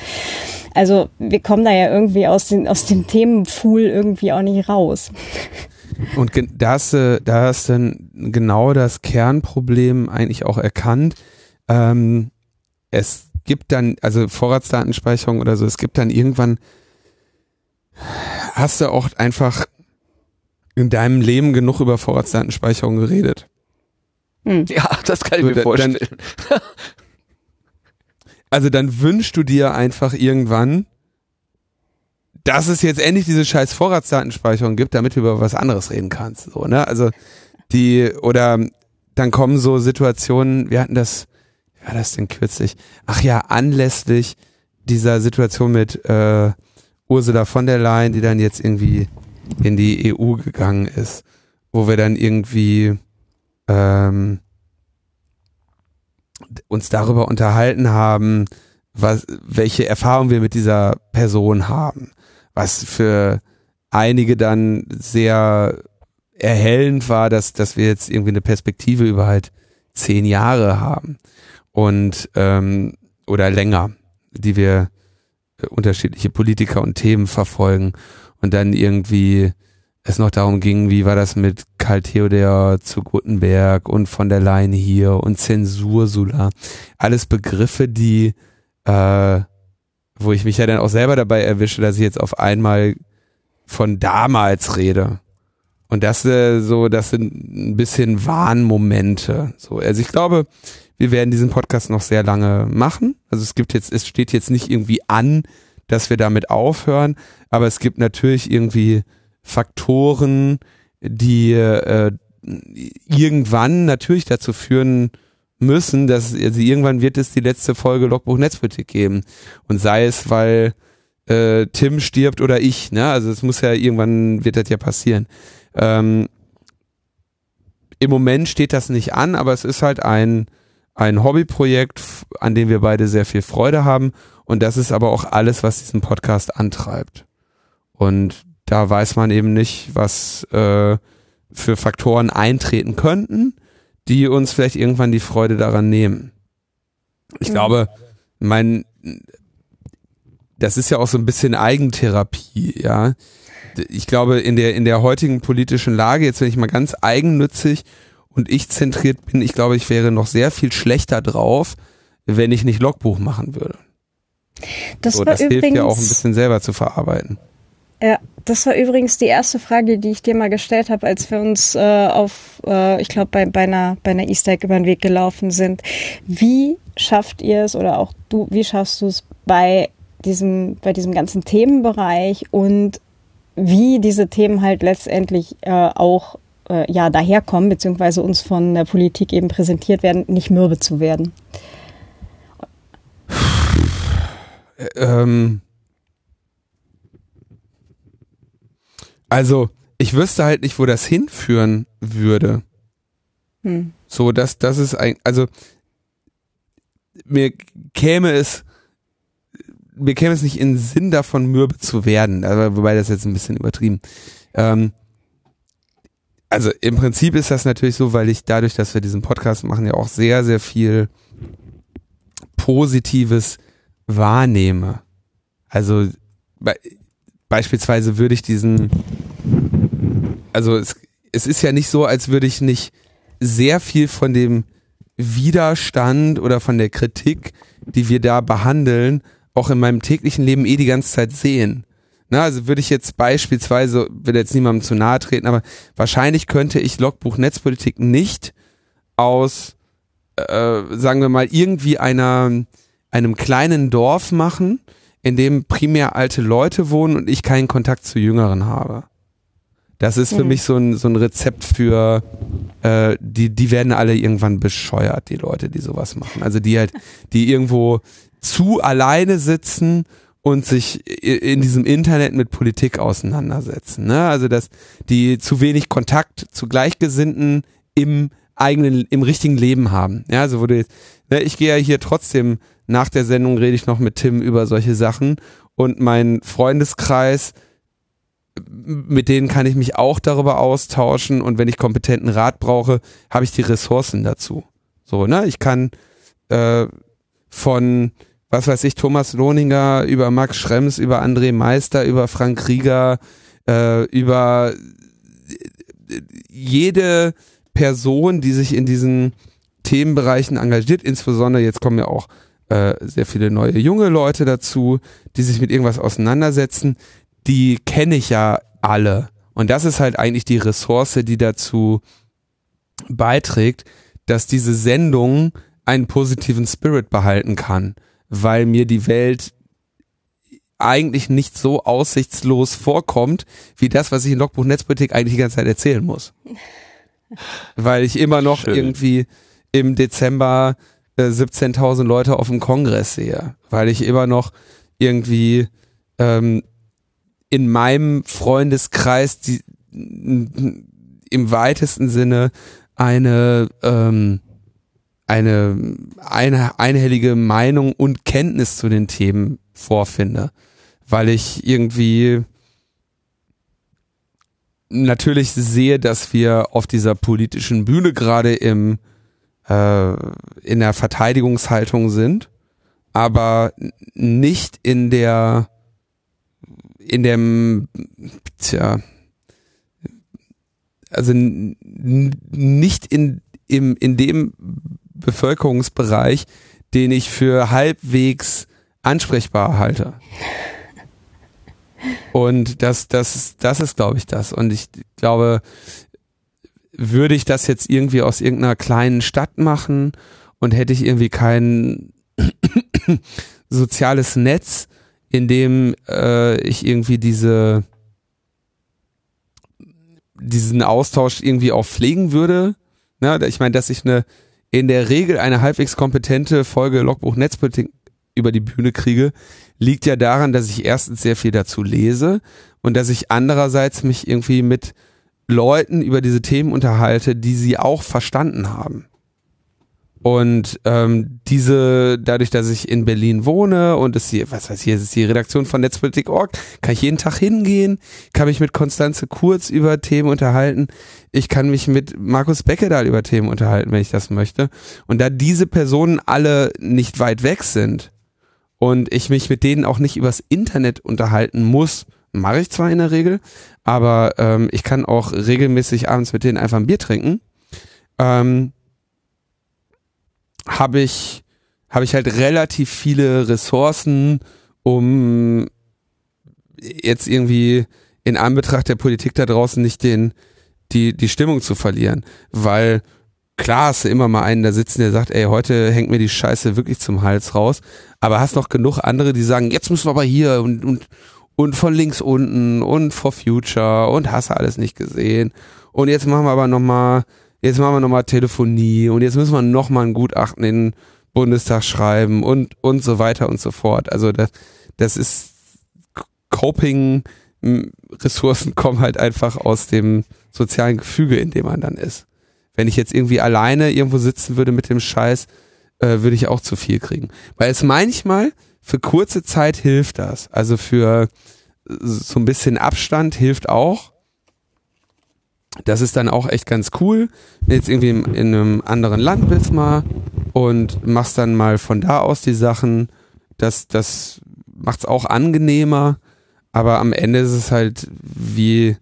B: Also wir kommen da ja irgendwie aus, den, aus dem Themenpool irgendwie auch nicht raus.
D: Und da hast, du, da hast du genau das Kernproblem eigentlich auch erkannt. Ähm, es gibt dann, also Vorratsdatenspeicherung oder so, es gibt dann irgendwann, hast du auch einfach in deinem Leben genug über Vorratsdatenspeicherung geredet.
A: Hm. Ja, das kann ich so, mir vorstellen. Dann,
D: also dann wünschst du dir einfach irgendwann, dass es jetzt endlich diese scheiß Vorratsdatenspeicherung gibt, damit du über was anderes reden kannst. So, ne? Also die, oder dann kommen so Situationen, wir hatten das, wie war das denn kürzlich? Ach ja, anlässlich dieser Situation mit äh, Ursula von der Leyen, die dann jetzt irgendwie in die EU gegangen ist, wo wir dann irgendwie ähm, uns darüber unterhalten haben, was, welche Erfahrungen wir mit dieser Person haben, was für einige dann sehr erhellend war, dass, dass wir jetzt irgendwie eine Perspektive über halt zehn Jahre haben und ähm, oder länger, die wir äh, unterschiedliche Politiker und Themen verfolgen und dann irgendwie es noch darum ging, wie war das mit Karl Theodor zu Gutenberg und von der Leyen hier und Zensursula. Alles Begriffe, die, äh, wo ich mich ja dann auch selber dabei erwische, dass ich jetzt auf einmal von damals rede. Und das äh, so, das sind ein bisschen Warnmomente. So, also ich glaube, wir werden diesen Podcast noch sehr lange machen. Also es gibt jetzt, es steht jetzt nicht irgendwie an, dass wir damit aufhören, aber es gibt natürlich irgendwie Faktoren, die äh, irgendwann natürlich dazu führen müssen, dass also irgendwann wird es die letzte Folge Logbuch Netzpolitik geben. Und sei es, weil äh, Tim stirbt oder ich, ne? Also es muss ja irgendwann wird das ja passieren. Ähm, Im Moment steht das nicht an, aber es ist halt ein, ein Hobbyprojekt, an dem wir beide sehr viel Freude haben. Und das ist aber auch alles, was diesen Podcast antreibt. Und da weiß man eben nicht, was äh, für Faktoren eintreten könnten, die uns vielleicht irgendwann die Freude daran nehmen. Ich mhm. glaube, mein, das ist ja auch so ein bisschen Eigentherapie, ja. Ich glaube, in der, in der heutigen politischen Lage, jetzt wenn ich mal ganz eigennützig und ich zentriert bin, ich glaube, ich wäre noch sehr viel schlechter drauf, wenn ich nicht Logbuch machen würde.
B: Das, so, das
D: hilft ja auch ein bisschen selber zu verarbeiten.
B: Ja, das war übrigens die erste Frage, die ich dir mal gestellt habe, als wir uns äh, auf, äh, ich glaube, bei, bei, einer, bei einer Easter Egg über den Weg gelaufen sind. Wie schafft ihr es oder auch du, wie schaffst du es bei diesem, bei diesem ganzen Themenbereich und wie diese Themen halt letztendlich äh, auch äh, ja daherkommen, beziehungsweise uns von der Politik eben präsentiert werden, nicht mürbe zu werden?
D: Ähm Also, ich wüsste halt nicht, wo das hinführen würde. Hm. So, dass das ist ein, also mir käme es, mir käme es nicht in Sinn davon, mürbe zu werden, aber wobei das jetzt ein bisschen übertrieben. Ähm, also im Prinzip ist das natürlich so, weil ich dadurch, dass wir diesen Podcast machen, ja auch sehr, sehr viel Positives wahrnehme. Also beispielsweise würde ich diesen, also es, es ist ja nicht so, als würde ich nicht sehr viel von dem Widerstand oder von der Kritik, die wir da behandeln, auch in meinem täglichen Leben eh die ganze Zeit sehen. Na, also würde ich jetzt beispielsweise, will jetzt niemandem zu nahe treten, aber wahrscheinlich könnte ich Logbuch Netzpolitik nicht aus, äh, sagen wir mal, irgendwie einer, einem kleinen Dorf machen, in dem primär alte Leute wohnen und ich keinen Kontakt zu Jüngeren habe. Das ist für mhm. mich so ein, so ein Rezept für, äh, die, die werden alle irgendwann bescheuert, die Leute, die sowas machen. Also die halt, die irgendwo zu alleine sitzen und sich in diesem Internet mit Politik auseinandersetzen. Ne? Also dass die zu wenig Kontakt zu Gleichgesinnten im eigenen, im richtigen Leben haben. Ja, also wo du jetzt, ne, ich gehe ja hier trotzdem nach der Sendung rede ich noch mit Tim über solche Sachen und mein Freundeskreis mit denen kann ich mich auch darüber austauschen und wenn ich kompetenten Rat brauche, habe ich die Ressourcen dazu. So, ne? Ich kann äh, von, was weiß ich, Thomas Lohninger über Max Schrems, über André Meister, über Frank Rieger, äh, über jede Person, die sich in diesen Themenbereichen engagiert, insbesondere jetzt kommen ja auch äh, sehr viele neue junge Leute dazu, die sich mit irgendwas auseinandersetzen, die kenne ich ja alle. Und das ist halt eigentlich die Ressource, die dazu beiträgt, dass diese Sendung einen positiven Spirit behalten kann, weil mir die Welt eigentlich nicht so aussichtslos vorkommt, wie das, was ich in Logbuch Netzpolitik eigentlich die ganze Zeit erzählen muss. Weil ich immer noch Schön. irgendwie im Dezember äh, 17.000 Leute auf dem Kongress sehe. Weil ich immer noch irgendwie ähm, in meinem Freundeskreis die, im weitesten Sinne eine ähm, eine, eine einhellige Meinung und Kenntnis zu den Themen vorfinde weil ich irgendwie natürlich sehe, dass wir auf dieser politischen Bühne gerade im äh, in der Verteidigungshaltung sind, aber nicht in der in dem tja also nicht in im in dem Bevölkerungsbereich, den ich für halbwegs ansprechbar halte. Und das, das, das ist, glaube ich, das. Und ich glaube, würde ich das jetzt irgendwie aus irgendeiner kleinen Stadt machen und hätte ich irgendwie kein soziales Netz, in dem äh, ich irgendwie diese diesen Austausch irgendwie auch pflegen würde. Na, ich meine, dass ich eine in der Regel eine halbwegs kompetente Folge Logbuch Netzpolitik über die Bühne kriege, liegt ja daran, dass ich erstens sehr viel dazu lese und dass ich andererseits mich irgendwie mit Leuten über diese Themen unterhalte, die sie auch verstanden haben. Und ähm, diese, dadurch, dass ich in Berlin wohne und es hier, was heißt hier, ist die Redaktion von Netzpolitik.org, kann ich jeden Tag hingehen, kann mich mit Konstanze Kurz über Themen unterhalten, ich kann mich mit Markus Beckedahl über Themen unterhalten, wenn ich das möchte. Und da diese Personen alle nicht weit weg sind, und ich mich mit denen auch nicht übers Internet unterhalten muss. Mache ich zwar in der Regel, aber ähm, ich kann auch regelmäßig abends mit denen einfach ein Bier trinken. Ähm, habe ich habe ich halt relativ viele Ressourcen, um jetzt irgendwie in Anbetracht der Politik da draußen nicht den die die Stimmung zu verlieren, weil klar hast du immer mal einen da sitzen, der sagt, ey, heute hängt mir die Scheiße wirklich zum Hals raus. Aber hast noch genug andere, die sagen, jetzt müssen wir aber hier und, und, und von links unten und for future und hast alles nicht gesehen. Und jetzt machen wir aber nochmal, jetzt machen wir nochmal Telefonie und jetzt müssen wir nochmal ein Gutachten in den Bundestag schreiben und, und so weiter und so fort. Also das, das ist Coping, Ressourcen kommen halt einfach aus dem sozialen Gefüge, in dem man dann ist. Wenn ich jetzt irgendwie alleine irgendwo sitzen würde mit dem Scheiß, äh, würde ich auch zu viel kriegen. Weil es manchmal für kurze Zeit hilft das. Also für so ein bisschen Abstand hilft auch. Das ist dann auch echt ganz cool. Wenn jetzt irgendwie in einem anderen Land bist mal und machst dann mal von da aus die Sachen. Das, das macht's auch angenehmer. Aber am Ende ist es halt wie,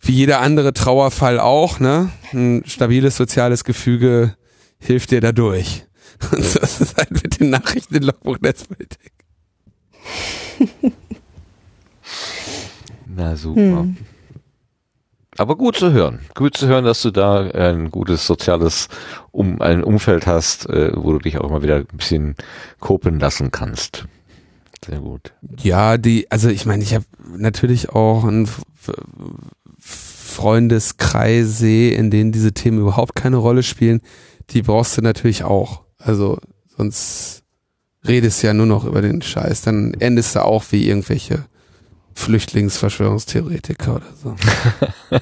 D: wie jeder andere Trauerfall auch, ne? Ein stabiles soziales Gefüge hilft dir dadurch. Und das ist halt mit den Nachrichten in Logbuch Netzpolitik.
A: Na super. Hm. Aber gut zu hören. Gut zu hören, dass du da ein gutes soziales um ein Umfeld hast, äh, wo du dich auch immer wieder ein bisschen kopen lassen kannst. Sehr gut.
D: Ja, die, also ich meine, ich habe natürlich auch ein Freundeskreise, in denen diese Themen überhaupt keine Rolle spielen, die brauchst du natürlich auch. Also sonst redest du ja nur noch über den Scheiß. Dann endest du auch wie irgendwelche Flüchtlingsverschwörungstheoretiker oder so.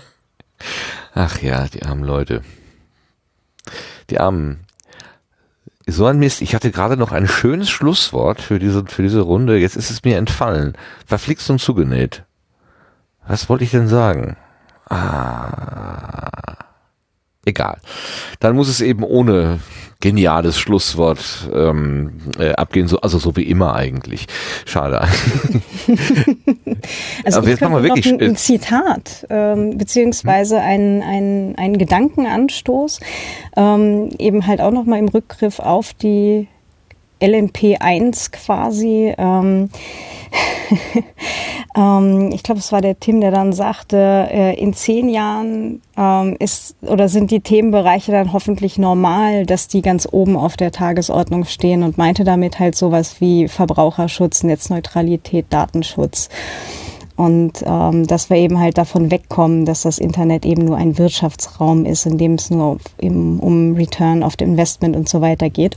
A: Ach ja, die armen Leute. Die armen. So ein Mist. Ich hatte gerade noch ein schönes Schlusswort für diese, für diese Runde. Jetzt ist es mir entfallen. Verflixt und zugenäht. Was wollte ich denn sagen? Ah, egal. Dann muss es eben ohne geniales Schlusswort ähm, äh, abgehen, so, also so wie immer eigentlich. Schade.
B: also
A: Aber
B: ich
A: jetzt machen wir wirklich
B: noch ein, ein Zitat ähm, beziehungsweise ein, ein, ein Gedankenanstoß, ähm, eben halt auch nochmal im Rückgriff auf die LNP1 quasi. Ähm, ähm, ich glaube, es war der Tim, der dann sagte, äh, in zehn Jahren ähm, ist oder sind die Themenbereiche dann hoffentlich normal, dass die ganz oben auf der Tagesordnung stehen und meinte damit halt sowas wie Verbraucherschutz, Netzneutralität, Datenschutz. Und ähm, dass wir eben halt davon wegkommen, dass das Internet eben nur ein Wirtschaftsraum ist, in dem es nur auf, um Return of the Investment und so weiter geht.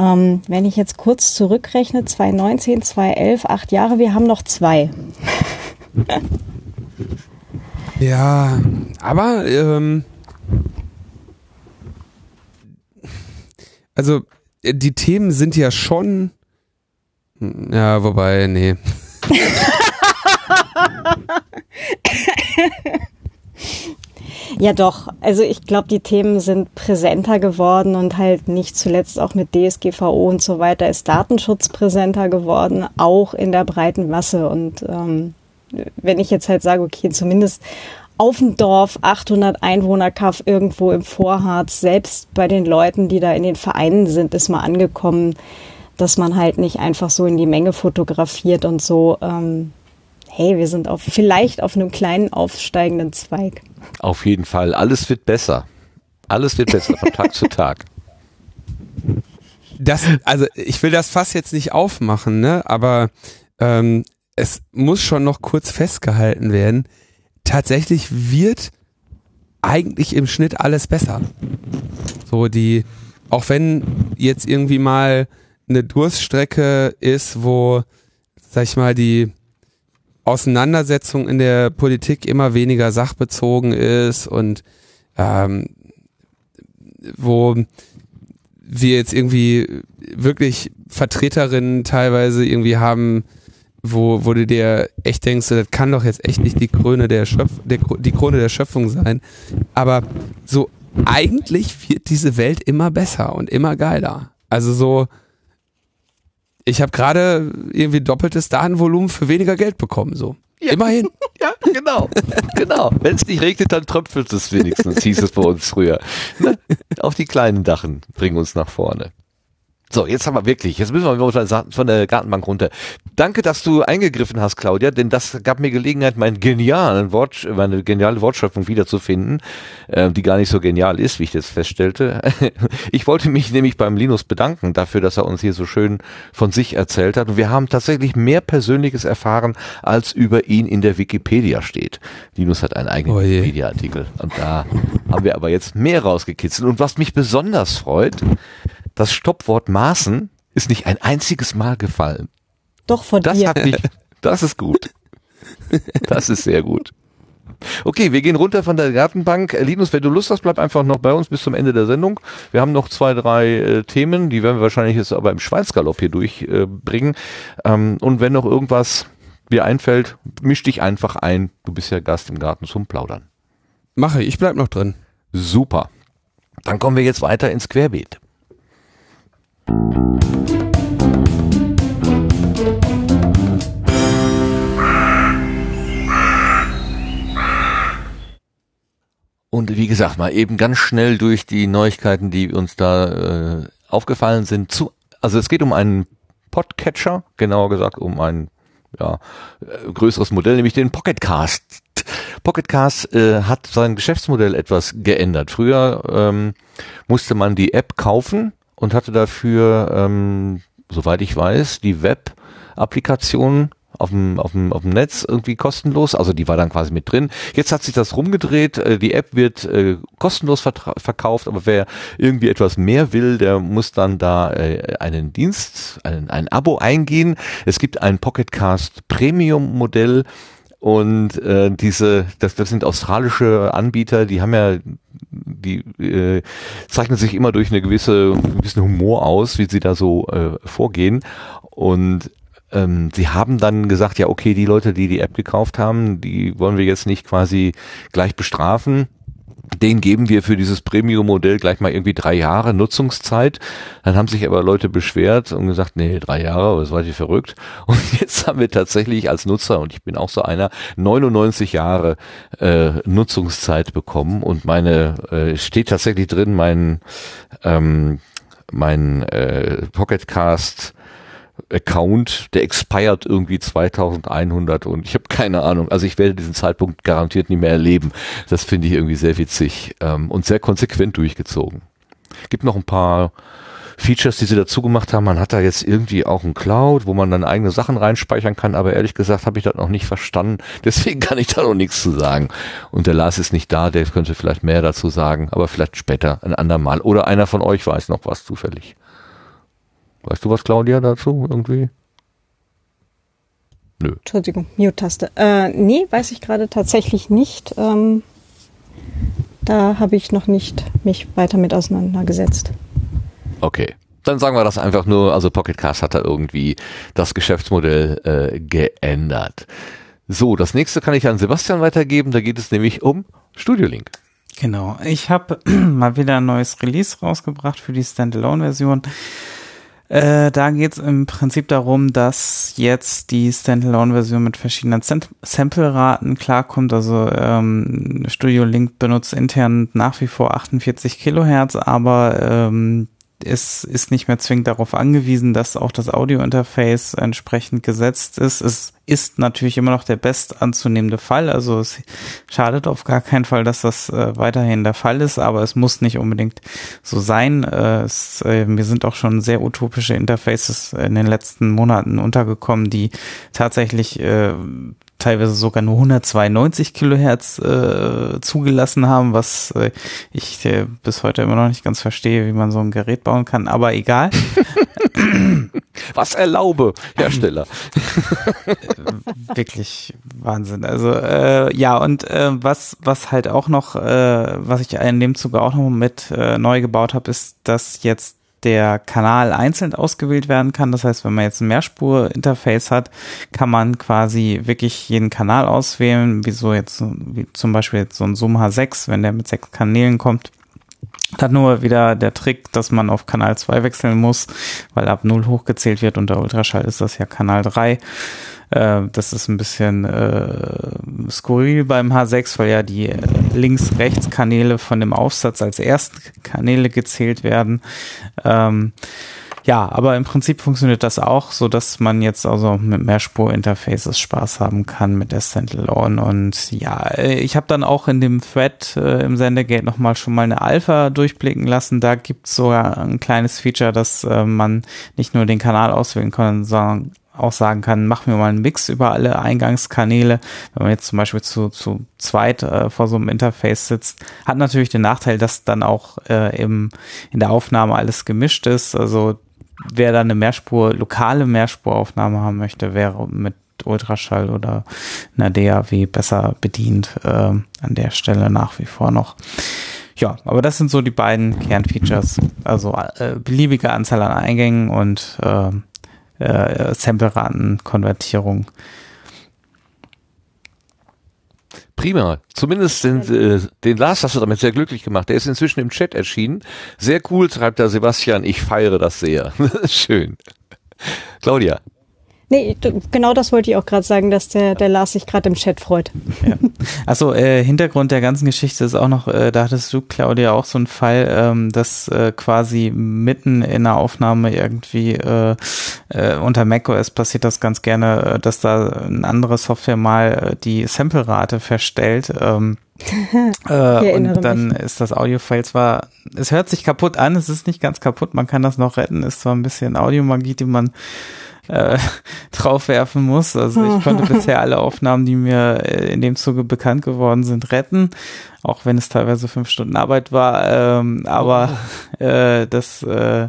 B: Ähm, wenn ich jetzt kurz zurückrechne, 2019, 2011, acht Jahre, wir haben noch zwei.
D: Ja, aber ähm, also äh, die Themen sind ja schon ja, wobei, nee.
B: Ja, doch. Also ich glaube, die Themen sind präsenter geworden und halt nicht zuletzt auch mit DSGVO und so weiter ist Datenschutz präsenter geworden, auch in der breiten Masse. Und ähm, wenn ich jetzt halt sage, okay, zumindest auf dem Dorf, 800 Einwohner Kaff irgendwo im Vorharz, selbst bei den Leuten, die da in den Vereinen sind, ist mal angekommen, dass man halt nicht einfach so in die Menge fotografiert und so. Ähm, hey, wir sind auf, vielleicht auf einem kleinen aufsteigenden Zweig.
A: Auf jeden Fall. Alles wird besser. Alles wird besser von Tag zu Tag.
D: Das, also ich will das Fass jetzt nicht aufmachen, ne? Aber ähm, es muss schon noch kurz festgehalten werden. Tatsächlich wird eigentlich im Schnitt alles besser. So die, auch wenn jetzt irgendwie mal eine Durststrecke ist, wo, sag ich mal, die Auseinandersetzung in der Politik immer weniger sachbezogen ist und ähm, wo wir jetzt irgendwie wirklich Vertreterinnen teilweise irgendwie haben, wo, wo du dir echt denkst, das kann doch jetzt echt nicht die Krone der, Schöpf der, die Krone der Schöpfung sein. Aber so eigentlich wird diese Welt immer besser und immer geiler. Also so, ich habe gerade irgendwie doppeltes Datenvolumen für weniger Geld bekommen, so.
A: Ja.
D: Immerhin.
A: Ja, genau. genau. Wenn es nicht regnet, dann tröpfelt es wenigstens, hieß es bei uns früher. Ne? Auf die kleinen Dachen bringen uns nach vorne. So, jetzt haben wir wirklich, jetzt müssen wir von der Gartenbank runter. Danke, dass du eingegriffen hast, Claudia, denn das gab mir Gelegenheit, meinen genialen Wort, meine geniale Wortschöpfung wiederzufinden, äh, die gar nicht so genial ist, wie ich das feststellte. Ich wollte mich nämlich beim Linus bedanken dafür, dass er uns hier so schön von sich erzählt hat. Und wir haben tatsächlich mehr Persönliches erfahren, als über ihn in der Wikipedia steht. Linus hat einen eigenen
D: Oh.
A: Wikipedia-Artikel. Und da haben wir aber jetzt mehr rausgekitzelt. Und was mich besonders freut, das Stoppwort Maßen ist nicht ein einziges Mal gefallen.
B: Doch von
A: Das
B: dir.
A: hat mich, das ist gut. Das ist sehr gut. Okay, wir gehen runter von der Gartenbank. Äh, Linus, wenn du Lust hast, bleib einfach noch bei uns bis zum Ende der Sendung. Wir haben noch zwei, drei äh, Themen, die werden wir wahrscheinlich jetzt aber im Schweinsgalopp hier durchbringen. Äh, ähm, und wenn noch irgendwas dir einfällt, misch dich einfach ein. Du bist ja Gast im Garten zum Plaudern.
D: Mache ich, ich bleib noch drin.
A: Super. Dann kommen wir jetzt weiter ins Querbeet. Und wie gesagt, mal eben ganz schnell durch die Neuigkeiten, die uns da äh, aufgefallen sind. Zu, also es geht um einen Podcatcher, genauer gesagt um ein ja, äh, größeres Modell, nämlich den Pocketcast. Pocketcast äh, hat sein Geschäftsmodell etwas geändert. Früher ähm, musste man die App kaufen und hatte dafür, ähm, soweit ich weiß, die Web-Applikation auf dem, auf, dem, auf dem Netz irgendwie kostenlos. Also die war dann quasi mit drin. Jetzt hat sich das rumgedreht. Äh, Die App wird äh, kostenlos verkauft, aber wer irgendwie etwas mehr will, der muss dann da äh, einen Dienst, ein, ein Abo eingehen. Es gibt ein Pocketcast Premium Modell. Und äh, diese, das, das sind australische Anbieter, die haben ja, die äh, zeichnen sich immer durch eine gewisse, gewissen Humor aus, wie sie da so äh, vorgehen. Und ähm, sie haben dann gesagt, ja okay, die Leute, die die App gekauft haben, die wollen wir jetzt nicht quasi gleich bestrafen den geben wir für dieses Premium-Modell gleich mal irgendwie drei Jahre Nutzungszeit. Dann haben sich aber Leute beschwert und gesagt, nee, drei Jahre, das war ich verrückt. Und jetzt haben wir tatsächlich als Nutzer, und ich bin auch so einer, 99 Jahre äh, Nutzungszeit bekommen und meine, äh, steht tatsächlich drin, mein, ähm, mein äh, Pocketcast Account, der expired irgendwie 2100 und ich habe keine Ahnung. Also ich werde diesen Zeitpunkt garantiert nie mehr erleben. Das finde ich irgendwie sehr witzig ähm, und sehr konsequent durchgezogen. Gibt noch ein paar Features, die sie dazu gemacht haben. Man hat da jetzt irgendwie auch ein Cloud, wo man dann eigene Sachen reinspeichern kann, aber ehrlich gesagt habe ich das noch nicht verstanden. Deswegen kann ich da noch nichts zu sagen. Und der Lars ist nicht da, der könnte vielleicht mehr dazu sagen, aber vielleicht später, ein andermal. Oder einer von euch weiß noch was zufällig. Weißt du was, Claudia, dazu irgendwie?
B: Nö. Entschuldigung, Mute-Taste. Äh, nee, weiß ich gerade tatsächlich nicht. Ähm, da habe ich noch nicht mich weiter mit auseinandergesetzt.
A: Okay. Dann sagen wir das einfach nur, also Pocket Cast hat da irgendwie das Geschäftsmodell äh, geändert. So, das nächste kann ich an Sebastian weitergeben, da geht es nämlich um Studio Link.
C: Genau, ich habe mal wieder ein neues Release rausgebracht für die Standalone-Version. Äh, da geht es im Prinzip darum, dass jetzt die Standalone-Version mit verschiedenen Sample-Raten klarkommt. Also ähm, Studio Link benutzt intern nach wie vor 48 Kilohertz, aber ähm, es ist nicht mehr zwingend darauf angewiesen, dass auch das Audio-Interface entsprechend gesetzt ist. Es ist natürlich immer noch der best anzunehmende Fall. Also es schadet auf gar keinen Fall, dass das äh, weiterhin der Fall ist, aber es muss nicht unbedingt so sein. Äh, es, äh, mir sind auch schon sehr utopische Interfaces in den letzten Monaten untergekommen, die tatsächlich äh, teilweise sogar nur 192 Kilohertz äh, zugelassen haben, was äh, ich äh, bis heute immer noch nicht ganz verstehe, wie man so ein Gerät bauen kann, aber egal.
A: was erlaube, Hersteller.
C: Wirklich Wahnsinn. Also äh, ja, und äh, was, was halt auch noch, äh, was ich in dem Zuge auch noch mit äh, neu gebaut habe, ist, dass jetzt der Kanal einzeln ausgewählt werden kann. Das heißt, wenn man jetzt ein Mehrspur-Interface hat, kann man quasi wirklich jeden Kanal auswählen, wie so jetzt, wie zum Beispiel jetzt so ein Zoom H6, wenn der mit sechs Kanälen kommt. Hat nur wieder der Trick, dass man auf Kanal 2 wechseln muss, weil ab 0 hochgezählt wird und der Ultraschall ist das ja Kanal 3. Äh, das ist ein bisschen äh, skurril beim H6, weil ja die Links-Rechts-Kanäle von dem Aufsatz als Erstkanäle gezählt werden. Ähm, ja, aber im Prinzip funktioniert das auch, so dass man jetzt also mit Mehrspur-Interfaces Spaß haben kann mit der Standalone. Und ja, ich habe dann auch in dem Thread äh, im Sendegate nochmal schon mal eine Alpha durchblicken lassen. Da gibt's sogar ein kleines Feature, dass äh, man nicht nur den Kanal auswählen kann, sondern auch sagen kann, machen wir mal einen Mix über alle Eingangskanäle. Wenn man jetzt zum Beispiel zu, zu zweit äh, vor so einem Interface sitzt, hat natürlich den Nachteil, dass dann auch äh, im, in der Aufnahme alles gemischt ist. Also wer da eine Mehrspur, lokale Mehrspuraufnahme haben möchte, wäre mit Ultraschall oder einer DAW besser bedient äh, an der Stelle nach wie vor noch. Ja, aber das sind so die beiden Kernfeatures. Also äh, beliebige Anzahl an Eingängen und äh, äh, Sample-Raten-Konvertierung.
A: Prima. Zumindest den, äh, den Lars hast du damit sehr glücklich gemacht. Der ist inzwischen im Chat erschienen. Sehr cool, schreibt da Sebastian. Ich feiere das sehr. Schön. Claudia.
B: Nee, genau das wollte ich auch gerade sagen, dass der, der Lars sich gerade im Chat freut.
C: Ja. Achso, äh, Hintergrund der ganzen Geschichte ist auch noch, äh, da hattest du, Claudia, auch so einen Fall, ähm, dass äh, quasi mitten in der Aufnahme irgendwie äh, äh, unter macOS passiert das ganz gerne, äh, dass da eine andere Software mal äh, die Sample-Rate verstellt. Ähm, äh, und dann mich. ist das Audio-File zwar, es hört sich kaputt an, es ist nicht ganz kaputt, man kann das noch retten, ist zwar ein bisschen Audiomagie, die man äh, draufwerfen muss. Also ich konnte bisher alle Aufnahmen, die mir äh, in dem Zuge bekannt geworden sind, retten, auch wenn es teilweise fünf Stunden Arbeit war. Ähm, aber oh. äh, das äh,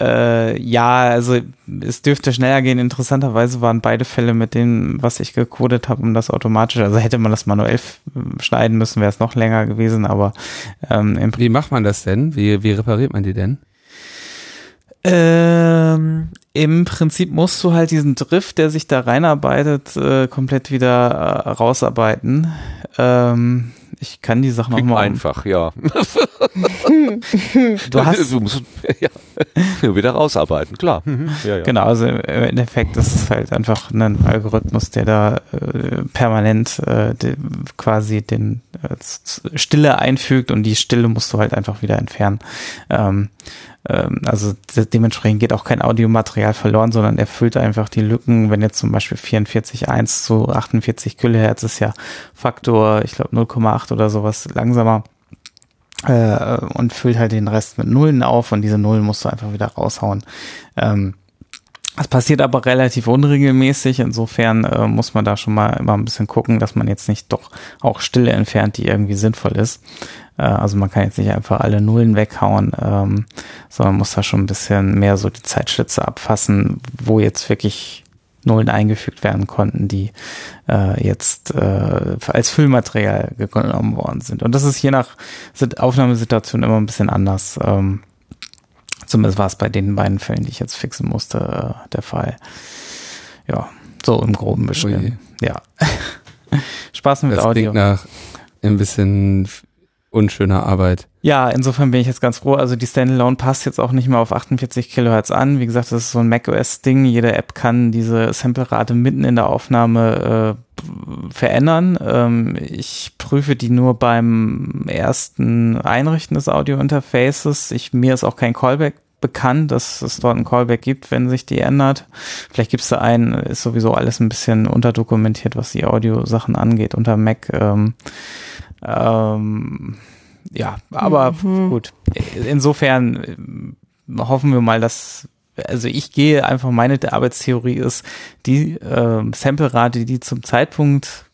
C: äh, ja, also es dürfte schneller gehen. Interessanterweise waren beide Fälle mit dem, was ich gecodet habe, um das automatisch. Also hätte man das manuell schneiden müssen, wäre es noch länger gewesen. Aber ähm,
D: wie macht man das denn? Wie, wie repariert man die denn?
C: Ähm, Im Prinzip musst du halt diesen Drift, der sich da reinarbeitet, äh, komplett wieder äh, rausarbeiten. Ähm, ich kann die Sachen auch
A: Klingt
C: mal.
A: einfach, ja.
C: Du hast
A: du musst ja, wieder rausarbeiten, klar. Mhm. Ja, ja.
C: Genau, also im Endeffekt ist es halt einfach ein Algorithmus, der da äh, permanent äh, de, quasi den äh, Stille einfügt und die Stille musst du halt einfach wieder entfernen. Ähm, also de dementsprechend geht auch kein Audiomaterial verloren, sondern er füllt einfach die Lücken, wenn jetzt zum Beispiel 44.1 zu 48 Kilohertz ist ja Faktor, ich glaube 0,8 oder sowas langsamer äh, und füllt halt den Rest mit Nullen auf und diese Nullen musst du einfach wieder raushauen. Ähm, das passiert aber relativ unregelmäßig, insofern äh, muss man da schon mal immer ein bisschen gucken, dass man jetzt nicht doch auch Stille entfernt, die irgendwie sinnvoll ist. Äh, also man kann jetzt nicht einfach alle Nullen weghauen, ähm, sondern muss da schon ein bisschen mehr so die Zeitschlitze abfassen, wo jetzt wirklich Nullen eingefügt werden konnten, die äh, jetzt äh, als Füllmaterial genommen worden sind. Und das ist je nach Aufnahmesituation immer ein bisschen anders. Ähm, zumindest war es bei den beiden Fällen, die ich jetzt fixen musste, äh, der Fall. Ja, so im Groben beschrieben. Ja. Spaß mit
D: Das
C: Audio.
D: klingt nach ein bisschen unschöner Arbeit.
C: Ja, insofern bin ich jetzt ganz froh. Also die Standalone passt jetzt auch nicht mehr auf 48 Kilohertz an. Wie gesagt, das ist so ein macOS-Ding. Jede App kann diese Samplerate mitten in der Aufnahme äh, verändern. Ähm, ich prüfe die nur beim ersten Einrichten des Audio-Interfaces. Ich, mir ist auch kein Callback bekannt, dass es dort ein Callback gibt, wenn sich die ändert. Vielleicht gibt es da einen, ist sowieso alles ein bisschen unterdokumentiert, was die Audio-Sachen angeht unter Mac. Ähm, ähm, ja, aber gut. Insofern äh, hoffen wir mal, dass also ich gehe einfach, meine Arbeitstheorie ist, die äh, Samplerate, die zum Zeitpunkt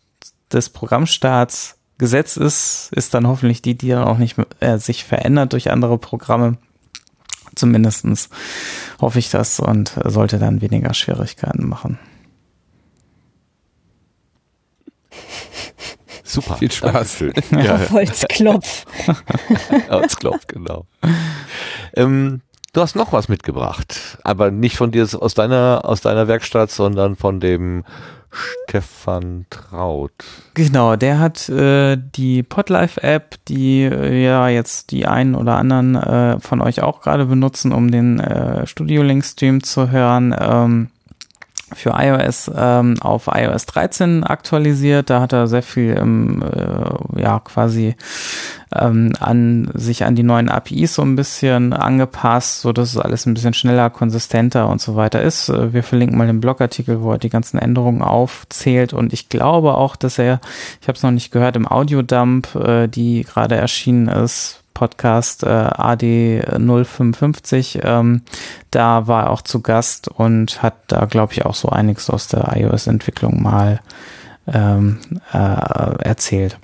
C: des Programmstarts gesetzt ist, ist dann hoffentlich die, die dann auch nicht äh, sich verändert durch andere Programme. Zumindestens hoffe ich das und sollte dann weniger Schwierigkeiten machen.
A: Super.
D: Viel Spaß.
B: Ja, Holzklopf.
A: Holzklopf, genau. Ähm, du hast noch was mitgebracht, aber nicht von dir aus deiner, aus deiner Werkstatt, sondern von dem Stefan Traut.
C: Genau, der hat äh, die Podlife-App, die äh, ja jetzt die einen oder anderen äh, von euch auch gerade benutzen, um den äh, Studio Link Stream zu hören. Ähm, für iOS ähm, auf iOS 13 aktualisiert. Da hat er sehr viel ähm, äh, ja quasi ähm, an sich an die neuen APIs so ein bisschen angepasst, so dass es alles ein bisschen schneller, konsistenter und so weiter ist. Äh, Wir verlinken mal den Blogartikel, wo er die ganzen Änderungen aufzählt und ich glaube auch, dass er, ich habe es noch nicht gehört, im Audiodump, äh, die gerade erschienen ist, Podcast äh, AD 055. Ähm, da war er auch zu Gast und hat da, glaube ich, auch so einiges aus der iOS-Entwicklung mal ähm, äh, erzählt.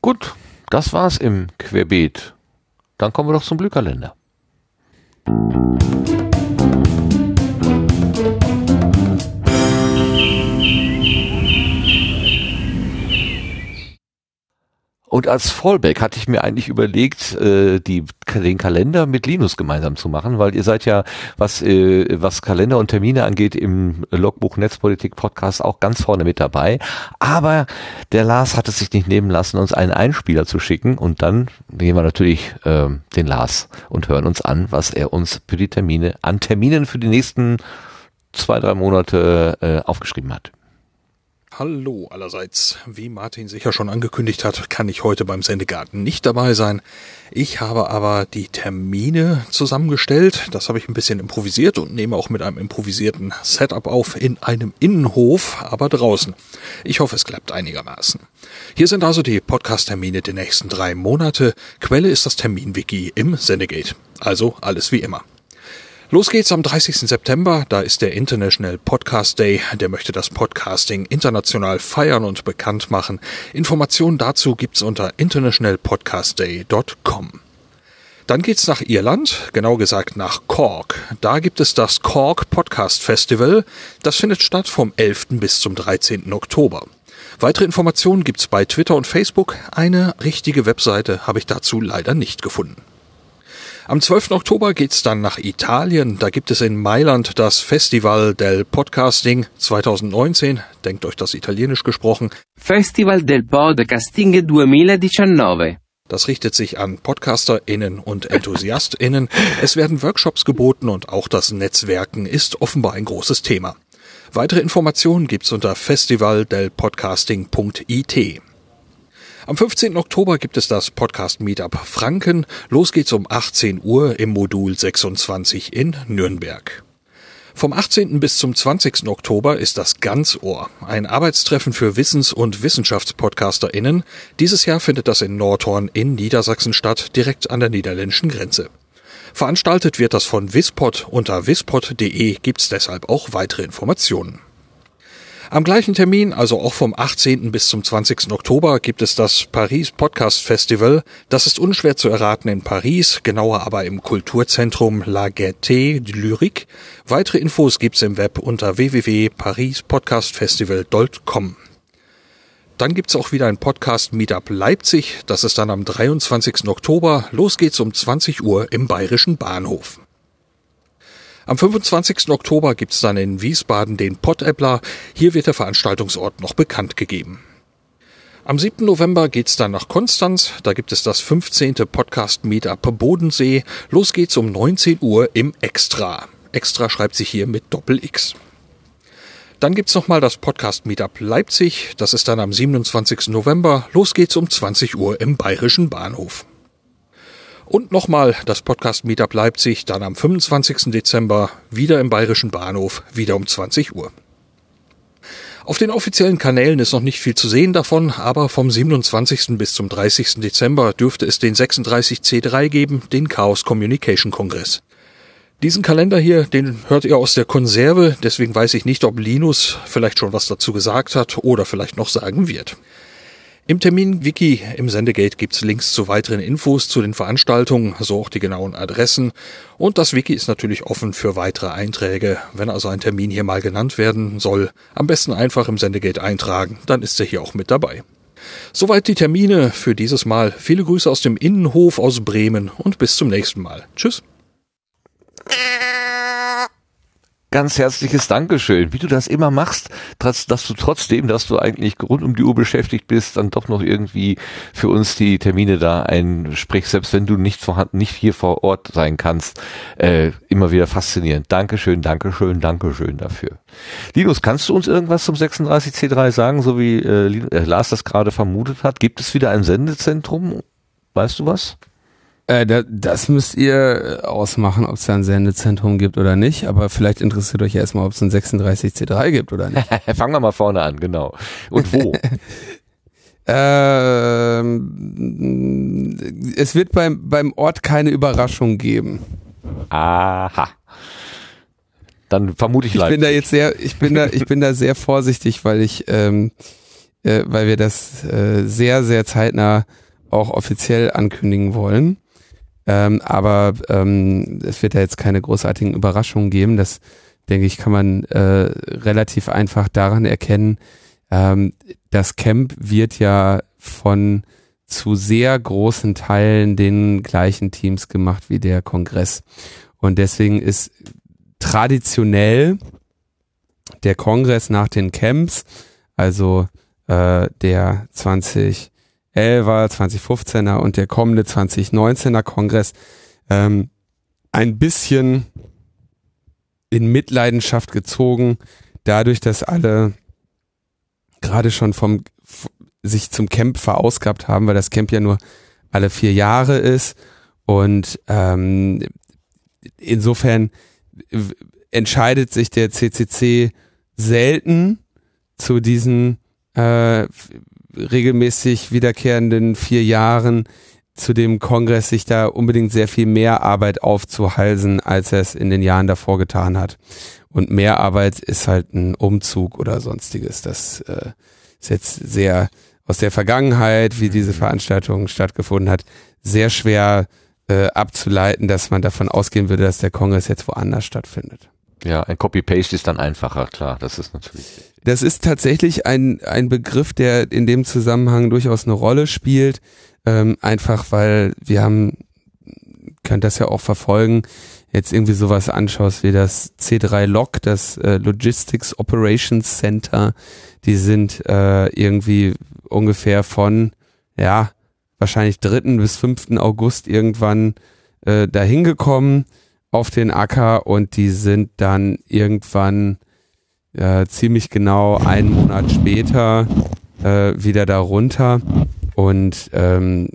A: Gut, das war's im Querbeet. Dann kommen wir doch zum Glückkalender. Und als Fallback hatte ich mir eigentlich überlegt, äh, die, den Kalender mit Linus gemeinsam zu machen, weil ihr seid ja, was, äh, was Kalender und Termine angeht, im Logbuch Netzpolitik Podcast auch ganz vorne mit dabei. Aber der Lars hat es sich nicht nehmen lassen, uns einen Einspieler zu schicken und dann gehen wir natürlich äh, den Lars und hören uns an, was er uns für die Termine, an Terminen für die nächsten zwei, drei Monate äh, aufgeschrieben hat.
F: Hallo allerseits. Wie Martin sicher schon angekündigt hat, kann ich heute beim Sendegarten nicht dabei sein. Ich habe aber die Termine zusammengestellt. Das habe ich ein bisschen improvisiert und nehme auch mit einem improvisierten Setup auf in einem Innenhof, aber draußen. Ich hoffe, es klappt einigermaßen. Hier sind also die Podcast-Termine der nächsten drei Monate. Quelle ist das Terminwiki im Sendegate. Also alles wie immer. Los geht's am 30. September, da ist der International Podcast Day, der möchte das Podcasting international feiern und bekannt machen. Informationen dazu gibt's unter internationalpodcastday.com. Dann geht's nach Irland, genau gesagt nach Cork. Da gibt es das Cork Podcast Festival. Das findet statt vom 11. bis zum 13. Oktober. Weitere Informationen gibt's bei Twitter und Facebook. Eine richtige Webseite habe ich dazu leider nicht gefunden. Am 12. Oktober geht's dann nach Italien. Da gibt es in Mailand das Festival del Podcasting 2019. Denkt euch das italienisch gesprochen.
G: Festival del Podcasting 2019.
F: Das richtet sich an PodcasterInnen und EnthusiastInnen. Es werden Workshops geboten und auch das Netzwerken ist offenbar ein großes Thema. Weitere Informationen gibt's unter festivaldelpodcasting.it. Am 15. Oktober gibt es das Podcast Meetup Franken. Los geht's um 18 Uhr im Modul 26 in Nürnberg. Vom 18. bis zum 20. Oktober ist das Ganzohr, ein Arbeitstreffen für Wissens- und WissenschaftspodcasterInnen. Dieses Jahr findet das in Nordhorn in Niedersachsen statt, direkt an der niederländischen Grenze. Veranstaltet wird das von Wispod. Unter wispod.de gibt's deshalb auch weitere Informationen. Am gleichen Termin, also auch vom 18. bis zum 20. Oktober, gibt es das Paris Podcast Festival. Das ist unschwer zu erraten in Paris, genauer aber im Kulturzentrum La Gaieté de Lyrique. Weitere Infos gibt's im Web unter www.parispodcastfestival.com. Dann gibt's auch wieder ein Podcast Meetup Leipzig. Das ist dann am 23. Oktober. Los geht's um 20 Uhr im Bayerischen Bahnhof. Am 25. Oktober gibt's dann in Wiesbaden den Pottäppler. Hier wird der Veranstaltungsort noch bekannt gegeben. Am 7. November geht's dann nach Konstanz. Da gibt es das 15. Podcast Meetup Bodensee. Los geht's um 19 Uhr im Extra. Extra schreibt sich hier mit Doppel X. Dann gibt's noch mal das Podcast Meetup Leipzig. Das ist dann am 27. November. Los geht's um 20 Uhr im Bayerischen Bahnhof. Und nochmal das Podcast Meetup Leipzig, dann am 25. Dezember wieder im Bayerischen Bahnhof, wieder um 20 Uhr. Auf den offiziellen Kanälen ist noch nicht viel zu sehen davon, aber vom 27. bis zum 30. Dezember dürfte es den 36C3 geben, den Chaos Communication Kongress. Diesen Kalender hier, den hört ihr aus der Konserve, deswegen weiß ich nicht, ob Linus vielleicht schon was dazu gesagt hat oder vielleicht noch sagen wird. Im Termin-Wiki im Sendegate gibt's Links zu weiteren Infos zu den Veranstaltungen, so auch die genauen Adressen. Und das Wiki ist natürlich offen für weitere Einträge. Wenn also ein Termin hier mal genannt werden soll, am besten einfach im Sendegate eintragen, dann ist er hier auch mit dabei. Soweit die Termine für dieses Mal. Viele Grüße aus dem Innenhof aus Bremen und bis zum nächsten Mal. Tschüss.
A: Ganz herzliches Dankeschön, wie du das immer machst, dass, dass du trotzdem, dass du eigentlich rund um die Uhr beschäftigt bist, dann doch noch irgendwie für uns die Termine da einsprichst, selbst wenn du nicht vorhanden, nicht hier vor Ort sein kannst. Äh, immer wieder faszinierend. Dankeschön, Dankeschön, Dankeschön dafür. Linus, kannst du uns irgendwas zum 36C3 sagen, so wie äh, äh, Lars das gerade vermutet hat? Gibt es wieder ein Sendezentrum? Weißt du was?
D: Äh, da, das müsst ihr äh, ausmachen, ob es da ein Sendezentrum gibt oder nicht. Aber vielleicht interessiert euch erstmal, ob es ein 36C3 gibt oder nicht.
A: Fangen wir mal vorne an, genau. Und wo?
D: ähm, es wird beim, beim Ort keine Überraschung geben.
A: Aha. Dann vermute ich
D: Ich
A: Leipzig.
D: bin da jetzt sehr, ich bin da, ich bin da sehr vorsichtig, weil ich, ähm, äh, weil wir das äh, sehr, sehr zeitnah auch offiziell ankündigen wollen. Ähm, aber ähm, es wird da jetzt keine großartigen Überraschungen geben. Das, denke ich, kann man äh, relativ einfach daran erkennen. Ähm, das Camp wird ja von zu sehr großen Teilen den gleichen Teams gemacht wie der Kongress. Und deswegen ist traditionell der Kongress nach den Camps, also äh, der 20 11er, 2015er und der kommende 2019er Kongress. Ähm, ein bisschen in Mitleidenschaft gezogen, dadurch, dass alle gerade schon vom sich zum Camp verausgabt haben, weil das Camp ja nur alle vier Jahre ist. Und ähm, insofern entscheidet sich der CCC selten zu diesen äh, regelmäßig wiederkehrenden vier Jahren zu dem Kongress sich da unbedingt sehr viel mehr Arbeit aufzuhalsen, als er es in den Jahren davor getan hat. Und mehr Arbeit ist halt ein Umzug oder sonstiges. Das äh, ist jetzt sehr aus der Vergangenheit, wie diese Veranstaltung stattgefunden hat, sehr schwer äh, abzuleiten, dass man davon ausgehen würde, dass der Kongress jetzt woanders stattfindet.
A: Ja, ein Copy-Paste ist dann einfacher, klar, das ist natürlich.
D: Das ist tatsächlich ein, ein Begriff, der in dem Zusammenhang durchaus eine Rolle spielt. Ähm, einfach weil wir haben könnt das ja auch verfolgen, jetzt irgendwie sowas anschaust wie das C3 Log, das äh, Logistics Operations Center, die sind äh, irgendwie ungefähr von, ja, wahrscheinlich 3. bis 5. August irgendwann äh, dahin gekommen auf den Acker und die sind dann irgendwann äh, ziemlich genau einen Monat später äh, wieder da runter. Und ähm,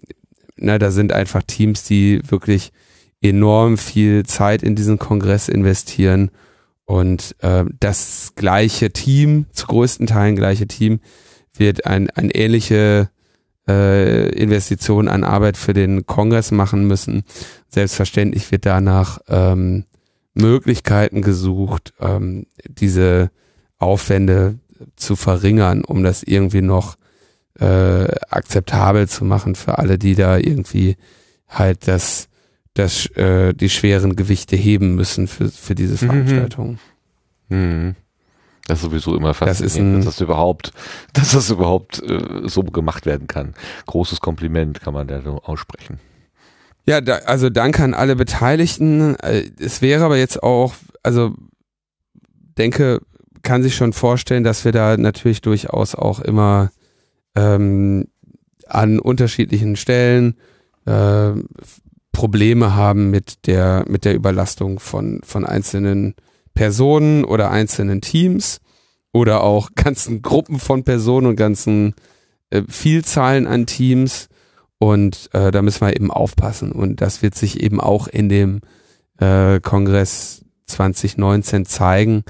D: na, da sind einfach Teams, die wirklich enorm viel Zeit in diesen Kongress investieren. Und äh, das gleiche Team, zu größten Teilen gleiche Team, wird ein, ein ähnliche äh, Investition an Arbeit für den Kongress machen müssen. Selbstverständlich wird danach ähm, Möglichkeiten gesucht, ähm, diese Aufwände zu verringern, um das irgendwie noch äh, akzeptabel zu machen für alle, die da irgendwie halt das, das äh, die schweren Gewichte heben müssen für, für diese
A: Mhm.
D: Veranstaltung.
A: Mhm. Das ist sowieso immer
D: Das
A: faszinierend,
D: ein-
A: dass das überhaupt, dass das überhaupt äh, so gemacht werden kann. Großes Kompliment kann man da so aussprechen.
D: Ja, da, also danke an alle Beteiligten. Äh, Es wäre aber jetzt auch, also denke, kann sich schon vorstellen, dass wir da natürlich durchaus auch immer ähm, an unterschiedlichen Stellen äh, Probleme haben mit der mit der Überlastung von von einzelnen Personen oder einzelnen Teams oder auch ganzen Gruppen von Personen und ganzen äh, Vielzahlen an Teams. Und äh, da müssen wir eben aufpassen. Und das wird sich eben auch in dem äh, Kongress 2019 zeigen,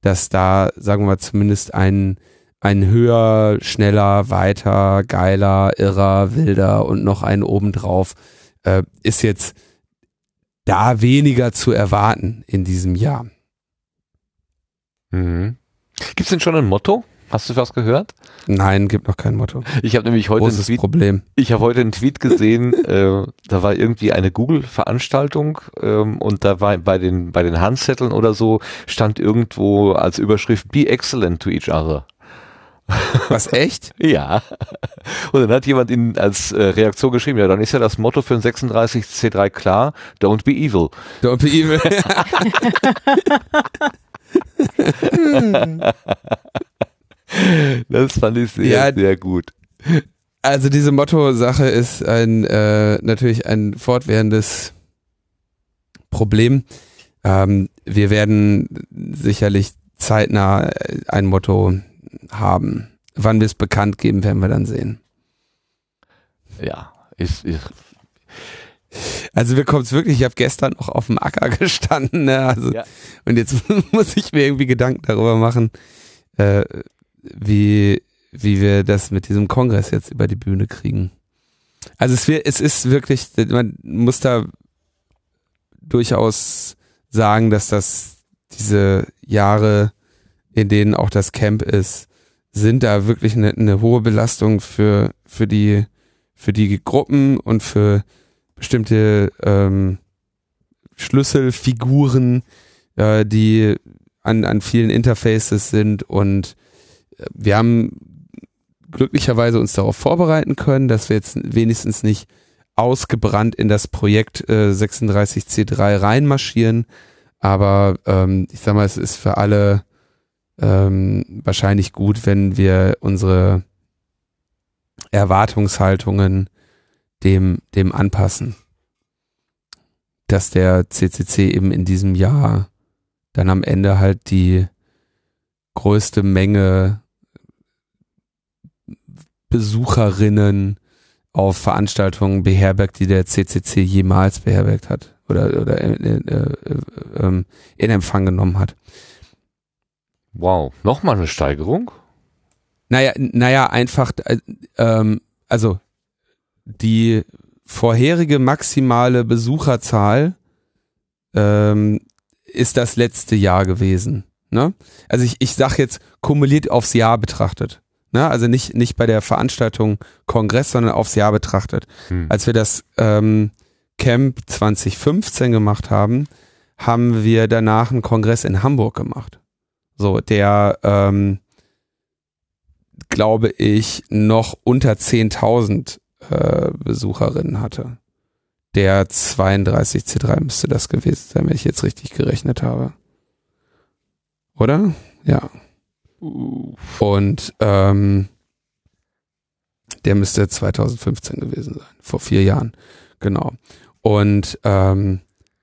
D: dass da, sagen wir mal, zumindest ein, ein höher, schneller, weiter, geiler, irrer, wilder und noch einen obendrauf äh, ist jetzt da weniger zu erwarten in diesem Jahr.
A: Mhm. Gibt's denn schon ein Motto? Hast du was gehört?
D: Nein, gibt noch kein Motto.
A: Ich habe nämlich heute
D: Großes
A: Tweet,
D: Problem.
A: ich habe heute einen Tweet gesehen, äh, da war irgendwie eine Google-Veranstaltung ähm, und da war bei den bei den Handzetteln oder so stand irgendwo als Überschrift Be excellent to each other.
D: Was echt?
A: Ja. Und dann hat jemand in, als äh, Reaktion geschrieben, ja, dann ist ja das Motto für ein 36C3 klar, don't be evil.
D: Don't be evil.
A: Das fand ich sehr,
D: Ja.
A: sehr gut.
D: Also diese Motto-Sache ist ein äh, natürlich ein fortwährendes Problem. Ähm, wir werden sicherlich zeitnah äh, ein Motto haben. Wann wir es bekannt geben, werden wir dann sehen.
A: Ja, ist, ist
D: Also mir kommt es wirklich, ich habe gestern noch auf dem Acker gestanden, ne? also,
A: Ja.
D: und jetzt muss ich mir irgendwie Gedanken darüber machen, äh, wie, wie wir das mit diesem Kongress jetzt über die Bühne kriegen. Also es, es ist wirklich, man muss da durchaus sagen, dass das diese Jahre, in denen auch das Camp ist, sind da wirklich eine, eine hohe Belastung für, für die, für die Gruppen und für bestimmte ähm, Schlüsselfiguren, äh, die an, an vielen Interfaces sind und äh, wir haben glücklicherweise uns darauf vorbereiten können, dass wir jetzt wenigstens nicht ausgebrannt in das Projekt äh, 36C3 reinmarschieren, aber ähm, ich sag mal, es ist für alle ähm, wahrscheinlich gut, wenn wir unsere Erwartungshaltungen dem, dem anpassen. Dass der CCC eben in diesem Jahr dann am Ende halt die größte Menge Besucherinnen auf Veranstaltungen beherbergt, die der CCC jemals beherbergt hat oder, oder äh, äh, äh, ähm, in Empfang genommen hat.
A: wow. Nochmal eine Steigerung?
D: Naja, naja, einfach, äh, ähm, also die vorherige maximale Besucherzahl ähm, ist das letzte Jahr gewesen. Ne? Also ich, ich sag jetzt kumuliert aufs Jahr betrachtet. Ne? Also nicht, nicht bei der Veranstaltung Kongress, sondern aufs Jahr betrachtet.
A: Hm.
D: Als wir das ähm, Camp 2015 gemacht haben, haben wir danach einen Kongress in Hamburg gemacht. So, der, ähm, glaube ich, noch unter 10.000 äh, Besucherinnen hatte. der 32C3 müsste das gewesen sein, wenn ich jetzt richtig gerechnet habe. Oder? Ja. Und ähm, der müsste 2015 gewesen sein, vor vier Jahren. Genau. Und ähm,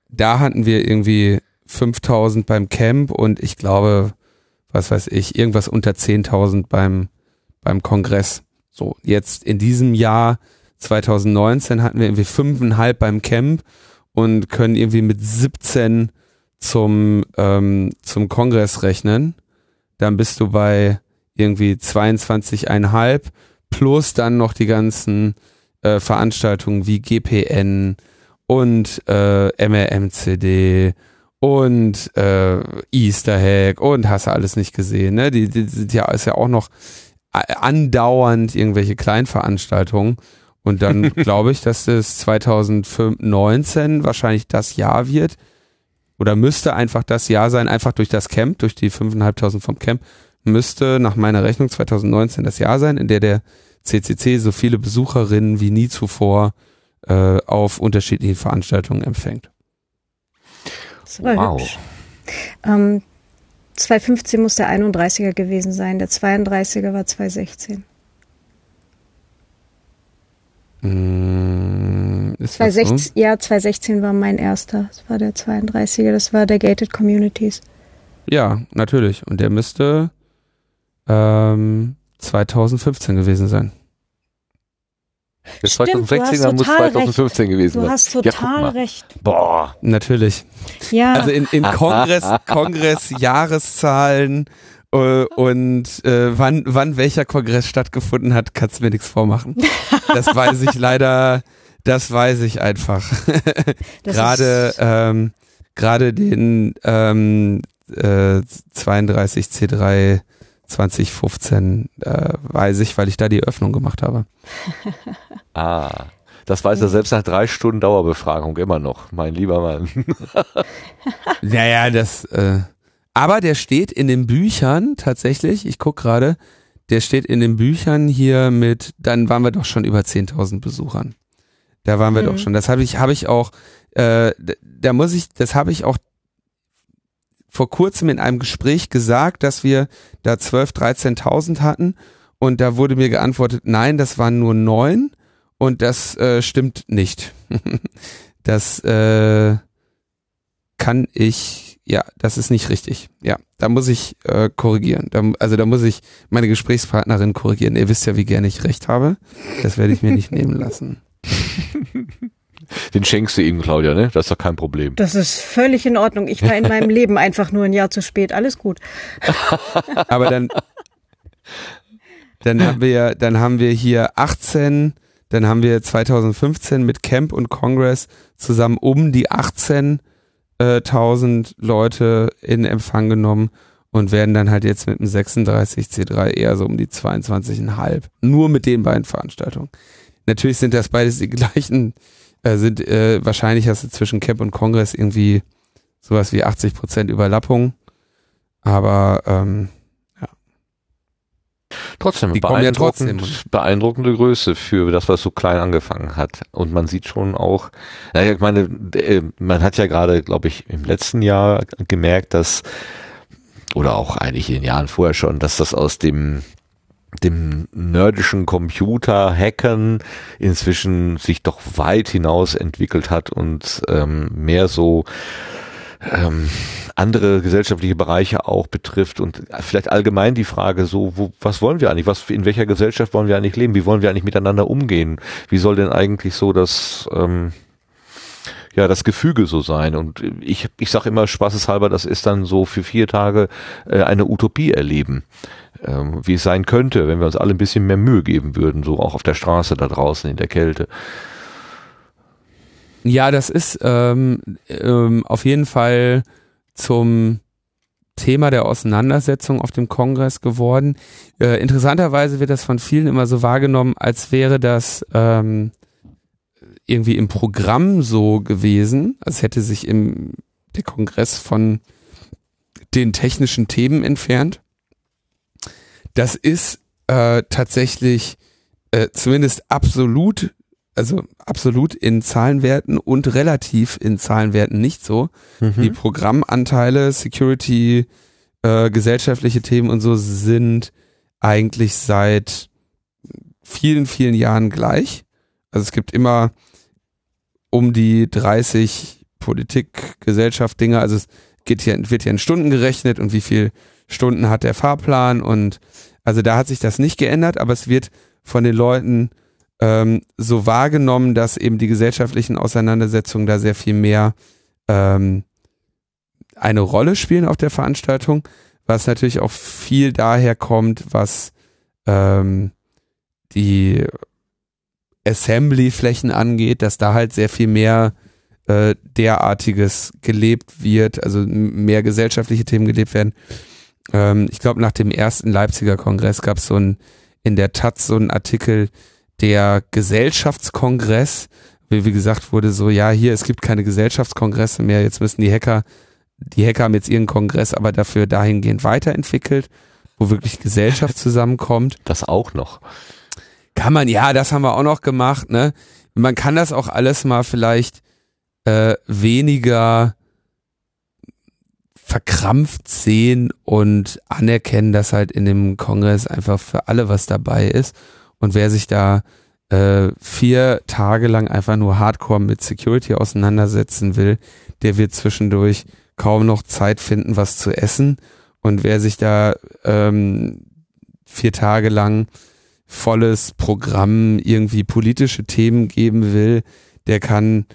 D: da hatten wir irgendwie 5000 beim Camp und ich glaube, was weiß ich, irgendwas unter 10.000 beim, beim Kongress. So, jetzt in diesem Jahr 2019 hatten wir irgendwie fünfeinhalb beim Camp und können irgendwie mit 17 zum, ähm, zum Kongress rechnen. Dann bist du bei irgendwie 22,5 plus dann noch die ganzen äh, Veranstaltungen wie GPN und äh, MRMCD und äh, Easter Hack und hast du alles nicht gesehen, ne? Die, die, die ist ja auch noch andauernd irgendwelche Kleinveranstaltungen und dann glaube ich, dass das 2019 wahrscheinlich das Jahr wird oder müsste einfach das Jahr sein, einfach durch das Camp, durch die 5.500 vom Camp, müsste nach meiner Rechnung 2019 das Jahr sein, in der der CCC so viele Besucherinnen wie nie zuvor äh, auf unterschiedlichen Veranstaltungen empfängt.
B: Das war wow. hübsch. Ähm, 2015 muss der 31er gewesen sein, der 32er war 2016.
D: Mm,
B: 2016 so? Ja, 2016 war mein erster. Das war der 32er, das war der Gated Communities.
D: Ja, natürlich. Und der müsste ähm, 2015 gewesen sein.
A: Bis 2016 dann muss 2015
B: recht.
A: gewesen sein.
B: Du hast total ja, recht.
D: Boah. Natürlich.
B: Ja.
D: Also in, in Kongress, Kongress Jahreszahlen äh, und äh, wann, wann welcher Kongress stattgefunden hat, kannst du mir nichts vormachen. Das weiß ich leider, das weiß ich einfach. gerade ähm, gerade den ähm, äh, 32 C3 2015 äh, weiß ich, weil ich da die Öffnung gemacht habe.
A: ah, das weiß er selbst nach drei Stunden Dauerbefragung immer noch, mein lieber Mann.
D: naja, das, äh, aber der steht in den Büchern tatsächlich, ich guck gerade, der steht in den Büchern hier mit, dann waren wir doch schon über 10.000 Besuchern. Da waren wir mhm. doch schon. Das habe ich, habe ich auch, äh, da muss ich, das habe ich auch vor kurzem in einem Gespräch gesagt, dass wir da 12.000, 13.000 hatten und da wurde mir geantwortet, nein, das waren nur neun und das äh, stimmt nicht. das äh, kann ich, ja, das ist nicht richtig. Ja, da muss ich äh, korrigieren. Da, also da muss ich meine Gesprächspartnerin korrigieren. Ihr wisst ja, wie gerne ich recht habe. Das werde ich mir nicht nehmen lassen.
A: Den schenkst du ihm, Claudia, ne? Das ist doch kein Problem.
B: Das ist völlig in Ordnung. Ich war in meinem Leben einfach nur ein Jahr zu spät. Alles gut.
D: Aber dann, dann haben wir, dann haben wir hier 18, dann haben wir 2015 mit Camp und Congress zusammen um die 18.000 äh, Leute in Empfang genommen und werden dann halt jetzt mit dem 36 C3 eher so um die 22,5. Nur mit den beiden Veranstaltungen. Natürlich sind das beides die gleichen äh, sind äh, wahrscheinlich hast du zwischen Camp und Kongress irgendwie sowas wie 80 Prozent Überlappung. Aber ähm.
A: Trotzdem, Die beeindruckend, ja trotzdem. beeindruckende Größe für das, was so klein angefangen hat. Und man sieht schon auch, naja, ich meine, äh, man hat ja gerade, glaube ich, im letzten Jahr gemerkt, dass oder auch eigentlich in den Jahren vorher schon, dass das aus dem dem nerdischen Computer-Hackern inzwischen sich doch weit hinaus entwickelt hat und ähm, mehr so ähm, andere gesellschaftliche Bereiche auch betrifft und vielleicht allgemein die Frage so, wo, was wollen wir eigentlich, was in welcher Gesellschaft wollen wir eigentlich leben, wie wollen wir eigentlich miteinander umgehen, wie soll denn eigentlich so das ähm, ja das Gefüge so sein? Und ich ich sage immer spaßeshalber, das ist dann so für vier Tage äh, eine Utopie erleben ähm, wie es sein könnte, wenn wir uns alle ein bisschen mehr Mühe geben würden, so auch auf der Straße da draußen in der Kälte.
D: Ja, das ist ähm, ähm, auf jeden Fall zum Thema der Auseinandersetzung auf dem Kongress geworden. Äh, interessanterweise wird das von vielen immer so wahrgenommen, als wäre das ähm, irgendwie im Programm so gewesen, als hätte sich im der Kongress von den technischen Themen entfernt. Das ist äh, tatsächlich äh, zumindest absolut also absolut in Zahlenwerten und relativ in Zahlenwerten nicht so. Die Programmanteile, Security, äh, gesellschaftliche Themen und so sind eigentlich seit vielen, vielen Jahren gleich. Also es gibt immer um die 30 Politik, Gesellschaft, Dinge. Also es geht hier, wird hier in Stunden gerechnet und wie viel Stunden hat der Fahrplan und also da hat sich das nicht geändert, aber es wird von den Leuten ähm, so wahrgenommen, dass eben die gesellschaftlichen Auseinandersetzungen da sehr viel mehr ähm, eine Rolle spielen auf der Veranstaltung, was natürlich auch viel daher kommt, was ähm, die Assembly-Flächen angeht, dass da halt sehr viel mehr äh, derartiges gelebt wird, also mehr gesellschaftliche Themen gelebt werden. Ähm, ich glaube, nach dem ersten Leipziger Kongress gab es so ein in der Taz so einen Artikel, der Gesellschaftskongress, wie, wie gesagt wurde, so, ja, hier, es gibt keine Gesellschaftskongresse mehr, jetzt müssen die Hacker, die Hacker haben jetzt ihren Kongress, aber dafür dahingehend weiterentwickelt, wo wirklich Gesellschaft zusammenkommt.
A: Das auch noch.
D: Kann man, ja, das haben wir auch noch gemacht, ne? Man kann das auch alles mal vielleicht äh, weniger verkrampft sehen und anerkennen, dass halt in dem Kongress einfach für alle was dabei ist. Und wer sich da äh, vier Tage lang einfach nur hardcore mit Security auseinandersetzen will, der wird zwischendurch kaum noch Zeit finden, was zu essen. Und wer sich da ähm, vier Tage lang volles Programm irgendwie politische Themen geben will, der kann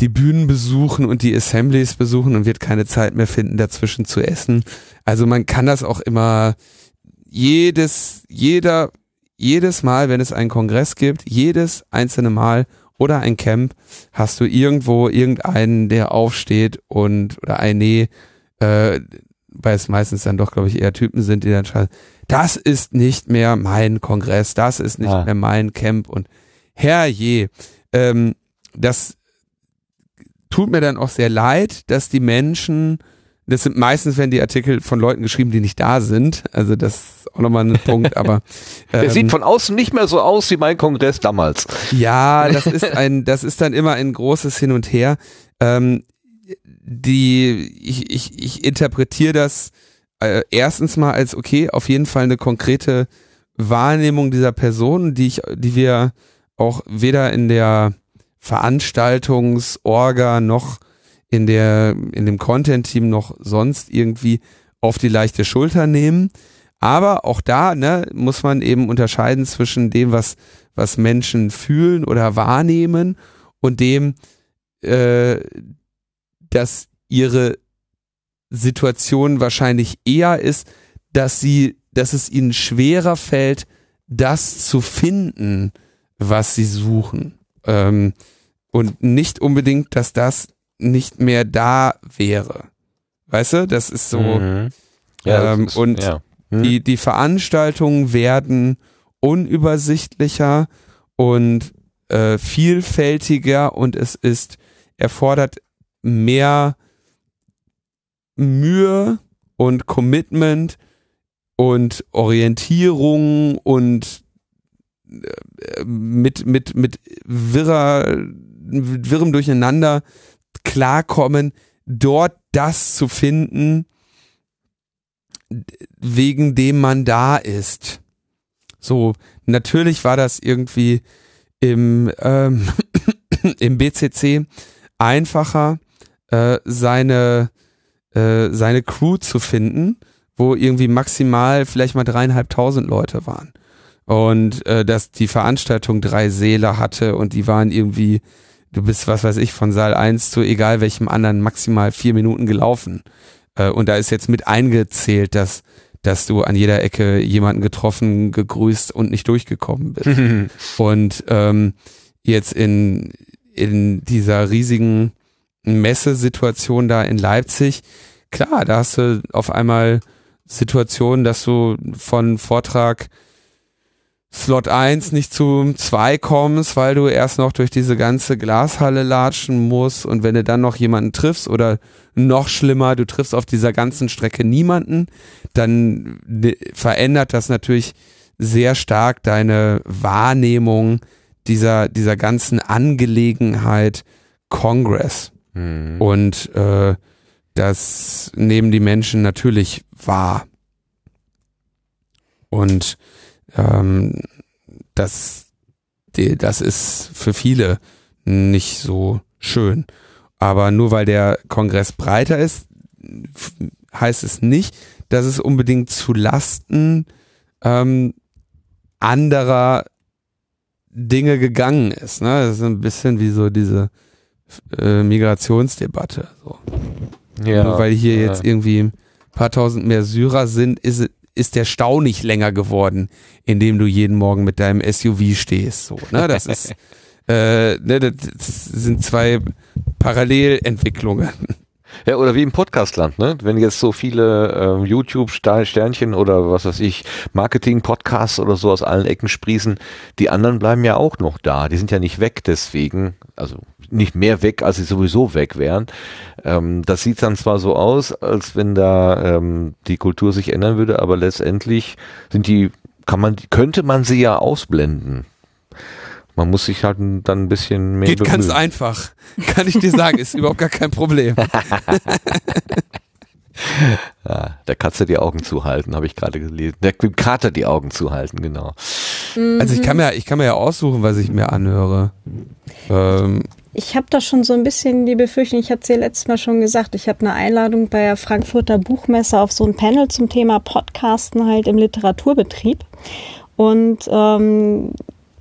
D: die Bühnen besuchen und die Assemblies besuchen und wird keine Zeit mehr finden, dazwischen zu essen. Also man kann das auch immer jedes, jeder, jedes Mal, wenn es einen Kongress gibt, jedes einzelne Mal oder ein Camp, hast du irgendwo irgendeinen, der aufsteht und, oder ein Nee, äh, weil es meistens dann doch, glaube ich, eher Typen sind, die dann schreiben, das ist nicht mehr mein Kongress, das ist nicht
A: Ah.
D: mehr mein Camp und herrje, ähm, das tut mir dann auch sehr leid, dass die Menschen, das sind meistens werden die Artikel von Leuten geschrieben, die nicht da sind, also das ist auch nochmal ein Punkt, aber
A: Der
D: ähm,
A: sieht von außen nicht mehr so aus wie mein Kongress damals.
D: ja, das ist ein, das ist dann immer ein großes Hin und Her. Ähm, die, ich, ich, ich interpretiere das äh, erstens mal als okay, auf jeden Fall eine konkrete Wahrnehmung dieser Person, die ich, die wir auch weder in der Veranstaltungsorga noch in der, in dem Content-Team noch sonst irgendwie auf die leichte Schulter nehmen. Aber auch da ne, muss man eben unterscheiden zwischen dem, was, was Menschen fühlen oder wahrnehmen und dem, äh, dass ihre Situation wahrscheinlich eher ist, dass sie, dass es ihnen schwerer fällt, das zu finden, was sie suchen. Ähm, und nicht unbedingt, dass das nicht mehr da wäre. Weißt du, das ist so.
A: Mhm. Ja,
D: Ähm,
A: das ist-
D: und
A: ja. Hm?
D: Die, die Veranstaltungen werden unübersichtlicher und äh, vielfältiger und es ist, erfordert mehr Mühe und Commitment und Orientierung und äh, mit, mit, mit wirrer, mit wirrem Durcheinander klarkommen, dort das zu finden, wegen dem man da ist. So, natürlich war das irgendwie im, ähm, im BCC einfacher, äh, seine, äh, seine Crew zu finden, wo irgendwie maximal vielleicht mal dreieinhalbtausend Leute waren. Und äh, dass die Veranstaltung drei Säle hatte und die waren irgendwie, du bist, was weiß ich, von Saal 1 zu egal welchem anderen maximal vier Minuten gelaufen. Äh, und da ist jetzt mit eingezählt, dass, dass du an jeder Ecke jemanden getroffen, gegrüßt und nicht durchgekommen bist. Und ähm, jetzt in, in dieser riesigen Messesituation da in Leipzig, klar, da hast du auf einmal Situationen, dass du von Vortrag Slot 1 nicht zu 2 kommst, weil du erst noch durch diese ganze Glashalle latschen musst und wenn du dann noch jemanden triffst oder noch schlimmer, du triffst auf dieser ganzen Strecke niemanden, dann ne- verändert das natürlich sehr stark deine Wahrnehmung dieser, dieser ganzen Angelegenheit Congress.
A: Mhm.
D: Und äh, das nehmen die Menschen natürlich wahr. Und ähm, das, die, das ist für viele nicht so schön. Aber nur weil der Kongress breiter ist, heißt es nicht, dass es unbedingt zu Lasten ähm, anderer Dinge gegangen ist. Ne? Das ist ein bisschen wie so diese äh, Migrationsdebatte. So.
A: Ja,
D: Nur weil hier
A: ja.
D: jetzt irgendwie ein paar tausend mehr Syrer sind, ist, ist der Stau nicht länger geworden, in dem du jeden Morgen mit deinem SUV stehst. So, ne? Das ist, äh, ne, das sind zwei Parallelentwicklungen.
A: Ja, oder wie im Podcastland, ne? Wenn jetzt so viele ähm, YouTube-Sternchen oder was weiß ich, Marketing-Podcasts oder so aus allen Ecken sprießen, die anderen bleiben ja auch noch da. Die sind ja nicht weg deswegen, also nicht mehr weg, als sie sowieso weg wären. Ähm, das sieht dann zwar so aus, als wenn da ähm, die Kultur sich ändern würde, aber letztendlich sind die, kann man, könnte man sie ja ausblenden. Man muss sich halt dann ein bisschen mehr
D: Geht ganz
A: bemühen.
D: einfach. Kann ich dir sagen, ist überhaupt gar kein Problem.
A: Ja, der Katze die Augen zuhalten, habe ich gerade gelesen. Der Kater die Augen zuhalten, genau.
D: Also ich kann mir, ich kann mir ja aussuchen, was ich mir anhöre. Ähm,
B: Ich habe da schon so ein bisschen die Befürchtung, ich hatte es ja letztes Mal schon gesagt, ich habe eine Einladung bei der Frankfurter Buchmesse auf so ein Panel zum Thema Podcasten halt im Literaturbetrieb. Und ähm,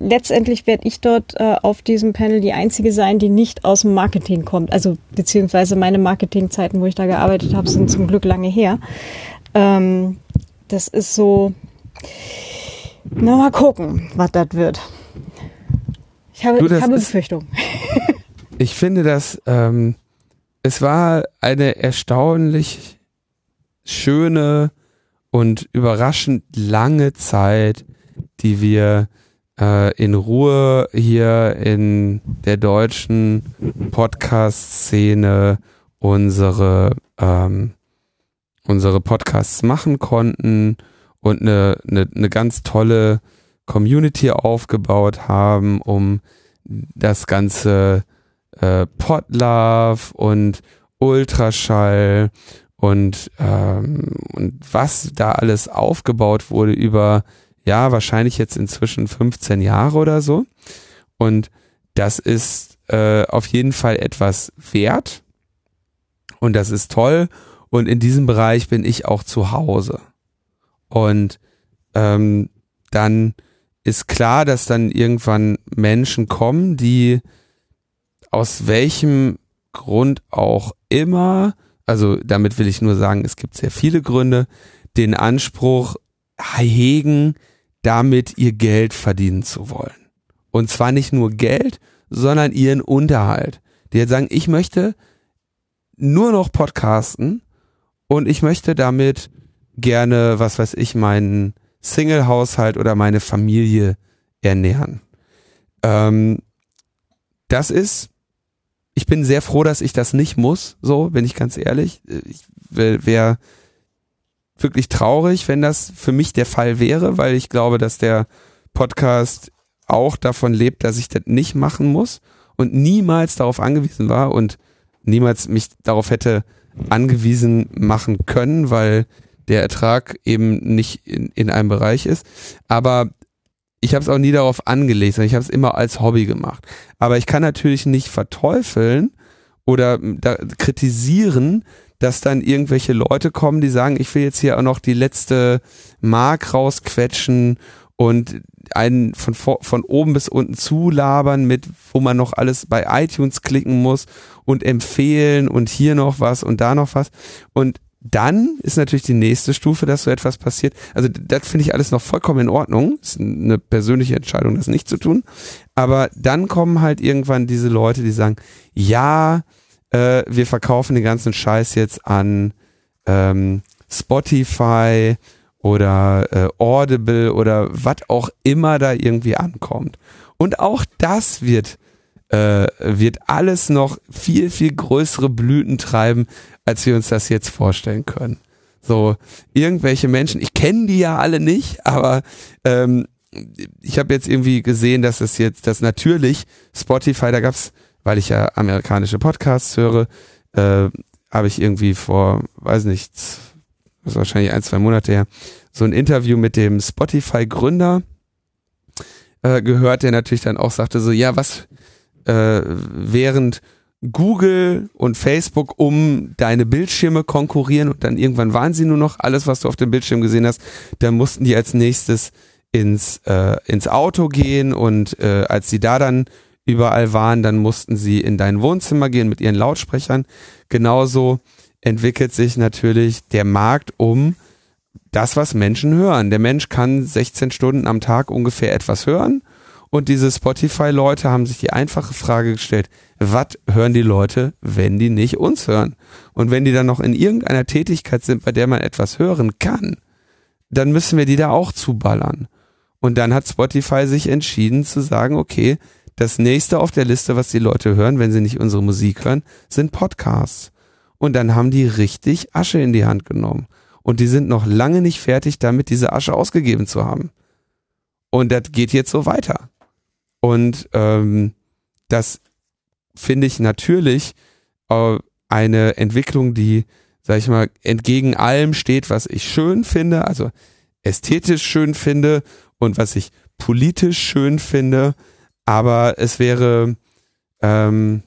B: letztendlich werde ich dort äh, auf diesem Panel die einzige sein, die nicht aus dem Marketing kommt. Also beziehungsweise meine Marketingzeiten, wo ich da gearbeitet habe, sind zum Glück lange her. Ähm, das ist so, na mal gucken, was das wird. Ich habe,
D: Du,
B: ich habe
D: ist-
B: Befürchtung.
D: ich finde, dass ähm, es war eine erstaunlich schöne und überraschend lange Zeit, die wir äh, in Ruhe hier in der deutschen Podcast-Szene unsere ähm, unsere Podcasts machen konnten und eine, eine, eine ganz tolle Community aufgebaut haben, um das ganze äh, Podlove und Ultraschall und, ähm, und was da alles aufgebaut wurde über, ja, wahrscheinlich jetzt inzwischen 15 Jahre oder so. Und das ist äh, auf jeden Fall etwas wert. Und das ist toll. Und in diesem Bereich bin ich auch zu Hause. Und ähm, dann ist klar, dass dann irgendwann Menschen kommen, die aus welchem Grund auch immer, also damit will ich nur sagen, es gibt sehr viele Gründe, den Anspruch hegen, damit ihr Geld verdienen zu wollen. Und zwar nicht nur Geld, sondern ihren Unterhalt. Die jetzt sagen, ich möchte nur noch podcasten und ich möchte damit gerne, was weiß ich, meinen Single-Haushalt oder meine Familie ernähren. Ähm, das ist, ich bin sehr froh, dass ich das nicht muss, so bin ich ganz ehrlich. Ich wäre wirklich traurig, wenn das für mich der Fall wäre, weil ich glaube, dass der Podcast auch davon lebt, dass ich das nicht machen muss und niemals darauf angewiesen war und niemals mich darauf hätte angewiesen machen können, weil der Ertrag eben nicht in, in einem Bereich ist. Aber ich habe es auch nie darauf angelegt, sondern ich habe es immer als Hobby gemacht. Aber ich kann natürlich nicht verteufeln oder kritisieren, dass dann irgendwelche Leute kommen, die sagen, ich will jetzt hier auch noch die letzte Mark rausquetschen und einen von, von oben bis unten zulabern mit, wo man noch alles bei iTunes klicken muss und empfehlen und hier noch was und da noch was. Und dann ist natürlich die nächste Stufe, dass so etwas passiert. Also das finde ich alles noch vollkommen in Ordnung. Ist eine persönliche Entscheidung, das nicht zu tun. Aber dann kommen halt irgendwann diese Leute, die sagen, ja, äh, wir verkaufen den ganzen Scheiß jetzt an ähm, Spotify oder äh, Audible oder was auch immer da irgendwie ankommt. Und auch das wird äh, wird alles noch viel, viel größere Blüten treiben, als wir uns das jetzt vorstellen können. So, irgendwelche Menschen, ich kenne die ja alle nicht, aber ähm, ich habe jetzt irgendwie gesehen, dass es jetzt, dass natürlich Spotify, da gab's, weil ich ja amerikanische Podcasts höre, äh, habe ich irgendwie vor, weiß nicht, das ist wahrscheinlich ein, zwei Monate her, so ein Interview mit dem Spotify-Gründer äh, gehört, der natürlich dann auch sagte, so, ja, was, äh, während Google und Facebook um deine Bildschirme konkurrieren und dann irgendwann waren sie nur noch alles, was du auf dem Bildschirm gesehen hast, dann mussten die als nächstes ins, äh, ins Auto gehen und äh, als sie da dann überall waren, dann mussten sie in dein Wohnzimmer gehen mit ihren Lautsprechern. Genauso entwickelt sich natürlich der Markt um das, was Menschen hören. Der Mensch kann 16 Stunden am Tag ungefähr etwas hören und diese Spotify-Leute haben sich die einfache Frage gestellt, was hören die Leute, wenn die nicht uns hören? Und wenn die dann noch in irgendeiner Tätigkeit sind, bei der man etwas hören kann, dann müssen wir die da auch zuballern. Und dann hat Spotify sich entschieden zu sagen, okay, das nächste auf der Liste, was die Leute hören, wenn sie nicht unsere Musik hören, sind Podcasts. Und dann haben die richtig Asche in die Hand genommen. Und die sind noch lange nicht fertig damit, diese Asche ausgegeben zu haben. Und das geht jetzt so weiter. Und ähm, das finde ich natürlich äh, eine Entwicklung, die, sag ich mal, entgegen allem steht, was ich schön finde, also ästhetisch schön finde und was ich politisch schön finde, aber es wäre ähm,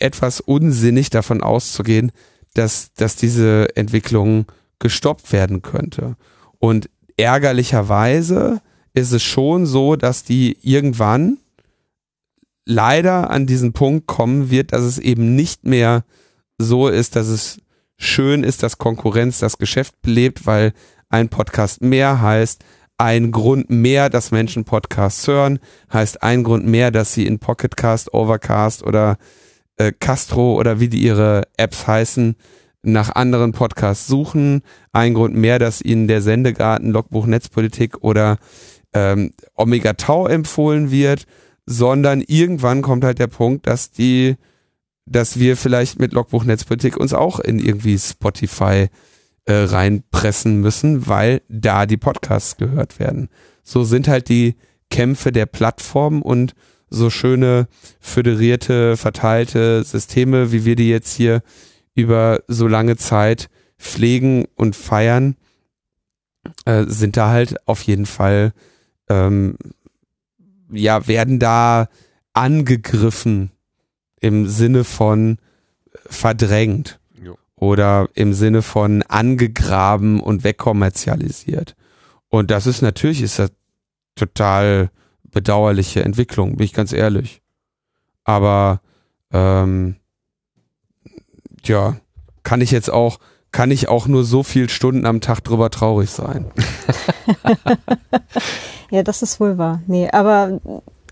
D: etwas unsinnig davon auszugehen, dass, dass diese Entwicklung gestoppt werden könnte. Und ärgerlicherweise ist es schon so, dass die irgendwann leider an diesen Punkt kommen wird, dass es eben nicht mehr so ist, dass es schön ist, dass Konkurrenz das Geschäft belebt, weil ein Podcast mehr heißt, ein Grund mehr, dass Menschen Podcasts hören, heißt ein Grund mehr, dass sie in Pocketcast, Overcast oder äh, Castro oder wie die ihre Apps heißen, nach anderen Podcasts suchen. Ein Grund mehr, dass ihnen der Sendegarten, Logbuch Netzpolitik oder ähm, Omega Tau empfohlen wird, sondern irgendwann kommt halt der Punkt, dass die, dass wir vielleicht mit Logbuch Netzpolitik uns auch in irgendwie Spotify äh, reinpressen müssen, weil da die Podcasts gehört werden. So sind halt die Kämpfe der Plattform und so schöne föderierte, verteilte Systeme, wie wir die jetzt hier über so lange Zeit pflegen und feiern, äh, sind da halt auf jeden Fall, ähm, ja, werden da angegriffen im Sinne von verdrängt oder im Sinne von angegraben und wegkommerzialisiert. Und das ist natürlich ist das total bedauerliche Entwicklung, bin ich ganz ehrlich. Aber ähm, ja, kann ich jetzt auch, kann ich auch nur so viel Stunden am Tag drüber traurig sein.
B: ja, das ist wohl wahr. Nee, aber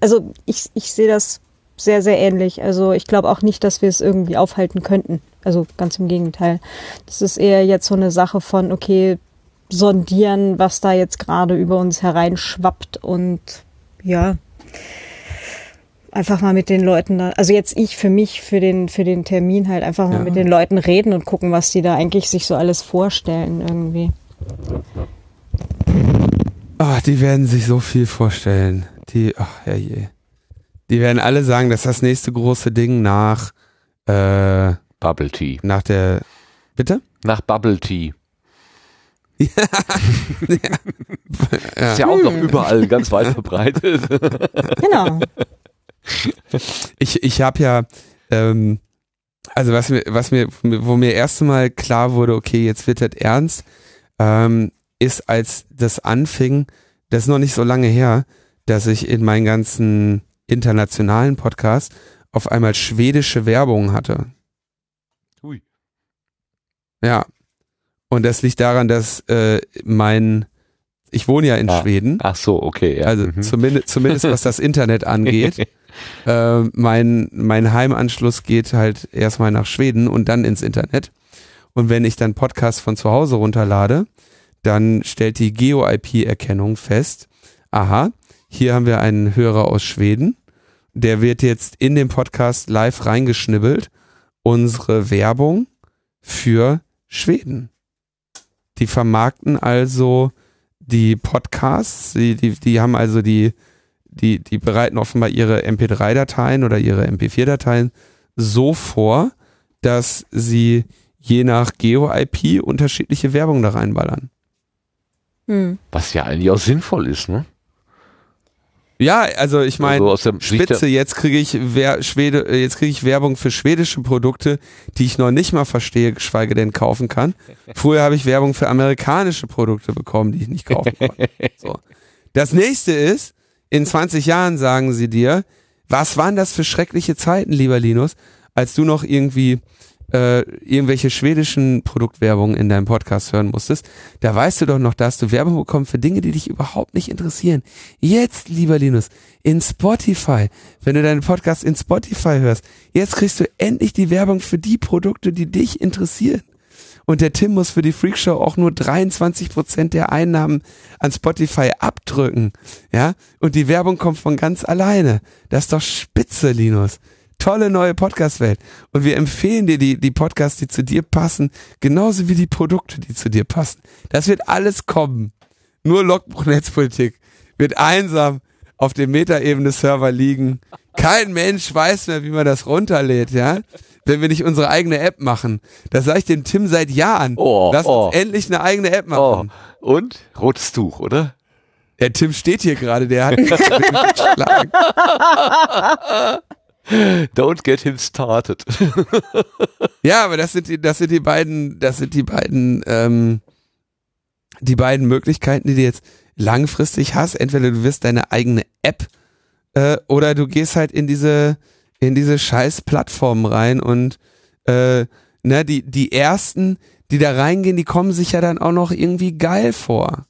B: also ich, ich sehe das sehr, sehr ähnlich. Also ich glaube auch nicht, dass wir es irgendwie aufhalten könnten. Also ganz im Gegenteil. Das ist eher jetzt so eine Sache von, okay, sondieren, was da jetzt gerade über uns hereinschwappt und ja, einfach mal mit den Leuten da, also jetzt ich für mich, für den, für den Termin halt einfach mal ja. mit den Leuten reden und gucken, was die da eigentlich sich so alles vorstellen irgendwie.
D: Ach, die werden sich so viel vorstellen. Die, ach, ja je. Die werden alle sagen, dass das nächste große Ding nach äh,
A: Bubble Tea.
D: Nach der Bitte?
A: Nach Bubble Tea.
D: ja.
A: ja. Ist ja auch noch überall ganz weit verbreitet.
B: genau.
D: Ich, ich habe ja, ähm, also was mir, was mir, wo mir erst Mal klar wurde, okay, jetzt wird das ernst, ähm, ist, als das anfing, das ist noch nicht so lange her, dass ich in meinen ganzen internationalen Podcast auf einmal schwedische Werbung hatte. Ja. Und das liegt daran, dass äh, mein, ich wohne ja in
A: ah.
D: Schweden.
A: Ach so, okay. Ja.
D: Also mhm. zumindest, zumindest was das Internet angeht. äh, mein, mein Heimanschluss geht halt erstmal nach Schweden und dann ins Internet. Und wenn ich dann Podcasts von zu Hause runterlade, dann stellt die Geo-IP-Erkennung fest, aha, hier haben wir einen Hörer aus Schweden der wird jetzt in den Podcast live reingeschnibbelt. Unsere Werbung für Schweden. Die vermarkten also die Podcasts, die, die, die haben also die, die, die bereiten offenbar ihre MP3-Dateien oder ihre MP4-Dateien so vor, dass sie je nach Geo-IP unterschiedliche Werbung da reinballern.
B: Hm.
A: Was ja eigentlich auch sinnvoll ist, ne?
D: Ja, also ich meine,
A: Also
D: Spitze, jetzt kriege ich Wer Schwede, jetzt kriege ich Werbung für schwedische Produkte, die ich noch nicht mal verstehe, geschweige denn kaufen kann. Früher habe ich Werbung für amerikanische Produkte bekommen, die ich nicht kaufen konnte. So. Das nächste ist, in 20 Jahren sagen sie dir, was waren das für schreckliche Zeiten, lieber Linus, als du noch irgendwie äh, irgendwelche schwedischen Produktwerbungen in deinem Podcast hören musstest, da weißt du doch noch, dass du Werbung bekommen für Dinge, die dich überhaupt nicht interessieren. Jetzt, lieber Linus, in Spotify, wenn du deinen Podcast in Spotify hörst, jetzt kriegst du endlich die Werbung für die Produkte, die dich interessieren. Und der Tim muss für die Freakshow auch nur 23 Prozent der Einnahmen an Spotify abdrücken. Ja, und die Werbung kommt von ganz alleine. Das ist doch spitze, Linus tolle neue Podcast-Welt. Und wir empfehlen dir die, die Podcasts, die zu dir passen, genauso wie die Produkte, die zu dir passen. Das wird alles kommen. Nur Logbuch-Netzpolitik wird einsam auf dem Metaebene-Server liegen. Kein Mensch weiß mehr, wie man das runterlädt, ja? Wenn wir nicht unsere eigene App machen. Das sage ich dem Tim seit Jahren.
A: Oh,
D: Lass
A: oh.
D: uns endlich eine eigene App
A: Oh,
D: machen.
A: und? Rotes Tuch, oder?
D: Der Tim steht hier gerade, der hat mich geschlagen.
A: Don't get him started.
D: Ja, aber das sind die, das sind die beiden, das sind die beiden, ähm, die beiden Möglichkeiten, die du jetzt langfristig hast. Entweder du wirst deine eigene App äh, oder du gehst halt in diese, in diese scheiß Plattformen rein und äh, ne, die, die ersten, die da reingehen, die kommen sich ja dann auch noch irgendwie geil vor.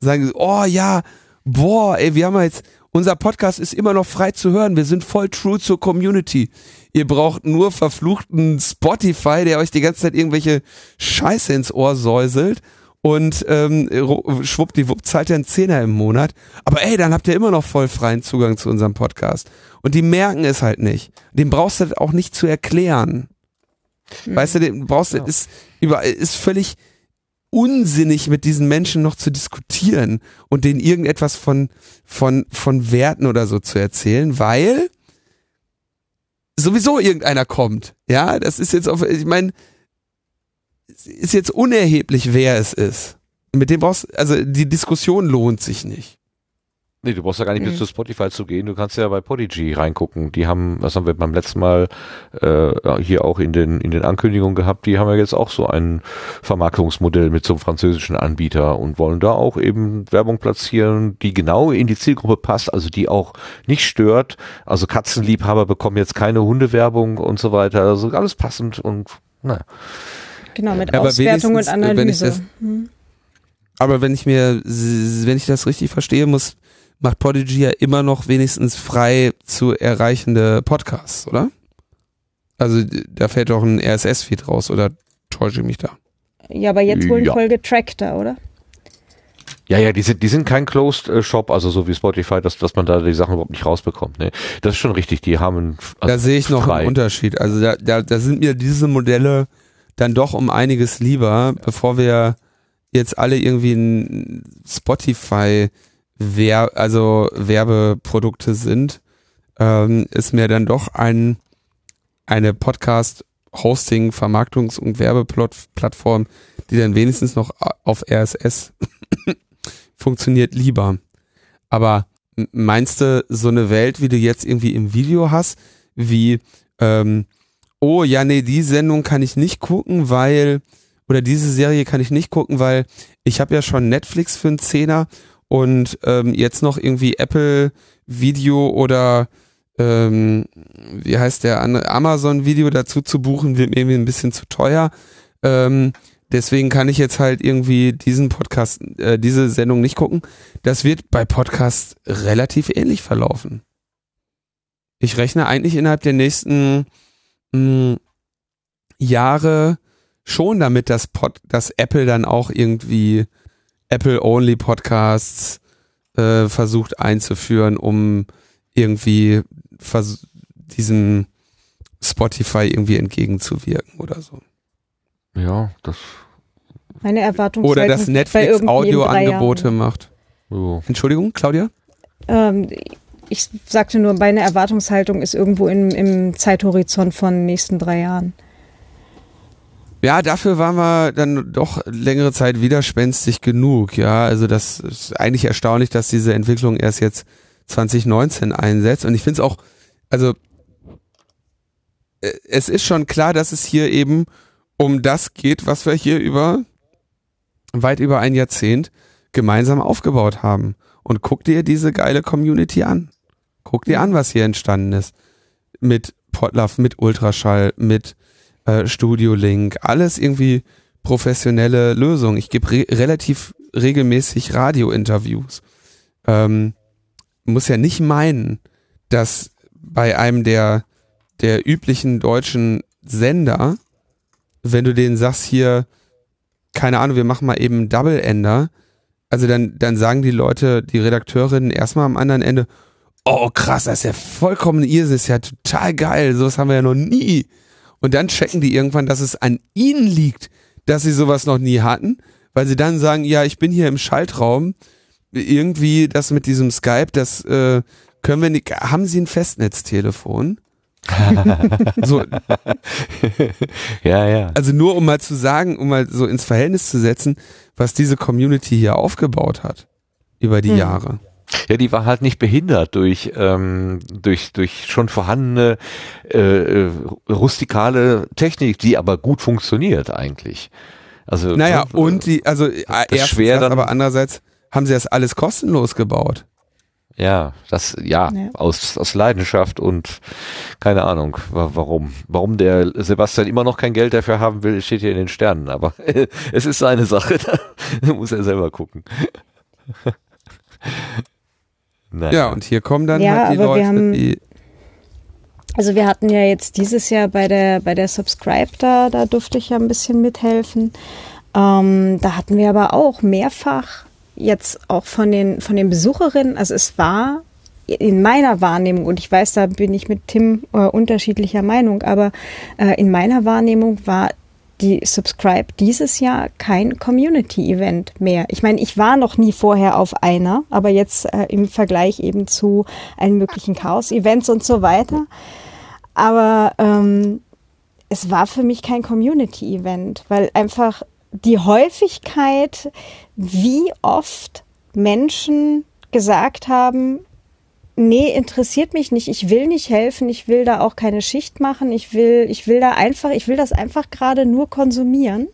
D: Sagen oh ja, boah, ey, wir haben jetzt, unser Podcast ist immer noch frei zu hören. Wir sind voll true zur Community. Ihr braucht nur verfluchten Spotify, der euch die ganze Zeit irgendwelche Scheiße ins Ohr säuselt. Und ähm, schwuppdiwupp zahlt ihr einen Zehner im Monat. Aber ey, dann habt ihr immer noch voll freien Zugang zu unserem Podcast. Und die merken es halt nicht. Dem brauchst du das auch nicht zu erklären. Weißt du, den brauchst du, ist, über, ist völlig unsinnig mit diesen Menschen noch zu diskutieren und denen irgendetwas von, von, von Werten oder so zu erzählen, weil sowieso irgendeiner kommt. Ja, das ist jetzt auf, ich meine, ist jetzt unerheblich, wer es ist. Mit dem brauchst, also die Diskussion lohnt sich nicht.
A: Nee, du brauchst ja gar nicht bis
B: Mhm.
A: zu Spotify zu gehen. Du kannst ja bei Podigy reingucken. Die haben, was haben wir beim letzten Mal äh, hier auch in den in den Ankündigungen gehabt. Die haben ja jetzt auch so ein Vermarktungsmodell mit so einem französischen Anbieter und wollen da auch eben Werbung platzieren, die genau in die Zielgruppe passt, also die auch nicht stört. Also Katzenliebhaber bekommen jetzt keine Hundewerbung und so weiter. Also alles passend und naja.
B: Genau, mit
D: aber
B: Auswertung und
D: äh,
B: Analyse.
D: das-
B: Hm.
D: Aber wenn ich mir, wenn ich das richtig verstehe, muss, macht Podigy ja immer noch wenigstens frei zu erreichende Podcasts, oder? Also da fällt doch ein RSS-Feed raus, oder täusche ich mich da?
B: Ja, aber jetzt wohl
A: Ja.
B: voll getrackter, oder?
A: Ja, ja, die sind, die sind kein Closed Shop, also so wie Spotify, dass, dass man da die Sachen überhaupt nicht rausbekommt. Ne? Das ist schon richtig. Die haben also
D: da sehe ich noch
A: frei.
D: einen Unterschied. Also da, da, da sind mir diese Modelle dann doch um einiges lieber, bevor wir jetzt alle irgendwie ein Spotify Wer also Werbeprodukte sind, ähm, ist mir dann doch ein eine Podcast Hosting, Vermarktungs- und Werbeplattform, die dann wenigstens noch auf RSS funktioniert lieber. Aber meinst du, so eine Welt, wie du jetzt irgendwie im Video hast, wie, ähm, oh ja, nee, die Sendung kann ich nicht gucken, weil, oder diese Serie kann ich nicht gucken, weil ich habe ja schon Netflix für einen Zehner und ähm, jetzt noch irgendwie Apple Video oder ähm, wie heißt der andere, Amazon Video dazu zu buchen, wird mir irgendwie ein bisschen zu teuer. Ähm, deswegen kann ich jetzt halt irgendwie diesen Podcast, äh, diese Sendung nicht gucken. Das wird bei Podcasts relativ ähnlich verlaufen. Ich rechne eigentlich innerhalb der nächsten mh, Jahre schon damit, dass, Pod, dass Apple dann auch irgendwie Apple-only Podcasts äh, versucht einzuführen, um irgendwie vers diesem Spotify irgendwie entgegenzuwirken oder so.
A: Ja, das
B: Meine Erwartungshaltung
D: Oder dass Netflix Audioangebote macht.
A: So.
D: Entschuldigung, Claudia?
B: Ähm, ich sagte nur, meine Erwartungshaltung ist irgendwo im, im Zeithorizont von nächsten drei Jahren.
D: Ja, dafür waren wir dann doch längere Zeit widerspenstig genug. Ja, also das ist eigentlich erstaunlich, dass diese Entwicklung erst jetzt 2019 einsetzt. Und ich finde es auch, also äh, es ist schon klar, dass es hier eben um das geht, was wir hier über weit über ein Jahrzehnt gemeinsam aufgebaut haben. Und guck dir diese geile Community an. Guck dir an, was hier entstanden ist. Mit Potluck, mit Ultraschall, mit äh, Studio Link, alles irgendwie professionelle Lösungen. Ich gebe re relativ regelmäßig Radiointerviews. Ähm, muss ja nicht meinen, dass bei einem der, der üblichen deutschen Sender, wenn du denen sagst hier, keine Ahnung, wir machen mal eben einen Double-Ender, also dann, dann sagen die Leute, die Redakteurinnen erstmal am anderen Ende, oh krass, das ist ja vollkommen Irrsinn, ist ja total geil, sowas haben wir ja noch nie. Und dann checken die irgendwann, dass es an ihnen liegt, dass sie sowas noch nie hatten, weil sie dann sagen, ja, ich bin hier im Schaltraum, irgendwie das mit diesem Skype, das äh, können wir nicht, haben sie ein Festnetztelefon? so,
A: ja, ja.
D: also nur um mal zu sagen, um mal so ins Verhältnis zu setzen, was diese Community hier aufgebaut hat über die
B: Hm.
D: Jahre.
A: Ja, die war halt nicht behindert durch ähm, durch durch schon vorhandene äh, äh, rustikale Technik, die aber gut funktioniert eigentlich. Also
D: Naja,
A: ne,
D: und die, also äh, erstens
A: schwer
D: das,
A: dann-
D: aber andererseits haben sie das alles kostenlos gebaut.
A: ja, das ja,
B: Ja.
A: aus aus Leidenschaft und keine Ahnung, wa warum warum der Sebastian immer noch kein Geld dafür haben will, steht hier in den Sternen, aber es ist seine Sache, da muss er selber gucken. Naja.
D: Ja, und hier kommen dann
B: Ja,
D: halt die
B: aber wir
D: Leute,
B: haben-
D: die
B: Also wir hatten ja jetzt dieses Jahr bei der bei der Subscribe da, da durfte ich ja ein bisschen mithelfen. Ähm, da hatten wir aber auch mehrfach jetzt auch von den von den Besucherinnen, also es war in meiner Wahrnehmung und ich weiß, da bin ich mit Tim äh, unterschiedlicher Meinung, aber äh, in meiner Wahrnehmung war die Subscribe dieses Jahr kein Community-Event mehr. Ich meine, ich war noch nie vorher auf einer, aber jetzt äh, im Vergleich eben zu allen möglichen Chaos-Events und so weiter. Aber ähm, es war für mich kein Community-Event, weil einfach die Häufigkeit, wie oft Menschen gesagt haben, nee, interessiert mich nicht, ich will nicht helfen, ich will da auch keine Schicht machen, ich will, ich will da einfach, ich will das einfach gerade nur konsumieren,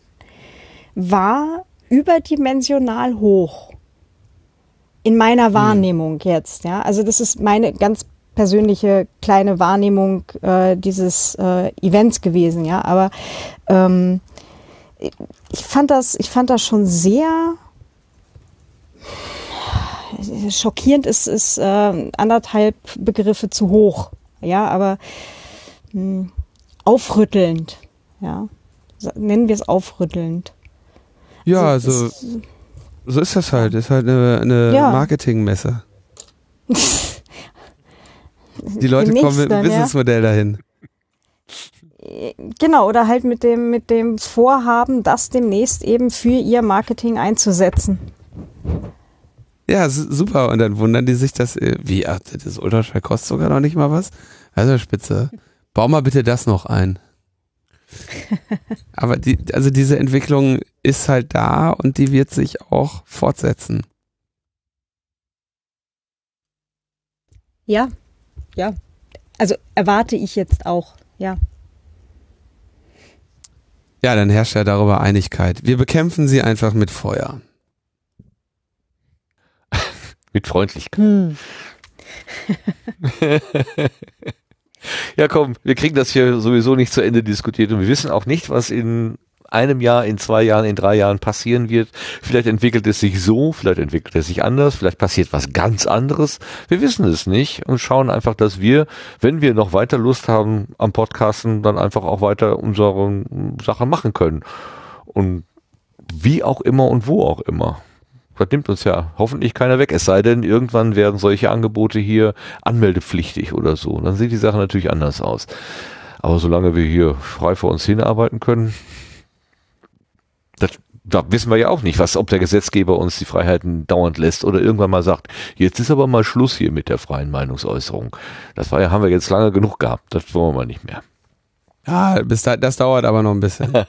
B: war überdimensional hoch. In meiner Wahrnehmung jetzt, ja. Also das ist meine ganz persönliche kleine Wahrnehmung äh, dieses äh, Events gewesen, ja. Aber ähm, ich fand das, ich fand das schon sehr schockierend ist, ist äh, anderthalb Begriffe zu hoch. Ja, aber mh, aufrüttelnd. Ja, nennen wir es aufrüttelnd.
D: ja,
B: Also,
D: so,
B: es-
D: so ist das halt. Ist halt eine, eine
B: Ja.
D: Marketingmesse. Die Leute
B: Demnächst
D: kommen mit einem
B: dann, ja.
D: Businessmodell dahin.
B: Genau, oder halt mit dem, mit dem Vorhaben, das demnächst eben für ihr Marketing einzusetzen.
D: Ja, super. Und dann wundern die sich, dass, äh, wie, ach, das Ultraschall kostet sogar noch nicht mal was. Also spitze. Bau mal bitte das noch ein. Aber die, also diese Entwicklung ist halt da und die wird sich auch fortsetzen.
B: Ja, ja. Also erwarte ich jetzt auch, ja.
D: Ja, dann herrscht ja darüber Einigkeit. Wir bekämpfen sie einfach mit Feuer.
A: Mit Freundlichkeit.
B: Hm.
A: Ja, komm, wir kriegen das hier sowieso nicht zu Ende diskutiert und wir wissen auch nicht, was in einem Jahr, in zwei Jahren, in drei Jahren passieren wird. Vielleicht entwickelt es sich so, vielleicht entwickelt es sich anders, vielleicht passiert was ganz anderes. Wir wissen es nicht und schauen einfach, dass wir, wenn wir noch weiter Lust haben am Podcasten, dann einfach auch weiter unsere Sachen machen können. Und wie auch immer und wo auch immer. Das nimmt uns ja hoffentlich keiner weg. Es sei denn, irgendwann werden solche Angebote hier anmeldepflichtig oder so. Dann sieht die Sache natürlich anders aus. Aber solange wir hier frei vor uns hinarbeiten können, das da wissen wir ja auch nicht, was, ob der Gesetzgeber uns die Freiheiten dauernd lässt oder irgendwann mal sagt, jetzt ist aber mal Schluss hier mit der freien Meinungsäußerung. Das war ja, haben wir jetzt lange genug gehabt. Das wollen wir mal nicht mehr.
D: Ja, bis da, das dauert aber noch ein bisschen.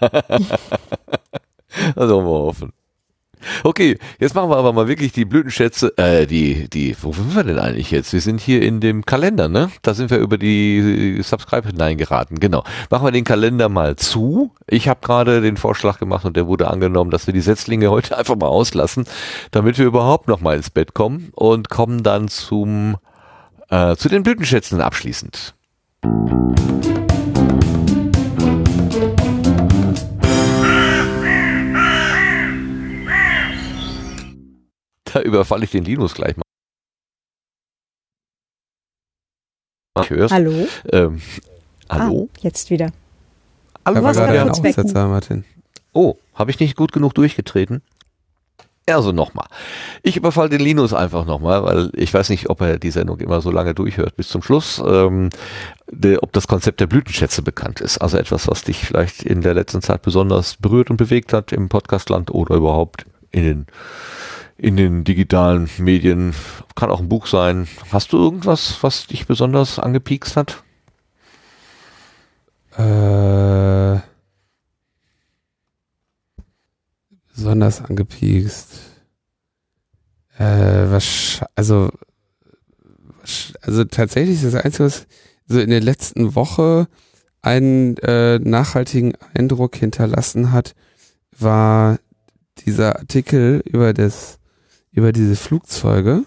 A: Das wollen wir hoffen. Okay, jetzt machen wir aber mal wirklich die Blütenschätze, äh, die, die, wo sind wir denn eigentlich jetzt? Wir sind hier in dem Kalender, ne? Da sind wir über die Subscribe hineingeraten, genau. Machen wir den Kalender mal zu. Ich habe gerade den Vorschlag gemacht und der wurde angenommen, dass wir die Setzlinge heute einfach mal auslassen, damit wir überhaupt noch mal ins Bett kommen und kommen dann zum, äh, zu den Blütenschätzen abschließend. Da überfalle ich den Linus gleich mal. Ich hör's.
B: Hallo?
A: Ähm, hallo?
B: Ah, jetzt wieder.
A: hallo?
B: Was
D: gerade
B: war
D: ein
B: kurz weg?
D: Aussetzer, Martin.
A: Oh, habe ich nicht gut genug durchgetreten? Also nochmal. Ich überfall den Linus einfach nochmal, weil ich weiß nicht, ob er die Sendung immer so lange durchhört bis zum Schluss, ähm, der, ob das Konzept der Blütenschätze bekannt ist. Also etwas, was dich vielleicht in der letzten Zeit besonders berührt und bewegt hat im Podcastland oder überhaupt in den, in den digitalen Medien. Kann auch ein Buch sein. Hast du irgendwas, was dich besonders angepiekst hat?
D: Äh, besonders angepiekst. Äh, was, also, wahrsch- also tatsächlich ist das Einzige, was so in der letzten Woche einen äh, nachhaltigen Eindruck hinterlassen hat, war dieser Artikel über das, über diese Flugzeuge.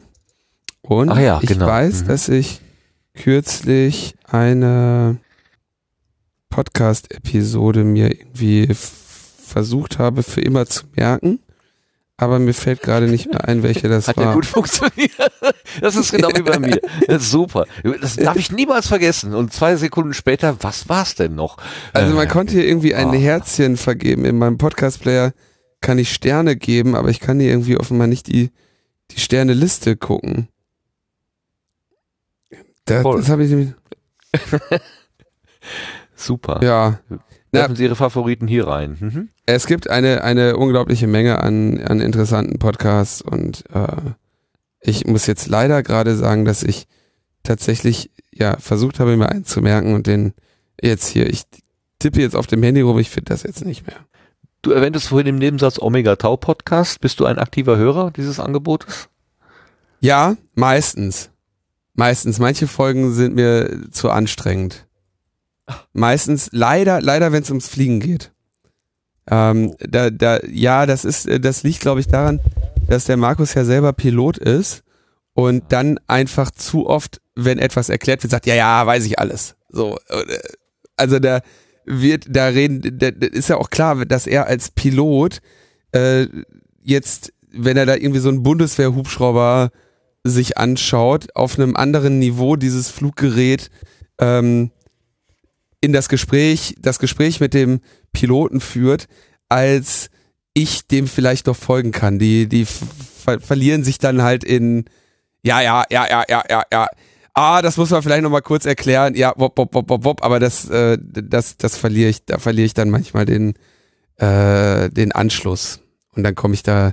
D: Und
A: Ach ja,
D: ich
A: genau.
D: weiß,
A: Mhm.
D: dass ich kürzlich eine Podcast-Episode mir irgendwie versucht habe, für immer zu merken. Aber mir fällt gerade nicht mehr ein, welche das
A: Hat
D: war.
A: ja gut funktioniert. Das ist genau wie bei mir. Das ist super. Das darf ich niemals vergessen. Und zwei Sekunden später, was war's denn noch?
D: Also man
A: Äh,
D: konnte hier irgendwie ein
A: Ah.
D: Herzchen vergeben. In meinem Podcast-Player kann ich Sterne geben, aber ich kann hier irgendwie offenbar nicht die, die Sterne-Liste gucken. Da,
A: Voll.
D: das habe ich nämlich.
A: Super.
D: Ja.
A: Werfen Sie Ihre Favoriten hier rein. Mhm.
D: Es gibt eine, eine unglaubliche Menge an, an interessanten Podcasts und äh, ich muss jetzt leider gerade sagen, dass ich tatsächlich ja versucht habe, mir einen zu merken und den jetzt hier, ich tippe jetzt auf dem Handy rum, ich finde das jetzt nicht mehr.
A: Du erwähntest vorhin im Nebensatz Omega Tau Podcast. Bist du ein aktiver Hörer dieses Angebotes?
D: Ja, meistens. Meistens. Manche Folgen sind mir zu anstrengend. Meistens, leider, leider, wenn es ums Fliegen geht. Ähm, da, da, ja, das ist, das liegt, glaube ich, daran, dass der Markus ja selber Pilot ist und dann einfach zu oft, wenn etwas erklärt wird, sagt, ja, ja, weiß ich alles. So, äh, also da wird, da reden, da, ist ja auch klar, dass er als Pilot äh, jetzt, wenn er da irgendwie so einen Bundeswehr-Hubschrauber sich anschaut, auf einem anderen Niveau dieses Fluggerät ähm, in das Gespräch, das Gespräch mit dem Piloten führt, als ich dem vielleicht noch folgen kann. Die, die ver verlieren sich dann halt in, ja, ja, ja, ja, ja, ja, ja. Ah, das muss man vielleicht noch mal kurz erklären. Ja, wop, wop, wop, wop, wop, aber das, äh, das, das verliere ich, da verliere ich dann manchmal den, äh, den Anschluss. Und dann komme ich da,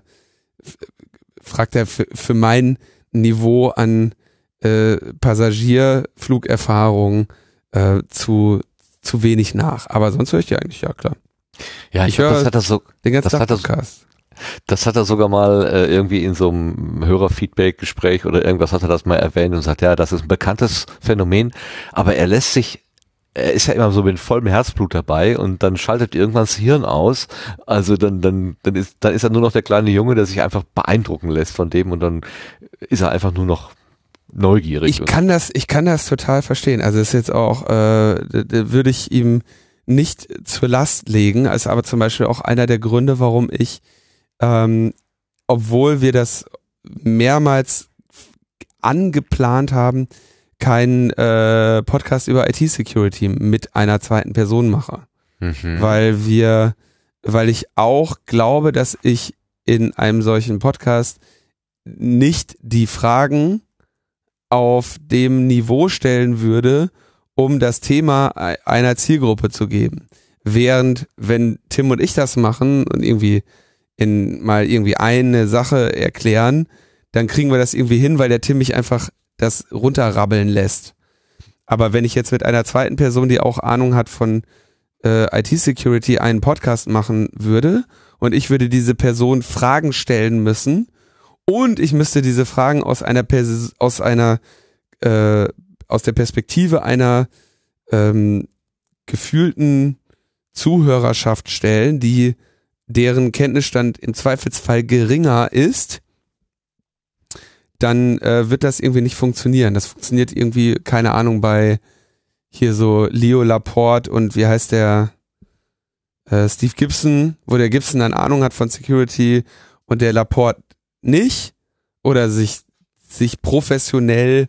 D: fragt er für, für mein Niveau an äh, Passagierflugerfahrung äh, zu, zu wenig nach. Aber sonst höre ich die eigentlich, ja klar.
A: Ja,
D: Ich
A: ich
D: höre-
A: das hat er so,
D: Den ganzen
A: Das
D: Tag
A: hat er-
D: Podcast.
A: Das hat er sogar mal äh, irgendwie in so einem Hörerfeedback-Gespräch oder irgendwas hat er das mal erwähnt und sagt, ja, das ist ein bekanntes Phänomen, aber er lässt sich er ist ja immer so mit vollem Herzblut dabei und dann schaltet irgendwann das Hirn aus. Also dann, dann, dann ist, dann ist er nur noch der kleine Junge, der sich einfach beeindrucken lässt von dem und dann ist er einfach nur noch neugierig.
D: Ich kann das, ich kann das total verstehen. Also ist jetzt auch, äh, würde ich ihm nicht zur Last legen, ist aber zum Beispiel auch einer der Gründe, warum ich, ähm, obwohl wir das mehrmals angeplant haben, keinen äh, Podcast über IT-Security mit einer zweiten Person mache.
A: Mhm.
D: weil wir, weil ich auch glaube, dass ich in einem solchen Podcast nicht die Fragen auf dem Niveau stellen würde, um das Thema ei- einer Zielgruppe zu geben. Während, wenn Tim und ich das machen und irgendwie in mal irgendwie eine Sache erklären, dann kriegen wir das irgendwie hin, weil der Tim mich einfach das runterrabbeln lässt. Aber wenn ich jetzt mit einer zweiten Person, die auch Ahnung hat von äh, IT-Security, einen Podcast machen würde und ich würde diese Person Fragen stellen müssen und ich müsste diese Fragen aus einer Pers aus einer äh, aus der Perspektive einer ähm, gefühlten Zuhörerschaft stellen, die deren Kenntnisstand im Zweifelsfall geringer ist, dann äh, wird das irgendwie nicht funktionieren. Das funktioniert irgendwie, keine Ahnung, bei hier so Leo Laporte und wie heißt der äh, Steve Gibson, wo der Gibson dann Ahnung hat von Security und der Laporte nicht oder sich, sich professionell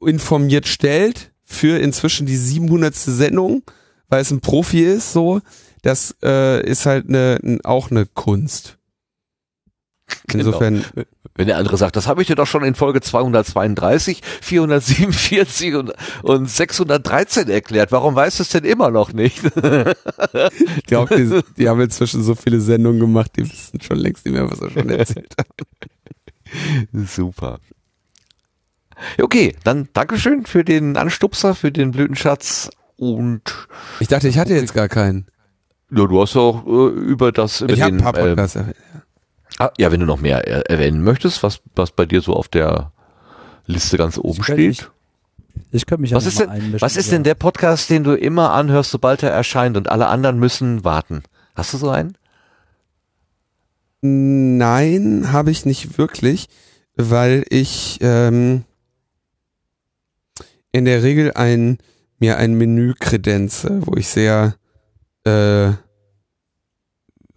D: uninformiert stellt für inzwischen die 700. Sendung, weil es ein Profi ist, so, das äh, ist halt eine, auch eine Kunst.
A: Genau. Insofern. Genau. Wenn der andere sagt, das habe ich dir doch schon in Folge 232, 447 und, und 613 erklärt. Warum weißt du es denn immer noch nicht?
D: ich glaube, die, die, haben inzwischen so viele Sendungen gemacht, die wissen schon längst nicht mehr, was er schon erzählt hat.
A: Super. Okay, dann Dankeschön für den Anstupser, für den Blütenschatz und.
D: Ich dachte, ich hatte jetzt gar keinen.
A: Ja, du hast auch äh, über das.
D: Ich habe ein paar Podcasts. Äh,
A: Ah, ja, wenn du noch mehr er erwähnen möchtest, was, was bei dir so auf der Liste ganz oben steht.
E: Ich, ich könnte mich
A: was ist, denn, was ist denn der Podcast, den du immer anhörst, sobald er erscheint und alle anderen müssen warten? Hast du so einen?
D: Nein, habe ich nicht wirklich, weil ich ähm, in der Regel ein mir ein Menü kredenze, wo ich sehr äh,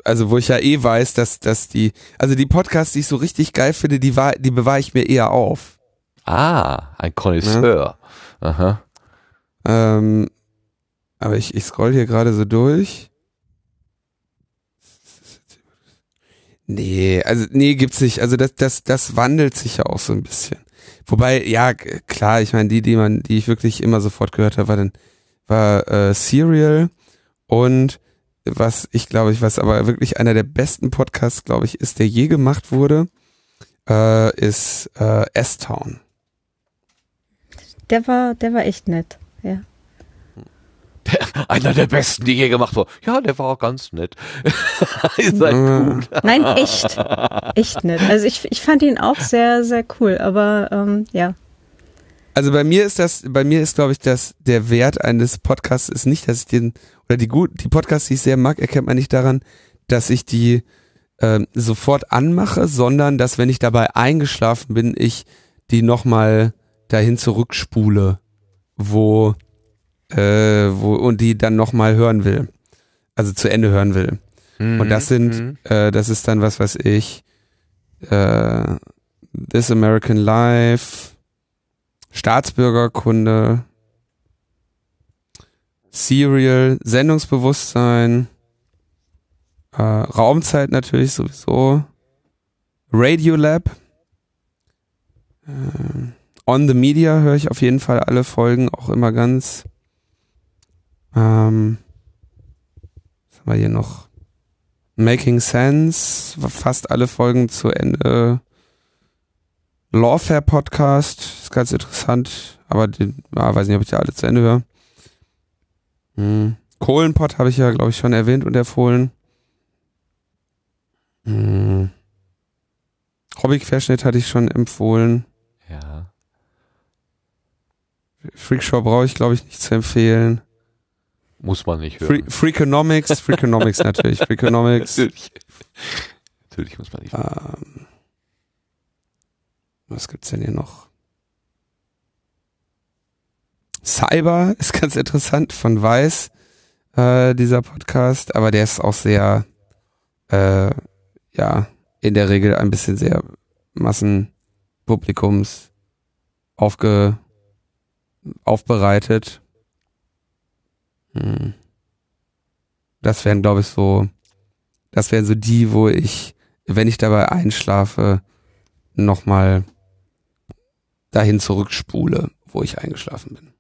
D: also wo ich ja eh weiß, dass, dass die, also die Podcasts, die ich so richtig geil finde, die, war, die bewahre ich mir eher auf.
A: Ah, ein Connoisseur. Ja. Aha.
D: Ähm, aber ich, ich scroll hier gerade so durch. Nee, also nee, gibt's nicht. Also das, das, das wandelt sich ja auch so ein bisschen. Wobei, ja, klar, ich meine, die, die man, die ich wirklich immer sofort gehört habe, war dann, war äh, Serial und was ich glaube ich, was aber wirklich einer der besten Podcasts, glaube ich, ist, der je gemacht wurde, äh, ist äh, S-Town.
B: Der war, der war echt nett, ja.
A: Der, einer der besten, die je gemacht wurden. Ja, der war auch ganz nett. Ihr seid
B: gut. Nein, echt. Echt nett. Also ich, ich fand ihn auch sehr, sehr cool, aber ähm, ja.
D: Also bei mir ist das, bei mir ist, glaube ich, dass der Wert eines Podcasts ist nicht, dass ich den oder die gut, die Podcasts, die ich sehr mag, erkennt man nicht daran, dass ich die äh, sofort anmache, sondern dass wenn ich dabei eingeschlafen bin, ich die nochmal dahin zurückspule, wo, äh, wo und die dann nochmal hören will. Also zu Ende hören will. Mhm. Und das sind, mhm. äh, das ist dann was, was ich, äh, This American Life, Staatsbürgerkunde, Serial, Sendungsbewusstsein, äh, Raumzeit natürlich sowieso, Radiolab, äh, On the Media höre ich auf jeden Fall alle Folgen, auch immer ganz. Ähm, was haben wir hier noch? Making Sense, fast alle Folgen zu Ende. Lawfare Podcast, ist ganz interessant, aber den, ja, weiß nicht, ob ich da alle zu Ende höre. Hm. Kohlenpott habe ich ja, glaube ich, schon erwähnt und empfohlen. Hm. Hobbyquerschnitt hatte ich schon empfohlen.
A: Ja.
D: Freakshow brauche ich, glaube ich, nicht zu empfehlen.
A: Muss man nicht
D: hören. Free Freakonomics, Freakonomics natürlich. Freakonomics.
A: natürlich. natürlich muss man nicht hören.
D: Ähm, was gibt's denn hier noch? Cyber ist ganz interessant von Weiß, äh, dieser Podcast, aber der ist auch sehr, äh, ja, in der Regel ein bisschen sehr Massenpublikums aufge, aufbereitet. Hm. Das wären, glaube ich, so, das wären so die, wo ich, wenn ich dabei einschlafe, nochmal dahin zurückspule, wo ich eingeschlafen bin.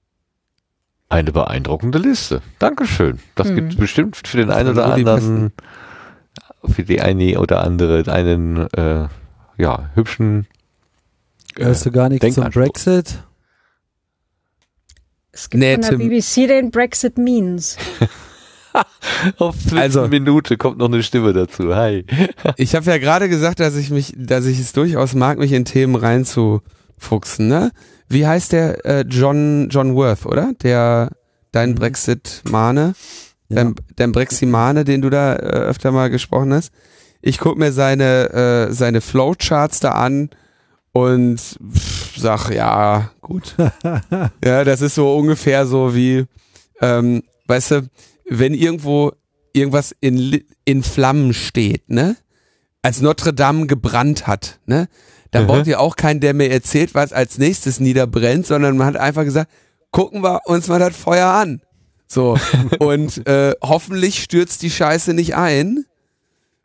A: Eine beeindruckende Liste. Dankeschön. Das mhm. gibt bestimmt für den einen oder anderen für die eine oder andere einen äh, ja, hübschen äh,
E: Hörst du gar nichts zum
A: Denkanstoß.
E: Brexit?
B: Es gibt
D: Nee,
B: von der
D: Tim.
B: BBC den Brexit Means.
A: Auf 15
D: Also-
A: Minute kommt noch eine Stimme dazu. Hi.
D: Ich habe ja gerade gesagt, dass ich mich, dass ich es durchaus mag, mich in Themen reinzufuchsen, ne? Wie heißt der äh, John John Worth, oder? Der dein Brexit-Mane,
E: Ja.
D: dein, dein Breximane, den du da äh, öfter mal gesprochen hast. Ich guck mir seine äh, seine Flowcharts da an und pff, sag ja gut. ja, das ist so ungefähr so wie, ähm, weißt du, wenn irgendwo irgendwas in, in Flammen steht, ne? Als Notre Dame gebrannt hat, ne? Dann
A: Mhm.
D: braucht ihr auch keinen, der mir erzählt, was als nächstes niederbrennt, sondern man hat einfach gesagt, gucken wir uns mal das Feuer an. So. Und äh, hoffentlich stürzt die Scheiße nicht ein.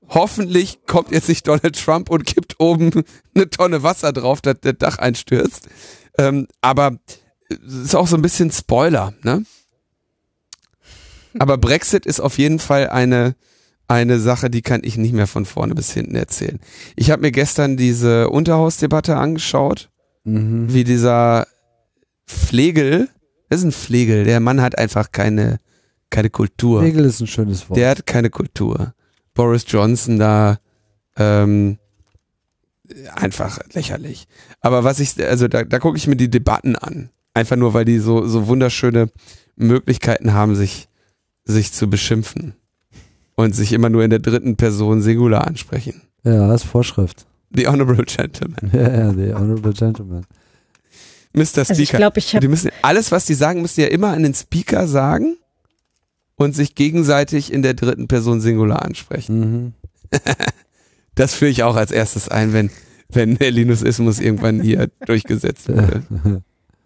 D: Hoffentlich kommt jetzt nicht Donald Trump und kippt oben eine Tonne Wasser drauf, dass das Dach einstürzt. Ähm, aber es ist auch so ein bisschen Spoiler, ne? Aber Brexit ist auf jeden Fall eine, eine Sache, die kann ich nicht mehr von vorne bis hinten erzählen. Ich habe mir gestern diese Unterhausdebatte angeschaut,
E: Mhm.
D: wie dieser Flegel, das ist ein Flegel, der Mann hat einfach keine, keine Kultur.
E: Regel ist ein schönes Wort.
D: Der hat keine Kultur. Boris Johnson da ähm, einfach lächerlich. Aber was ich, also da, da gucke ich mir die Debatten an. Einfach nur, weil die so, so wunderschöne Möglichkeiten haben, sich, sich zu beschimpfen. Und sich immer nur in der dritten Person Singular ansprechen.
E: ja, das ist Vorschrift.
D: The Honorable Gentleman.
E: Ja, ja, the honorable gentleman.
D: Mr. Speaker.
B: Also ich glaube, ich
D: die müssen, alles, was die sagen, müssen die ja immer an den Speaker sagen und sich gegenseitig in der dritten Person Singular ansprechen.
E: Mhm.
D: Das führe ich auch als erstes ein, wenn, wenn der Linusismus irgendwann hier durchgesetzt wurde.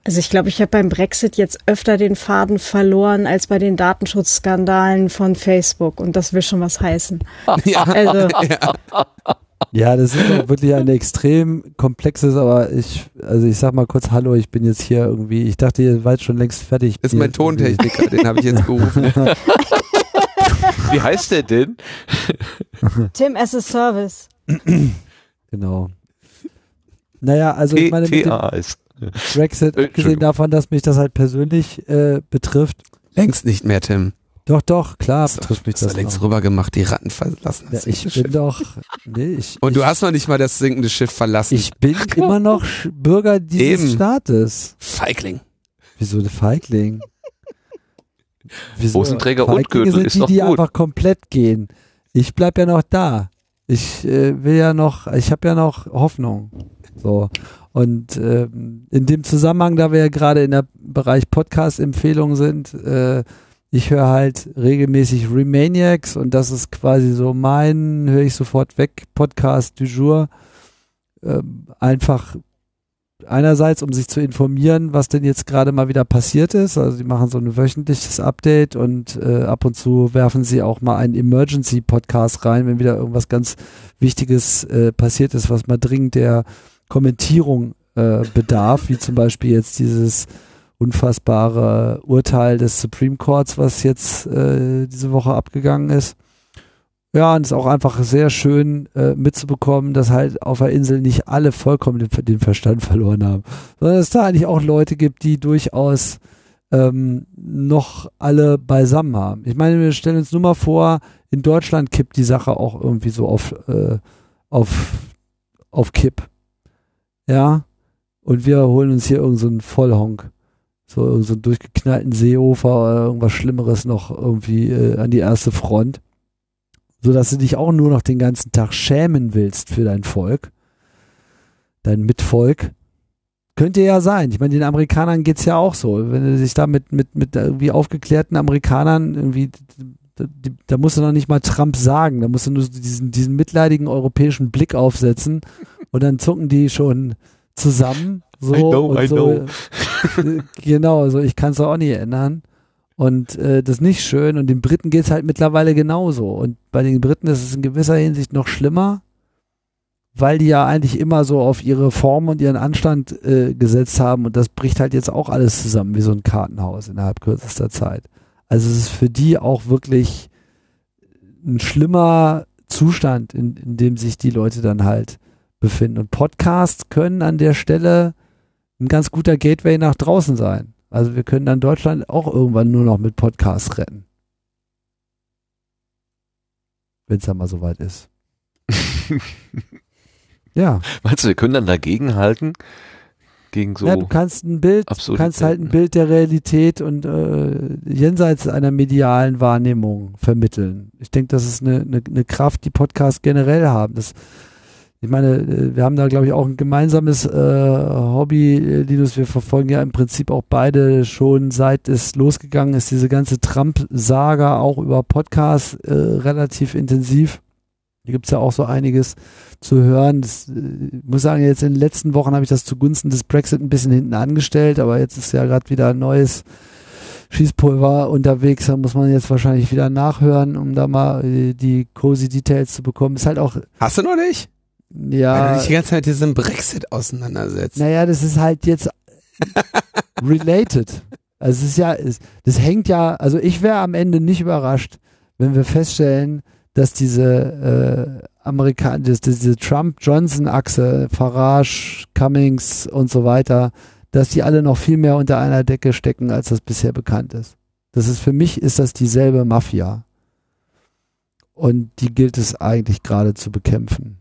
B: Also ich glaube, ich habe beim Brexit jetzt öfter den Faden verloren als bei den Datenschutzskandalen von Facebook und das will schon was heißen.
D: Ja,
B: Also
D: ja.
E: Ja, das ist auch wirklich ein extrem komplexes, aber ich, also ich sag mal kurz Hallo, ich bin jetzt hier irgendwie, ich dachte, ihr seid schon längst fertig.
D: Das ist mein Tontechniker, den habe ich jetzt gerufen.
A: Wie heißt der denn?
B: Tim as a Service.
E: Genau. Naja, also ich meine, mit dem
A: TAS.
E: Brexit,
A: Äh,
E: abgesehen davon, dass mich das halt persönlich äh, betrifft,
D: Längst nicht mehr, Tim.
E: doch, doch, klar
D: Das
E: betrifft mich
D: hast du
E: das
D: längst
E: auch.
D: rüber gemacht, die Ratten verlassen.
E: Ja,
D: das
E: ich
D: sinkende
E: bin
D: Schiff.
E: doch, nee, ich,
D: Und
E: ich,
D: du hast noch nicht mal das sinkende Schiff verlassen.
E: ich bin immer noch Bürger dieses
D: Eben.
E: Staates.
D: Feigling.
E: Wieso eine Feigling? Wieso?
A: Hosenträger und
E: Feiglinge
A: Gürtel
E: sind
A: ist
E: die,
A: doch
E: die
A: gut.
E: einfach komplett gehen. Ich bleib ja noch da. Ich äh, will ja noch, ich habe ja noch Hoffnung. So. Und ähm, in dem Zusammenhang, da wir ja gerade in der Bereich Podcast-Empfehlungen sind, äh, ich höre halt regelmäßig Remaniacs und das ist quasi so mein, höre ich sofort weg, Podcast du jour. Ähm, einfach einerseits, um sich zu informieren, was denn jetzt gerade mal wieder passiert ist. Also die machen so ein wöchentliches Update und äh, ab und zu werfen sie auch mal einen Emergency-Podcast rein, wenn wieder irgendwas ganz Wichtiges äh, passiert ist, was mal dringend der Kommentierung äh, bedarf, wie zum Beispiel jetzt dieses unfassbare Urteil des Supreme Courts, was jetzt äh, diese Woche abgegangen ist. Ja, und es ist auch einfach sehr schön äh, mitzubekommen, dass halt auf der Insel nicht alle vollkommen den, den Verstand verloren haben, sondern es da eigentlich auch Leute gibt, die durchaus ähm, noch alle beisammen haben. Ich meine, wir stellen uns nur mal vor, in Deutschland kippt die Sache auch irgendwie so auf, äh, auf, auf Kipp. Ja, und wir holen uns hier irgendeinen so Vollhonk, so irgendeinen so durchgeknallten Seehofer oder irgendwas Schlimmeres noch irgendwie äh, an die erste Front so dass du dich auch nur noch den ganzen Tag schämen willst für dein Volk, dein Mitvolk. Könnte ja sein. Ich meine, den Amerikanern geht's ja auch so. Wenn du dich da mit, mit, mit irgendwie aufgeklärten Amerikanern irgendwie, da, da musst du noch nicht mal Trump sagen. Da musst du nur diesen, diesen mitleidigen europäischen Blick aufsetzen und dann zucken die schon zusammen. So
A: I know,
E: und
A: I
E: so.
A: know.
E: genau, so ich kann es auch nie ändern. Und äh, das ist nicht schön. Und den Briten geht's halt mittlerweile genauso. Und bei den Briten ist es in gewisser Hinsicht noch schlimmer, weil die ja eigentlich immer so auf ihre Form und ihren Anstand äh, gesetzt haben. Und das bricht halt jetzt auch alles zusammen wie so ein Kartenhaus innerhalb kürzester Zeit. Also es ist für die auch wirklich ein schlimmer Zustand, in, in dem sich die Leute dann halt befinden. Und Podcasts können an der Stelle ein ganz guter Gateway nach draußen sein. Also wir können dann Deutschland auch irgendwann nur noch mit Podcasts retten. Wenn es dann mal soweit ist. ja.
A: Meinst du, wir können dann dagegen halten? Gegen so.
E: ja, du kannst ein Bild, du kannst halt ein Bild der Realität und äh, jenseits einer medialen Wahrnehmung vermitteln. Ich denke, das ist eine, eine, eine Kraft, die Podcasts generell haben. Das, ich meine, äh, wir haben da, glaube ich, auch ein gemeinsames äh, Hobby, äh, Linus. Wir verfolgen ja im Prinzip auch beide schon, seit es losgegangen ist, diese ganze Trump-Saga auch über Podcasts äh, relativ intensiv. Hier gibt's ja auch so einiges zu hören. Das, äh, ich muss sagen, jetzt in den letzten Wochen habe ich das zugunsten des Brexit ein bisschen hinten angestellt, aber jetzt ist ja gerade wieder ein neues Schießpulver unterwegs. Da muss man jetzt wahrscheinlich wieder nachhören, um da mal die cozy Details zu bekommen. Ist halt auch,
D: Hast du noch nicht? Weil du
E: ja,
D: dich die ganze Zeit mit diesem Brexit auseinandersetzt.
E: naja, das ist halt jetzt related. Also es ist ja, es, das hängt ja, also ich wäre am Ende nicht überrascht, wenn wir feststellen, dass diese äh, Amerikan dass diese Trump-Johnson-Achse, Farage, Cummings und so weiter, dass die alle noch viel mehr unter einer Decke stecken, als das bisher bekannt ist. Das ist für mich ist das dieselbe Mafia. Und die gilt es eigentlich gerade zu bekämpfen.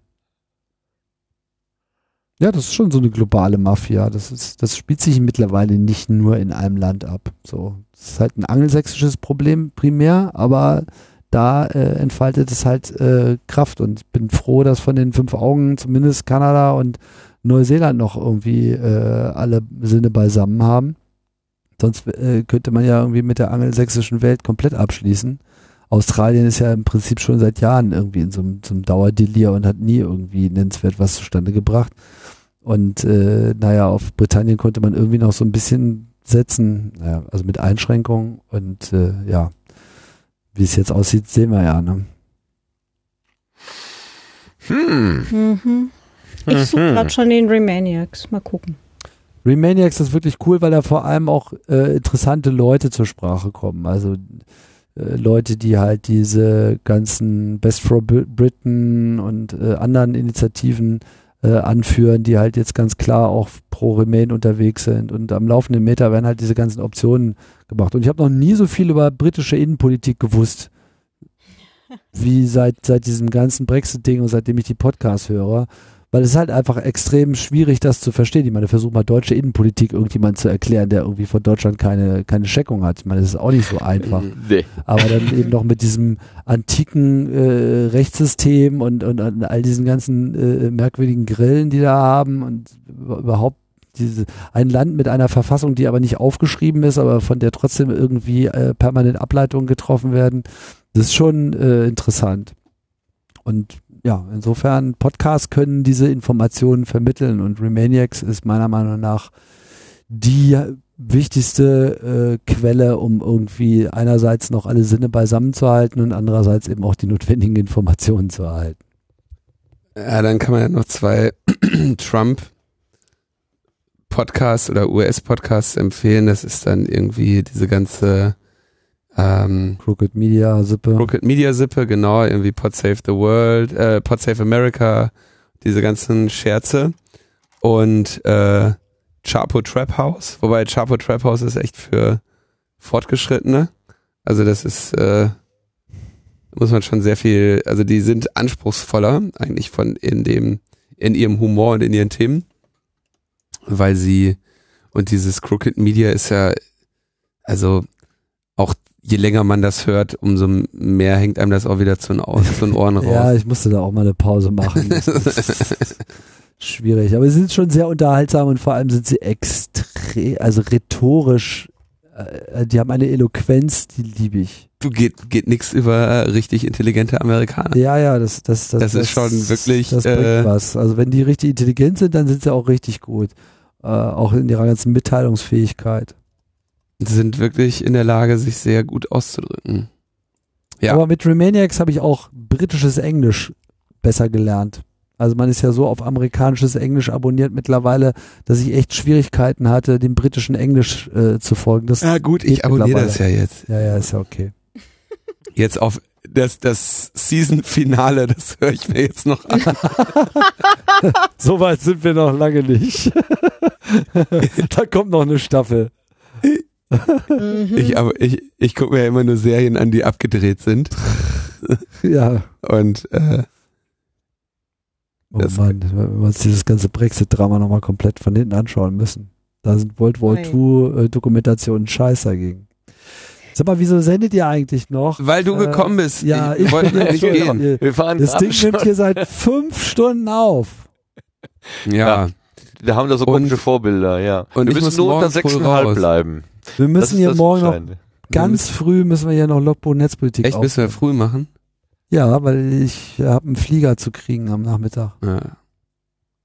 E: Ja, das ist schon so eine globale Mafia. Das ist, das spielt sich mittlerweile nicht nur in einem Land ab. So, das ist halt ein angelsächsisches Problem primär, aber da äh, entfaltet es halt äh, Kraft und ich bin froh, dass von den fünf Augen zumindest Kanada und Neuseeland noch irgendwie äh, alle Sinne beisammen haben. Sonst äh, könnte man ja irgendwie mit der angelsächsischen Welt komplett abschließen. Australien ist ja im Prinzip schon seit Jahren irgendwie in so einem, so einem Dauerdelir und hat nie irgendwie nennenswert was zustande gebracht. Und äh, naja, auf Britannien konnte man irgendwie noch so ein bisschen setzen, naja, also mit Einschränkungen und äh, ja, wie es jetzt aussieht, sehen wir ja. Ne?
A: Hm.
B: Mhm. Ich suche gerade schon den Remaniacs. Mal gucken.
E: Remaniacs ist wirklich cool, weil da vor allem auch äh, interessante Leute zur Sprache kommen. Also äh, Leute, die halt diese ganzen Best for Br- Britain und äh, anderen Initiativen äh, anführen, die halt jetzt ganz klar auch pro Remain unterwegs sind. Und am laufenden Meter werden halt diese ganzen Optionen gemacht. Und ich habe noch nie so viel über britische Innenpolitik gewusst, wie seit, seit diesem ganzen Brexit-Ding und seitdem ich die Podcasts höre. Weil es ist halt einfach extrem schwierig, das zu verstehen. Ich meine, versuch mal deutsche Innenpolitik irgendjemand zu erklären, der irgendwie von Deutschland keine, keine Scheckung hat. Ich meine, das ist auch nicht so einfach.
A: Nee.
E: Aber dann eben noch mit diesem antiken äh, Rechtssystem und, und, und all diesen ganzen äh, merkwürdigen Grillen, die da haben und über- überhaupt diese, ein Land mit einer Verfassung, die aber nicht aufgeschrieben ist, aber von der trotzdem irgendwie äh, permanent Ableitungen getroffen werden. Das ist schon äh, interessant. Und ja, insofern, Podcasts können diese Informationen vermitteln und Remaniacs ist meiner Meinung nach die wichtigste äh, Quelle, um irgendwie einerseits noch alle Sinne beisammen zu halten und andererseits eben auch die notwendigen Informationen zu erhalten.
D: Ja, dann kann man ja noch zwei Trump Podcasts oder US-Podcasts empfehlen. Das ist dann irgendwie diese ganze ähm,
E: Crooked Media, Sippe.
D: Crooked Media Sippe, genau, irgendwie Pod Save the World, äh, Pod Save America, diese ganzen Scherze. Und äh, Chapo Trap House, wobei Chapo Trap House ist echt für Fortgeschrittene. Also das ist, äh, muss man schon sehr viel, also die sind anspruchsvoller eigentlich von in dem, in ihrem Humor und in ihren Themen, weil sie und dieses Crooked Media ist ja, also je länger man das hört, umso mehr hängt einem das auch wieder zu den, zu den Ohren raus.
E: Ja, ich musste da auch mal eine Pause machen. Das schwierig. Aber sie sind schon sehr unterhaltsam und vor allem sind sie extrem, also rhetorisch, äh, die haben eine Eloquenz, die liebe ich.
D: du geht, geht nix über richtig intelligente Amerikaner.
E: Ja, ja, das, das, das,
D: Das ist schon wirklich,
E: Das bringt
D: äh,
E: was. Also wenn die richtig intelligent sind, dann sind sie auch richtig gut. Äh, auch in ihrer ganzen Mitteilungsfähigkeit.
D: Sind wirklich in der Lage, sich sehr gut auszudrücken. Ja.
E: Aber mit Remaniacs habe ich auch britisches Englisch besser gelernt. Also man ist ja so auf amerikanisches Englisch abonniert mittlerweile, dass ich echt Schwierigkeiten hatte, dem britischen Englisch äh, zu folgen. Das
D: Ja gut, ich abonniere das ja jetzt.
E: Ja, ja, ist ja okay.
D: Jetzt auf das, das Season-Finale, das höre ich mir jetzt noch an.
E: So weit sind wir noch lange nicht. da kommt noch eine Staffel.
D: Ich, aber ich, ich gucke mir ja immer nur Serien an, die abgedreht sind.
E: Ja.
D: Und äh,
E: Oh
D: Das-
E: Mann, wenn wir uns dieses ganze Brexit-Drama nochmal komplett von hinten anschauen müssen. Da sind World War
B: Ui.
E: II äh, Dokumentationen scheiß dagegen. Sag mal, wieso sendet ihr eigentlich noch?
D: weil du
E: Äh,
D: gekommen bist.
E: Ja,
D: ich,
E: ich
D: wollte
E: bin ja
D: nicht gehen.
E: Ihr-
A: Wir fahren
E: Das Ding
A: schon.
E: nimmt hier seit fünf Stunden auf.
D: Ja.
A: Da haben da so komische Vorbilder, ja.
D: und
A: wir
D: ich
A: müssen
D: muss
A: nur unter
D: morgen früh
A: 6,5
D: raus.
A: bleiben.
E: Wir müssen hier morgen noch ganz früh müssen wir hier noch Logbuch Netzpolitik
D: Echt, müssen wir
E: aufnehmen.
D: früh machen?
E: Ja, weil ich habe einen Flieger zu kriegen am Nachmittag.
D: Ja.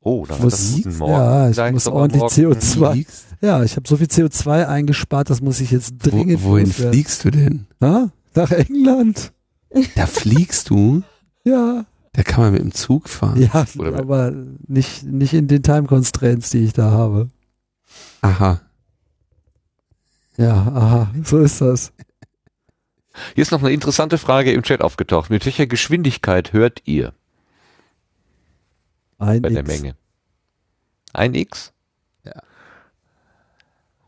A: Oh, da
E: muss-
A: das Morgen.
E: ja, ich
A: Vielleicht
E: muss ordentlich
A: morgen.
E: CO2.
D: Fliegst?
E: Ja, ich habe so viel CO2 eingespart, das muss ich jetzt
D: Wo,
E: dringend
D: wohin
E: loswerden.
D: fliegst du denn?
E: Ha? Nach England?
D: Da fliegst du?
E: Ja.
D: Da kann man mit dem Zug fahren.
E: Ja,
A: Oder-
E: aber nicht, nicht in den Time Constraints, die ich da habe.
D: Aha.
E: Ja, aha, so ist das.
A: Hier ist noch eine interessante Frage im Chat aufgetaucht. Mit welcher Geschwindigkeit hört ihr
E: Ein
A: bei der
E: X.
A: Menge? Ein X?
D: Ja.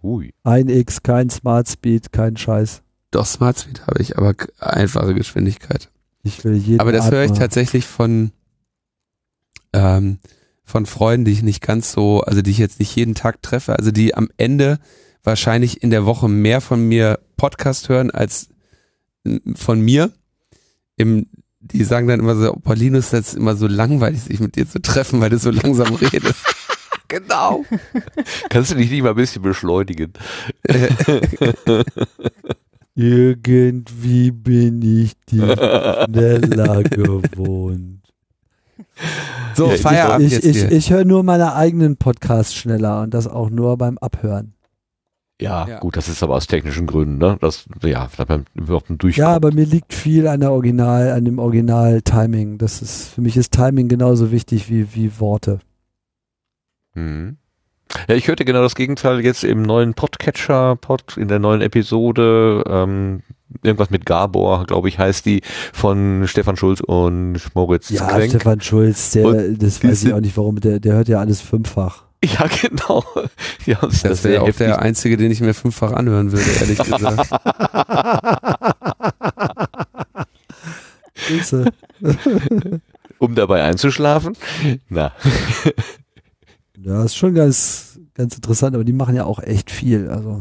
A: Hui.
E: Ein X, kein Smart Speed, kein Scheiß.
D: Doch, Smart Speed habe ich, aber einfache Geschwindigkeit.
E: Ich will jeden
D: Aber das höre ich tatsächlich von, ähm, von Freunden, die ich nicht ganz so, also die ich jetzt nicht jeden Tag treffe, also die am Ende wahrscheinlich in der Woche mehr von mir Podcast hören als von mir. Im, die sagen dann immer so, oh, Paulinus, das ist immer so langweilig, sich mit dir zu treffen, weil du so langsam redest. genau.
A: Kannst du dich nicht mal ein bisschen beschleunigen?
E: Irgendwie bin ich dir schneller gewohnt.
D: So,
A: Ja,
D: Feierabend
E: Ich,
D: jetzt
E: ich,
D: hier.
E: ich höre nur meine eigenen Podcasts schneller und das auch nur beim Abhören.
A: Ja,
D: Ja.
A: gut, das ist aber aus technischen Gründen, ne? Das, ja, beim überhaupt Durchkommen.
E: Ja, aber mir liegt viel an der Original, an dem Original-Timing. Das ist, für mich ist Timing genauso wichtig wie, wie Worte.
A: Mhm. Ja, ich hörte genau das Gegenteil jetzt im neuen Podcatcher, Pod, in der neuen Episode, ähm, irgendwas mit Gabor, glaube ich, heißt die, von Stefan Schulz und Moritz
E: Ja,
A: Klenk.
E: Stefan Schulz, der,
A: Und
E: das weiß ich auch nicht warum, der, der hört ja alles fünffach.
A: Ja, genau. Die haben sich das,
D: Das wäre auch der einzige, den ich mir fünffach anhören würde, ehrlich gesagt.
E: Grüße.
A: um dabei einzuschlafen. Na,
E: Ja, ist schon ganz, ganz interessant, aber die machen ja auch echt viel. Also,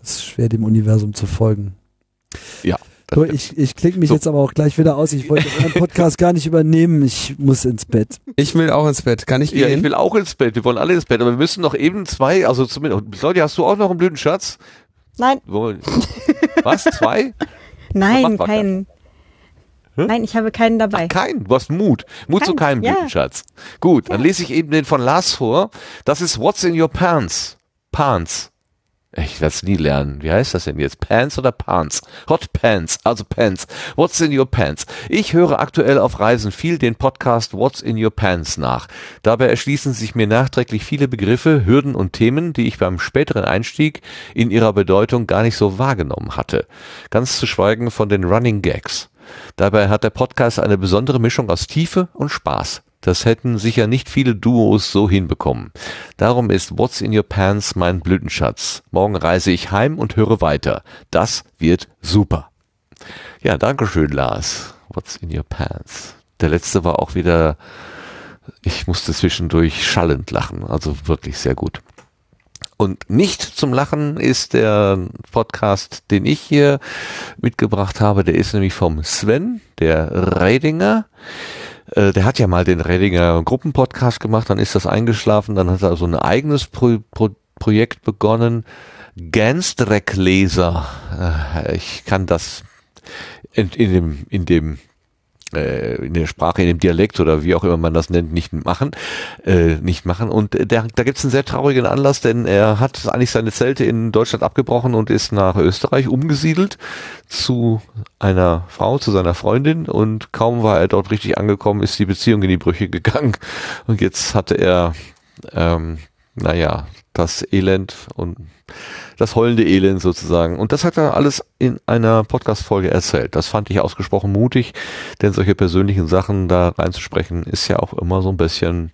E: das ist schwer, dem Universum zu folgen.
A: ja.
E: So, ich, ich klicke mich
A: So.
E: jetzt aber auch gleich wieder aus. Ich wollte euren Podcast gar nicht übernehmen. Ich muss ins Bett.
D: Ich will auch ins Bett. Kann ich
A: ja,
D: gehen?
A: ich will auch ins Bett. Wir wollen alle ins Bett, aber wir müssen noch eben zwei, also zumindest. Claudia, hast du auch noch einen blöden Schatz?
B: Nein,
A: Was? Zwei?
B: nein, keinen.
A: Hä?
B: Nein, ich habe keinen dabei.
A: Kein, du hast Mut. Mut zu
B: Kein,
A: keinem
B: ja.
A: Blütenschatz. Gut, dann lese ich eben den von Lars vor. Das ist What's in your pants? Pants. Ich werde es nie lernen. Wie heißt das denn jetzt? Pants oder Pants? Hot Pants, also Pants. What's in your pants? Ich höre aktuell auf Reisen viel den Podcast What's in your pants nach. Dabei erschließen sich mir nachträglich viele Begriffe, Hürden und Themen, die ich beim späteren Einstieg in ihrer Bedeutung gar nicht so wahrgenommen hatte. Ganz zu schweigen von den Running Gags. Dabei hat der Podcast eine besondere Mischung aus Tiefe und Spaß. Das hätten sicher nicht viele Duos so hinbekommen. Darum ist What's in Your Pants mein Blütenschatz. Morgen reise ich heim und höre weiter. Das wird super. Ja, danke schön, Lars. What's in Your Pants? Der letzte war auch wieder, ich musste zwischendurch schallend lachen. Also wirklich sehr gut. Und nicht zum Lachen ist der Podcast, den ich hier mitgebracht habe. Der ist nämlich vom Sven, der Redinger. Äh, Der hat ja mal den Redinger Gruppenpodcast gemacht, dann ist das eingeschlafen, dann hat er so ein eigenes Pro Pro Projekt begonnen. Gansdreckleser. Äh, Ich kann das in, in dem, in dem äh, in der Sprache, in dem Dialekt oder wie auch immer man das nennt, nicht machen, äh, nicht machen. Und äh, der, da gibt es einen sehr traurigen Anlass, denn er hat eigentlich seine Zelte in Deutschland abgebrochen und ist nach Österreich umgesiedelt zu einer Frau, zu seiner Freundin und kaum war er dort richtig angekommen, ist die Beziehung in die Brüche gegangen und jetzt hatte er ähm, naja, das Elend und das heulende Elend sozusagen. Und das hat er alles in einer Podcast-Folge erzählt. Das fand ich ausgesprochen mutig, denn solche persönlichen Sachen da reinzusprechen ist ja auch immer so ein bisschen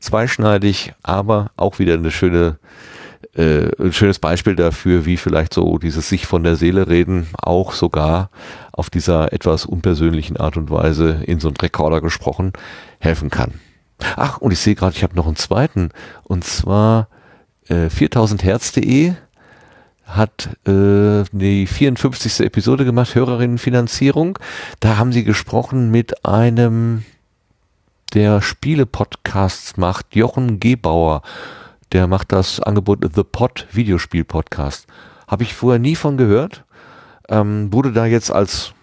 A: zweischneidig, aber auch wieder eine schöne äh, ein schönes Beispiel dafür, wie vielleicht so dieses sich von der Seele reden auch sogar auf dieser etwas unpersönlichen Art und Weise in so einen Rekorder gesprochen helfen kann. Ach, und ich sehe gerade, ich habe noch einen zweiten und zwar äh, 4000herz.de hat äh, die 54. Episode gemacht, Hörerinnenfinanzierung. Da haben sie gesprochen mit einem, der Spiele-Podcasts macht, Jochen Gebauer. Der macht das Angebot The Pod Videospiel Podcast. Habe ich vorher nie von gehört. Ähm, wurde da jetzt als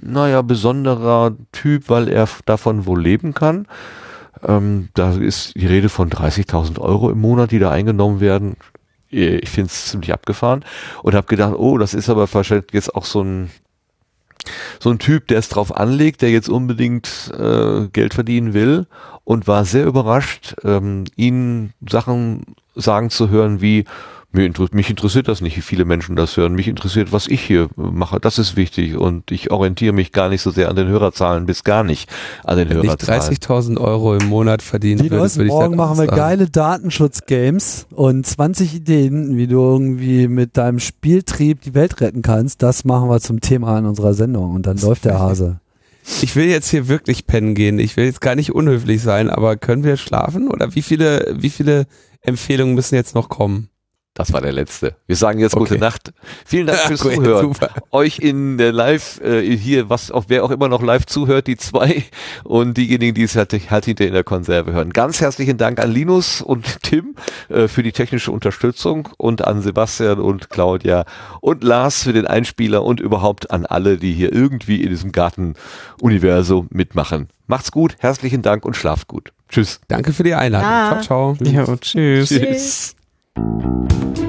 A: naja, besonderer Typ, weil er davon wohl leben kann. Ähm, da ist die Rede von 30.000 Euro im Monat, die da eingenommen werden. Ich finde es ziemlich abgefahren und habe gedacht, oh, das ist aber wahrscheinlich jetzt auch so ein so ein Typ, der es drauf anlegt, der jetzt unbedingt äh, Geld verdienen will und war sehr überrascht, ähm, ihn Sachen sagen zu hören wie, mich interessiert das nicht, wie viele Menschen das hören. Mich interessiert, was ich hier mache. Das ist wichtig. Und ich orientiere mich gar nicht so sehr an den Hörerzahlen, bis gar nicht an den
D: Wenn
A: Hörerzahlen.
D: ich 30.000 Euro im Monat verdienen
E: Die
D: würde,
E: Leute,
D: würde ich
E: morgen
D: das
E: machen wir
D: sagen.
E: geile Datenschutz-Games und 20 Ideen, wie du irgendwie mit deinem Spieltrieb die Welt retten kannst. Das machen wir zum Thema in unserer Sendung und dann läuft der Hase.
D: Ich will jetzt hier wirklich pennen gehen. Ich will jetzt gar nicht unhöflich sein, aber können wir schlafen? Oder wie viele, wie viele Empfehlungen müssen jetzt noch kommen?
A: Das war der letzte. Wir sagen jetzt
D: Okay.
A: gute Nacht. Vielen Dank fürs Zuhören.
D: super.
A: Euch in der Live, äh, hier, was, auch wer auch immer noch live zuhört, die zwei und diejenigen, die es halt, halt hinter in der Konserve hören. Ganz herzlichen Dank an Linus und Tim äh, für die technische Unterstützung und an Sebastian und Claudia und Lars für den Einspieler und überhaupt an alle, die hier irgendwie in diesem Gartenuniversum mitmachen. Macht's gut, herzlichen Dank und schlaft gut. Tschüss.
D: Danke für die Einladung.
B: Ja.
D: Ciao, ciao.
C: Ja, tschüss.
A: Tschüss. Thank you.